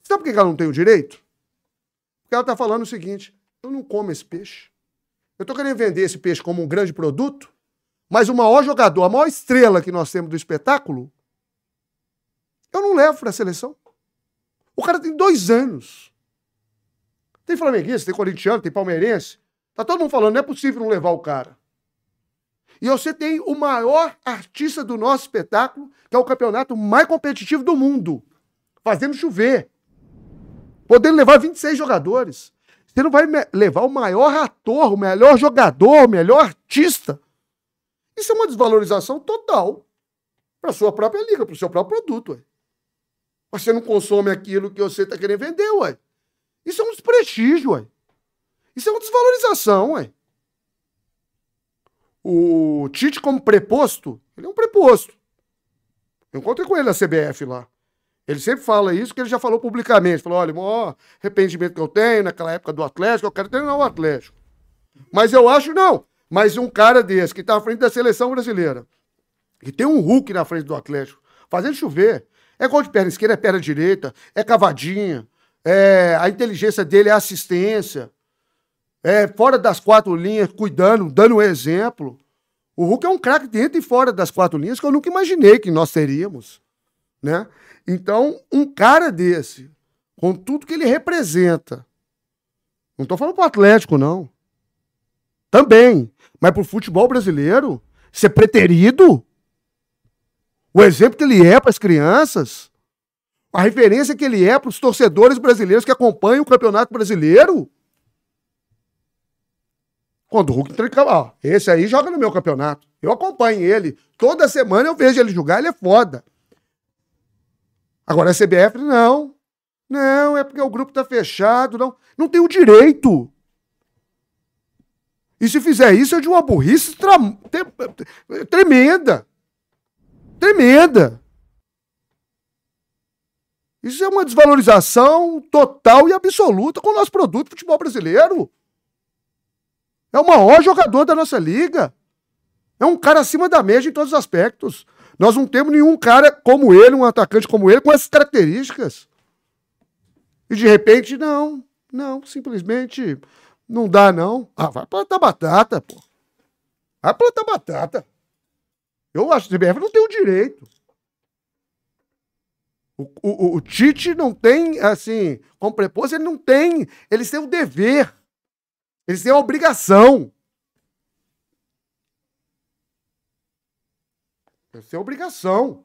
Sabe por que ela não tem o direito? Porque ela está falando o seguinte: eu não como esse peixe. Eu estou querendo vender esse peixe como um grande produto, mas o maior jogador, a maior estrela que nós temos do espetáculo, eu não levo para a seleção. O cara tem dois anos. Tem flamenguista, tem corintiano, tem palmeirense. Tá todo mundo falando, não é possível não levar o cara. E você tem o maior artista do nosso espetáculo, que é o campeonato mais competitivo do mundo, fazendo chover. Podendo levar 26 jogadores. Você não vai levar o maior ator, o melhor jogador, o melhor artista. Isso é uma desvalorização total para sua própria liga, para o seu próprio produto. Ué. Você não consome aquilo que você está querendo vender, ué. Isso é um desprestígio, ué. Isso é uma desvalorização, ué. O Tite, como preposto, ele é um preposto. Eu encontrei com ele na CBF lá. Ele sempre fala isso, que ele já falou publicamente. Falou: olha, o maior arrependimento que eu tenho naquela época do Atlético, eu quero treinar o Atlético. Mas eu acho, não. Mas um cara desse, que está à frente da seleção brasileira, que tem um Hulk na frente do Atlético, fazendo chover. É gol de perna esquerda, é perna direita, é cavadinha, é, a inteligência dele é assistência, é fora das quatro linhas, cuidando, dando um exemplo. O Hulk é um craque dentro e fora das quatro linhas que eu nunca imaginei que nós teríamos, né? Então, um cara desse, com tudo que ele representa, não estou falando para o Atlético, não. Também. Mas para o futebol brasileiro, ser preterido, o exemplo que ele é para as crianças, a referência que ele é para os torcedores brasileiros que acompanham o Campeonato Brasileiro. Quando o Hulk entra ó, esse aí joga no meu campeonato. Eu acompanho ele. Toda semana eu vejo ele jogar, ele é foda. Agora a CBF, não. Não, é porque o grupo tá fechado, não. Não tem o direito. E se fizer isso, é de uma burrice tremenda. Tremenda. Isso é uma desvalorização total e absoluta com o nosso produto futebol brasileiro. É o maior jogador da nossa liga. É um cara acima da média em todos os aspectos. Nós não temos nenhum cara como ele, um atacante como ele, com essas características. E de repente, não. Não, simplesmente não dá, não. Ah, vai plantar batata, pô. Vai plantar batata. Eu acho que o CBF não tem o direito. O, o, o, Tite não tem, assim, como preposto, ele não tem. Eles têm o dever. Eles têm a obrigação Isso é obrigação.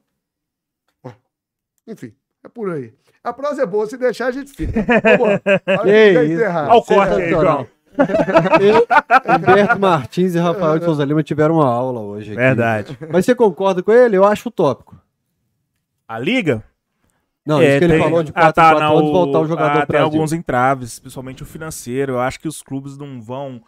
Enfim, é por aí. A prosa é boa, se deixar a gente fica. *laughs* Vamos Olha o corte aí, João. *laughs* Eu, Humberto Martins e Rafael de Souza Lima tiveram uma aula hoje. Aqui. Verdade. Mas você concorda com ele? Eu acho utópico. A liga? Não, é, isso que ele tem... falou de 4 ah, tá, 4 anos voltar o jogador ah, Tem alguns entraves, principalmente o financeiro. Eu acho que os clubes não vão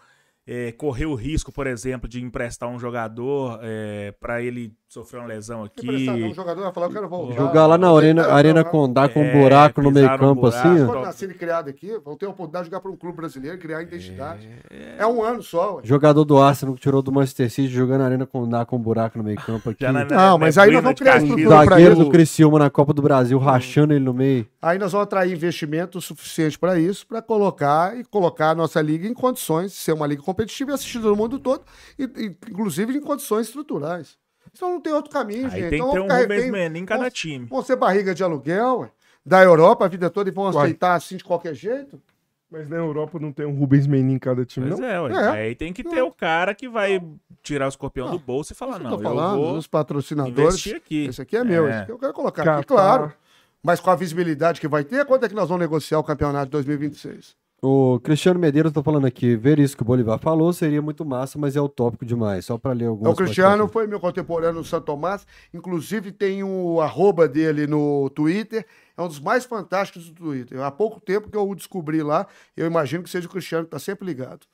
é, correr o risco, por exemplo, de emprestar um jogador é, para ele sofrer uma lesão aqui. Um jogador vai falar, eu quero voltar. Jogar lá na Arena, arena Condá com um buraco no meio campo assim. Quando nasci e criado aqui, vou ter a oportunidade de jogar para um clube brasileiro, criar identidade. É, é um ano só. Ué. Jogador do Arsenal que tirou do Manchester City jogando na Arena Condá com um buraco no meio campo aqui. Na, não, mas aí nós vamos criar estrutura para ele. do Criciúma na Copa do Brasil, rachando ele no meio. Aí nós vamos atrair investimento suficiente para isso, para colocar e colocar a nossa liga em condições de ser uma liga competitiva e assistida no mundo todo, e, e, inclusive em condições estruturais. Então não tem outro caminho, Aí gente. tem então, que ter um Rubens em cada time. Vão ser barriga de aluguel, ué, da Europa a vida toda e vão aceitar assim de qualquer jeito? Mas na Europa não tem um Rubens Menin em cada time, Pois não? é, ué. É. Aí tem que ter o cara que vai tirar o escorpião do bolso e falar, Eu não, tô falando, eu vou os patrocinadores. investir aqui. Esse aqui é meu, É. esse aqui eu quero colocar Catar. aqui, claro. Mas com a visibilidade que vai ter, quando é que nós vamos negociar o campeonato de 2026? O Cristiano Medeiros tá falando aqui, ver isso que o Bolivar falou seria muito massa, mas é utópico demais. Só para ler alguns. o Cristiano foi meu contemporâneo no Santo Tomás, inclusive tem o arroba dele no Twitter, é um dos mais fantásticos do Twitter. Há pouco tempo que eu o descobri lá, eu imagino que seja o Cristiano que tá sempre ligado.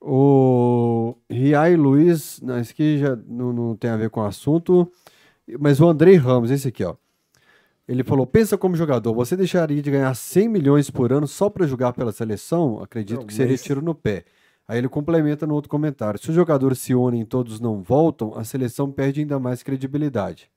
O Riai Luiz, não, esse aqui já não, não tem a ver com o assunto, mas o Andrei Ramos, esse aqui, ó. Ele falou: pensa como jogador, você deixaria de ganhar 100 milhões por ano só para jogar pela seleção? Acredito Não, que seria mas- tiro no pé. Aí ele complementa no outro comentário: se os jogadores se unem e todos não voltam, a seleção perde ainda mais credibilidade.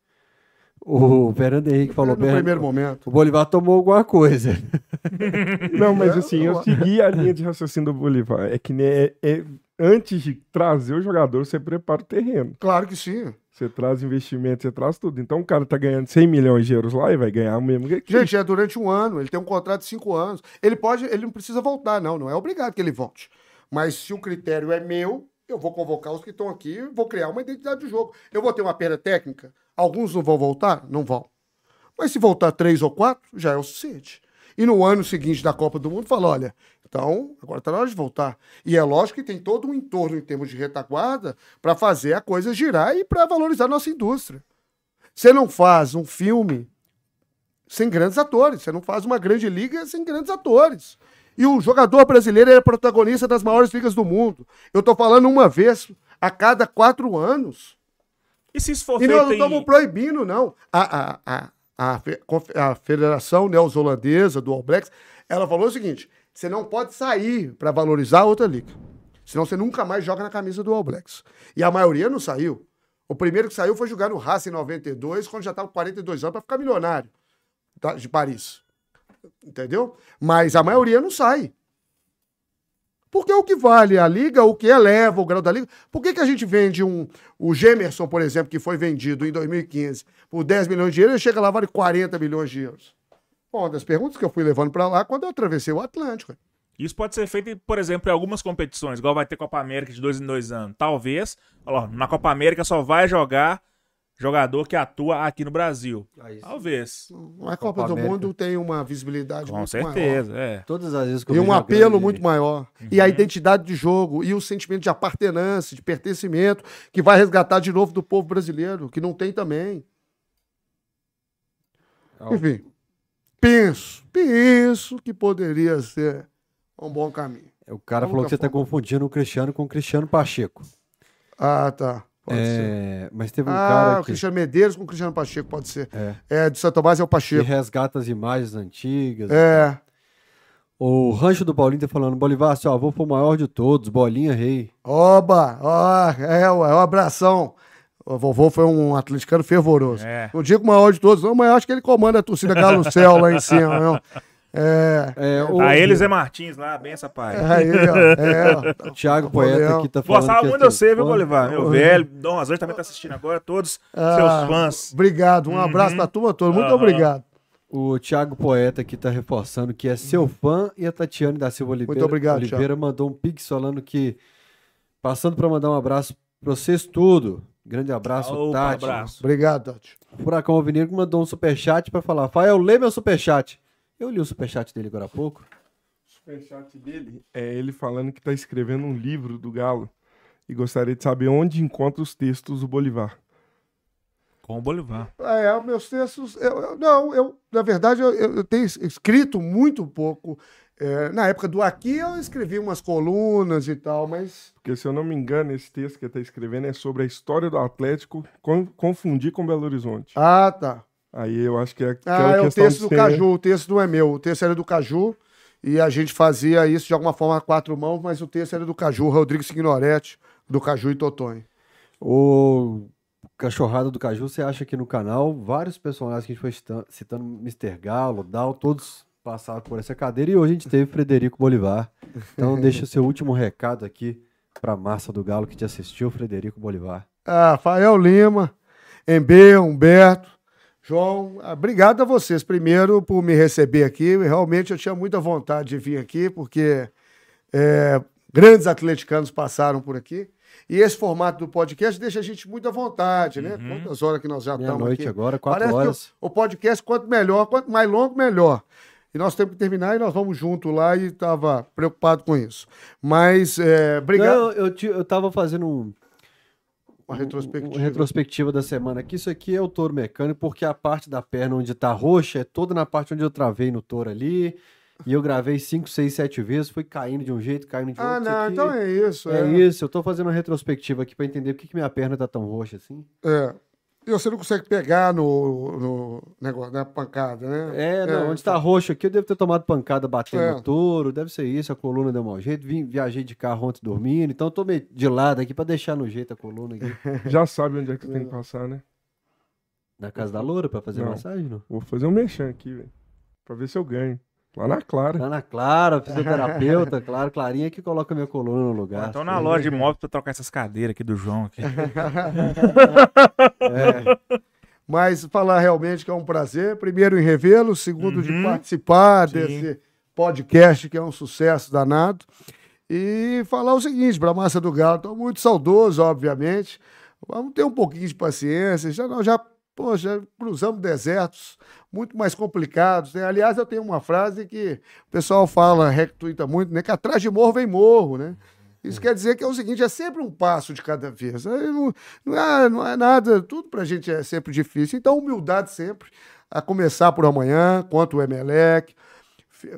O Fernando Henrique falou: no "Ber- primeiro momento. o Bolivar tomou alguma coisa. *laughs* Não, mas assim, eu eu- segui a linha de raciocínio do Bolivar. É que né, é- é- antes de trazer o jogador, você prepara o terreno. Claro que sim. Você traz investimento, você traz tudo. Então o cara tá ganhando 100 milhões de euros lá e vai ganhar o mesmo que aqui. Gente, é durante um ano, ele tem um contrato de cinco anos. Ele pode, ele não precisa voltar, não, não é obrigado que ele volte. Mas se o critério é meu, eu vou convocar os que estão aqui, vou criar uma identidade de jogo. Eu vou ter uma perda técnica, alguns não vão voltar? Não vão. Mas se voltar três ou quatro, já é o suficiente. E no ano seguinte da Copa do Mundo, fala: olha, então agora está na hora de voltar. E é lógico que tem todo um entorno em termos de retaguarda para fazer a coisa girar e para valorizar a nossa indústria. Você não faz um filme sem grandes atores, você não faz uma grande liga sem grandes atores. E o jogador brasileiro é protagonista das maiores ligas do mundo. Eu estou falando uma vez a cada quatro anos. E se isso for E feito nós não em... estamos proibindo, não. A, a, a, a, a Federação Neozelandesa do All Blacks, ela falou o seguinte: você não pode sair para valorizar a outra liga. Senão você nunca mais joga na camisa do All Blacks. E a maioria não saiu. O primeiro que saiu foi jogar no Racing em 92, quando já estava com 42 anos, para ficar milionário tá, de Paris. Entendeu? Mas a maioria não sai. Porque o que vale a liga, o que eleva o grau da liga. Por que, que a gente vende um. O Gemerson, por exemplo, que foi vendido em 2015 por 10 milhões de euros, ele chega lá vale 40 milhões de euros? Uma das perguntas que eu fui levando para lá quando eu atravessei o Atlântico. Isso pode ser feito, por exemplo, em algumas competições, igual vai ter Copa América de dois em dois anos. Talvez, ó, na Copa América só vai jogar jogador que atua aqui no Brasil. Talvez. A Copa, Copa do América. Mundo tem uma visibilidade Com muito certeza, é. Todas as vezes que eu E um apelo grande- muito maior. E a identidade de jogo, e o sentimento de apartenância, de pertencimento, que vai resgatar de novo do povo brasileiro, que não tem também. Ah, Enfim, penso, penso que poderia ser um bom caminho. O cara Nunca falou que você está confundindo o Cristiano com o Cristiano Pacheco. Ah, tá. Pode ser. É, mas teve um Ah, cara o que, Cristiano Medeiros com o Cristiano Pacheco, pode ser. É. É, de Santa Tomás é o que Pacheco. resgata as imagens antigas. É. O Rancho do Paulinho tá falando, Bolivar, seu avô foi o maior de todos, bolinha rei. Oba! Ó, é, ué, um abração. O vovô foi um atleticano fervoroso. É. Não digo o maior de todos, não, mas eu acho que ele comanda a torcida Galo Céu lá em cima, não. É. É, o A ele, Zé Martins lá, benção, pai. Aí, ó. É, ó. *laughs* Thiago Napoleão. Poeta aqui tá falando. Gostava é muito de você, viu. Bolivar? Meu velho. Dom Razões também tá assistindo agora, todos Ah, seus fãs. Obrigado, um abraço pra turma toda. Muito Aham. obrigado. O Thiago Poeta aqui tá reforçando que é seu fã e a Tatiane da Silva Oliveira, Muito obrigado, Oliveira mandou um pix falando que passando para mandar um abraço pra vocês tudo. Grande abraço, Opa, Tati. abraço. Obrigado, Tati. Furacão Alvinegro mandou um superchat pra falar: Fael, lê meu superchat. Eu li o superchat dele agora há pouco. O superchat dele é ele falando que tá escrevendo um livro do Galo e gostaria de saber onde encontra os textos do Bolivar. Com o Bolivar. É, meus textos. eu- eu- não, eu, na verdade, eu, eu- tenho es- escrito muito pouco. É, na época do Aqui, eu escrevi umas colunas e tal, mas. Porque, se eu não me engano, esse texto que ele tá escrevendo é sobre a história do Atlético con- confundir com Belo Horizonte. Ah, tá. Aí eu acho que é Ah, aquela é o texto do ser- Caju. O texto não é meu. O texto era do Caju. E a gente fazia isso de alguma forma a quatro mãos, mas o texto era do Caju, Rodrigo Signoretti, do Caju e Totonho. O Cachorrada do Caju, você acha que no canal vários personagens que a gente foi citando, Mr. Galo, Dal, todos passaram por essa cadeira e hoje a gente teve Frederico Bolivar. Então *laughs* deixa seu último recado aqui pra massa do Galo que te assistiu, Frederico Bolivar. Ah, Fael Lima, Embe, Humberto, João, obrigado a vocês primeiro por me receber aqui. Realmente eu tinha muita vontade de vir aqui, porque é, grandes atleticanos passaram por aqui. E esse formato do podcast deixa a gente muito à vontade, né? Quantas horas que nós já estamos Meia-noite aqui? agora, quatro Parece que horas. o, o podcast, quanto melhor, quanto mais longo, melhor. E nós temos que terminar e nós vamos junto lá e estava preocupado com isso. Mas, é, obrigado. Não, eu, ti- eu tava fazendo um, Uma retrospectiva. uma retrospectiva da semana aqui. Isso aqui é o touro mecânico, porque a parte da perna onde tá roxa é toda na parte onde eu travei no touro ali. E eu gravei 5, 6, 7 vezes, foi caindo de um jeito, caindo de outro. Ah, não, então é isso. é isso, eu tô fazendo uma retrospectiva aqui pra entender por que, que minha perna tá tão roxa assim. É. E você não consegue pegar no, no negócio, na pancada, né? É, não, onde tá roxo aqui eu devo ter tomado pancada batendo É. no touro, deve ser isso, a coluna deu mau jeito. Vim, viajei de carro ontem dormindo, então eu tô meio de lado aqui pra deixar no jeito a coluna aqui. *laughs* Já sabe onde é que tem que passar, né? Na casa da loura pra fazer Não. massagem, não? Vou fazer um mexão aqui, velho. Pra ver se eu ganho. Lá na Clara. Lá na Clara, fisioterapeuta, *laughs* claro, Clarinha que coloca minha coluna no lugar. Então na loja de imóvel pra trocar essas cadeiras aqui do João. Aqui. *laughs* É, Mas falar realmente que é um prazer, primeiro em revê-lo, segundo de Uhum. participar Sim. desse podcast que é um sucesso danado. E falar o seguinte, para a Massa do Galo, estou muito saudoso, obviamente. Vamos ter um pouquinho de paciência. Já nós já, já cruzamos desertos muito mais complicados. Né? Aliás, eu tenho uma frase que o pessoal fala, retuita muito, né? Que atrás de morro vem morro, né? Isso quer dizer que é o seguinte, é sempre um passo de cada vez. Não, não, é, não é nada, tudo pra gente é sempre difícil. Então, humildade sempre, a começar por amanhã, contra o Emelec.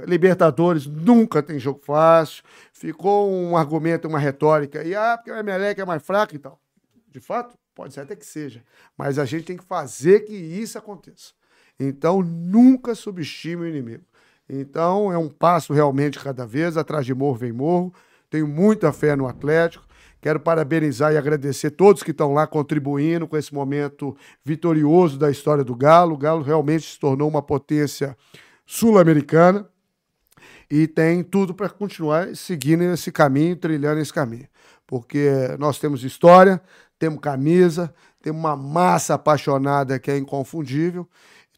Libertadores nunca tem jogo fácil. Ficou um argumento, uma retórica, e ah, porque o Emelec é mais fraco e tal. De fato, pode ser até que seja. Mas a gente tem que fazer que isso aconteça. Então, nunca subestime o inimigo. Então, é um passo realmente cada vez. Atrás de morro vem morro. Tenho muita fé no Atlético. Quero parabenizar e agradecer todos que estão lá contribuindo com esse momento vitorioso da história do Galo. O Galo realmente se tornou uma potência sul-americana e tem tudo para continuar seguindo esse caminho, trilhando esse caminho. Porque nós temos história, temos camisa, temos uma massa apaixonada que é inconfundível,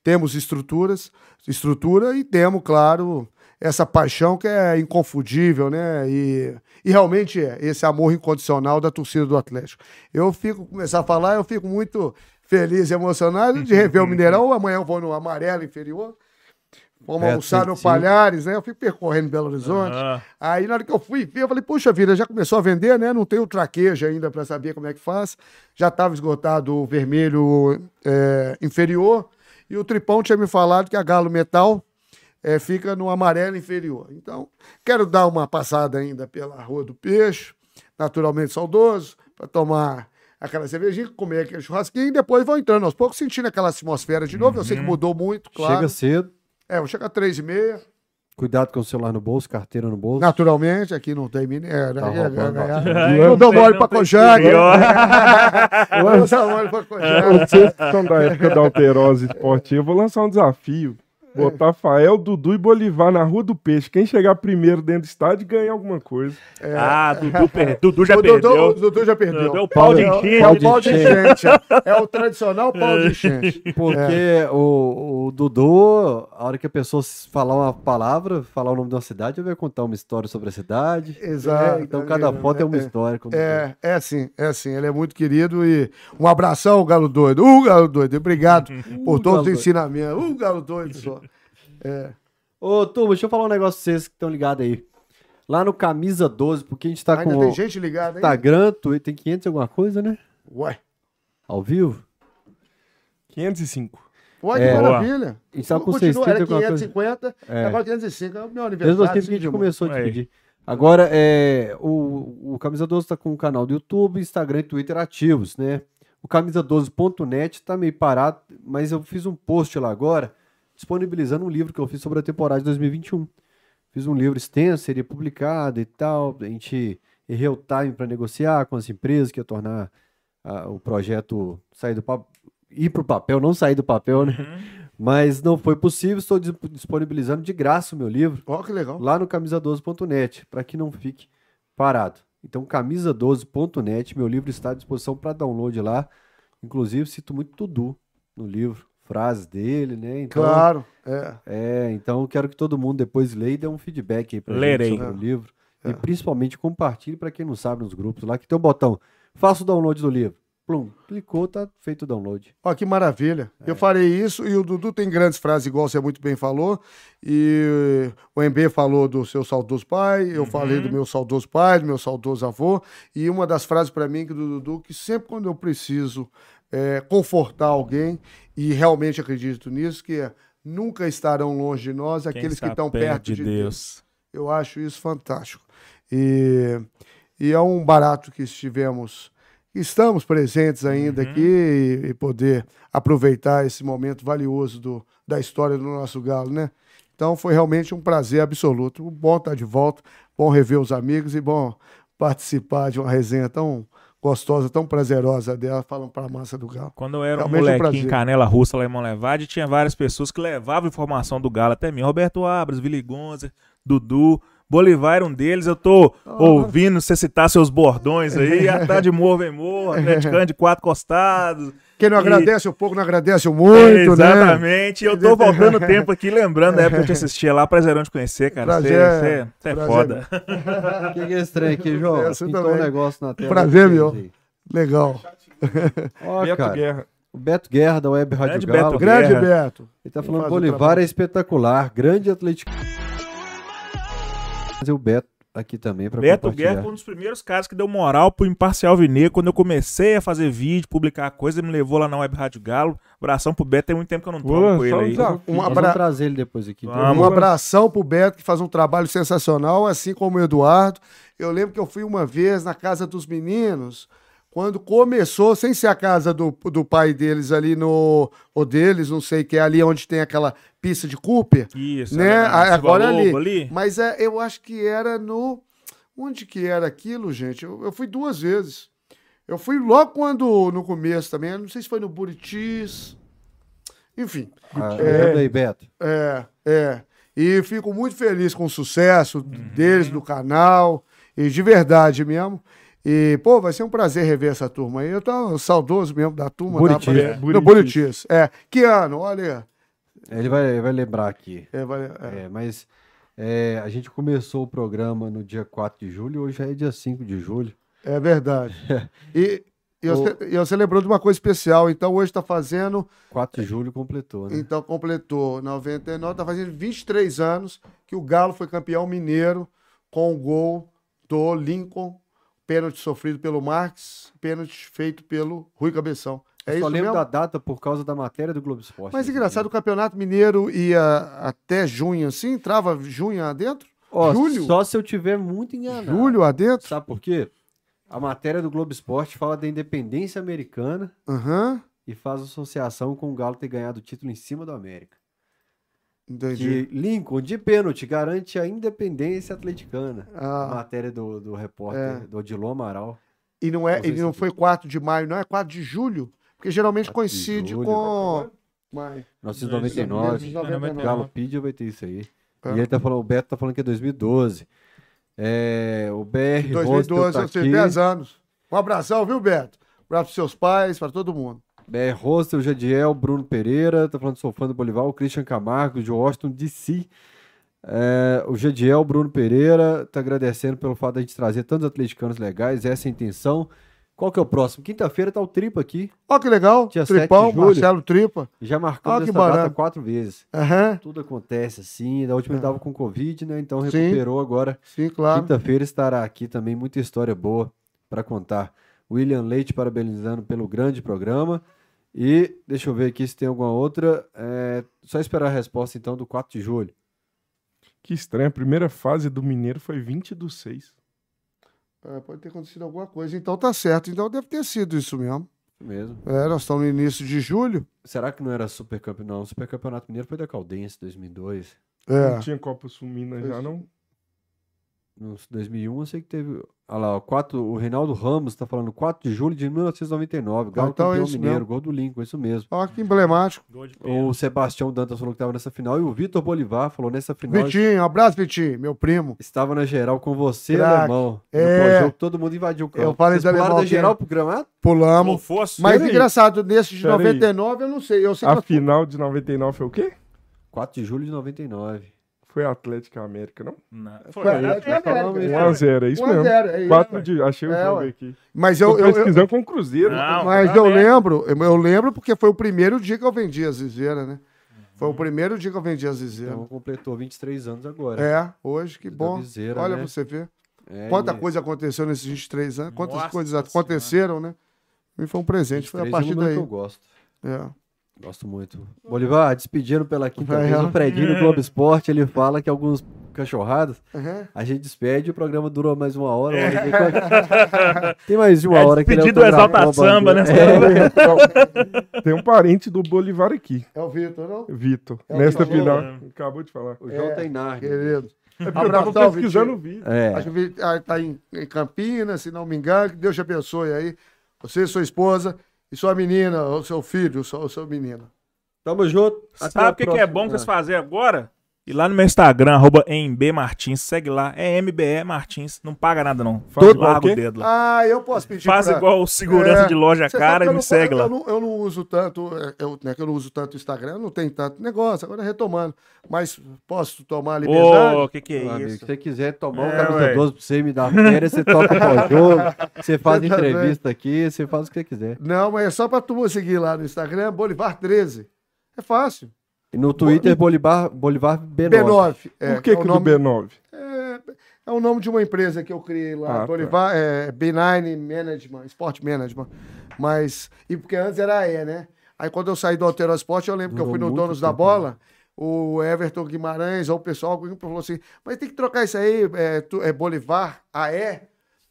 temos estruturas, estrutura e temos, claro, essa paixão que é inconfundível, né? E, e realmente é esse amor incondicional da torcida do Atlético. Eu fico, começar a falar, eu fico muito feliz e emocionado de rever o Mineirão. Amanhã eu vou no amarelo inferior. Vamos É, almoçar no 35. Palhares, né? Eu fico percorrendo Belo Horizonte. Aham. Aí na hora que eu fui ver, eu falei, puxa vida, já começou a vender, né? Não tem o traquejo ainda para saber como é que faz. Já estava esgotado o vermelho é, inferior e o Tripão tinha me falado que a Galo Metal é, fica no amarelo inferior. Então, quero dar uma passada ainda pela Rua do Peixe, naturalmente saudoso, para tomar aquela cervejinha, comer aquele churrasquinho e depois vou entrando aos poucos, sentindo aquela atmosfera de novo. Eu sei que mudou muito, claro. Chega cedo, É, vou chegar às três e meia. cuidado com o celular no bolso, carteira no bolso. Naturalmente, aqui não tem mineiro. Tá aí é roubando ganhar. Não *laughs* dou mole pra Kojak. Não dou mole pra Kojak. Vocês que são da época da alterose esportiva, eu vou lançar um desafio. Botar Fael, Dudu e Bolivar na Rua do Peixe. Quem chegar primeiro dentro do estádio ganha alguma coisa. Ah, Dudu, per... Dudu já O Dudu, perdeu. o Dudu já perdeu. Dudu é o pau de É enchente. É o pau de enchente. É o tradicional pau de enchente. Porque o, o Dudu, a hora que a pessoa falar uma palavra, falar o nome de uma cidade, vai contar uma história sobre a cidade. Exato. É, então cada foto é uma história. É, é assim, é assim. Ele é muito querido e um abração, Galo Doido. Uh, Galo Doido. Obrigado *laughs* por Uh, todos Galo os ensinamentos. Uh, Galo Doido *laughs* só. É. Ô, turma, deixa eu falar um negócio pra vocês que estão ligados aí. Lá no Camisa 12, porque a gente tá Ainda com tem o gente ligada aí? Instagram, Twitter, tem 500 e alguma coisa, né? Ué. Ao vivo. 505. Pode, É. maravilha. A gente tá com Continua, 600 e era alguma coisa. 550, É. agora 505. É o meu Mesmo aniversário. assim que a assim, gente começou a dividir. Agora, é, o, o Camisa 12 tá com o canal do YouTube, Instagram e Twitter ativos, né? O camisa12.net tá meio parado, mas eu fiz um post lá agora, disponibilizando um livro que eu fiz sobre a temporada de 2021. Fiz um livro extenso, seria publicado e tal. A gente errei o time para negociar com as empresas que ia tornar ah, o projeto sair do papel, ir para o papel, não sair do papel, né? Mas não foi possível. Estou dis- disponibilizando de graça o meu livro Ó, que legal. lá no camisa12.net, para que não fique parado. Então, camisa12.net, meu livro está à disposição para download lá. Inclusive, cito muito Dudu no livro. Frases dele, né? Então, Claro, é. É, então eu quero que todo mundo depois leia e dê um feedback aí pra Lerei. gente sobre o livro. É. E principalmente compartilhe para quem não sabe nos grupos lá, que tem o botão, faça o download do livro. Plum, clicou, tá feito o download. Ó, que maravilha. É. Eu farei isso e o Dudu tem grandes frases, igual você muito bem falou. E o MB falou do seu saudoso pai, eu falei do meu saudoso pai, do meu saudoso avô. E uma das frases para mim que do Dudu, que sempre quando eu preciso é, confortar alguém, e realmente acredito nisso, que nunca estarão longe de nós Quem aqueles que estão perto de Deus. Deus. Eu acho isso fantástico. E, e é um barato que estivemos, estamos presentes ainda Uhum. aqui e, e poder aproveitar esse momento valioso do, da história do nosso Galo, né? Então foi realmente um prazer absoluto. Bom estar de volta, bom rever os amigos e bom participar de uma resenha tão gostosa, tão prazerosa dela, falam para a massa do Galo. Quando eu era Realmente um molequinho prazer. em Canela Russa, lá em Monlevade, tinha várias pessoas que levavam informação do Galo até mim. Roberto Abras, Vili Gonza, Dudu, Bolivar era um deles. Eu tô ouvindo você citar seus bordões aí. *laughs* Atrás de morro vem morro, atleticano de quatro costados. Quem não E- agradece um pouco, não agradece o muito, né? Exatamente. Eu tô voltando o tempo aqui, lembrando da época que eu te *laughs* assistia lá. Prazerão de conhecer, cara. Você Prazer, você- você é prazer. foda. O *laughs* que, que é estranho aqui, João? Essa Pintou um também. negócio na tela. Prazer, meu. aí. Legal. Ó, Beto cara, Guerra. o Beto Guerra da Web Rádio Grande Galo. Beto Grande. Beto. Ele tá falando o Bolivar é espetacular, grande atlético. Fazer o Beto aqui também para Beto compartilhar. Guerra foi um dos primeiros caras que deu moral pro Imparcial Vinegro. Quando eu comecei a fazer vídeo, publicar coisa, ele me levou lá na Web Rádio Galo. Abração pro Beto, tem muito tempo que eu não tomo com lançar ele um aí. Um abra- vamos trazer ele depois aqui. Vamos. Um abração pro Beto, que faz um trabalho sensacional, assim como o Eduardo. Eu lembro que eu fui uma vez na casa dos meninos, quando começou, sem ser a casa do, do pai deles ali no. Ou deles, não sei, que é ali onde tem aquela pista de Cooper. Isso, né? na A- Agora Silva ali. Ali. Mas é, eu acho que era no. Onde que era aquilo, gente? Eu, eu fui duas vezes. Eu fui logo quando, no começo também, não sei se foi no Buritis. Enfim, Ah, É. aí, Beto. é, é. E fico muito feliz com o sucesso Uhum. deles, do canal, e de verdade mesmo. E, pô, vai ser um prazer rever essa turma aí. Eu tô saudoso mesmo da turma. Buritis. da- É, No Buritis. É. Que ano? Olha. Ele vai, ele vai lembrar aqui. É, vai- é. É, mas é, a gente começou o programa no dia 4 de julho, hoje é dia 5 de julho. É verdade. *laughs* E, e você, e você lembrou de uma coisa especial. Então, hoje está fazendo. 4 de julho completou, né? Então, completou 99, está fazendo 23 anos que o Galo foi campeão mineiro com o gol do Lincoln. Pênalti sofrido pelo Marques, pênalti feito pelo Rui Cabeção. É Eu só lembro mesmo? da data por causa da matéria do Globo Esporte. Mas nesse engraçado, o dia. Campeonato Mineiro ia até junho assim, entrava junho adentro? Ó, julho? Só se eu tiver muito enganado. Julho adentro? Sabe por quê? A matéria do Globo Esporte fala da independência americana Aham, e faz associação com o Galo ter ganhado o título em cima do América. Entendi. Que Lincoln, de pênalti, garante a independência atleticana. A Ah, matéria do, do repórter, É. do Odilon Amaral. e não, é, Não e se não você- foi 4 de maio, não é 4 de julho? Porque geralmente 4 de coincide julho. com. Maio. 1999. 1999. Galopedia vai ter isso aí. É. E ele tá falando, o Beto tá falando que é 2012. É, o BR 2012, Hostel tá eu sei, aqui. 10 anos. Um abração, viu, Beto? Um abraço pros seus pais, para todo mundo. BR Hostel, Jadiel, Bruno Pereira, tá falando que sou fã do Bolivar, o Christian Camargo, de Washington, DC. É, o Jadiel, Bruno Pereira, tá agradecendo pelo fato de a gente trazer tantos atleticanos legais, essa é a intenção. Qual que é o próximo? Quinta-feira tá o Tripa aqui. Ó, que legal. Dia 7 Tripão, de julho. Marcelo Tripa. Já Ah, que essa data quatro vezes. Aham, Tudo acontece assim. Da última ele tava com Covid, né? Então Sim. recuperou agora. sim, claro. Quinta-feira estará aqui também muita história boa para contar. William Leite parabenizando pelo grande programa. E deixa eu ver aqui se tem alguma outra. É, só esperar a resposta então do 4 de julho. Que estranho. A primeira fase do Mineiro foi 20 do 6. É, pode ter acontecido alguma coisa, então tá certo. Então deve ter sido isso mesmo. Mesmo. É, nós estamos no início de julho. Será que não era Super Campeonato? Não, Super Campeonato Mineiro foi da Caldense 2002. É. Não tinha Copa Sul Minas já, não? No 2001, eu sei que teve. Olha lá, ó, 4, o Reinaldo Ramos tá falando 4 de julho de 1999. Galo Então é campeão mineiro, mesmo. gol do Lincoln, isso mesmo. Olha que emblemático. O Sebastião Dantas falou que estava nessa final e o Vitor Bolivar falou nessa final. Vitinho, um abraço, Vitinho, meu primo. Estava na geral com você, Craque. alemão. No É. pós-jogo, todo mundo invadiu o campo. Eu falei Vocês pularam alemão da geral pro gramado? Pulamos. fosse. Mas Peraí. engraçado, nesse de Peraí. 99, eu não sei. Eu sei A final de 99 foi o quê? 4 de julho de 99. Foi Atlético América, não? Não. Foi, Foi. Atlético nós falamos América. isso. 1x0, é isso 1 a mesmo. 0, é isso. 4 de. Achei o É, jogo ué. aqui. Mas Tô eu, eu, eu, pesquisando com o Cruzeiro. Não. mas eu lembro, eu, eu lembro porque foi o primeiro dia que eu vendi a Zizeira, né? Foi o primeiro dia que eu vendi a Zizeira. Então completou 23 anos agora. É, hoje, que bom. Viseira, Olha né? pra você ver. É, Quanta e coisa aconteceu nesses 23 anos, quantas Nossa coisas Senhora. aconteceram, né? E foi um presente, foi a 23 é partir daí. que eu gosto. É. Gosto muito. Bolivar, despedindo pela quinta vez, o Fredinho do Globo Esporte, ele fala que alguns cachorradas, Uhum. a gente despede e o programa durou mais uma hora. uma hora e meia. Tem mais de uma É hora que ele autografou Exalta a Samba, né? É, Tem um parente do Bolivar aqui, É o Vitor, não? Vitor. É Nesta final. Acabou de falar. o João É, tem Narnia. Querido. É porque eu Abração, tava pesquisando o vídeo. É, Acho que tá em, em Campinas, se não me engano. Que Deus te abençoe aí. Você, sua esposa e sua menina, ou seu filho, ou seu, seu menino. tamo junto. Sabe o que, que é bom que vocês fazer agora? Ir lá no meu Instagram, arroba Martins, segue lá, é MBE Martins, não paga nada não. Faz Todo o larga o dedo lá. Ah, eu posso pedir Faz pra- igual o segurança É, de loja Você cara e me não- segue eu lá. Não, eu não uso tanto, é, eu, né, que eu não uso tanto o Instagram, eu não tenho tanto negócio, agora retomando. Mas posso tomar a liberdade? Ô, o que que é Meu amigo, isso? se você quiser tomar um É, camisa ué. 12 pra você me dar férias, você toca pós-jogo, *laughs* você faz Você tá entrevista aqui, você faz o que você quiser. Não, mas é só pra tu seguir lá no Instagram, Bolivar13. É fácil. E no Twitter, Bolivar, Bolivar B9. B9. É, Por que, é que o do nome, B9? é, é o nome de uma empresa que eu criei lá. Ah, tá. Bolivar, é B9 Management, Sport Management. Mas, e porque antes era a E, né? Aí quando eu saí do Altero Esporte, eu lembro que eu Durou fui no Donos da tempo, Bola, o Everton Guimarães, ou o pessoal falou assim, mas tem que trocar isso aí, é, tu- é Bolivar, AE.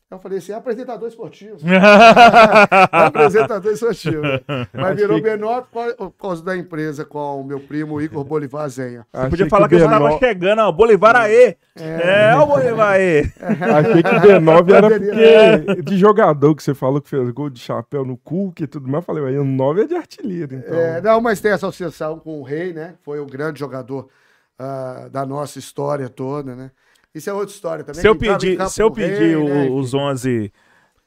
Eu falei assim, é apresentador esportivo. *laughs* *laughs* apresentador esportivo. *laughs* Mas virou Achei que- B9 por causa da empresa com o meu primo Igor Bolivar Zenha. Você podia falar que, eu estava chegando, ó, Bolivar aê! É, o Bolivar aê! Achei que o B9 era Poderia. porque de jogador que você falou que fez gol de chapéu no Cook e tudo mais. Eu falei, aí o 9 é de artilheiro, então. É, não, mas tem essa associação com o Rei, né? Foi o grande jogador ah, da nossa história toda, né? Isso é outra história também. Se eu pedir, se eu pedir o- né? os 11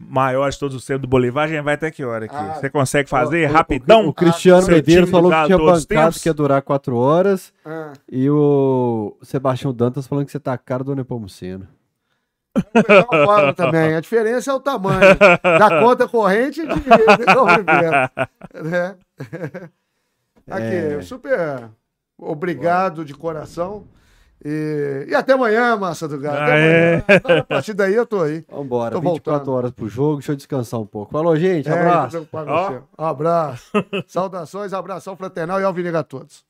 maiores todos os tempos do Bolivar, a gente vai até que hora aqui? Ah, Você consegue fazer O- o- rapidão? O, Cristiano seu Medeiros falou que tinha bancado que ia durar 4 horas. Ah, E o Sebastião Dantas falando que você tá a cara do Nepomuceno. fala também. A diferença é o tamanho da *laughs* conta corrente e de. Né? Aqui, É. super obrigado de coração. E, e até amanhã, Massa do Galo. Até Ah, é. amanhã. A partir daí eu tô aí. Vambora, Tô 24 voltando. horas pro jogo, deixa eu descansar um pouco. Falou, gente, É, abraço. você. Um abraço. Saudações, abração fraternal e alvinega a todos.